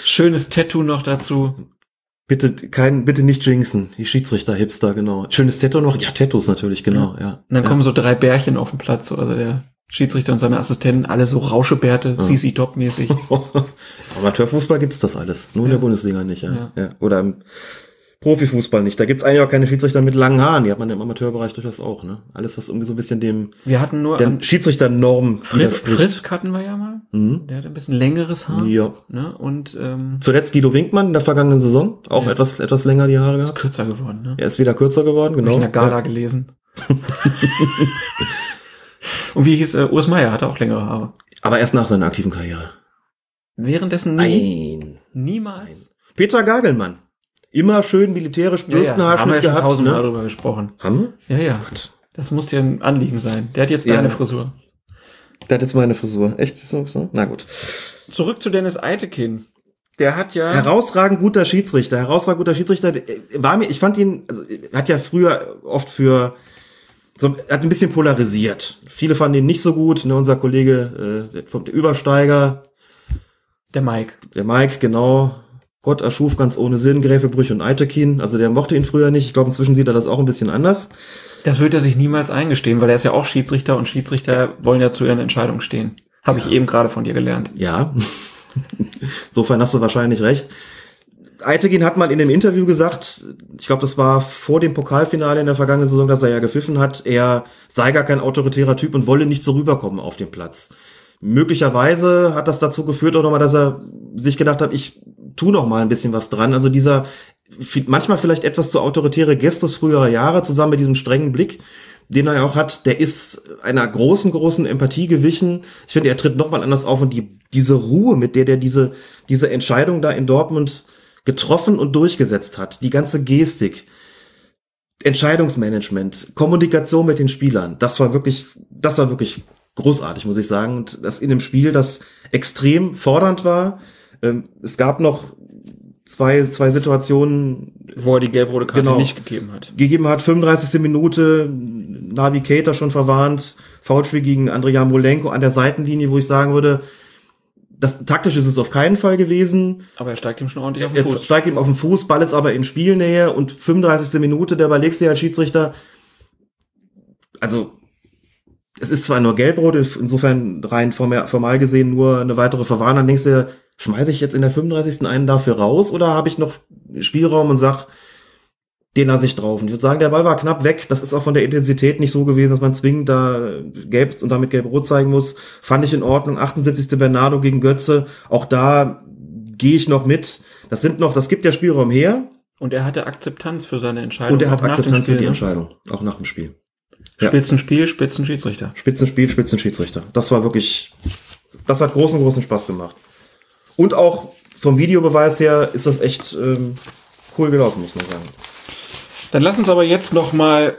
Schönes Tattoo noch dazu. Bitte kein, bitte nicht jinxen. Die Schiedsrichter-Hipster, genau. Schönes Tattoo noch? Ja, Tattoos natürlich, genau, ja. Und dann ja. kommen so drei Bärchen auf den Platz, also der Schiedsrichter und seine Assistenten, alle so Rauschebärte, CC Top-mäßig. [laughs] Amateurfußball gibt's das alles. Nur in Ja. der Bundesliga nicht, ja. Ja. ja. Oder im Profifußball nicht. Da gibt's eigentlich auch keine Schiedsrichter mit langen Haaren. Die hat man im Amateurbereich durchaus auch, ne? Alles, was irgendwie so ein bisschen dem, Wir hatten nur der an Schiedsrichternorm Frisk. Frisk hatten wir ja mal. Mhm. Der hat ein bisschen längeres Haar. Ja. Ne? Und ähm, Zuletzt Guido Winkmann in der vergangenen Saison. Auch Ja. etwas, etwas länger die Haare ist gehabt. kürzer geworden. Ne? Er ist wieder kürzer geworden, Hab ich genau. in der Gala Ja. gelesen. [laughs] und wie hieß äh, Urs Meier, hatte auch längere Haare. Aber erst nach seiner aktiven Karriere. Währenddessen nie, Nein. niemals. Peter Gagelmann. Immer schön militärisch Ja, ja, haben wir Bürstenhaarschnitt ja schon tausendmal Ne? darüber gesprochen. Haben wir? Ja, ja. Das muss dir ein Anliegen sein. Der hat jetzt Ja. deine Frisur. Der hat jetzt meine Frisur. Echt so? so? Na gut. Zurück zu Dennis Eitekin. Der hat ja. Herausragend guter Schiedsrichter. Herausragend guter Schiedsrichter. War mir, ich fand ihn, also, er hat ja früher oft für, so, hat ein bisschen polarisiert. Viele fanden ihn nicht so gut. Ne, unser Kollege, äh, vom der Übersteiger, der Mike. der Mike, genau. Gott erschuf ganz ohne Sinn, Gräfe, Brüch und Eitekin. Also der mochte ihn früher nicht. Ich glaube, inzwischen sieht er das auch ein bisschen anders. Das wird er sich niemals eingestehen, weil er ist ja auch Schiedsrichter und Schiedsrichter wollen ja zu ihren Entscheidungen stehen. Habe ich eben gerade von dir gelernt. Ja. [laughs] Insofern hast du wahrscheinlich recht. Eitekin hat mal in dem Interview gesagt, ich glaube, das war vor dem Pokalfinale in der vergangenen Saison, dass er ja gepfiffen hat, er sei gar kein autoritärer Typ und wolle nicht so rüberkommen auf dem Platz. Möglicherweise hat das dazu geführt auch nochmal, dass er sich gedacht hat, ich tu noch mal ein bisschen was dran. Also dieser manchmal vielleicht etwas zu autoritäre Gestus früherer Jahre zusammen mit diesem strengen Blick, den er ja auch hat, der ist einer großen, großen Empathie gewichen. Ich finde, er tritt nochmal anders auf und die, diese Ruhe, mit der der diese, diese Entscheidung da in Dortmund getroffen und durchgesetzt hat, die ganze Gestik, Entscheidungsmanagement, Kommunikation mit den Spielern, das war wirklich, das war wirklich großartig, muss ich sagen. Und das in einem Spiel, das extrem fordernd war. Ähm, es gab noch zwei, zwei Situationen, Wo er die gelb-rote Karte Genau. nicht gegeben hat. gegeben hat, 35. Minute, Navigator schon verwarnt, Foulspiel gegen Andrea Molenko an der Seitenlinie, wo ich sagen würde, das taktisch ist es auf keinen Fall gewesen. Aber er steigt ihm schon ordentlich auf den Jetzt Fuß. steigt ihm auf den Fuß, Ball ist aber in Spielnähe und 35. Minute, da überlegst du dir als Schiedsrichter, also es ist zwar nur gelb-rot, insofern rein formal, gesehen nur eine weitere Verwarnung, dann denkst du schmeiße ich jetzt in der 35. einen dafür raus oder habe ich noch Spielraum und sag, den lasse ich drauf. Und ich würde sagen, der Ball war knapp weg. Das ist auch von der Intensität nicht so gewesen, dass man zwingend da gelb und damit gelb-rot zeigen muss. Fand ich in Ordnung. 78. Bernardo gegen Götze. Auch da gehe ich noch mit. Das sind noch, das gibt der Spielraum her. Und er hatte Akzeptanz für seine Entscheidung. Und er hat Akzeptanz für Spiel, die ne? Entscheidung. Auch nach dem Spiel. Ja. Spitzenspiel, Spitzenschiedsrichter. Spitzenspiel, Spitzenschiedsrichter. Das war wirklich, das hat großen, großen Spaß gemacht. Und auch vom Videobeweis her ist das echt ähm, cool gelaufen, muss man sagen. Dann lass uns aber jetzt noch mal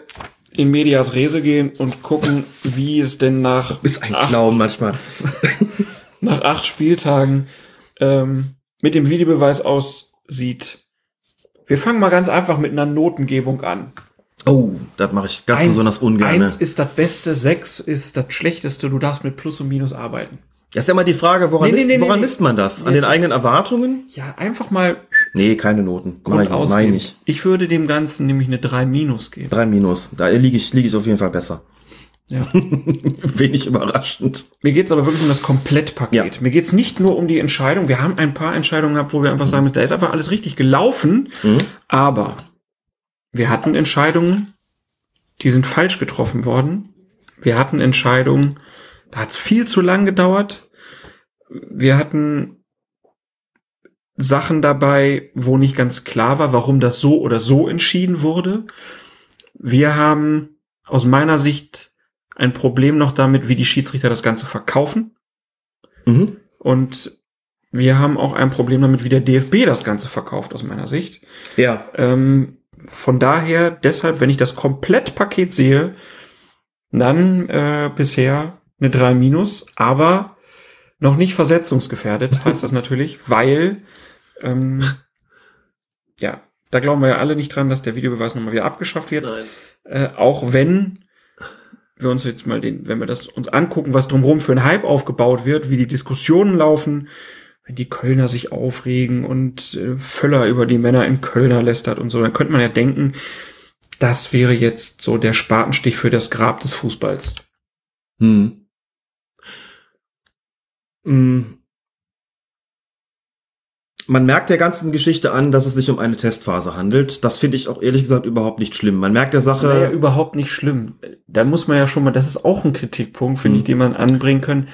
in Medias Rese gehen und gucken, wie es denn nach, Ist ein acht, Clown manchmal. [laughs] nach acht Spieltagen ähm, mit dem Videobeweis aussieht. Wir fangen mal ganz einfach mit einer Notengebung an. Oh, das mache ich ganz besonders ungern. Eins Ne? ist das Beste, sechs ist das Schlechteste. Du darfst mit Plus und Minus arbeiten. Das ist ja immer die Frage, woran, Nee, misst, nee, nee, woran misst man das? An den eigenen Erwartungen? Ja, einfach mal Nee, keine Noten. Grund mein ausgeben. ich. Ich würde dem Ganzen nämlich eine 3 Minus geben. Drei Minus. Da liege ich, liege ich auf jeden Fall besser. Ja. [laughs] Wenig überraschend. Mir geht's aber wirklich um das Komplettpaket. Ja. Mir geht's nicht nur um die Entscheidung. Wir haben ein paar Entscheidungen gehabt, wo wir einfach sagen müssen, da ist einfach alles richtig gelaufen. Mhm. Aber wir hatten Entscheidungen, die sind falsch getroffen worden. Wir hatten Entscheidungen, da hat's viel zu lang gedauert. Wir hatten Sachen dabei, wo nicht ganz klar war, warum das so oder so entschieden wurde. Wir haben aus meiner Sicht ein Problem noch damit, wie die Schiedsrichter das Ganze verkaufen. Mhm. Und wir haben auch ein Problem damit, wie der DFB das Ganze verkauft, aus meiner Sicht. Ja. Ähm, von daher, deshalb, wenn ich das Komplettpaket sehe, dann äh, bisher eine 3 minus, aber noch nicht versetzungsgefährdet, heißt das natürlich, [laughs] weil ähm, ja, da glauben wir ja alle nicht dran, dass der Videobeweis nochmal wieder abgeschafft wird. Äh, auch wenn wir uns jetzt mal den, wenn wir das uns angucken, was drumherum für ein Hype aufgebaut wird, wie die Diskussionen laufen, wenn die Kölner sich aufregen und äh, Völler über die Männer in Kölner lästert und so, dann könnte man ja denken, das wäre jetzt so der Spatenstich für das Grab des Fußballs. Hm. Hm. Man merkt der ganzen Geschichte an, dass es sich um eine Testphase handelt. Das finde ich auch ehrlich gesagt überhaupt nicht schlimm. Man merkt der Sache. Naja, überhaupt nicht schlimm. Da muss man ja schon mal, das ist auch ein Kritikpunkt, finde ich, den man anbringen können.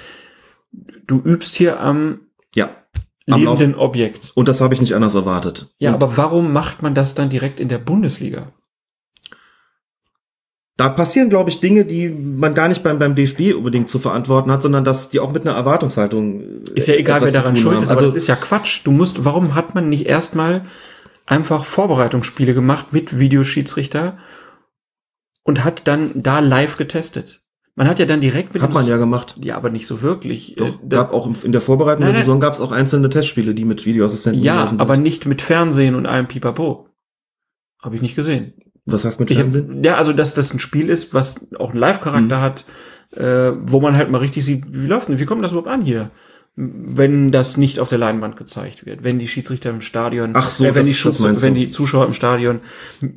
Du übst hier am ja. Am lebenden Objekt. Und das habe ich nicht anders erwartet. Ja, Und aber warum macht man das dann direkt in der Bundesliga? Da passieren, glaube ich, Dinge, die man gar nicht beim, beim DFB unbedingt zu verantworten hat, sondern dass die auch mit einer Erwartungshaltung. äh, Ist ja egal, wer daran schuld haben. ist, aber Also, das ist ja Quatsch. Du musst, warum hat man nicht erstmal einfach Vorbereitungsspiele gemacht mit Videoschiedsrichter und hat dann da live getestet? Man hat ja dann direkt mit hat man ja gemacht. ja, aber nicht so wirklich. Doch, Äh, gab auch in der Vorbereitung Nein, der. Saison gab es auch einzelne Testspiele, die mit Videoassistenten ja, sind. aber nicht mit Fernsehen und allem Pipapo. Habe ich nicht gesehen. Was heißt mit Ich Fernsehen? ja, also dass das ein Spiel ist, was auch einen Live-Charakter Mhm. hat, äh, wo man halt mal richtig sieht, wie läuft denn, wie kommt das überhaupt an hier? Wenn das nicht auf der Leinwand gezeigt wird, wenn die Schiedsrichter im Stadion, Ach so, äh, wenn, das- die Schutz, wenn die Zuschauer im Stadion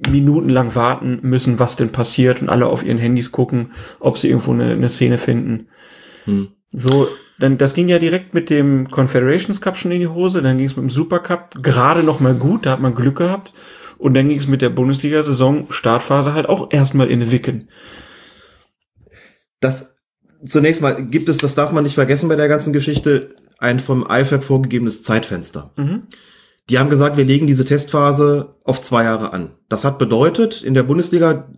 minutenlang warten müssen, was denn passiert und alle auf ihren Handys gucken, ob sie irgendwo eine, eine Szene finden. Hm. So, dann das ging ja direkt mit dem Confederations Cup schon in die Hose, dann ging es mit dem Super Cup gerade noch mal gut, da hat man Glück gehabt und dann ging es mit der Bundesliga-Saison Startphase halt auch erstmal in Wicken. Das zunächst mal gibt es, das darf man nicht vergessen bei der ganzen Geschichte, ein vom IFAB vorgegebenes Zeitfenster. Mhm. Die haben gesagt, wir legen diese Testphase auf zwei Jahre an. Das hat bedeutet, in der Bundesliga,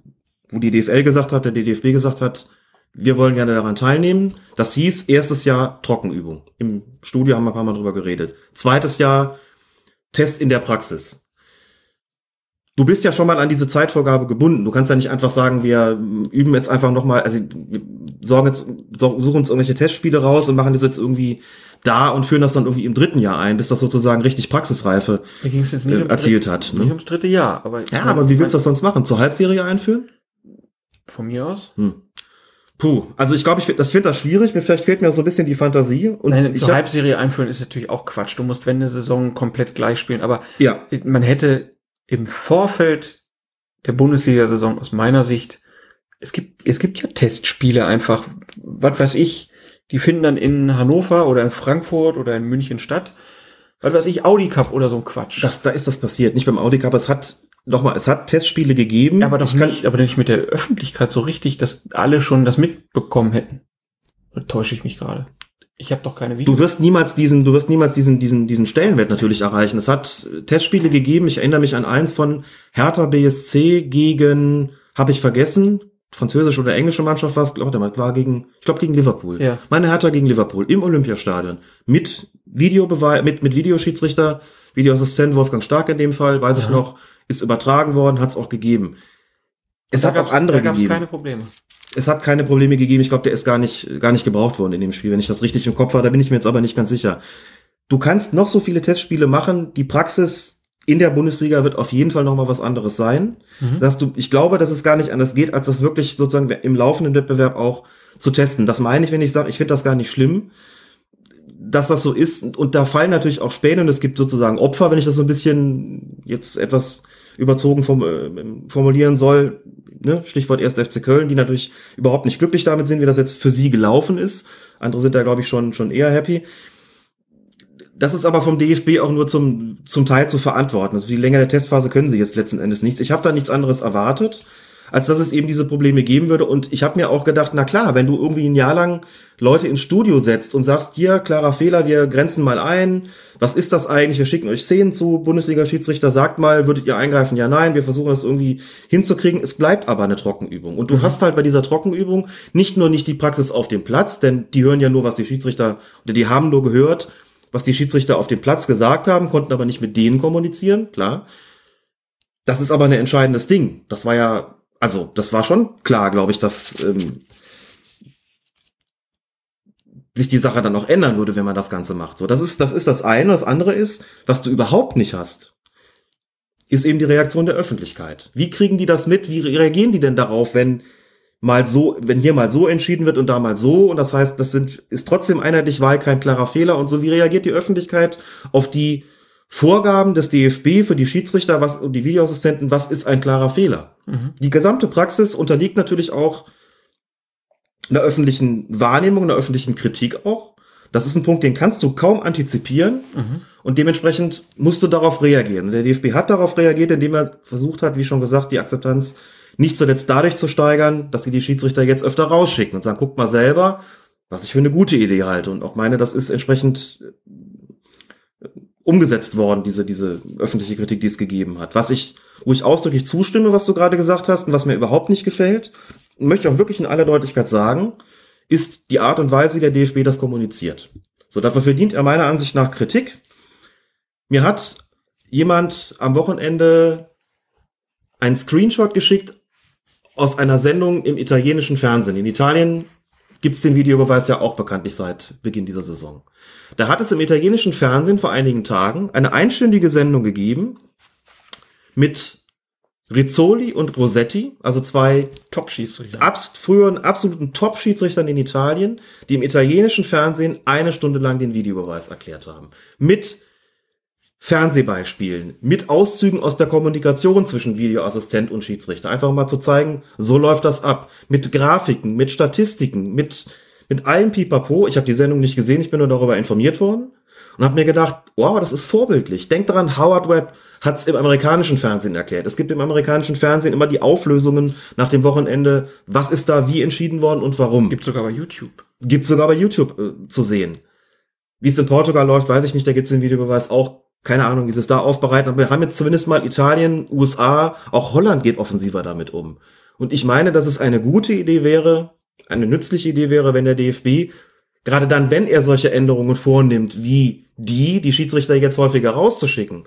wo die DFL gesagt hat, der DFB gesagt hat, wir wollen gerne daran teilnehmen. Das hieß, erstes Jahr Trockenübung. Im Studio haben wir ein paar Mal drüber geredet. Zweites Jahr Test in der Praxis. Du bist ja schon mal an diese Zeitvorgabe gebunden. Du kannst ja nicht einfach sagen, wir üben jetzt einfach nochmal, also wir sorgen jetzt, suchen uns irgendwelche Testspiele raus und machen das jetzt irgendwie da und führen das dann irgendwie im dritten Jahr ein, bis das sozusagen richtig Praxisreife äh, erzielt dritte, hat. Nicht Ne? ums dritte Jahr, aber Ja, aber wie willst du das sonst machen? Zur Halbserie einführen? von mir aus? Hm. Puh, also ich glaube, ich, find- das finde das schwierig. Mir vielleicht fehlt mir so ein bisschen die Fantasie. Und Nein, zur Halbserie einführen ist natürlich auch Quatsch. Du musst, wenn eine Saison komplett gleich spielen, aber ja, man hätte im Vorfeld der Bundesliga-Saison aus meiner Sicht, es gibt, es gibt ja Testspiele einfach, was weiß ich, die finden dann in Hannover oder in Frankfurt oder in München statt. Was weiß ich, Audi Cup oder so ein Quatsch. das, da ist das passiert. Nicht beim Audi Cup. Es hat nochmal, es hat Testspiele gegeben. ja, aber doch kann, nicht, aber nicht mit der Öffentlichkeit so richtig, dass alle schon das mitbekommen hätten. Oder täusche ich mich gerade? Ich habe doch keine Videos. Du wirst niemals diesen, du wirst niemals diesen, diesen, diesen Stellenwert natürlich erreichen. Es hat Testspiele gegeben. Ich erinnere mich an eins von Hertha BSC gegen, habe ich vergessen, französische oder englische Mannschaft war es, glaube ich, war gegen, ich glaube gegen Liverpool. Ja. Meine Hertha gegen Liverpool im Olympiastadion mit Videobeweis, mit mit Videoschiedsrichter, Videoassistent Wolfgang Stark in dem Fall, weiß ich Ja. noch, ist übertragen worden, hat es auch gegeben. Es Da hat auch gab's- andere Da gab es gegeben keine Probleme. Es hat keine Probleme gegeben. Ich glaube, der ist gar nicht, gar nicht gebraucht worden in dem Spiel, wenn ich das richtig im Kopf habe. Da bin ich mir jetzt aber nicht ganz sicher. Du kannst noch so viele Testspiele machen. Die Praxis in der Bundesliga wird auf jeden Fall noch mal was anderes sein. Mhm. Dass du, ich glaube, dass es gar nicht anders geht, als das wirklich sozusagen im laufenden Wettbewerb auch zu testen. Das meine ich, wenn ich sage, ich finde das gar nicht schlimm, dass das so ist. Und da fallen natürlich auch Späne und es gibt sozusagen Opfer, wenn ich das so ein bisschen jetzt etwas überzogen äh, formulieren soll. Ne? Stichwort 1. FC Köln, die natürlich überhaupt nicht glücklich damit sind, wie das jetzt für sie gelaufen ist. Andere sind da, glaube ich, schon, schon eher happy. Das ist aber vom DFB auch nur zum, zum Teil zu verantworten. Also die Länge der Testphase können sie jetzt letzten Endes nichts. Ich habe da nichts anderes erwartet. Als dass es eben diese Probleme geben würde. Und ich habe mir auch gedacht, na klar, wenn du irgendwie ein Jahr lang Leute ins Studio setzt und sagst, hier, klarer Fehler, wir grenzen mal ein, was ist das eigentlich, wir schicken euch Szenen zu, Bundesliga-Schiedsrichter, sagt mal, würdet ihr eingreifen? Ja, nein, wir versuchen das irgendwie hinzukriegen. Es bleibt aber eine Trockenübung. Und du Mhm. hast halt bei dieser Trockenübung nicht nur nicht die Praxis auf dem Platz, denn die hören ja nur, was die Schiedsrichter, oder die haben nur gehört, was die Schiedsrichter auf dem Platz gesagt haben, konnten aber nicht mit denen kommunizieren, klar. Das ist aber ein entscheidendes Ding. Das war ja, also das war schon klar, glaube ich, dass ähm, sich die Sache dann auch ändern würde, wenn man das Ganze macht. So, das ist das ist das eine. Das andere ist, was du überhaupt nicht hast, ist eben die Reaktion der Öffentlichkeit. Wie kriegen die das mit? Wie reagieren die denn darauf, wenn mal so, wenn hier mal so entschieden wird und da mal so und das heißt, das sind ist trotzdem einheitlich Wahl kein klarer Fehler und so. Wie reagiert die Öffentlichkeit auf die Vorgaben des DFB für die Schiedsrichter was, und die Videoassistenten, was ist ein klarer Fehler? Die gesamte Praxis unterliegt natürlich auch einer öffentlichen Wahrnehmung, einer öffentlichen Kritik auch. Das ist ein Punkt, den kannst du kaum antizipieren und dementsprechend musst du darauf reagieren. Und der DFB hat darauf reagiert, indem er versucht hat, wie schon gesagt, die Akzeptanz nicht zuletzt dadurch zu steigern, dass sie die Schiedsrichter jetzt öfter rausschicken und sagen, guckt mal selber, was ich für eine gute Idee halte und auch meine, das ist entsprechend umgesetzt worden, diese, diese öffentliche Kritik, die es gegeben hat. Was ich, wo ich ausdrücklich zustimme, was du gerade gesagt hast und was mir überhaupt nicht gefällt, möchte auch wirklich in aller Deutlichkeit sagen, ist die Art und Weise, wie der DFB das kommuniziert. So, dafür verdient er meiner Ansicht nach Kritik. Mir hat jemand am Wochenende einen Screenshot geschickt aus einer Sendung im italienischen Fernsehen. In Italien gibt's den Videobeweis ja auch bekanntlich seit Beginn dieser Saison. Da hat es im italienischen Fernsehen vor einigen Tagen eine einstündige Sendung gegeben mit Rizzoli und Rossetti, also zwei Top-Schiedsrichter. abs früheren absoluten Top-Schiedsrichtern in Italien, die im italienischen Fernsehen eine Stunde lang den Videobeweis erklärt haben. Mit Fernsehbeispielen, mit Auszügen aus der Kommunikation zwischen Videoassistent und Schiedsrichter. Einfach mal zu zeigen, so läuft das ab. Mit Grafiken, mit Statistiken, mit, mit allem Pipapo. Ich habe die Sendung nicht gesehen, ich bin nur darüber informiert worden und habe mir gedacht, wow, das ist vorbildlich. Denkt daran, Howard Webb hat es im amerikanischen Fernsehen erklärt. Es gibt im amerikanischen Fernsehen immer die Auflösungen nach dem Wochenende, was ist da wie entschieden worden und warum. Gibt sogar bei YouTube. Gibt's sogar bei YouTube äh, zu sehen. Wie es in Portugal läuft, weiß ich nicht, da gibt's den Videobeweis auch. Keine Ahnung, wie sie es da aufbereiten, aber wir haben jetzt zumindest mal Italien, USA, auch Holland geht offensiver damit um. Und ich meine, dass es eine gute Idee wäre, eine nützliche Idee wäre, wenn der DFB, gerade dann, wenn er solche Änderungen vornimmt, wie die, die Schiedsrichter jetzt häufiger rauszuschicken,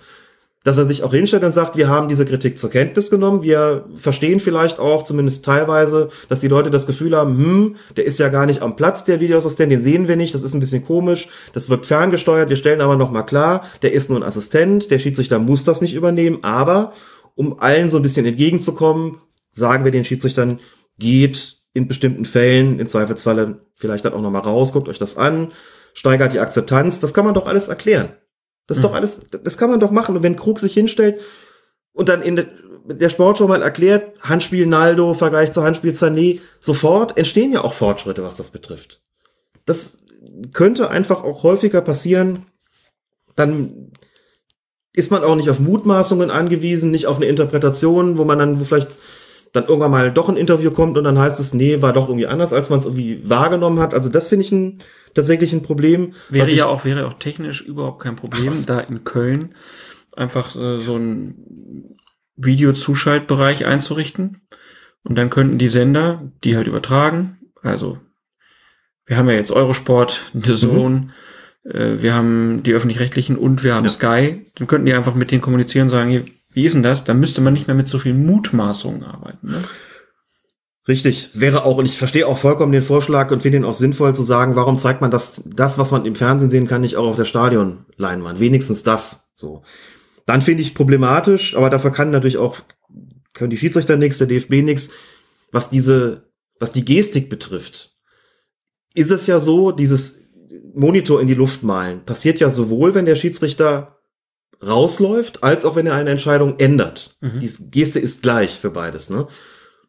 dass er sich auch hinstellt und sagt, wir haben diese Kritik zur Kenntnis genommen, wir verstehen vielleicht auch, zumindest teilweise, dass die Leute das Gefühl haben, hm, der ist ja gar nicht am Platz, der Videoassistent, den sehen wir nicht, das ist ein bisschen komisch, das wirkt ferngesteuert, wir stellen aber nochmal klar, der ist nur ein Assistent, der Schiedsrichter muss das nicht übernehmen, aber um allen so ein bisschen entgegenzukommen, sagen wir den Schiedsrichtern, geht in bestimmten Fällen, in Zweifelsfalle vielleicht dann auch nochmal raus, guckt euch das an, steigert die Akzeptanz, das kann man doch alles erklären. Das ist doch alles, das kann man doch machen. Und wenn Krug sich hinstellt und dann in der, der Sportschau mal erklärt, Handspiel Naldo, Vergleich zu Handspiel Sané, sofort entstehen ja auch Fortschritte, was das betrifft. Das könnte einfach auch häufiger passieren. Dann ist man auch nicht auf Mutmaßungen angewiesen, nicht auf eine Interpretation, wo man dann, wo vielleicht dann irgendwann mal doch ein Interview kommt und dann heißt es, nee, war doch irgendwie anders, als man es irgendwie wahrgenommen hat. Also das finde ich ein, tatsächlich ein Problem. Wäre ja auch, wäre auch technisch überhaupt kein Problem, was? da in Köln einfach äh, so ein Videozuschaltbereich einzurichten. Und dann könnten die Sender, die halt übertragen, also wir haben ja jetzt Eurosport, The Zone, äh, wir haben die öffentlich-rechtlichen und wir haben Ja. Sky, dann könnten die einfach mit denen kommunizieren und sagen, wie ist denn das? Dann müsste man nicht mehr mit so viel Mutmaßungen arbeiten. Ne? Richtig. Es wäre auch, und ich verstehe auch vollkommen den Vorschlag und finde ihn auch sinnvoll zu sagen, warum zeigt man das, das, was man im Fernsehen sehen kann, nicht auch auf der Stadionleinwand? Wenigstens das, so. Dann finde ich problematisch, aber dafür kann natürlich auch, können die Schiedsrichter nichts, der DFB nichts, was diese, was die Gestik betrifft. Ist es ja so, dieses Monitor in die Luft malen passiert ja sowohl, wenn der Schiedsrichter rausläuft, als auch wenn er eine Entscheidung ändert. Mhm. Die Geste ist gleich für beides, ne?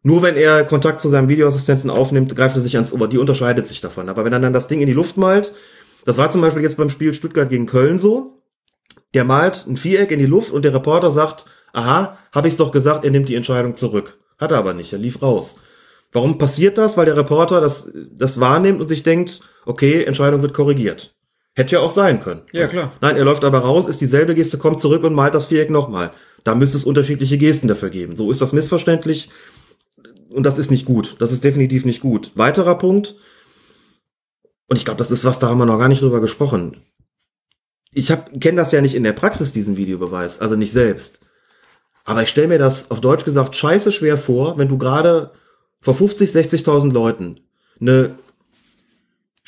Nur wenn er Kontakt zu seinem Videoassistenten aufnimmt, greift er sich ans Ober. Die unterscheidet sich davon. Aber wenn er dann das Ding in die Luft malt, das war zum Beispiel jetzt beim Spiel Stuttgart gegen Köln so, der malt ein Viereck in die Luft und der Reporter sagt, aha, habe ich's doch gesagt, er nimmt die Entscheidung zurück. Hat er aber nicht, er lief raus. Warum passiert das? Weil der Reporter das, das wahrnimmt und sich denkt, okay, Entscheidung wird korrigiert. Hätte ja auch sein können. Ja, klar. Nein, er läuft aber raus, ist dieselbe Geste, kommt zurück und malt das Viereck nochmal. Da müsste es unterschiedliche Gesten dafür geben. So ist das missverständlich und das ist nicht gut. Das ist definitiv nicht gut. Weiterer Punkt, und ich glaube, das ist was, da haben wir noch gar nicht drüber gesprochen. Ich kenne das ja nicht in der Praxis, diesen Videobeweis, also nicht selbst. Aber ich stelle mir das auf Deutsch gesagt scheiße schwer vor, wenn du gerade vor 50, 60.000 Leuten eine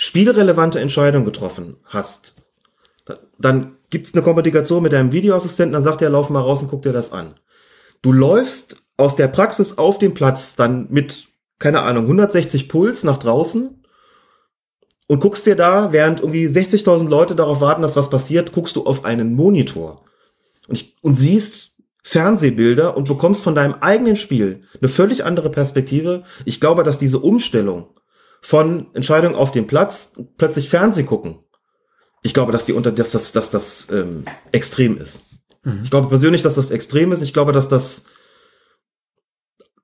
spielrelevante Entscheidung getroffen hast. Dann gibt's eine Kommunikation mit deinem Videoassistenten, dann sagt er, lauf mal raus und guck dir das an. Du läufst aus der Praxis auf den Platz dann mit, keine Ahnung, 160 Puls nach draußen und guckst dir da, während irgendwie 60.000 Leute darauf warten, dass was passiert, guckst du auf einen Monitor und, ich, und siehst Fernsehbilder und bekommst von deinem eigenen Spiel eine völlig andere Perspektive. Ich glaube, dass diese Umstellung von Entscheidung auf dem Platz plötzlich Fernseh gucken, ich glaube, dass die unter, dass das, dass das ähm, extrem ist. Mhm. Ich glaube persönlich, dass das extrem ist. Ich glaube, dass das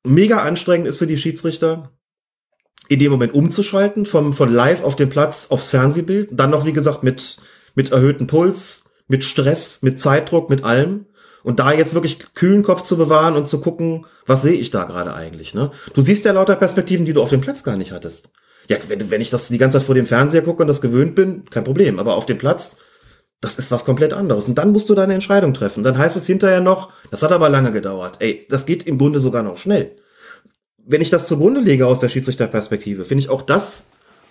mega anstrengend ist für die Schiedsrichter, in dem Moment umzuschalten, vom, von live auf den Platz aufs Fernsehbild. Dann noch, wie gesagt, mit, mit erhöhtem Puls, mit Stress, mit Zeitdruck, mit allem. Und da jetzt wirklich kühlen Kopf zu bewahren und zu gucken, was sehe ich da gerade eigentlich, ne? Du siehst ja lauter Perspektiven, die du auf dem Platz gar nicht hattest. Ja, wenn, wenn ich das die ganze Zeit vor dem Fernseher gucke und das gewöhnt bin, kein Problem. Aber auf dem Platz, das ist was komplett anderes. Und dann musst du deine Entscheidung treffen. Dann heißt es hinterher noch, das hat aber lange gedauert. Ey, das geht im Grunde sogar noch schnell. Wenn ich das zugrunde lege aus der Schiedsrichterperspektive, finde ich auch das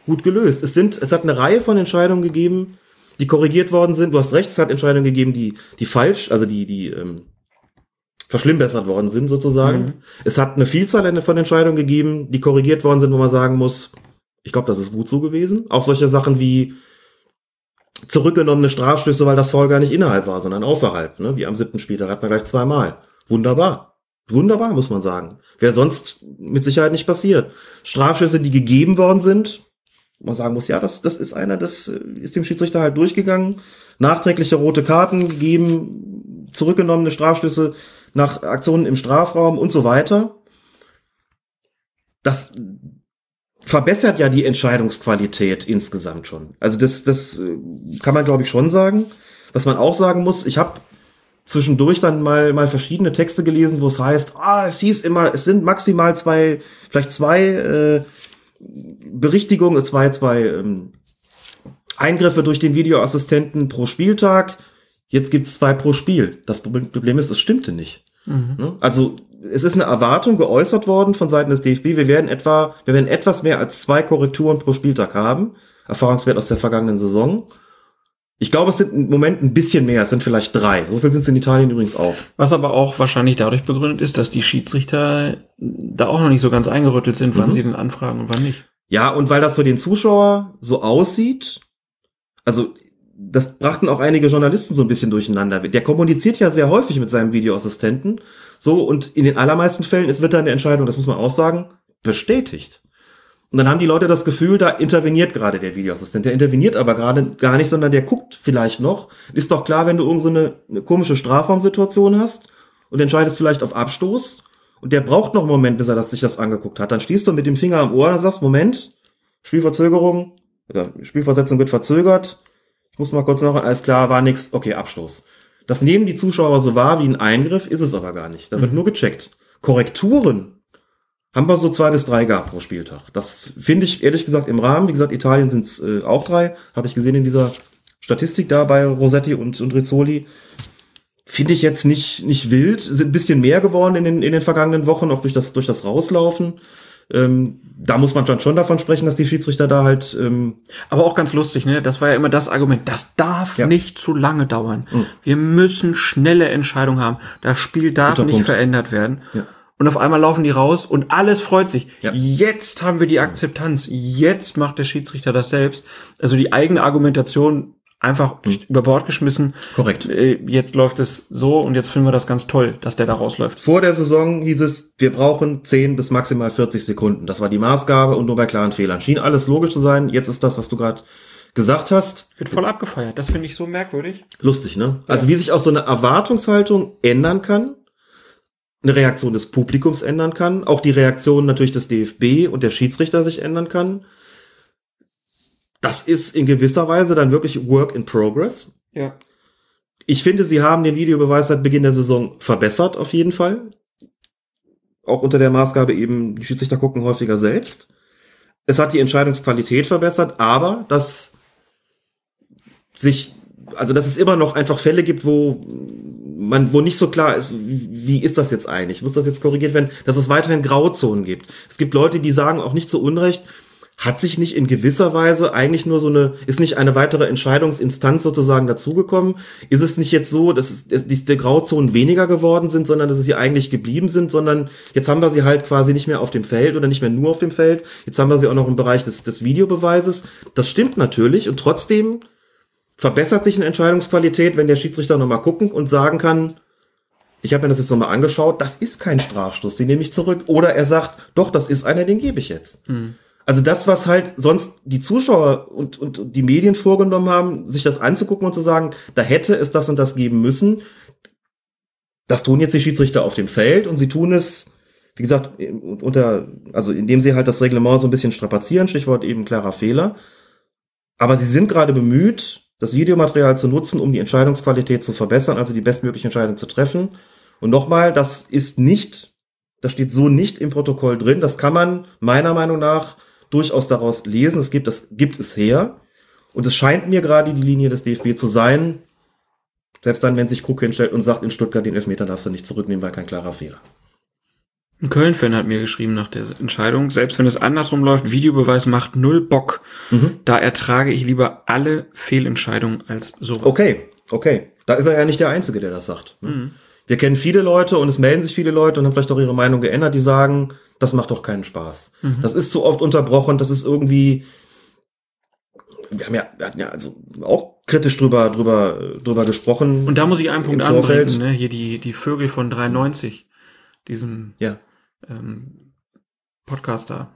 gut gelöst. Es sind, es hat eine Reihe von Entscheidungen gegeben, die korrigiert worden sind. Du hast recht, es hat Entscheidungen gegeben, die, die falsch, also die, die ähm, verschlimmbessert worden sind sozusagen. Mhm. Es hat eine Vielzahl von Entscheidungen gegeben, die korrigiert worden sind, wo man sagen muss, ich glaube, das ist gut so gewesen. Auch solche Sachen wie zurückgenommene Strafstöße, weil das Foul gar nicht innerhalb war, sondern außerhalb, ne? wie am siebten Spiel, da hat man gleich zweimal. Wunderbar. Wunderbar, muss man sagen. Wäre sonst mit Sicherheit nicht passiert. Strafschüsse, die gegeben worden sind, man sagen muss, ja, das, das ist einer, das äh, ist dem Schiedsrichter halt durchgegangen. Nachträgliche rote Karten gegeben, zurückgenommene Strafstöße nach Aktionen im Strafraum und so weiter. Das verbessert ja die Entscheidungsqualität insgesamt schon. Also das, das äh, kann man, glaube ich, schon sagen. Was man auch sagen muss, ich habe zwischendurch dann mal, mal verschiedene Texte gelesen, wo es heißt, ah, es hieß immer, es sind maximal zwei, vielleicht zwei äh, Berichtigungen, zwei, zwei ähm, Eingriffe durch den Videoassistenten pro Spieltag. Jetzt gibt's zwei pro Spiel. Das Problem ist, es stimmte nicht. Mhm. Ne? Also es ist eine Erwartung geäußert worden von Seiten des DFB. Wir werden etwa, wir werden etwas mehr als zwei Korrekturen pro Spieltag haben. Erfahrungswert aus der vergangenen Saison. Ich glaube, es sind im Moment ein bisschen mehr. Es sind vielleicht drei. So viel sind es in Italien übrigens auch. Was aber auch wahrscheinlich dadurch begründet ist, dass die Schiedsrichter da auch noch nicht so ganz eingerüttelt sind, wann mhm. sie denn anfragen und wann nicht. Ja, und weil das für den Zuschauer so aussieht, also das brachten auch einige Journalisten so ein bisschen durcheinander. Der kommuniziert ja sehr häufig mit seinem Videoassistenten. So, und in den allermeisten Fällen ist, wird dann eine Entscheidung, das muss man auch sagen, bestätigt. Und dann haben die Leute das Gefühl, da interveniert gerade der Videoassistent. Der interveniert aber gerade gar nicht, sondern der guckt vielleicht noch. Ist doch klar, wenn du irgend so eine komische Strafraumsituation hast und entscheidest vielleicht auf Abstoß und der braucht noch einen Moment, bis er das, sich das angeguckt hat. Dann stehst du mit dem Finger am Ohr und sagst, Moment, Spielverzögerung, oder Spielversetzung wird verzögert, ich muss mal kurz noch, alles klar, war nix, okay, Abstoß. Das nehmen die Zuschauer so wahr wie ein Eingriff, ist es aber gar nicht. Da wird mhm. nur gecheckt. Korrekturen haben wir so zwei bis drei gar pro Spieltag. Das finde ich ehrlich gesagt im Rahmen. Wie gesagt, Italien sind es äh, auch drei. Habe ich gesehen in dieser Statistik da bei Rossetti und, und Rizzoli. Finde ich jetzt nicht, nicht wild. Sind ein bisschen mehr geworden in den, in den vergangenen Wochen, auch durch das, durch das Rauslaufen. Ähm, da muss man dann schon davon sprechen, dass die Schiedsrichter da halt. Ähm Aber auch ganz lustig, ne? Das war ja immer das Argument. Das darf ja. nicht zu lange dauern. Mhm. Wir müssen schnelle Entscheidungen haben. Das Spiel darf Guter nicht Punkt. verändert werden. Ja. Und auf einmal laufen die raus und alles freut sich. Ja. Jetzt haben wir die Akzeptanz. Jetzt macht der Schiedsrichter das selbst. Also die eigene Argumentation einfach hm. über Bord geschmissen. Korrekt. Äh, jetzt läuft es so und jetzt finden wir das ganz toll, dass der da rausläuft. Vor der Saison hieß es, wir brauchen 10 bis maximal 40 Sekunden. Das war die Maßgabe und nur bei klaren Fehlern. Schien alles logisch zu sein. Jetzt ist das, was du gerade gesagt hast. Wird voll abgefeiert. Das finde ich so merkwürdig. Lustig, ne? Also wie sich auch so eine Erwartungshaltung ändern kann. eine Reaktion des Publikums ändern kann, auch die Reaktion natürlich des DFB und der Schiedsrichter sich ändern kann. Das ist in gewisser Weise dann wirklich Work in Progress. Ja. Ich finde, sie haben den Videobeweis seit Beginn der Saison verbessert, auf jeden Fall. Auch unter der Maßgabe eben, die Schiedsrichter gucken häufiger selbst. Es hat die Entscheidungsqualität verbessert, aber dass sich, also dass es immer noch einfach Fälle gibt, wo man, wo nicht so klar ist, wie, ist das jetzt eigentlich? Muss das jetzt korrigiert werden? Dass es weiterhin Grauzonen gibt. Es gibt Leute, die sagen auch nicht zu Unrecht, hat sich nicht in gewisser Weise eigentlich nur so eine, ist nicht eine weitere Entscheidungsinstanz sozusagen dazugekommen? Ist es nicht jetzt so, dass es, dass diese Grauzonen weniger geworden sind, sondern dass sie eigentlich geblieben sind, sondern jetzt haben wir sie halt quasi nicht mehr auf dem Feld oder nicht mehr nur auf dem Feld. Jetzt haben wir sie auch noch im Bereich des, des Videobeweises. Das stimmt natürlich und trotzdem verbessert sich eine Entscheidungsqualität, wenn der Schiedsrichter nochmal gucken und sagen kann, ich habe mir das jetzt nochmal angeschaut, das ist kein Strafstoß, den nehme ich zurück. Oder er sagt, doch, das ist einer, den gebe ich jetzt. Mhm. Also das, was halt sonst die Zuschauer und, und die Medien vorgenommen haben, sich das anzugucken und zu sagen, da hätte es das und das geben müssen, das tun jetzt die Schiedsrichter auf dem Feld und sie tun es, wie gesagt, unter, also indem sie halt das Reglement so ein bisschen strapazieren, Stichwort eben klarer Fehler. Aber sie sind gerade bemüht, das Videomaterial zu nutzen, um die Entscheidungsqualität zu verbessern, also die bestmögliche Entscheidung zu treffen. Und nochmal, das ist nicht, das steht so nicht im Protokoll drin. Das kann man meiner Meinung nach durchaus daraus lesen. Es gibt, das gibt es her. Und es scheint mir gerade die Linie des DFB zu sein, selbst dann, wenn sich Krug hinstellt und sagt, in Stuttgart den Elfmeter darfst du nicht zurücknehmen, weil kein klarer Fehler. Ein Köln-Fan hat mir geschrieben nach der Entscheidung, selbst wenn es andersrum läuft, Videobeweis macht null Bock. Mhm. Da ertrage ich lieber alle Fehlentscheidungen als sowas. Okay, okay. Da ist er ja nicht der Einzige, der das sagt. ne? Mhm. Wir kennen viele Leute und es melden sich viele Leute und haben vielleicht auch ihre Meinung geändert, die sagen, das macht doch keinen Spaß. Mhm. Das ist zu oft unterbrochen, das ist irgendwie. Wir haben ja, wir hatten ja also auch kritisch drüber, drüber, drüber gesprochen. Und da muss ich einen Punkt anbringen, ne? Hier die, die Vögel von 93, diesem ja. ähm, Podcaster.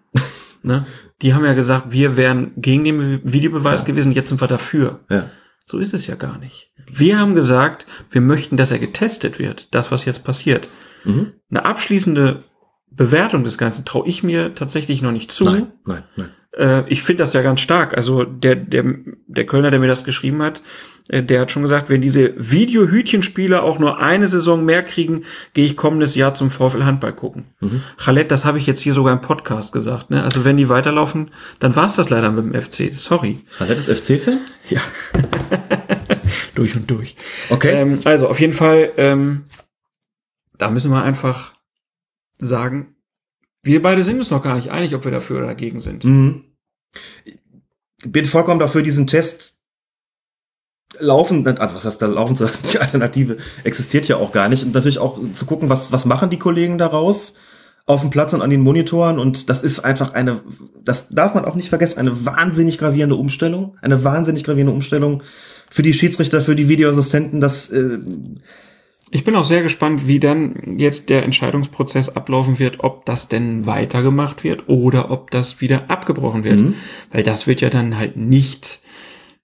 ne? Die haben ja gesagt, wir wären gegen den Videobeweis gewesen, jetzt sind wir dafür. Ja. So ist es ja gar nicht. Wir haben gesagt, wir möchten, dass er getestet wird, das, was jetzt passiert. Mhm. Eine abschließende Bewertung des Ganzen traue ich mir tatsächlich noch nicht zu. Nein, nein, nein. Äh, ich finde das ja ganz stark. Also der, der, der Kölner, der mir das geschrieben hat, äh, der hat schon gesagt, wenn diese Videohütchenspieler auch nur eine Saison mehr kriegen, gehe ich kommendes Jahr zum VfL Handball gucken. Mhm. Khaled, das habe ich jetzt hier sogar im Podcast gesagt. Ne? Also wenn die weiterlaufen, dann war es das leider mit dem FC. Sorry. Khaled ist FC-Fan? Ja. [laughs] durch und durch. Okay. Ähm, also auf jeden Fall, ähm, da müssen wir einfach sagen, wir beide sind uns noch gar nicht einig, ob wir dafür oder dagegen sind. Mhm. Ich bin vollkommen dafür, diesen Test laufen, also was heißt da laufen zu lassen? [laughs] Die Alternative existiert ja auch gar nicht. Und natürlich auch zu gucken, was, was machen die Kollegen daraus auf dem Platz und an den Monitoren. Und das ist einfach eine, das darf man auch nicht vergessen, eine wahnsinnig gravierende Umstellung. Eine wahnsinnig gravierende Umstellung für die Schiedsrichter, für die Videoassistenten. Das, äh, Ich bin auch sehr gespannt, wie dann jetzt der Entscheidungsprozess ablaufen wird, ob das denn weitergemacht wird oder ob das wieder abgebrochen wird. Mhm. Weil das wird ja dann halt nicht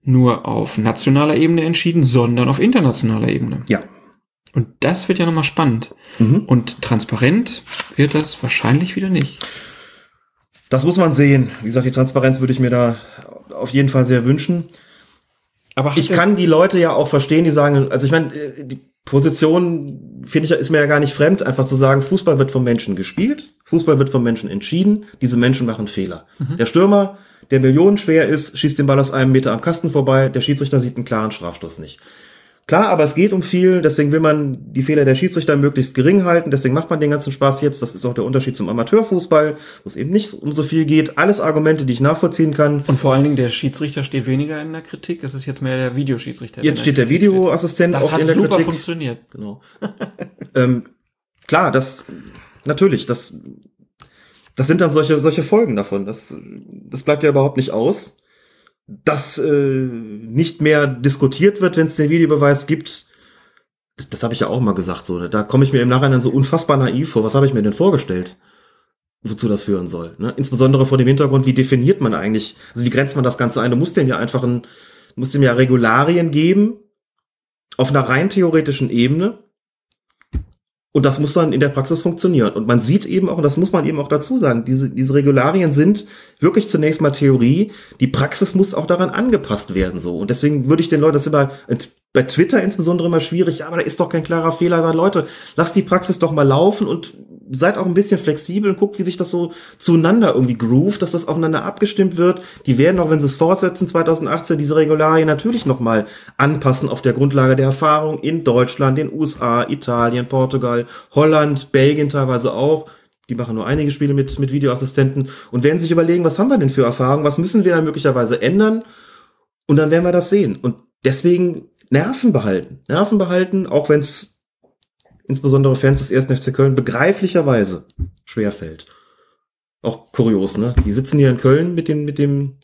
nur auf nationaler Ebene entschieden, sondern auf internationaler Ebene. ja. Und das wird ja nochmal spannend. Mhm. Und transparent wird das wahrscheinlich wieder nicht. Das muss man sehen. Wie gesagt, die Transparenz würde ich mir da auf jeden Fall sehr wünschen. Aber Ich kann die Leute ja auch verstehen, die sagen, also ich meine, äh, die Position, finde ich, ist mir ja gar nicht fremd, einfach zu sagen, Fußball wird vom Menschen gespielt, Fußball wird vom Menschen entschieden, diese Menschen machen Fehler. Der Stürmer, der millionenschwer ist, schießt den Ball aus einem Meter am Kasten vorbei, der Schiedsrichter sieht einen klaren Strafstoß nicht. Klar, aber es geht um viel, deswegen will man die Fehler der Schiedsrichter möglichst gering halten, deswegen macht man den ganzen Spaß jetzt. Das ist auch der Unterschied zum Amateurfußball, wo es eben nicht um so viel geht. Alles Argumente, die ich nachvollziehen kann. Und vor allen Dingen der Schiedsrichter steht weniger in der Kritik. Es ist jetzt mehr der Videoschiedsrichter. der Jetzt in steht der Kritik Videoassistent Das hat in der super Kritik. funktioniert. Genau. [laughs] ähm, klar, das natürlich, das das sind dann solche solche Folgen davon. Das das bleibt ja überhaupt nicht aus, dass äh, nicht mehr diskutiert wird, wenn es den Videobeweis gibt. Das, das habe ich ja auch mal gesagt. So, da komme ich mir im Nachhinein so unfassbar naiv vor. Was habe ich mir denn vorgestellt? Wozu das führen soll. Ne? Insbesondere vor dem Hintergrund, wie definiert man eigentlich, also wie grenzt man das Ganze ein? Du musst dem ja einfach ein, musst dem ja Regularien geben, auf einer rein theoretischen Ebene, Und das muss dann in der Praxis funktionieren. Und man sieht eben auch, und das muss man eben auch dazu sagen, diese, diese Regularien sind wirklich zunächst mal Theorie. Die Praxis muss auch daran angepasst werden, so. Und deswegen würde ich den Leuten, das ist immer bei Twitter insbesondere immer schwierig, ja, aber da ist doch kein klarer Fehler. Sagen, Leute, lasst die Praxis doch mal laufen und seid auch ein bisschen flexibel und guckt, wie sich das so zueinander irgendwie groovt, dass das aufeinander abgestimmt wird. Die werden auch, wenn sie es fortsetzen, 2018 diese Regularien natürlich nochmal anpassen auf der Grundlage der Erfahrung in Deutschland, den USA, Italien, Portugal, Holland, Belgien teilweise auch. Die machen nur einige Spiele mit, mit Videoassistenten und werden sich überlegen, was haben wir denn für Erfahrungen, was müssen wir dann möglicherweise ändern? Und dann werden wir das sehen. Und deswegen Nerven behalten. Nerven behalten, auch wenn es insbesondere Fans des ersten FC Köln begreiflicherweise schwerfällt. Auch kurios, ne? Die sitzen hier in Köln mit dem, mit dem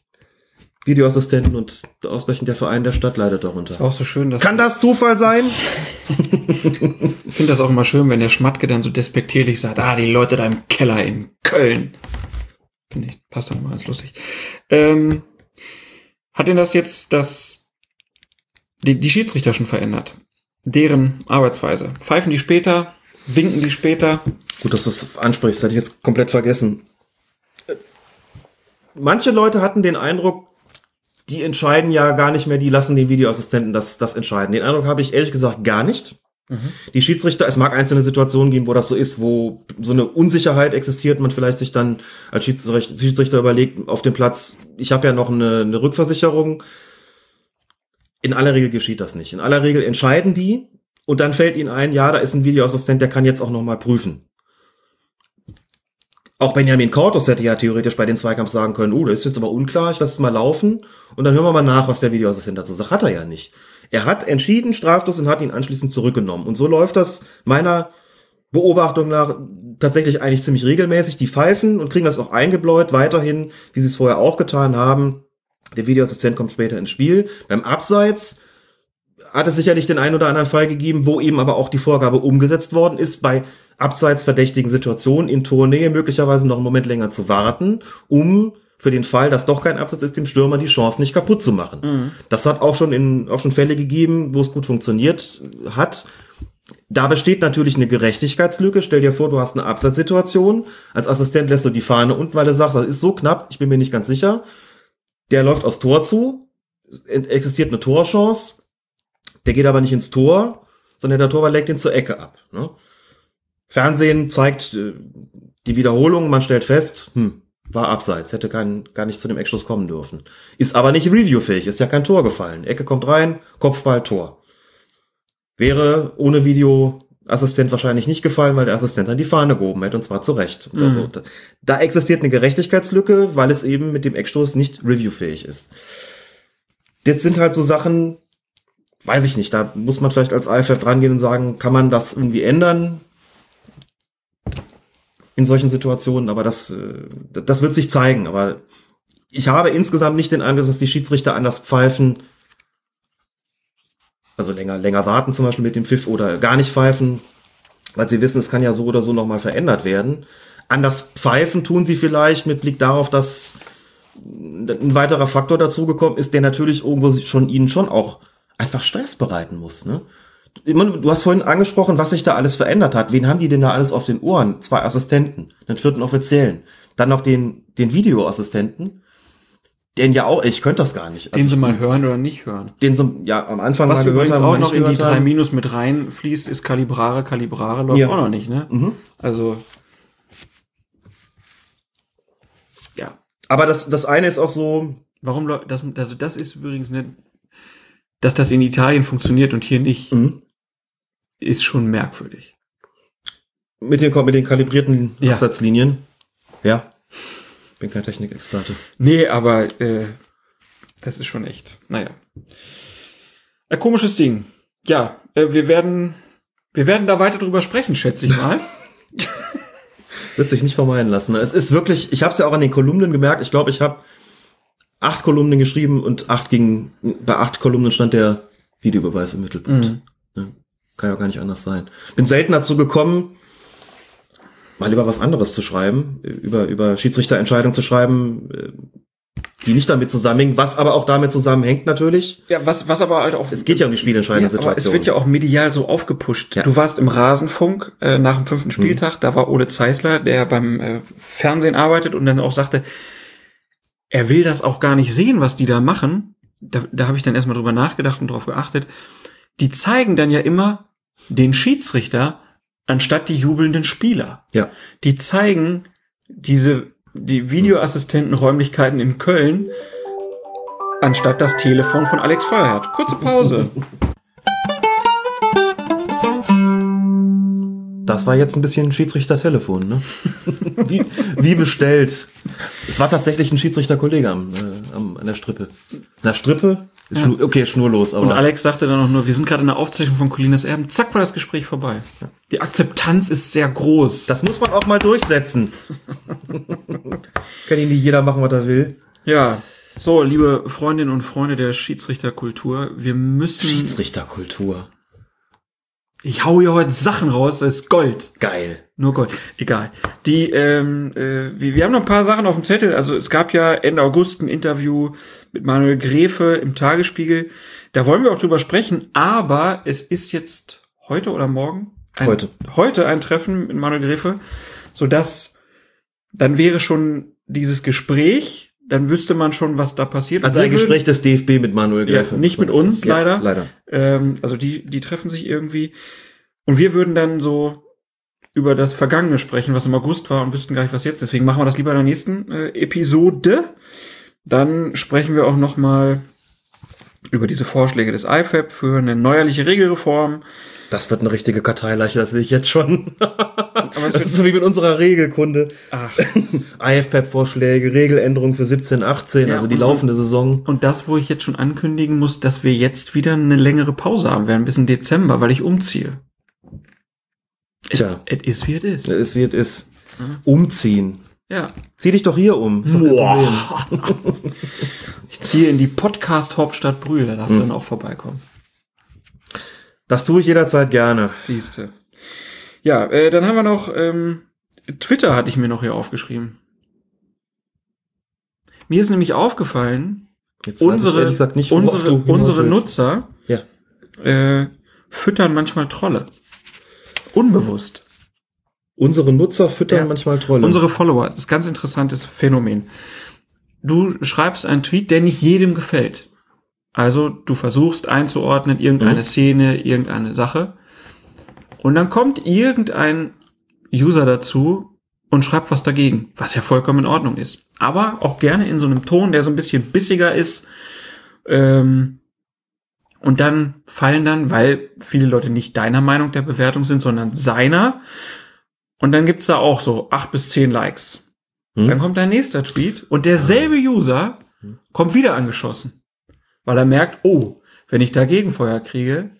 Videoassistenten und ausgerechnet der Verein der Stadt leidet darunter. Ist auch so schön, dass Kann das Zufall sein? ich finde das auch immer schön, wenn der Schmatke dann so despektierlich sagt, ah, die Leute da im Keller in Köln. Finde ich, passt dann immer ganz lustig. Ähm, hat denn das jetzt das, die, die Schiedsrichter schon verändert? Deren Arbeitsweise. Pfeifen die später, winken die später. Gut, dass du das ansprichst, hätte ich jetzt komplett vergessen. Manche Leute hatten den Eindruck, die entscheiden ja gar nicht mehr, die lassen den Videoassistenten das, das entscheiden. Den Eindruck habe ich ehrlich gesagt gar nicht. Mhm. Die Schiedsrichter, es mag einzelne Situationen geben, wo das so ist, wo so eine Unsicherheit existiert, man vielleicht sich dann als Schiedsrichter, Schiedsrichter überlegt auf dem Platz, ich habe ja noch eine, eine Rückversicherung, in aller Regel geschieht das nicht. In aller Regel entscheiden die und dann fällt ihnen ein, ja, da ist ein Videoassistent, der kann jetzt auch noch mal prüfen. Auch Benjamin Kortos hätte ja theoretisch bei den Zweikampf sagen können, oh, das ist jetzt aber unklar, ich lasse es mal laufen und dann hören wir mal nach, was der Videoassistent dazu sagt. Hat er ja nicht. Er hat entschieden, straflos und hat ihn anschließend zurückgenommen. Und so läuft das meiner Beobachtung nach tatsächlich eigentlich ziemlich regelmäßig. Die pfeifen und kriegen das auch eingebläut, weiterhin, wie sie es vorher auch getan haben. Der Videoassistent kommt später ins Spiel. Beim Abseits hat es sicherlich den einen oder anderen Fall gegeben, wo eben aber auch die Vorgabe umgesetzt worden ist, bei abseits verdächtigen Situationen in Tornähe möglicherweise noch einen Moment länger zu warten, um für den Fall, dass doch kein Absatz ist, dem Stürmer die Chance nicht kaputt zu machen. Mhm. Das hat auch schon in, auch schon Fälle gegeben, wo es gut funktioniert hat. Da besteht natürlich eine Gerechtigkeitslücke. Stell dir vor, du hast eine Absatzsituation. Als Assistent lässt du die Fahne unten, weil du sagst, das ist so knapp, ich bin mir nicht ganz sicher. Der läuft aufs Tor zu, existiert eine Torchance, der geht aber nicht ins Tor, sondern der Torwart lenkt ihn zur Ecke ab. Ne? Fernsehen zeigt äh, die Wiederholung, man stellt fest, hm, war abseits, hätte kein, gar nicht zu dem Eckschluss kommen dürfen. Ist aber nicht reviewfähig, ist ja kein Tor gefallen. Ecke kommt rein, Kopfball, Tor. Wäre ohne Video Assistent wahrscheinlich nicht gefallen, weil der Assistent dann die Fahne gehoben hätte und zwar zu Recht. Mhm. Da, da, existiert eine Gerechtigkeitslücke, weil es eben mit dem Eckstoß nicht reviewfähig ist. Jetzt sind halt so Sachen, weiß ich nicht, da muss man vielleicht als AFF rangehen und sagen, kann man das irgendwie ändern? In solchen Situationen, aber das, äh, das wird sich zeigen. Aber ich habe insgesamt nicht den Eindruck, dass die Schiedsrichter anders pfeifen, also länger, länger warten zum Beispiel mit dem Pfiff oder gar nicht pfeifen, weil sie wissen, es kann ja so oder so nochmal verändert werden. Anders pfeifen tun sie vielleicht mit Blick darauf, dass ein weiterer Faktor dazugekommen ist, der natürlich irgendwo schon ihnen schon auch einfach Stress bereiten muss. Ne? Du hast vorhin angesprochen, was sich da alles verändert hat. Wen haben die denn da alles auf den Ohren? Zwei Assistenten, den vierten Offiziellen, dann noch den, den Videoassistenten den ja auch, ich könnte das gar nicht. Den also, sie mal hören oder nicht hören. Den so, ja, am Anfang Was mal übrigens haben, auch noch in die drei Minus mit reinfließt, ist Kalibrare. Kalibrare läuft ja. auch noch nicht, ne? Mhm. Also. Ja. Aber das, das eine ist auch so. Warum läuft, das, also das ist übrigens nicht, dass das in Italien funktioniert und hier nicht, mhm. ist schon merkwürdig. Mit den, mit den kalibrierten ja. Absatzlinien. Ja. Bin kein Technikexperte. Nee, aber äh, das ist schon echt. Naja. Ein komisches Ding. Ja, äh, wir werden wir werden da weiter drüber sprechen, schätze ich mal. [laughs] Wird sich nicht vermeiden lassen. Es ist wirklich, ich habe es ja auch an den Kolumnen gemerkt. Ich glaube, ich habe acht Kolumnen geschrieben und acht ging, bei acht Kolumnen stand der Videobeweis im Mittelpunkt. Mhm. Ja, kann ja auch gar nicht anders sein. Bin selten dazu gekommen, mal lieber was anderes zu schreiben, über, über Schiedsrichterentscheidungen zu schreiben, äh, die nicht damit zusammenhängen, was aber auch damit zusammenhängt natürlich. Ja, was, was aber halt auch. Es geht ja um die spielentscheidende Ja, aber es Situation. wird ja auch medial so aufgepusht. Ja. Du warst im Rasenfunk äh, nach dem fünften Spieltag, da war Ole Zeisler, der beim äh, Fernsehen arbeitet und dann auch sagte, er will das auch gar nicht sehen, was die da machen. Da, da habe ich dann erstmal drüber nachgedacht und drauf geachtet. Die zeigen dann ja immer den Schiedsrichter anstatt die jubelnden Spieler. ja. Die zeigen diese die Videoassistentenräumlichkeiten in Köln anstatt das Telefon von Alex Feuerhardt. Kurze Pause. Das war jetzt ein bisschen Schiedsrichter-Telefon, ne? [laughs] wie, wie bestellt. Es war tatsächlich ein Schiedsrichterkollege am, äh, am, an der Strippe. Na, Strippe? Schnur, okay, schnurlos, aber. Und Alex sagte dann auch nur, wir sind gerade in der Aufzeichnung von Colinas Erben. Zack, war das Gespräch vorbei. Die Akzeptanz ist sehr groß. das muss man auch mal durchsetzen. [laughs] Kann ihn nicht jeder machen, was er will. ja. So, liebe Freundinnen und Freunde der Schiedsrichterkultur, wir müssen. Schiedsrichterkultur. ich hau hier heute Sachen raus, das ist Gold. Geil. Nur Gold. Egal. Die, ähm, äh, wir, wir haben noch ein paar Sachen auf dem Zettel. Also es gab ja Ende August ein Interview mit Manuel Gräfe im Tagesspiegel. Da wollen wir auch drüber sprechen, aber es ist jetzt heute oder morgen? Ein, Heute. Heute ein Treffen mit Manuel Gräfe, sodass dann wäre schon dieses Gespräch, dann wüsste man schon, was da passiert. Also ein Gespräch des DFB mit Manuel Ja, Gräfe. nicht mit uns, Ja, leider. Leider. Ähm, also die, die treffen sich irgendwie. Und wir würden dann so über das Vergangene sprechen, was im August war und wüssten gar nicht, was jetzt. Deswegen machen wir das lieber in der nächsten äh, Episode. Dann sprechen wir auch noch mal über diese Vorschläge des IFAB für eine neuerliche Regelreform. Das wird eine richtige Karteileiche, das sehe ich jetzt schon. [laughs] Das ist so wie mit unserer Regelkunde. ach, [laughs] IFAB-Vorschläge, Regeländerungen für 17, 18, Ja, also die und- laufende Saison. und das, wo ich jetzt schon ankündigen muss, dass wir jetzt wieder eine längere Pause haben werden, bis in Dezember, weil ich umziehe. Tja, Es ist, wie es ist. es wird es umziehen. Ja. Zieh dich doch hier um. Boah. [laughs] Ich ziehe in die Podcast-Hauptstadt Brühl, da darfst du dann auch vorbeikommen. Das tue ich jederzeit gerne. Siehste. Ja, äh, dann haben wir noch, ähm, Twitter hatte ich mir noch hier aufgeschrieben. Mir ist nämlich aufgefallen, Jetzt unsere, gesagt nicht, unsere, unsere. Nutzer Ja. äh, füttern manchmal Trolle. Unbewusst. Unsere Nutzer füttern Ja. manchmal Trolle. Unsere Follower, das ist ein ganz interessantes Phänomen. Du schreibst einen Tweet, der nicht jedem gefällt. Also du versuchst einzuordnen, irgendeine Mhm. Szene, irgendeine Sache. Und dann kommt irgendein User dazu und schreibt was dagegen, was ja vollkommen in Ordnung ist. Aber auch gerne in so einem Ton, der so ein bisschen bissiger ist. Ähm, und dann fallen dann, weil viele Leute nicht deiner Meinung der Bewertung sind, sondern seiner. Und dann gibt's da auch so acht bis zehn Likes. Hm? Dann kommt ein nächster Tweet und derselbe User kommt wieder angeschossen. Weil er merkt, oh, wenn ich da Gegenfeuer kriege,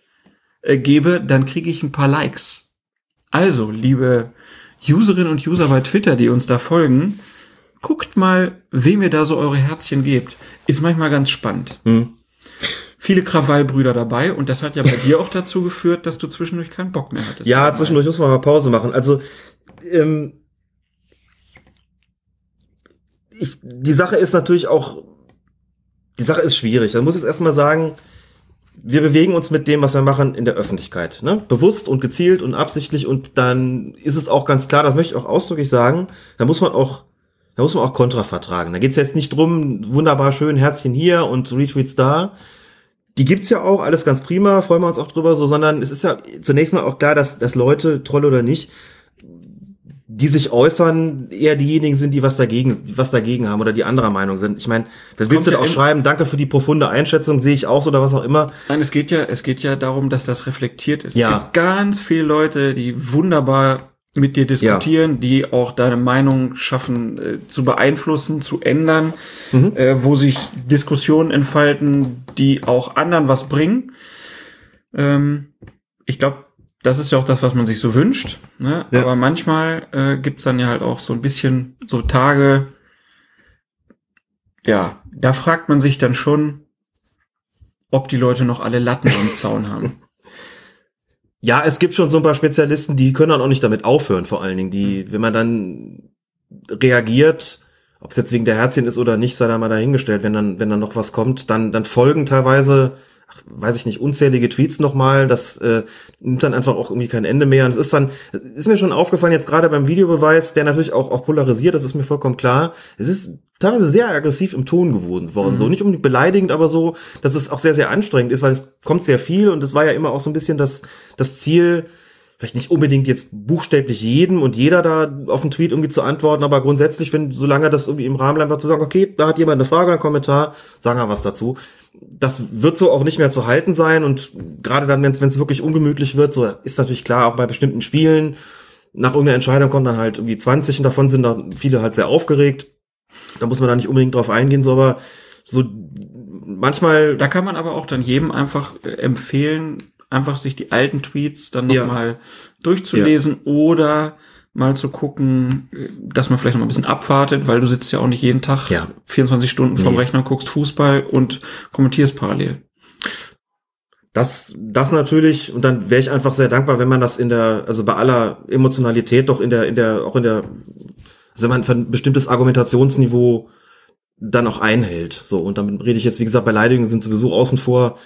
äh, gebe, dann kriege ich ein paar Likes. Also, liebe Userinnen und User bei Twitter, die uns da folgen, guckt mal, wem ihr da so eure Herzchen gebt. Ist manchmal ganz spannend. Hm. Viele Krawallbrüder dabei und das hat ja bei dir auch dazu geführt, dass du zwischendurch keinen Bock mehr hattest. Ja, zwischendurch muss man mal Pause machen. Also, ähm, ich, die Sache ist natürlich auch, die Sache ist schwierig. Man muss jetzt erstmal sagen, wir bewegen uns mit dem, was wir machen, in der Öffentlichkeit. Ne? Bewusst und gezielt und absichtlich und dann ist es auch ganz klar, das möchte ich auch ausdrücklich sagen, da muss man auch, da muss man auch Kontra vertragen. Da geht's jetzt nicht drum, wunderbar schön, Herzchen hier und Retweets da. Die gibt's ja auch, alles ganz prima, freuen wir uns auch drüber, so, sondern es ist ja zunächst mal auch klar, dass, dass Leute, Trolle oder nicht, die sich äußern, eher diejenigen sind, die was dagegen, die was dagegen haben oder die anderer Meinung sind. Ich meine, was willst du ja auch schreiben? Danke für die profunde Einschätzung, sehe ich auch so oder was auch immer. Nein, es geht ja, es geht ja darum, dass das reflektiert ist. Ja. Es gibt ganz viele Leute, die wunderbar mit dir diskutieren, die auch deine Meinung schaffen äh, zu beeinflussen, zu ändern, Mhm. äh, wo sich Diskussionen entfalten, die auch anderen was bringen. Ähm, ich glaube, das ist ja auch das, was man sich so wünscht. Ne? Ja. Aber manchmal äh, gibt's dann ja halt auch so ein bisschen so Tage, ja, da fragt man sich dann schon, ob die Leute noch alle Latten am Zaun haben. [laughs] Ja, es gibt schon so ein paar Spezialisten, die können dann auch nicht damit aufhören, vor allen Dingen. Die, wenn man dann reagiert ob es jetzt wegen der Herzchen ist oder nicht, sei da mal dahingestellt. Wenn dann, wenn dann noch was kommt, dann, dann folgen teilweise, ach, weiß ich nicht, unzählige Tweets nochmal. Das äh, nimmt dann einfach auch irgendwie kein Ende mehr. Und es ist dann, ist mir schon aufgefallen, jetzt gerade beim Videobeweis, der natürlich auch, auch polarisiert, das ist mir vollkommen klar. Es ist teilweise sehr aggressiv im Ton geworden worden. So nicht unbedingt beleidigend, aber so, dass es auch sehr, sehr anstrengend ist, weil es kommt sehr viel und es war ja immer auch so ein bisschen das, das Ziel, vielleicht nicht unbedingt jetzt buchstäblich jedem und jeder da auf den Tweet irgendwie zu antworten, aber grundsätzlich, wenn, solange das irgendwie im Rahmen bleibt, zu sagen, okay, da hat jemand eine Frage, einen Kommentar, sagen wir was dazu. Das wird so auch nicht mehr zu halten sein und gerade dann, wenn es wirklich ungemütlich wird, so ist natürlich klar, auch bei bestimmten Spielen, nach irgendeiner Entscheidung kommen dann halt irgendwie 20 und davon sind da viele halt sehr aufgeregt. Da muss man da nicht unbedingt drauf eingehen, so aber so manchmal. Da kann man aber auch dann jedem einfach äh, empfehlen, einfach sich die alten Tweets dann Ja. nochmal durchzulesen oder mal zu gucken, dass man vielleicht noch mal ein bisschen abwartet, weil du sitzt ja auch nicht jeden Tag Ja. 24 Stunden vorm Nee. Rechner, guckst Fußball und kommentierst parallel. Das, das natürlich, und dann wäre ich einfach sehr dankbar, wenn man das in der, also bei aller Emotionalität doch in der, in der, auch in der, also wenn man ein bestimmtes Argumentationsniveau dann auch einhält. So, und damit rede ich jetzt, wie gesagt, Beleidigungen sind sowieso außen vor,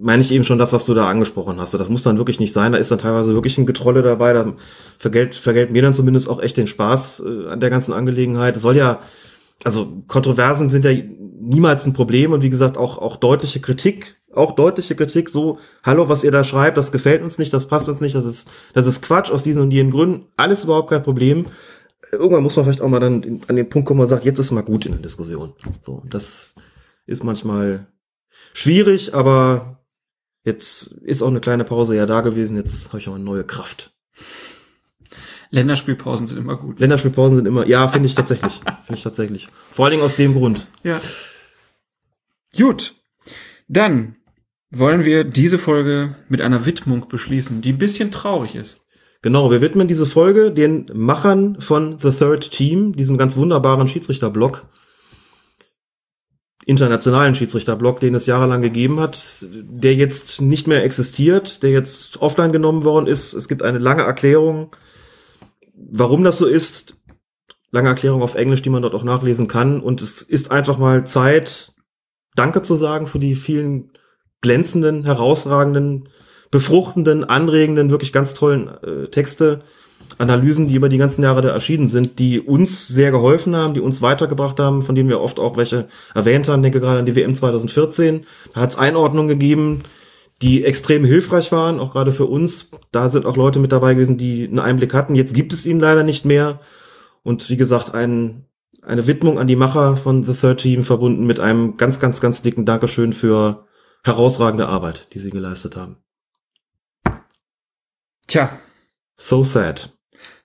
meine ich eben schon das, was du da angesprochen hast. Das muss dann wirklich nicht sein. Da ist dann teilweise wirklich ein Getrolle dabei. Da vergelt, vergelt mir dann zumindest auch echt den Spaß äh, an der ganzen Angelegenheit. Es soll ja, also Kontroversen sind ja niemals ein Problem und wie gesagt auch auch deutliche Kritik, auch deutliche Kritik so, hallo, was ihr da schreibt, das gefällt uns nicht, das passt uns nicht, das ist das ist Quatsch aus diesen und jenen Gründen, alles überhaupt kein Problem. Irgendwann muss man vielleicht auch mal dann an den Punkt kommen, wo man sagt, jetzt ist mal gut in der Diskussion. So, das ist manchmal schwierig, aber jetzt ist auch eine kleine Pause ja da gewesen, jetzt habe ich auch eine neue Kraft. Länderspielpausen sind immer gut. Länderspielpausen sind immer, ja, finde ich tatsächlich, [laughs] finde ich tatsächlich. Vor allen Dingen aus dem Grund. Ja. Gut. Dann wollen wir diese Folge mit einer Widmung beschließen, die ein bisschen traurig ist. Genau, wir widmen diese Folge den Machern von The Third Team, diesem ganz wunderbaren Schiedsrichterblock, internationalen Schiedsrichterblock, den es jahrelang gegeben hat, der jetzt nicht mehr existiert, der jetzt offline genommen worden ist. Es gibt eine lange Erklärung, warum das so ist. Lange Erklärung auf Englisch, die man dort auch nachlesen kann. Und es ist einfach mal Zeit, Danke zu sagen für die vielen glänzenden, herausragenden, befruchtenden, anregenden, wirklich ganz tollen äh, Texte, Analysen, die über die ganzen Jahre da erschienen sind, die uns sehr geholfen haben, die uns weitergebracht haben, von denen wir oft auch welche erwähnt haben. Denke gerade an die WM 2014. Da hat es Einordnungen gegeben, die extrem hilfreich waren, auch gerade für uns. Da sind auch Leute mit dabei gewesen, die einen Einblick hatten. Jetzt gibt es ihn leider nicht mehr. Und wie gesagt, ein, eine Widmung an die Macher von The Third Team verbunden mit einem ganz, ganz, ganz dicken Dankeschön für herausragende Arbeit, die sie geleistet haben. Tja, So sad.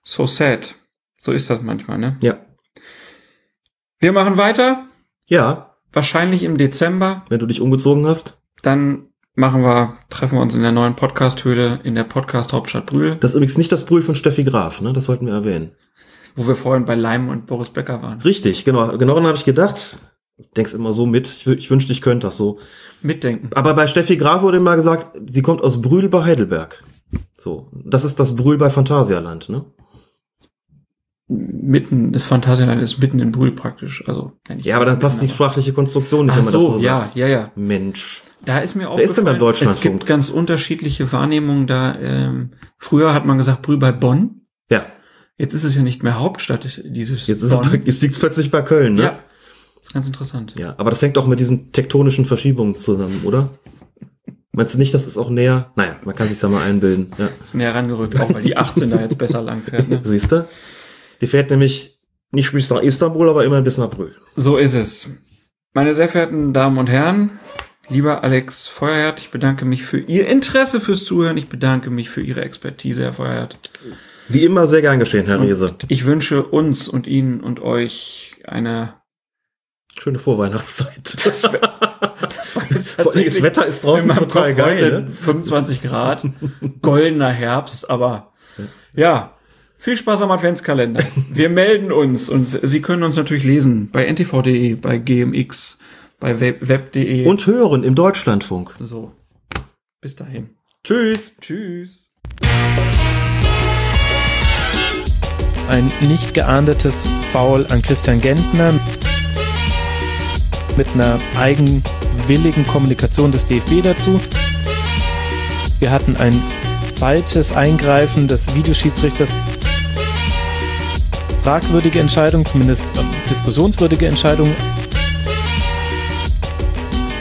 so sad. So ist das manchmal, ne? Ja. Wir machen weiter. Ja, Wahrscheinlich im Dezember. wenn du dich umgezogen hast. Dann machen wir, treffen wir uns in der neuen Podcast-Höhle in der Podcast-Hauptstadt Brühl, Das ist übrigens nicht das Brühl von Steffi Graf, ne? Das sollten wir erwähnen. wo wir vorhin bei Leim und Boris Becker waren. Richtig, genau. Genau daran habe ich gedacht. Denkst immer so mit. Ich, ich wünschte, ich könnte das so. Mitdenken. Aber bei Steffi Graf wurde mal gesagt, sie kommt aus Brühl bei Heidelberg. So. Das ist das Brühl bei Phantasialand, ne? Mitten, das Phantasialand ist mitten in Brühl praktisch. Also, Ja, aber dann das passt die sprachliche Konstruktion nicht, Ach wenn man das so, so ja, sagt. ja, ja. Mensch. Da ist mir Wer ist denn beim aufgefallen, es Deutschlandfunk? gibt ganz unterschiedliche Wahrnehmungen da. Ähm, früher hat man gesagt Brühl bei Bonn. Ja. Jetzt ist es ja nicht mehr Hauptstadt dieses Jetzt ist es, Bonn. jetzt liegt's plötzlich bei Köln, ne? Ja, ist ganz interessant. Ja, aber das hängt auch mit diesen tektonischen Verschiebungen zusammen, oder? Meinst du nicht, das ist auch näher? Naja, man kann sich da mal einbilden. [laughs] Ja. Ist näher rangerückt, auch weil die 18 da jetzt besser lang fährt. Ne? Siehst du? Die fährt nämlich nicht bis nach Istanbul, aber immerhin bis nach Brühl. So ist es. Meine sehr verehrten Damen und Herren, lieber Alex Feuerherd, ich bedanke mich für Ihr Interesse fürs Zuhören. Ich bedanke mich für Ihre Expertise, Herr Feuerherd. Wie immer sehr gern geschehen, Herr Rehse. Ich wünsche uns und Ihnen und euch eine. Schöne Vorweihnachtszeit. [laughs] Das, das war jetzt das Wetter ist draußen total Kopf geil, heute ne? 25 Grad, goldener Herbst, aber ja, viel Spaß am Adventskalender. Wir melden uns und Sie können uns natürlich lesen bei ntv.de, bei gmx, bei web- web.de. Und hören im Deutschlandfunk. so. Bis dahin. Tschüss. Tschüss. ein nicht geahndetes Foul an Christian Gentner mit einer eigenwilligen Kommunikation des DFB dazu. Wir hatten ein falsches Eingreifen des Videoschiedsrichters. Fragwürdige Entscheidung, zumindest äh, diskussionswürdige Entscheidung.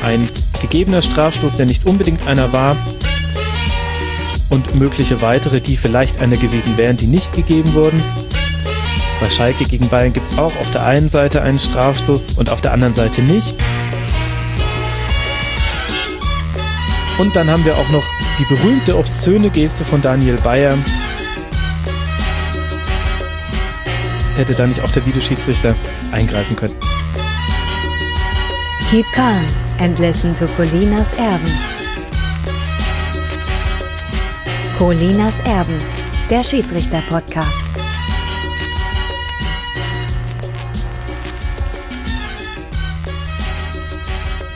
Ein gegebener Strafstoß, der nicht unbedingt einer war. Und mögliche weitere, die vielleicht einer gewesen wären, die nicht gegeben wurden. Bei Schalke gegen Bayern gibt es auch auf der einen Seite einen Strafstoß und auf der anderen Seite nicht. Und dann haben wir auch noch die berühmte obszöne Geste von Daniel Bayer. Hätte da nicht auch der Videoschiedsrichter eingreifen können. Keep calm and listen to Colinas Erben. Colinas Erben, der Schiedsrichter-Podcast.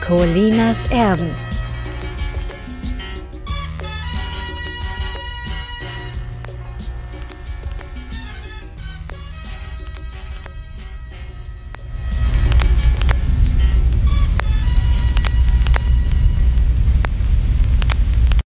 Colinas Erben